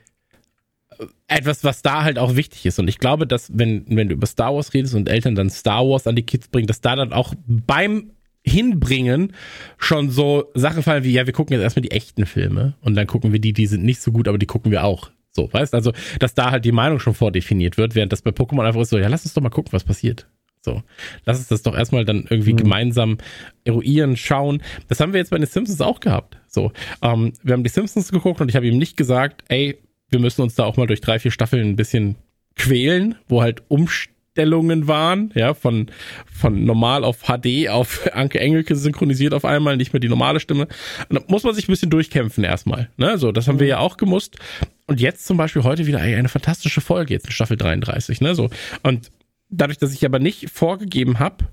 Speaker 1: etwas, was da halt auch wichtig ist. Und ich glaube, dass, wenn, wenn du über Star Wars redest und Eltern dann Star Wars an die Kids bringen, dass da dann auch beim Hinbringen schon so Sachen fallen wie, ja, wir gucken jetzt erstmal die echten Filme und dann gucken wir die, die sind nicht so gut, aber die gucken wir auch. So, weißt also, dass da halt die Meinung schon vordefiniert wird, während das bei Pokémon einfach ist so, ja, lass uns doch mal gucken, was passiert. So, lass uns das doch erstmal dann irgendwie mhm. gemeinsam eruieren, schauen. Das haben wir jetzt bei den Simpsons auch gehabt. So, ähm, wir haben die Simpsons geguckt und ich habe ihm nicht gesagt, ey, wir müssen uns da auch mal durch drei, vier Staffeln ein bisschen quälen, wo halt Umstellungen waren, ja, von, von normal auf HD auf Anke Engelke synchronisiert auf einmal, nicht mehr die normale Stimme. Und da muss man sich ein bisschen durchkämpfen erstmal, ne, so, das haben wir ja auch gemusst. Und jetzt zum Beispiel heute wieder eine fantastische Folge, jetzt in Staffel 33, ne, so. Und dadurch, dass ich aber nicht vorgegeben habe,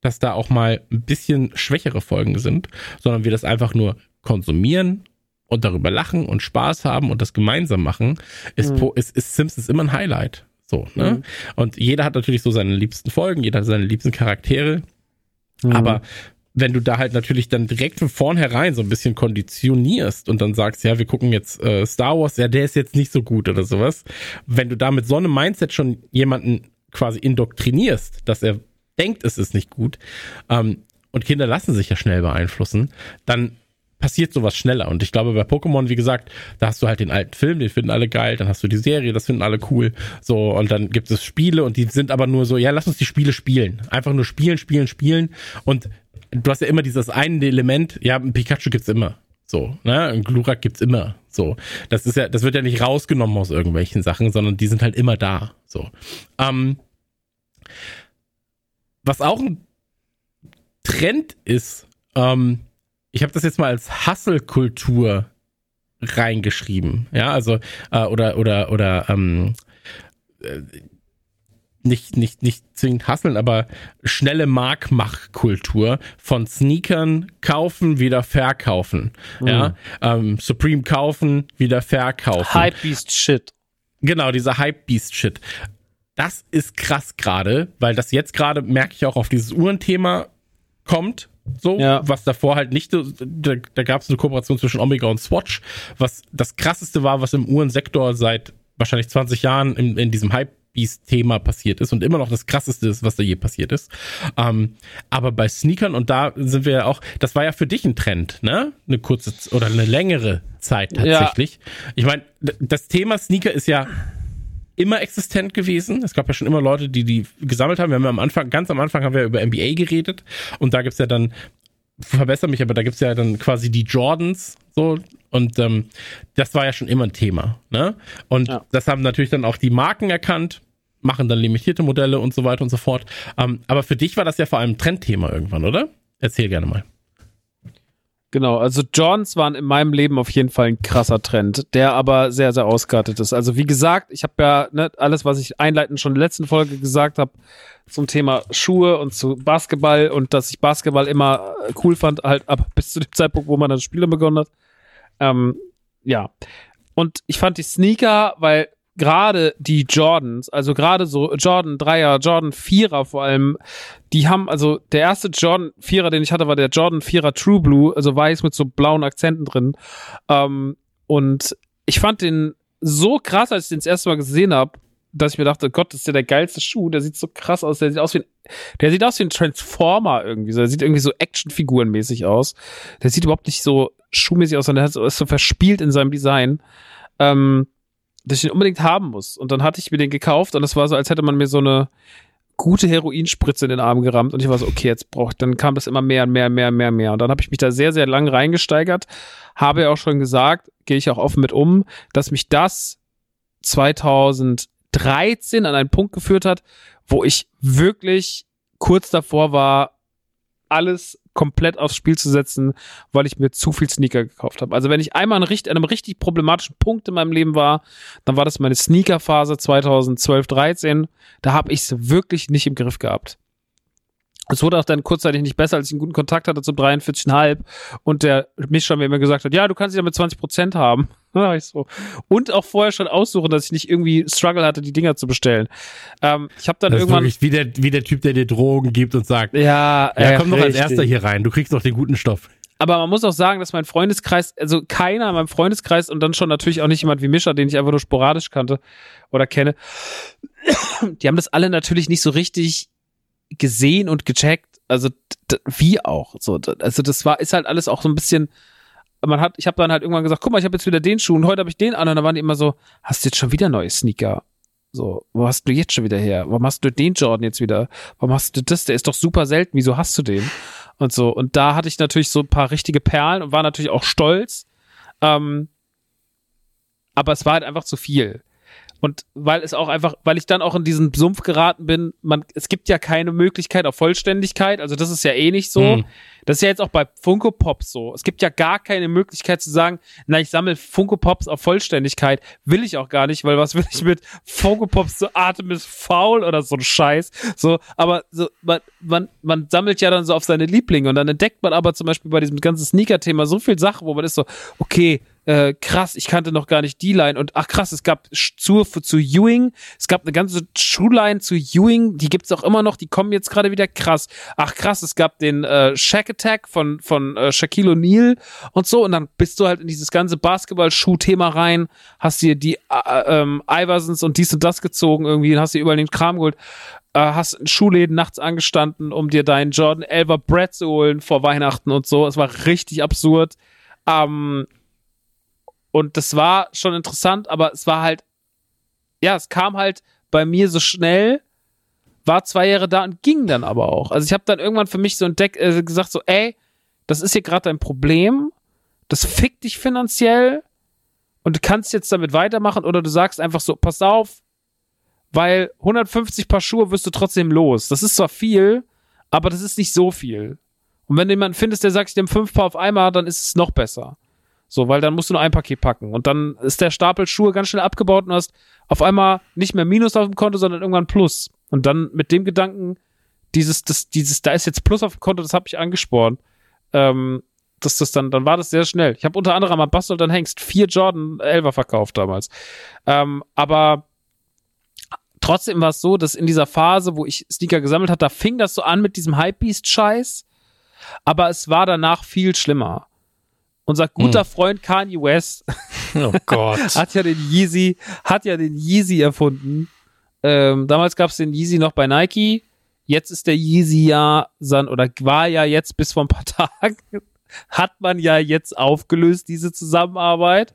Speaker 1: dass da auch mal ein bisschen schwächere Folgen sind, sondern wir das einfach nur konsumieren und darüber lachen und Spaß haben und das gemeinsam machen, ist, mhm. ist, ist Simpsons immer ein Highlight. So, ne? Mhm. Und jeder hat natürlich so seine liebsten Folgen, jeder hat seine liebsten Charaktere. Mhm. Aber wenn du da halt natürlich dann direkt von vornherein so ein bisschen konditionierst und dann sagst, ja, wir gucken jetzt äh, Star Wars, ja, der ist jetzt nicht so gut oder sowas. Wenn du da mit so einem Mindset schon jemanden quasi indoktrinierst, dass er denkt, es ist nicht gut, ähm, und Kinder lassen sich ja schnell beeinflussen, dann passiert sowas schneller. Und ich glaube, bei Pokémon, wie gesagt, da hast du halt den alten Film, den finden alle geil, dann hast du die Serie, das finden alle cool. So, und dann gibt es Spiele und die sind aber nur so, ja, lass uns die Spiele spielen. Einfach nur spielen, spielen, spielen. Und du hast ja immer dieses eine Element, ja, ein Pikachu gibt's immer. So, ne? Ein Glurak gibt's immer. So. Das ist ja, das wird ja nicht rausgenommen aus irgendwelchen Sachen, sondern die sind halt immer da. So. Ähm, was auch ein Trend ist, ähm, ich habe das jetzt mal als Hustle-Kultur reingeschrieben. Ja, also, äh, oder, oder, oder, ähm, äh, nicht, nicht, nicht zwingend hasseln, aber schnelle Markmachkultur von Sneakern kaufen, wieder verkaufen. Mhm. Ja, ähm, Supreme kaufen, wieder verkaufen.
Speaker 2: Hypebeast Shit.
Speaker 1: Genau, dieser Hypebeast Shit. Das ist krass gerade, weil das jetzt gerade merke ich auch auf dieses Uhrenthema kommt so, ja. was davor halt nicht, da, da gab es eine Kooperation zwischen Omega und Swatch, was das krasseste war, was im Uhrensektor seit wahrscheinlich 20 Jahren in, in diesem Hype Thema passiert ist und immer noch das krasseste ist, was da je passiert ist. Ähm, aber bei Sneakern, und da sind wir ja auch, das war ja für dich ein Trend, ne? Eine kurze oder eine längere Zeit tatsächlich. Ja. Ich meine, das Thema Sneaker ist ja immer existent gewesen. Es gab ja schon immer Leute, die die gesammelt haben. Wir haben ja am Anfang, ganz am Anfang haben wir über NBA geredet und da gibt's ja dann, verbessere mich, aber da gibt's ja dann quasi die Jordans so und ähm, das war ja schon immer ein Thema. Ne? Und ja. das haben natürlich dann auch die Marken erkannt, machen dann limitierte Modelle und so weiter und so fort. Ähm, aber für dich war das ja vor allem ein Trendthema irgendwann, oder? Erzähl gerne mal.
Speaker 2: Genau, also Johns waren in meinem Leben auf jeden Fall ein krasser Trend, der aber sehr, sehr ausgeartet ist. Also wie gesagt, ich habe ja ne, alles, was ich einleitend schon in der letzten Folge gesagt habe, zum Thema Schuhe und zu Basketball und dass ich Basketball immer äh, cool fand, halt ab bis zu dem Zeitpunkt, wo man das Spielen begonnen hat. Ähm, ja. Und ich fand die Sneaker, weil gerade die Jordans, also gerade so Jordan 3er, Jordan 4er vor allem, die haben, also der erste Jordan 4er, den ich hatte, war der Jordan 4er True Blue, also weiß mit so blauen Akzenten drin. Ähm, und ich fand den so krass, als ich den das erste Mal gesehen habe, dass ich mir dachte, Gott, das ist ja der geilste Schuh, der sieht so krass aus, der sieht aus wie ein, der sieht aus wie ein Transformer irgendwie, der sieht irgendwie so Actionfigurenmäßig aus. Der sieht überhaupt nicht so schuhmäßig aus, sondern der ist so verspielt in seinem Design. Ähm, dass ich den unbedingt haben muss. Und dann hatte ich mir den gekauft und das war so, als hätte man mir so eine gute Heroinspritze in den Arm gerammt und ich war so, okay, jetzt braucht, dann kam das immer mehr und mehr, mehr, mehr, mehr. Und dann habe ich mich da sehr, sehr lang reingesteigert. Habe ja auch schon gesagt, gehe ich auch offen mit um, dass mich das 2013 an einen Punkt geführt hat, wo ich wirklich kurz davor war, alles komplett aufs Spiel zu setzen, weil ich mir zu viel Sneaker gekauft habe. Also wenn ich einmal an einem richtig problematischen Punkt in meinem Leben war, dann war das meine Sneaker-Phase 2012, 13. Da habe ich es wirklich nicht im Griff gehabt. Es wurde auch dann kurzzeitig nicht besser, als ich einen guten Kontakt hatte zum 43,5 und der Mischer mir immer gesagt hat, ja, du kannst sie damit 20 Prozent haben. ich so. Und auch vorher schon aussuchen, dass ich nicht irgendwie Struggle hatte, die Dinger zu bestellen. Ähm, ich habe dann
Speaker 1: das
Speaker 2: irgendwann.
Speaker 1: Ist wie der, wie der Typ, der dir Drogen gibt und sagt,
Speaker 2: ja,
Speaker 1: ja äh, komm doch als erster hier rein, du kriegst doch den guten Stoff.
Speaker 2: Aber man muss auch sagen, dass mein Freundeskreis, also keiner in meinem Freundeskreis und dann schon natürlich auch nicht jemand wie Mischer, den ich einfach nur sporadisch kannte oder kenne, die haben das alle natürlich nicht so richtig gesehen und gecheckt. Also wie auch. So, also das war ist halt alles auch so ein bisschen. Man hat, ich habe dann halt irgendwann gesagt, guck mal, ich habe jetzt wieder den Schuh und heute habe ich den an und dann waren die immer so, hast du jetzt schon wieder neue Sneaker? So, wo hast du jetzt schon wieder her? Warum hast du den Jordan jetzt wieder? Warum hast du das? Der ist doch super selten. Wieso hast du den? Und so. Und da hatte ich natürlich so ein paar richtige Perlen und war natürlich auch stolz. Ähm, aber es war halt einfach zu viel. Und weil es auch einfach, weil ich dann auch in diesen Sumpf geraten bin, man, es gibt ja keine Möglichkeit auf Vollständigkeit, also das ist ja eh nicht so. Hm. Das ist ja jetzt auch bei Funko Pops so. Es gibt ja gar keine Möglichkeit zu sagen, na, ich sammle Funko Pops auf Vollständigkeit. Will ich auch gar nicht, weil was will ich mit Funko Pops so Artemis faul oder so ein Scheiß. So, aber so, man, man, man sammelt ja dann so auf seine Lieblinge und dann entdeckt man aber zum Beispiel bei diesem ganzen Sneaker-Thema so viel Sachen, wo man ist so, okay, äh, krass, ich kannte noch gar nicht die Line. Und ach krass, es gab zu, zu Ewing, es gab eine ganze Schuhline zu Ewing, die gibt's auch immer noch, die kommen jetzt gerade wieder. Krass. Ach krass, es gab den äh, Shack Attack von von äh, Shaquille O'Neal und so. Und dann bist du halt in dieses ganze Basketball-Schuh-Thema rein, hast dir die äh, ähm, Iversons und dies und das gezogen irgendwie, hast dir überall den Kram geholt. Äh, hast in Schuhläden nachts angestanden, um dir deinen Jordan Elver Bread zu holen vor Weihnachten und so. Es war richtig absurd. Ähm, und das war schon interessant, aber es war halt, ja, es kam halt bei mir so schnell, war zwei Jahre da und ging dann aber auch. Also ich habe dann irgendwann für mich so entdeckt, äh, gesagt so, ey, das ist hier gerade dein Problem, das fickt dich finanziell und du kannst jetzt damit weitermachen oder du sagst einfach so, pass auf, weil 150 Paar Schuhe wirst du trotzdem los. Das ist zwar viel, aber das ist nicht so viel. Und wenn du jemanden findest, der sagt, ich nehme fünf Paar auf einmal, dann ist es noch besser. So, weil dann musst du nur ein Paket packen. Und dann ist der Stapel Schuhe ganz schnell abgebaut und hast auf einmal nicht mehr Minus auf dem Konto, sondern irgendwann Plus. Und dann mit dem Gedanken, dieses, das, dieses, da ist jetzt Plus auf dem Konto, das habe ich angespornt. Ähm, dass das dann, dann war das sehr schnell. Ich habe unter anderem am Bastel dann Hengst vier Jordan 11er verkauft damals. Ähm, aber trotzdem war es so, dass in dieser Phase, wo ich Sneaker gesammelt habe, da fing das so an mit diesem Hypebeast-Scheiß. Aber es war danach viel schlimmer. Unser guter hm. Freund Kanye West
Speaker 3: oh Gott.
Speaker 2: hat ja den Yeezy, hat ja den Yeezy erfunden. Ähm, damals gab es den Yeezy noch bei Nike. Jetzt ist der Yeezy ja, oder war ja jetzt bis vor ein paar Tagen, hat man ja jetzt aufgelöst, diese Zusammenarbeit.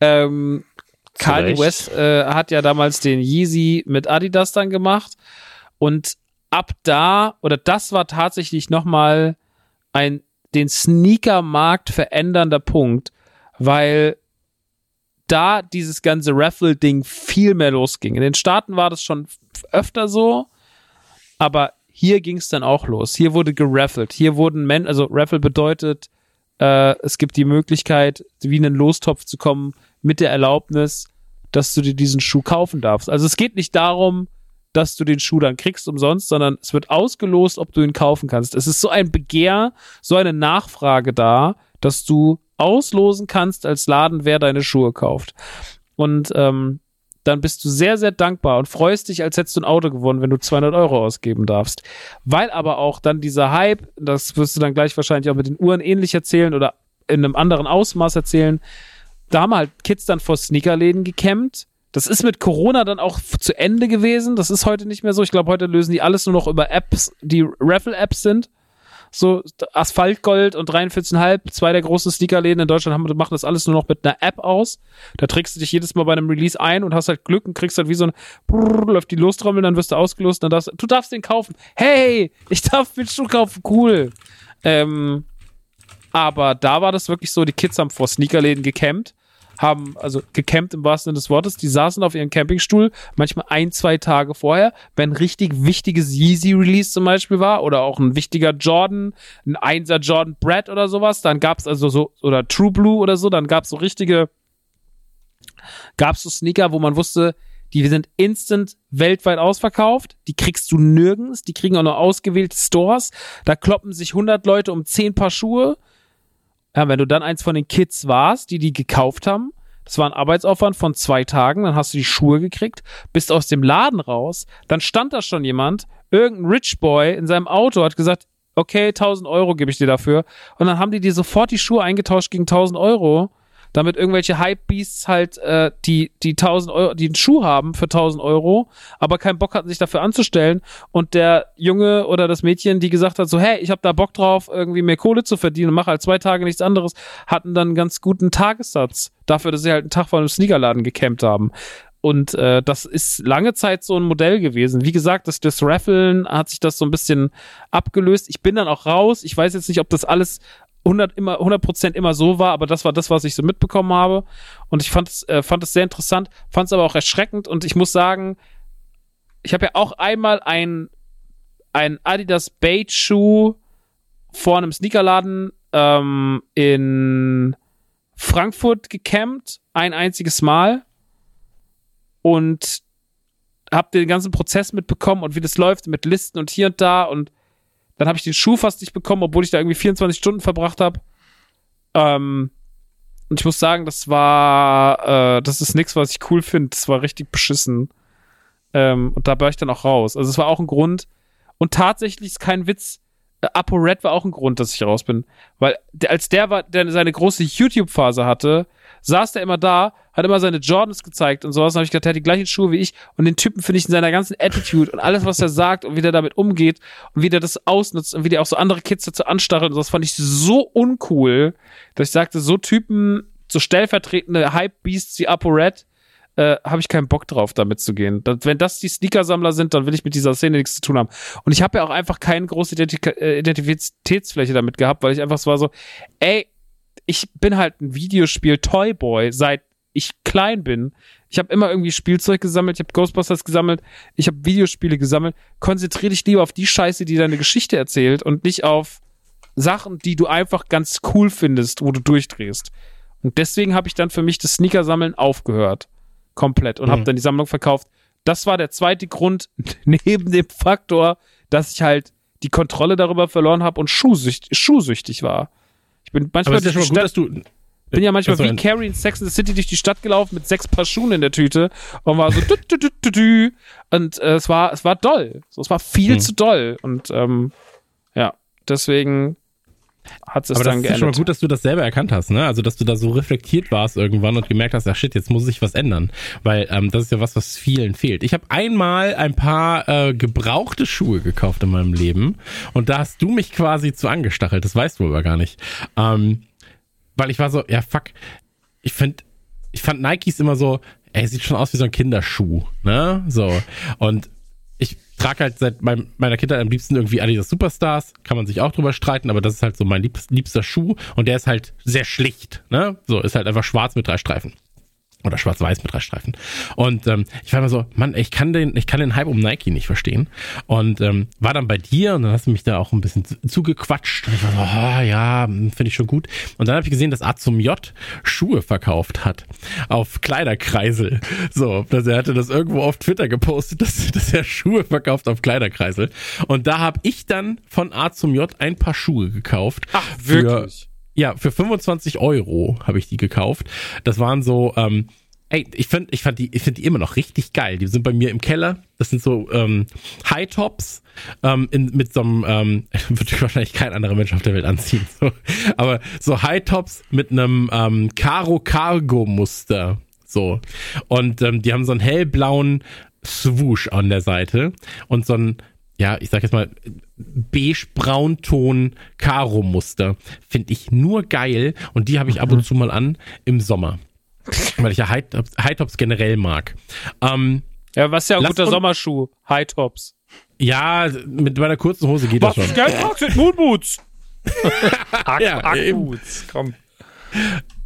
Speaker 2: Ähm, Kanye West äh, hat ja damals den Yeezy mit Adidas dann gemacht. Und ab da, oder das war tatsächlich nochmal ein den Sneaker-Markt verändernder Punkt, weil da dieses ganze Raffle-Ding viel mehr losging. In den Staaten war das schon öfter so, aber hier ging es dann auch los. Hier wurde geraffelt. Hier wurden Men, also Raffle bedeutet, äh, es gibt die Möglichkeit, wie in einen Lostopf zu kommen, mit der Erlaubnis, dass du dir diesen Schuh kaufen darfst. Also es geht nicht darum, dass du den Schuh dann kriegst umsonst, sondern es wird ausgelost, ob du ihn kaufen kannst. Es ist so ein Begehr, so eine Nachfrage da, dass du auslosen kannst als Laden, wer deine Schuhe kauft. Und ähm, dann bist du sehr, sehr dankbar und freust dich, als hättest du ein Auto gewonnen, wenn du 200 Euro ausgeben darfst. Weil aber auch dann dieser Hype, das wirst du dann gleich wahrscheinlich auch mit den Uhren ähnlich erzählen oder in einem anderen Ausmaß erzählen, da haben halt Kids dann vor Sneakerläden gekämmt das ist mit Corona dann auch zu Ende gewesen. Das ist heute nicht mehr so. Ich glaube, heute lösen die alles nur noch über Apps, die Raffle-Apps sind. So Asphaltgold und 43,5, zwei der großen Sneakerläden in Deutschland haben, machen das alles nur noch mit einer App aus. Da trägst du dich jedes Mal bei einem Release ein und hast halt Glück und kriegst halt wie so ein Brrr, läuft die Lostrommel, dann wirst du ausgelost, dann darfst du darfst den kaufen. Hey, ich darf den Schuh kaufen, cool. Ähm, aber da war das wirklich so, die Kids haben vor Sneakerläden gecampt haben also gecampt im wahrsten Sinne des Wortes. Die saßen auf ihrem Campingstuhl, manchmal ein, zwei Tage vorher, wenn richtig wichtiges Yeezy-Release zum Beispiel war oder auch ein wichtiger Jordan, ein Einser Jordan Brad oder sowas, dann gab's also so, oder True Blue oder so, dann gab's so richtige, gab's so Sneaker, wo man wusste, die sind instant weltweit ausverkauft. Die kriegst du nirgends. Die kriegen auch nur ausgewählte Stores. Da kloppen sich 100 Leute um 10 Paar Schuhe. Ja, wenn du dann eins von den Kids warst, die die gekauft haben, das war ein Arbeitsaufwand von zwei Tagen, dann hast du die Schuhe gekriegt, bist aus dem Laden raus, dann stand da schon jemand, irgendein Rich Boy in seinem Auto hat gesagt, okay, 1000 Euro gebe ich dir dafür. Und dann haben die dir sofort die Schuhe eingetauscht gegen 1000 Euro damit irgendwelche Hype-Beasts halt, äh, die, die 1000 Euro, die einen Schuh haben für 1000 Euro, aber keinen Bock hatten, sich dafür anzustellen und der Junge oder das Mädchen, die gesagt hat, so, hey, ich habe da Bock drauf, irgendwie mehr Kohle zu verdienen und mache halt zwei Tage nichts anderes, hatten dann einen ganz guten Tagessatz dafür, dass sie halt einen Tag vor einem Sneakerladen gecampt haben. Und äh, das ist lange Zeit so ein Modell gewesen. Wie gesagt, das, das Raffeln hat sich das so ein bisschen abgelöst. Ich bin dann auch raus. Ich weiß jetzt nicht, ob das alles 100 immer 100% immer so war, aber das war das, was ich so mitbekommen habe. Und ich fand es äh, fand es sehr interessant, fand es aber auch erschreckend. Und ich muss sagen, ich habe ja auch einmal ein ein Adidas Bait Schuh vor einem Sneakerladen ähm, in Frankfurt gecampt, ein einziges Mal. Und habe den ganzen Prozess mitbekommen und wie das läuft mit Listen und hier und da. Und dann habe ich den Schuh fast nicht bekommen, obwohl ich da irgendwie 24 Stunden verbracht habe. Ähm, und ich muss sagen, das war, äh, das ist nichts, was ich cool finde. Das war richtig beschissen. Ähm, und da war ich dann auch raus. Also es war auch ein Grund. Und tatsächlich ist kein Witz. Äh, Apo Red war auch ein Grund, dass ich raus bin. Weil als der war, der seine große YouTube-Phase hatte, saß der immer da, hat immer seine Jordans gezeigt und sowas. Und habe ich gedacht, der hat die gleichen Schuhe wie ich. Und den Typen finde ich in seiner ganzen Attitude und alles, was er sagt und wie der damit umgeht und wie der das ausnutzt und wie der auch so andere Kids dazu anstachelt und sowas, fand ich so uncool, dass ich sagte, so Typen, so stellvertretende Hype-Beasts wie ApoRed, äh, habe ich keinen Bock drauf, damit zu gehen. Das, wenn das die Sneakersammler sind, dann will ich mit dieser Szene nichts zu tun haben. Und ich habe ja auch einfach keine große Identik äh, Identitätsfläche damit gehabt, weil ich einfach so war so, ey, ich bin halt ein Videospiel-Toyboy, seit ich klein bin. Ich habe immer irgendwie Spielzeug gesammelt, ich habe Ghostbusters gesammelt, ich habe Videospiele gesammelt. Konzentriere dich lieber auf die Scheiße, die deine Geschichte erzählt und nicht auf Sachen, die du einfach ganz cool findest, wo du durchdrehst. Und deswegen habe ich dann für mich das Sneaker-Sammeln aufgehört. Komplett. Und mhm. habe dann die Sammlung verkauft. Das war der zweite Grund, neben dem Faktor, dass ich halt die Kontrolle darüber verloren habe und schuhsüchtig, schuhsüchtig war. Ich bin manchmal.
Speaker 1: Ja schon mal gut.
Speaker 2: Bin ja manchmal wie Carrie in Sex in the City durch die Stadt gelaufen mit sechs Paar Schuhen in der Tüte und war so dü, dü, dü, dü, dü. und äh, es war es war doll, so, es war viel hm. zu doll und ähm, ja deswegen hat es
Speaker 1: Aber
Speaker 2: dann
Speaker 1: das ist schon mal gut, dass du das selber erkannt hast, ne? Also, dass du da so reflektiert warst irgendwann und gemerkt hast, ach shit, jetzt muss sich was ändern. Weil ähm, das ist ja was, was vielen fehlt. Ich habe einmal ein paar äh, gebrauchte Schuhe gekauft in meinem Leben und da hast du mich quasi zu angestachelt. Das weißt du aber gar nicht. Ähm, weil ich war so, ja fuck, ich find, ich fand Nikes immer so, ey, sieht schon aus wie so ein Kinderschuh, ne? So. Und ich trage halt seit meinem, meiner Kindheit am liebsten irgendwie Adidas Superstars. Kann man sich auch drüber streiten, aber das ist halt so mein liebster, Schuh und der ist halt sehr schlicht. Ne? So, ist halt einfach schwarz mit drei Streifen. Oder schwarz-weiß mit drei Streifen. Und ähm, ich war immer so, Mann, ich kann den, ich kann den Hype um Nike nicht verstehen. Und ähm, war dann bei dir und dann hast du mich da auch ein bisschen zugequatscht. Und ich war so, oh, ja, hm, finde ich schon gut. Und dann habe ich gesehen, dass A zum J Schuhe verkauft hat. Auf Kleiderkreisel. So, dass er hatte das irgendwo auf Twitter gepostet, dass, dass er Schuhe verkauft auf Kleiderkreisel. Und da habe ich dann von A zum J ein paar Schuhe gekauft.
Speaker 2: Ach, wirklich?
Speaker 1: Ja, für 25 Euro habe ich die gekauft. Das waren so, ähm, ey, ich finde ich fand die, ich die immer noch richtig geil. Die sind bei mir im Keller. Das sind so ähm, High Tops ähm, in, mit so einem, ähm, würde wahrscheinlich kein anderer Mensch auf der Welt anziehen. So. Aber so High Tops mit einem ähm, Caro Cargo Muster. So. Und ähm, die haben so einen hellblauen Swoosh an der Seite und so ein ja, ich sag jetzt mal, beige-braunton Karo-Muster. Finde ich nur geil und die habe ich mhm. ab und mhm. zu mal an im Sommer. Weil ich ja High-Tops High generell mag. Ähm,
Speaker 2: ja, was ist ja ein guter Sommerschuh. High-Tops.
Speaker 1: Ja, mit meiner kurzen Hose geht was das schon.
Speaker 2: Was sind Moonboots?
Speaker 1: Ja, Boots,
Speaker 2: komm.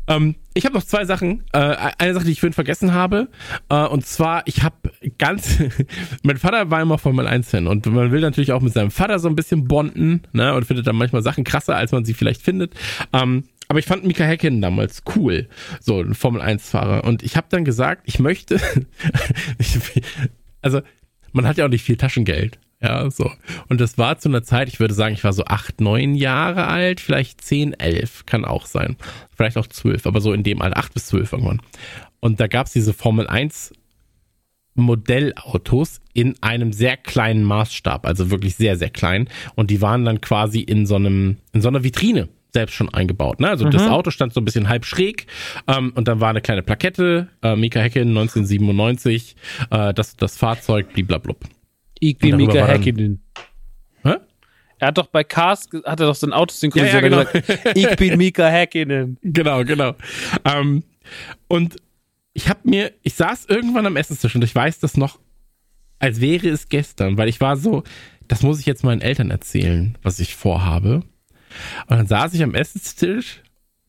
Speaker 1: Ähm, ich habe noch zwei Sachen. Äh, eine Sache, die ich vorhin vergessen habe. Äh, und zwar, ich habe ganz. mein Vater war immer Formel 1-Fan und man will natürlich auch mit seinem Vater so ein bisschen bonden, ne? Und findet dann manchmal Sachen krasser, als man sie vielleicht findet. Ähm, aber ich fand Mika Häkkinen damals cool, so ein Formel 1-Fahrer. Und ich habe dann gesagt, ich möchte. also, man hat ja auch nicht viel Taschengeld. Ja, so. Und das war zu einer Zeit, ich würde sagen, ich war so acht, neun Jahre alt, vielleicht zehn, elf, kann auch sein. Vielleicht auch zwölf, aber so in dem Alter, acht bis zwölf irgendwann. Und da gab's diese Formel 1 Modellautos in einem sehr kleinen Maßstab, also wirklich sehr, sehr klein. Und die waren dann quasi in so einem, in so einer Vitrine selbst schon eingebaut. Ne? Also mhm. das Auto stand so ein bisschen halb schräg ähm, und dann war eine kleine Plakette, äh, Mika Häkkinen 1997, äh, das, das Fahrzeug, bliblablub.
Speaker 2: Ich bin Mika Häkkinen. Hä? Er hat doch bei Cars, hat er doch so ein Auto synchronisiert ja, ja, genau. gesagt, ich bin Mika Häkkinen.
Speaker 1: Genau, genau. Ähm, und ich habe mir, ich saß irgendwann am Essenstisch und ich weiß das noch, als wäre es gestern, weil ich war so, das muss ich jetzt meinen Eltern erzählen, was ich vorhabe. Und dann saß ich am Essenstisch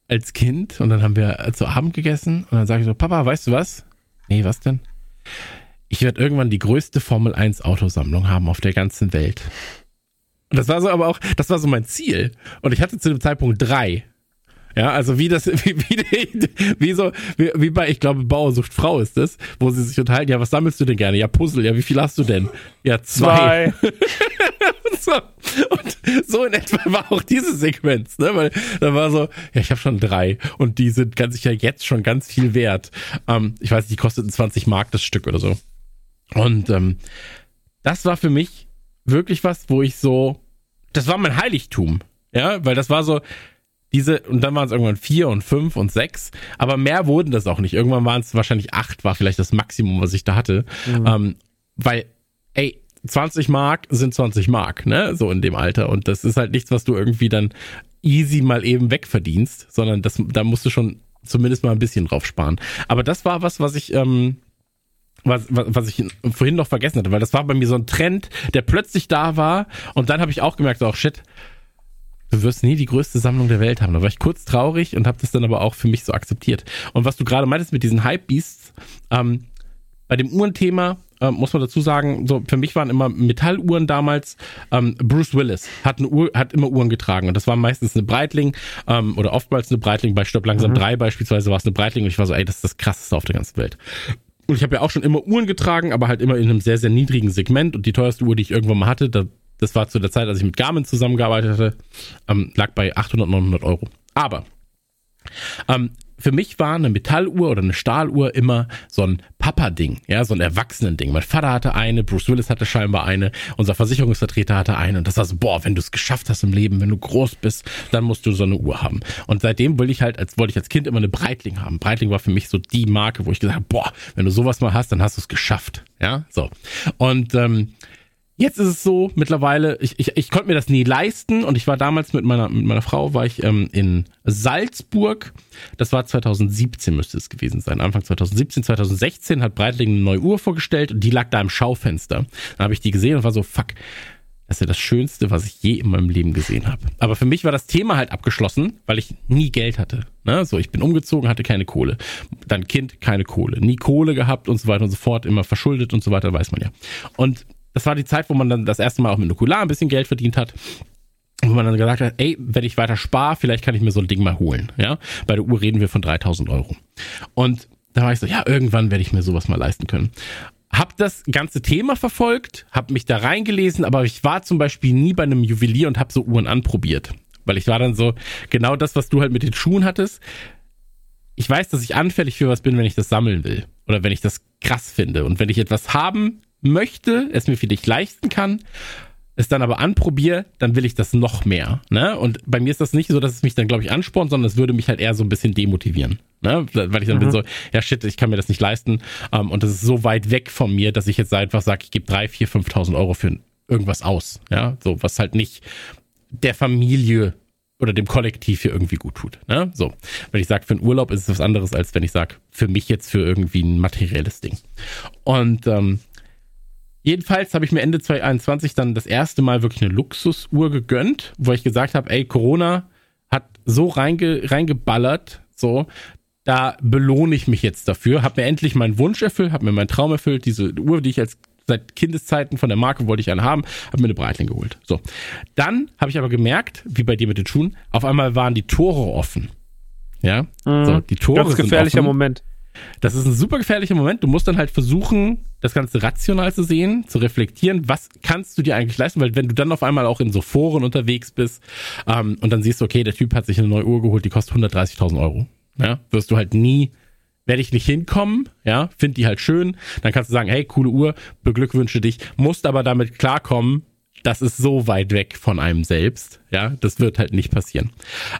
Speaker 1: als Kind und dann haben wir zu Abend gegessen und dann sage ich so, Papa, weißt du was? Nee, was denn? Ich werde irgendwann die größte Formel 1 Autosammlung haben auf der ganzen Welt. Und das war so aber auch, das war so mein Ziel. Und ich hatte zu dem Zeitpunkt drei. Ja, also wie das, wie, wie, wie so, wie, wie bei, ich glaube, Bauersucht Frau ist das, wo sie sich unterhalten, ja, was sammelst du denn gerne? Ja, Puzzle, ja, wie viel hast du denn? Ja, zwei. zwei. so. Und so in etwa war auch diese Sequenz, ne? Weil da war so, ja, ich habe schon drei und die sind ganz sicher jetzt schon ganz viel wert. Ähm, ich weiß nicht, die kosteten 20 Mark das Stück oder so. Und ähm, das war für mich wirklich was, wo ich so, das war mein Heiligtum, ja, weil das war so diese und dann waren es irgendwann vier und fünf und sechs, aber mehr wurden das auch nicht. Irgendwann waren es wahrscheinlich acht, war vielleicht das Maximum, was ich da hatte, mhm. ähm, weil, ey, 20 Mark sind 20 Mark, ne, so in dem Alter und das ist halt nichts, was du irgendwie dann easy mal eben wegverdienst, sondern das, da musst du schon zumindest mal ein bisschen drauf sparen. Aber das war was, was ich ähm, was, was, was ich vorhin noch vergessen hatte, weil das war bei mir so ein Trend, der plötzlich da war und dann habe ich auch gemerkt, auch oh shit, du wirst nie die größte Sammlung der Welt haben. Da war ich kurz traurig und habe das dann aber auch für mich so akzeptiert. Und was du gerade meintest mit diesen Hype-Beasts, ähm, bei dem Uhrenthema äh, muss man dazu sagen, so für mich waren immer Metalluhren damals. Ähm, Bruce Willis hat, eine Uhr, hat immer Uhren getragen und das war meistens eine Breitling ähm, oder oftmals eine Breitling. Bei Stopp langsam mhm. 3 beispielsweise war es eine Breitling und ich war so, ey, das ist das krasseste auf der ganzen Welt. Und ich habe ja auch schon immer Uhren getragen, aber halt immer in einem sehr, sehr niedrigen Segment. Und die teuerste Uhr, die ich irgendwann mal hatte, da, das war zu der Zeit, als ich mit Garmin zusammengearbeitet hatte, ähm, lag bei 800, 900 Euro. Aber ähm, für mich war eine Metalluhr oder eine Stahluhr immer so ein Papa-Ding, ja, so ein Erwachsenen-Ding. Mein Vater hatte eine, Bruce Willis hatte scheinbar eine, unser Versicherungsvertreter hatte eine und das war so, boah, wenn du es geschafft hast im Leben, wenn du groß bist, dann musst du so eine Uhr haben. Und seitdem wollte ich halt, als wollte ich als Kind immer eine Breitling haben. Breitling war für mich so die Marke, wo ich gesagt habe, boah, wenn du sowas mal hast, dann hast du es geschafft, ja, so. Und ähm, Jetzt ist es so, mittlerweile, ich, ich, ich konnte mir das nie leisten und ich war damals mit meiner, mit meiner Frau, war ich ähm, in Salzburg. Das war 2017 müsste es gewesen sein, Anfang 2017, 2016 hat Breitling eine neue Uhr vorgestellt und die lag da im Schaufenster. Dann habe ich die gesehen und war so, fuck, das ist ja das Schönste, was ich je in meinem Leben gesehen habe. Aber für mich war das Thema halt abgeschlossen, weil ich nie Geld hatte. Ne? So, ich bin umgezogen, hatte keine Kohle. Dann Kind, keine Kohle. Nie Kohle gehabt und so weiter und so fort, immer verschuldet und so weiter, weiß man ja. Und das war die Zeit, wo man dann das erste Mal auch mit Nukular ein bisschen Geld verdient hat. Wo man dann gesagt hat, ey, wenn ich weiter spare, vielleicht kann ich mir so ein Ding mal holen. Ja, bei der Uhr reden wir von 3000 Euro. Und da war ich so, ja, irgendwann werde ich mir sowas mal leisten können. Hab das ganze Thema verfolgt, hab mich da reingelesen, aber ich war zum Beispiel nie bei einem Juwelier und hab so Uhren anprobiert. Weil ich war dann so, genau das, was du halt mit den Schuhen hattest. Ich weiß, dass ich anfällig für was bin, wenn ich das sammeln will. Oder wenn ich das krass finde. Und wenn ich etwas haben möchte, es mir vielleicht leisten kann, es dann aber anprobiere, dann will ich das noch mehr. Ne? Und bei mir ist das nicht so, dass es mich dann, glaube ich, anspornt, sondern es würde mich halt eher so ein bisschen demotivieren. Ne? Weil ich dann mhm. bin so, ja shit, ich kann mir das nicht leisten. Um, ähm, und das ist so weit weg von mir, dass ich jetzt einfach sage, ich gebe drei, vier, 5.000 Euro für irgendwas aus. Ja, so was halt nicht der Familie oder dem Kollektiv hier irgendwie gut tut. Ne? So, wenn ich sage, für einen Urlaub ist es was anderes, als wenn ich sage, für mich jetzt für irgendwie ein materielles Ding. Und ähm, Jedenfalls habe ich mir Ende 2021 dann das erste Mal wirklich eine Luxusuhr gegönnt, wo ich gesagt habe, ey, Corona hat so reinge, reingeballert, so, da belohne ich mich jetzt dafür, habe mir endlich meinen Wunsch erfüllt, habe mir meinen Traum erfüllt, diese Uhr, die ich als seit Kindeszeiten von der Marke wollte ich eine haben, habe mir eine Breitling geholt. So, dann habe ich aber gemerkt, wie bei dir mit den Schuhen, auf einmal waren die Tore offen. Ja,
Speaker 2: mhm. so, die Tore Ganz gefährlicher sind offen. Moment.
Speaker 1: Das ist ein super gefährlicher Moment. Du musst dann halt versuchen, das Ganze rational zu sehen, zu reflektieren. Was kannst du dir eigentlich leisten? Weil wenn du dann auf einmal auch in so Foren unterwegs bist ähm, und dann siehst du, okay, der Typ hat sich eine neue Uhr geholt, die kostet 130.000 Euro. Ja, wirst du halt nie, werde ich nicht hinkommen, ja, find die halt schön. Dann kannst du sagen, hey, coole Uhr, beglückwünsche dich, musst aber damit klarkommen, das ist so weit weg von einem selbst, ja, das wird halt nicht passieren.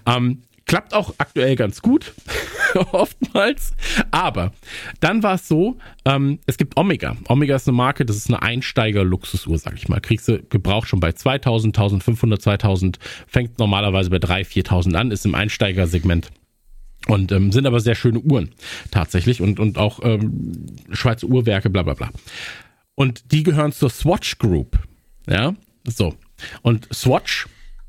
Speaker 1: Ähm, Klappt auch aktuell ganz gut, oftmals. Aber dann war es so, ähm, es gibt Omega. Omega ist eine Marke, das ist eine Einsteiger-Luxusuhr, sag ich mal. Kriegst du gebraucht schon bei 2000, 1500, 2000, fängt normalerweise bei 3.000, 4.000 an, ist im Einsteigersegment. Und ähm, sind aber sehr schöne Uhren tatsächlich und, und auch ähm, Schweizer Uhrwerke, bla bla bla. Und die gehören zur Swatch Group. Ja, so. Und Swatch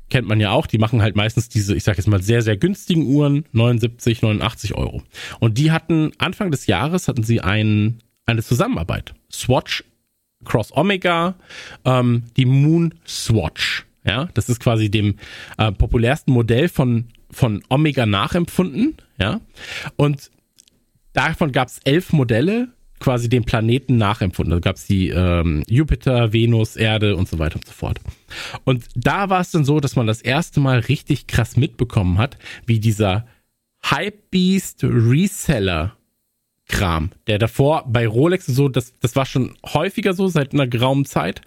Speaker 1: kennt man ja auch, die machen halt meistens diese, ich sag jetzt mal, sehr, sehr günstigen Uhren, 79, 89 Euro. Und die hatten, Anfang des Jahres hatten sie ein, eine Zusammenarbeit. Swatch Cross Omega, ähm, die Moon Swatch. Ja, das ist quasi dem äh, populärsten Modell von, von Omega nachempfunden. Ja, und davon gab es elf Modelle quasi den Planeten nachempfunden. Da gab es die ähm, Jupiter, Venus, Erde und so weiter und so fort. Und da war es dann so, dass man das erste Mal richtig krass mitbekommen hat, wie dieser Hypebeast Reseller Kram, der davor bei Rolex so, das, das war schon häufiger so seit einer geraumen Zeit,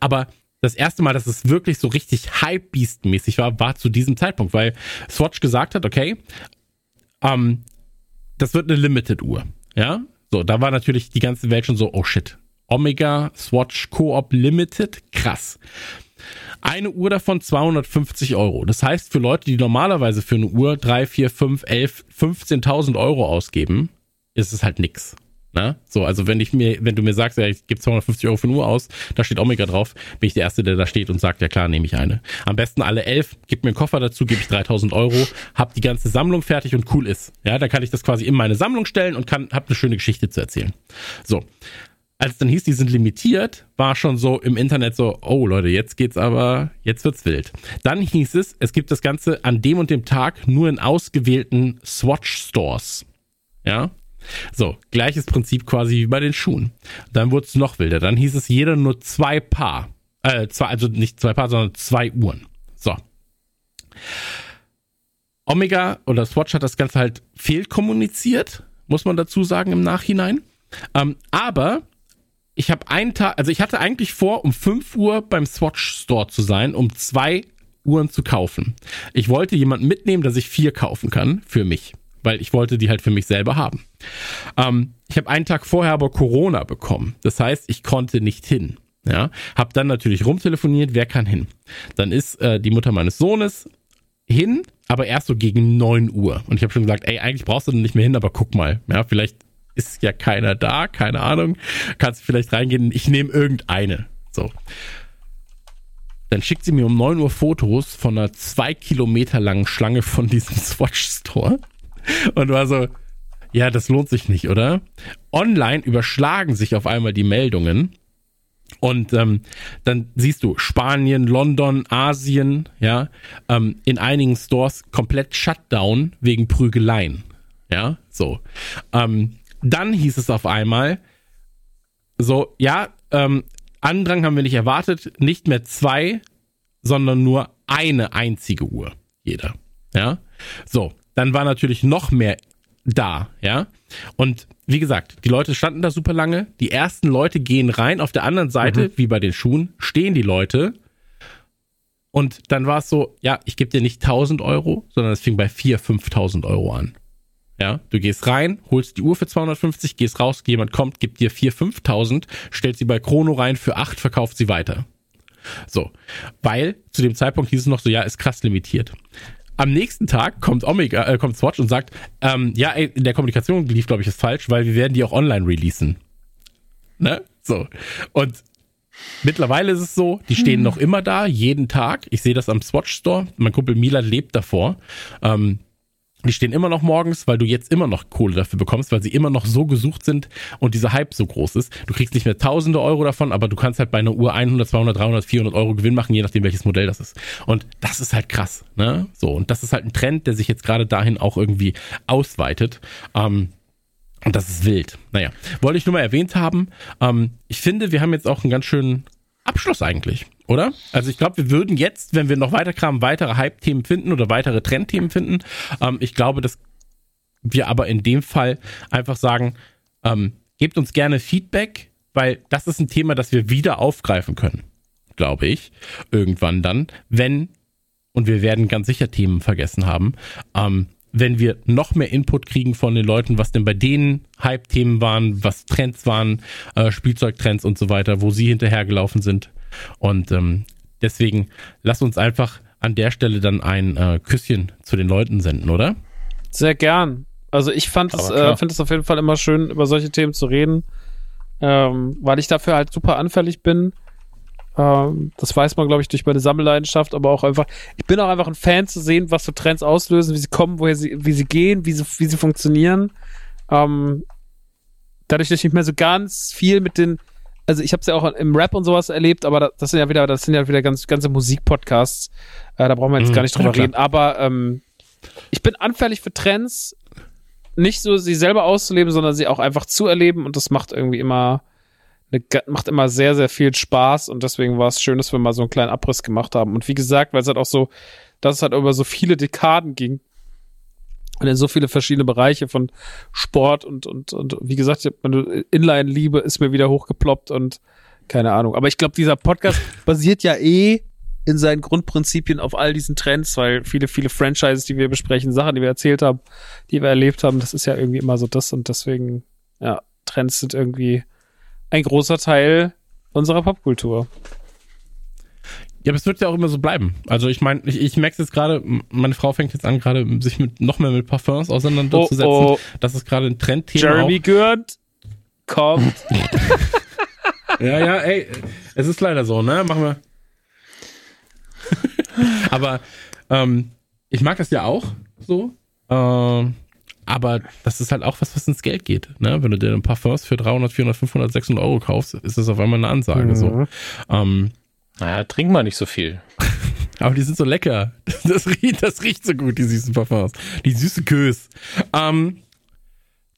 Speaker 1: aber das erste Mal, dass es wirklich so richtig Hypebeast-mäßig war, war zu diesem Zeitpunkt, weil Swatch gesagt hat, okay, ähm, das wird eine Limited-Uhr, ja, so, da war natürlich die ganze Welt schon so, oh shit. Omega Swatch Co-op Limited, krass. Eine Uhr davon 250 Euro. Das heißt, für Leute, die normalerweise für eine Uhr 3, 4, 5, 11, 15.000 Euro ausgeben, ist es halt nix. Na? So, also wenn ich mir, wenn du mir sagst, ja, ich gebe 250 Euro für eine Uhr aus, da steht Omega drauf, bin ich der Erste, der da steht und sagt, ja klar, nehme ich eine. Am besten alle elf, gib mir einen Koffer dazu, gebe ich 3000 Euro, hab die ganze Sammlung fertig und cool ist. Ja, dann kann ich das quasi in meine Sammlung stellen und kann, hab eine schöne Geschichte zu erzählen. So. Als dann hieß, die sind limitiert, war schon so im Internet so, oh Leute, jetzt geht's aber, jetzt wird's wild. Dann hieß es, es gibt das Ganze an dem und dem Tag nur in ausgewählten Swatch Stores. Ja, so, gleiches Prinzip quasi wie bei den Schuhen. Dann wurde es noch wilder. Dann hieß es jeder nur zwei Paar. Äh, zwei, also nicht zwei Paar, sondern zwei Uhren. So. Omega oder Swatch hat das Ganze halt fehlkommuniziert, muss man dazu sagen im Nachhinein. Ähm, aber ich habe einen Tag, also ich hatte eigentlich vor, um 5 Uhr beim Swatch Store zu sein, um zwei Uhren zu kaufen. Ich wollte jemanden mitnehmen, dass ich vier kaufen kann für mich weil ich wollte die halt für mich selber haben. Ähm, ich habe einen Tag vorher aber Corona bekommen. Das heißt, ich konnte nicht hin. Ja, habe dann natürlich rumtelefoniert, wer kann hin? Dann ist äh, die Mutter meines Sohnes hin, aber erst so gegen neun Uhr. Und ich habe schon gesagt, ey, eigentlich brauchst du nicht mehr hin, aber guck mal. Ja, vielleicht ist ja keiner da, keine Ahnung. Kannst du vielleicht reingehen, ich nehme irgendeine. So. Dann schickt sie mir um neun Uhr Fotos von einer zwei Kilometer langen Schlange von diesem Swatch Store und war so, ja, das lohnt sich nicht, oder? Online überschlagen sich auf einmal die Meldungen. Und ähm, dann siehst du Spanien, London, Asien, ja, ähm, in einigen Stores komplett Shutdown wegen Prügeleien. Ja, so. Ähm, dann hieß es auf einmal, so, ja, ähm, Andrang haben wir nicht erwartet, nicht mehr zwei, sondern nur eine einzige Uhr jeder. Ja, so dann war natürlich noch mehr da, ja. Und wie gesagt, die Leute standen da super lange. Die ersten Leute gehen rein. Auf der anderen Seite, mhm. wie bei den Schuhen, stehen die Leute. Und dann war es so, ja, ich gebe dir nicht 1000 Euro, sondern es fing bei 4.000, 5.000 Euro an. Ja, du gehst rein, holst die Uhr für 250, gehst raus, jemand kommt, gibt dir 4.000, 5.000, stellt sie bei Chrono rein für 8, verkauft sie weiter. So, weil zu dem Zeitpunkt hieß es noch so, ja, ist krass limitiert. Am nächsten Tag kommt Omega, äh, kommt Swatch und sagt, ähm, ja, ey, in der Kommunikation lief, glaube ich, ist falsch, weil wir werden die auch online releasen. Ne? So. Und mittlerweile ist es so, die stehen hm. noch immer da, jeden Tag. Ich sehe das am Swatch Store. Mein Kumpel Milan lebt davor. Ähm, die stehen immer noch morgens, weil du jetzt immer noch Kohle dafür bekommst, weil sie immer noch so gesucht sind und dieser Hype so groß ist. Du kriegst nicht mehr tausende Euro davon, aber du kannst halt bei einer Uhr 100, 200, 300, 400 Euro Gewinn machen, je nachdem welches Modell das ist. Und das ist halt krass, ne? So, und das ist halt ein Trend, der sich jetzt gerade dahin auch irgendwie ausweitet. Ähm, und das ist wild. Naja, wollte ich nur mal erwähnt haben. Ähm, ich finde, wir haben jetzt auch einen ganz schönen Abschluss eigentlich, oder? Also ich glaube, wir würden jetzt, wenn wir noch weiter kramen, weitere Hype-Themen finden oder weitere Trendthemen finden. Ähm, ich glaube, dass wir aber in dem Fall einfach sagen, ähm, gebt uns gerne Feedback, weil das ist ein Thema, das wir wieder aufgreifen können, glaube ich, irgendwann dann, wenn, und wir werden ganz sicher Themen vergessen haben, ähm, wenn wir noch mehr Input kriegen von den Leuten, was denn bei denen Hype-Themen waren, was Trends waren, äh, Spielzeugtrends und so weiter, wo sie hinterhergelaufen sind. Und ähm, deswegen lass uns einfach an der Stelle dann ein äh, Küsschen zu den Leuten senden, oder?
Speaker 2: Sehr gern. Also ich fand es, äh, finde es auf jeden Fall immer schön, über solche Themen zu reden, ähm, weil ich dafür halt super anfällig bin. Ähm, das weiß man, glaube ich, durch meine Sammelleidenschaft, aber auch einfach, ich bin auch einfach ein Fan zu sehen, was so Trends auslösen, wie sie kommen, woher sie, wie sie gehen, wie sie, wie sie funktionieren. Ähm, dadurch, dass ich nicht mehr so ganz viel mit den, also ich habe es ja auch im Rap und sowas erlebt, aber das sind ja wieder, das sind ja wieder ganz, ganze Musikpodcasts. Äh, da brauchen wir jetzt mhm, gar nicht drüber ja, reden. Aber ähm, ich bin anfällig für Trends, nicht so sie selber auszuleben, sondern sie auch einfach zu erleben und das macht irgendwie immer macht immer sehr, sehr viel Spaß und deswegen war es schön, dass wir mal so einen kleinen Abriss gemacht haben. Und wie gesagt, weil es halt auch so, dass es halt über so viele Dekaden ging und in so viele verschiedene Bereiche von Sport und, und, und wie gesagt, Inline-Liebe ist mir wieder hochgeploppt und keine Ahnung. Aber ich glaube, dieser Podcast basiert ja eh in seinen Grundprinzipien auf all diesen Trends, weil viele, viele Franchises, die wir besprechen, Sachen, die wir erzählt haben, die wir erlebt haben, das ist ja irgendwie immer so das und deswegen, ja, Trends sind irgendwie ein großer Teil unserer Popkultur.
Speaker 1: Ja, aber es wird ja auch immer so bleiben. Also ich meine, ich, ich merke es jetzt gerade, meine Frau fängt jetzt an, gerade sich mit noch mehr mit Parfums auseinanderzusetzen. Oh, oh. Das ist gerade ein Trendthema.
Speaker 2: Jeremy Gürnt kommt.
Speaker 1: ja, ja, ey, es ist leider so, ne? Machen wir. aber ähm, ich mag das ja auch so. Ähm, aber das ist halt auch was, was ins Geld geht. Ne? Wenn du dir ein Parfums für 300, 400, 500, 600 Euro kaufst, ist das auf einmal eine Ansage. Mhm. So. Ähm,
Speaker 3: naja, trink mal nicht so viel.
Speaker 1: aber die sind so lecker. Das riecht, das riecht so gut, die süßen Parfums. Die süße Kös. Ähm,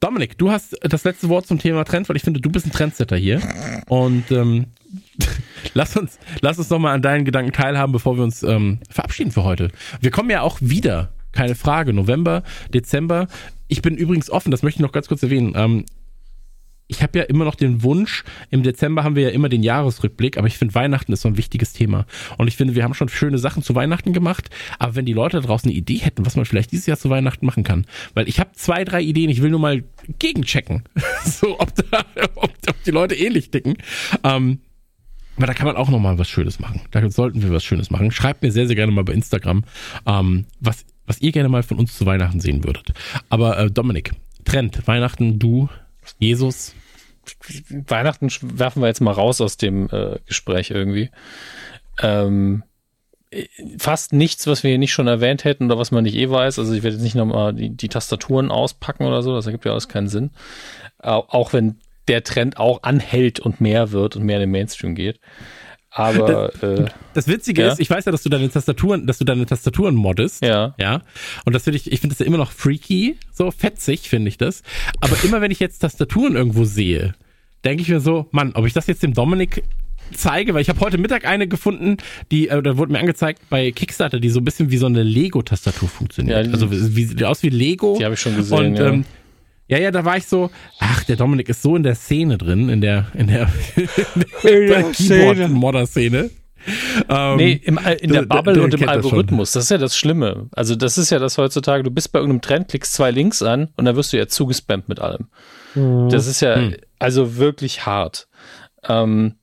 Speaker 1: Dominik, du hast das letzte Wort zum Thema Trend, weil ich finde, du bist ein Trendsetter hier. Und ähm, lass uns, lass uns nochmal an deinen Gedanken teilhaben, bevor wir uns ähm, verabschieden für heute. Wir kommen ja auch wieder keine Frage. November, Dezember. Ich bin übrigens offen, das möchte ich noch ganz kurz erwähnen. Ähm, ich habe ja immer noch den Wunsch, im Dezember haben wir ja immer den Jahresrückblick, aber ich finde Weihnachten ist so ein wichtiges Thema. Und ich finde, wir haben schon schöne Sachen zu Weihnachten gemacht, aber wenn die Leute da draußen eine Idee hätten, was man vielleicht dieses Jahr zu Weihnachten machen kann, weil ich habe zwei, drei Ideen, ich will nur mal gegenchecken, so ob, da, ob, ob die Leute ähnlich ticken. Ähm, aber da kann man auch nochmal was Schönes machen. Da sollten wir was Schönes machen. Schreibt mir sehr, sehr gerne mal bei Instagram, ähm, was was ihr gerne mal von uns zu Weihnachten sehen würdet. Aber äh, Dominik, Trend, Weihnachten, du, Jesus.
Speaker 3: Weihnachten werfen wir jetzt mal raus aus dem äh, Gespräch irgendwie. Ähm, fast nichts, was wir hier nicht schon erwähnt hätten oder was man nicht eh weiß. Also ich werde jetzt nicht nochmal die, die Tastaturen auspacken oder so, das ergibt ja alles keinen Sinn. Auch wenn der Trend auch anhält und mehr wird und mehr in den Mainstream geht. Aber
Speaker 1: das, äh, das Witzige ja? ist, ich weiß ja, dass du deine Tastaturen, dass du deine Tastaturen moddest.
Speaker 3: Ja.
Speaker 1: Ja. Und das finde ich, ich finde das ja immer noch freaky, so fetzig finde ich das. Aber immer wenn ich jetzt Tastaturen irgendwo sehe, denke ich mir so, Mann, ob ich das jetzt dem Dominik zeige, weil ich habe heute Mittag eine gefunden, die, äh, da wurde mir angezeigt bei Kickstarter, die so ein bisschen wie so eine Lego-Tastatur funktioniert. Ja, also wie, sieht aus wie Lego.
Speaker 3: Die habe ich schon gesehen.
Speaker 1: Und
Speaker 3: ja.
Speaker 1: ähm, ja, ja, da war ich so, ach, der Dominik ist so in der Szene drin, in der, in der, in der Keyboard-Modder-Szene.
Speaker 3: Ähm, nee, im, in der Bubble du, du, und im Algorithmus. Das, das, ist ja das Schlimme. Also, das ist ja das heutzutage, du bist bei irgendeinem Trend, klickst zwei Links an und dann wirst du ja zugespammt mit allem. Mhm. Das ist ja mhm. also wirklich hart. Ähm,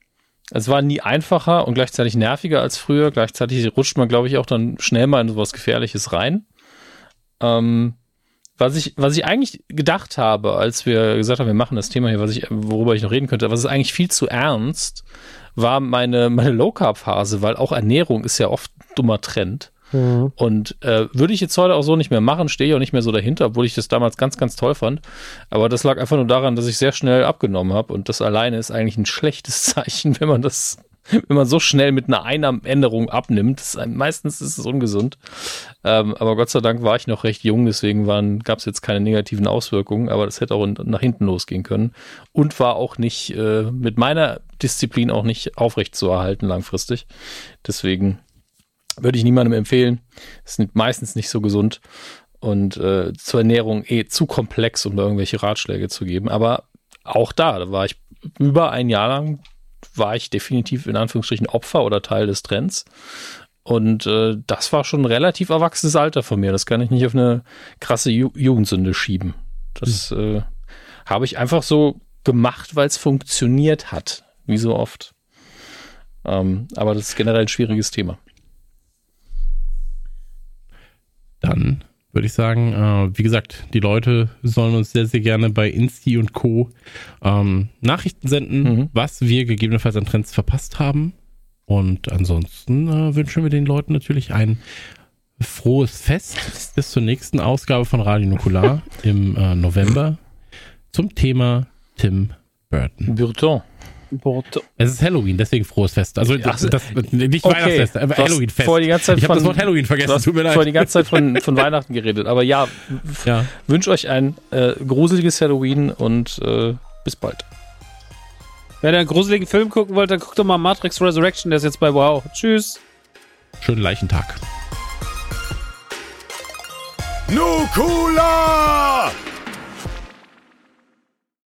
Speaker 3: es war nie einfacher und gleichzeitig nerviger als früher. Gleichzeitig rutscht man, glaube ich, auch dann schnell mal in sowas Gefährliches rein. Ähm, was ich, was ich eigentlich gedacht habe, als wir gesagt haben, wir machen das Thema hier, was ich, worüber ich noch reden könnte, was ist eigentlich viel zu ernst, war meine, meine Low-Carb-Phase, weil auch Ernährung ist ja oft ein dummer Trend. Mhm. Und äh, würde ich jetzt heute auch so nicht mehr machen, stehe ich auch nicht mehr so dahinter, obwohl ich das damals ganz, ganz toll fand. Aber das lag einfach nur daran, dass ich sehr schnell abgenommen habe. Und das alleine ist eigentlich ein schlechtes Zeichen, wenn man das wenn man so schnell mit einer Einnahmenänderung abnimmt. Ist, meistens ist es ungesund. Ähm, aber Gott sei Dank war ich noch recht jung, deswegen gab es jetzt keine negativen Auswirkungen, aber das hätte auch nach hinten losgehen können. Und war auch nicht äh, mit meiner Disziplin auch nicht aufrecht zu erhalten langfristig. Deswegen würde ich niemandem empfehlen. Es ist meistens nicht so gesund und äh, zur Ernährung eh zu komplex, um da irgendwelche Ratschläge zu geben. Aber auch da, da war ich über ein Jahr lang war ich definitiv in Anführungsstrichen Opfer oder Teil des Trends. Und äh, das war schon ein relativ erwachsenes Alter von mir. Das kann ich nicht auf eine krasse Ju Jugendsünde schieben. Das mhm. äh, habe ich einfach so gemacht, weil es funktioniert hat. Wie so oft. Ähm, aber das ist generell ein schwieriges Thema.
Speaker 1: Dann würde ich sagen. Äh, wie gesagt, die Leute sollen uns sehr, sehr gerne bei Insti und Co. Ähm, Nachrichten senden, mhm. was wir gegebenenfalls an Trends verpasst haben. Und ansonsten äh, wünschen wir den Leuten natürlich ein frohes Fest bis zur nächsten Ausgabe von Radio Nukular im äh, November zum Thema Tim Burton.
Speaker 3: Burton.
Speaker 1: Porto. Es ist Halloween, deswegen frohes Fest. Also das, das, nicht
Speaker 3: okay. Weihnachtsfest, aber Halloween-Fest.
Speaker 1: Vor die ganze Zeit
Speaker 3: ich habe das Wort Halloween vergessen, tut mir leid. Vor die ganze Zeit von, von Weihnachten geredet. Aber ja, ja. wünsche euch ein äh, gruseliges Halloween und äh, bis bald.
Speaker 2: Wenn ihr einen gruseligen Film gucken wollt, dann guckt doch mal Matrix Resurrection, der ist jetzt bei Wow. Tschüss.
Speaker 1: Schönen Leichentag.
Speaker 4: Nukula!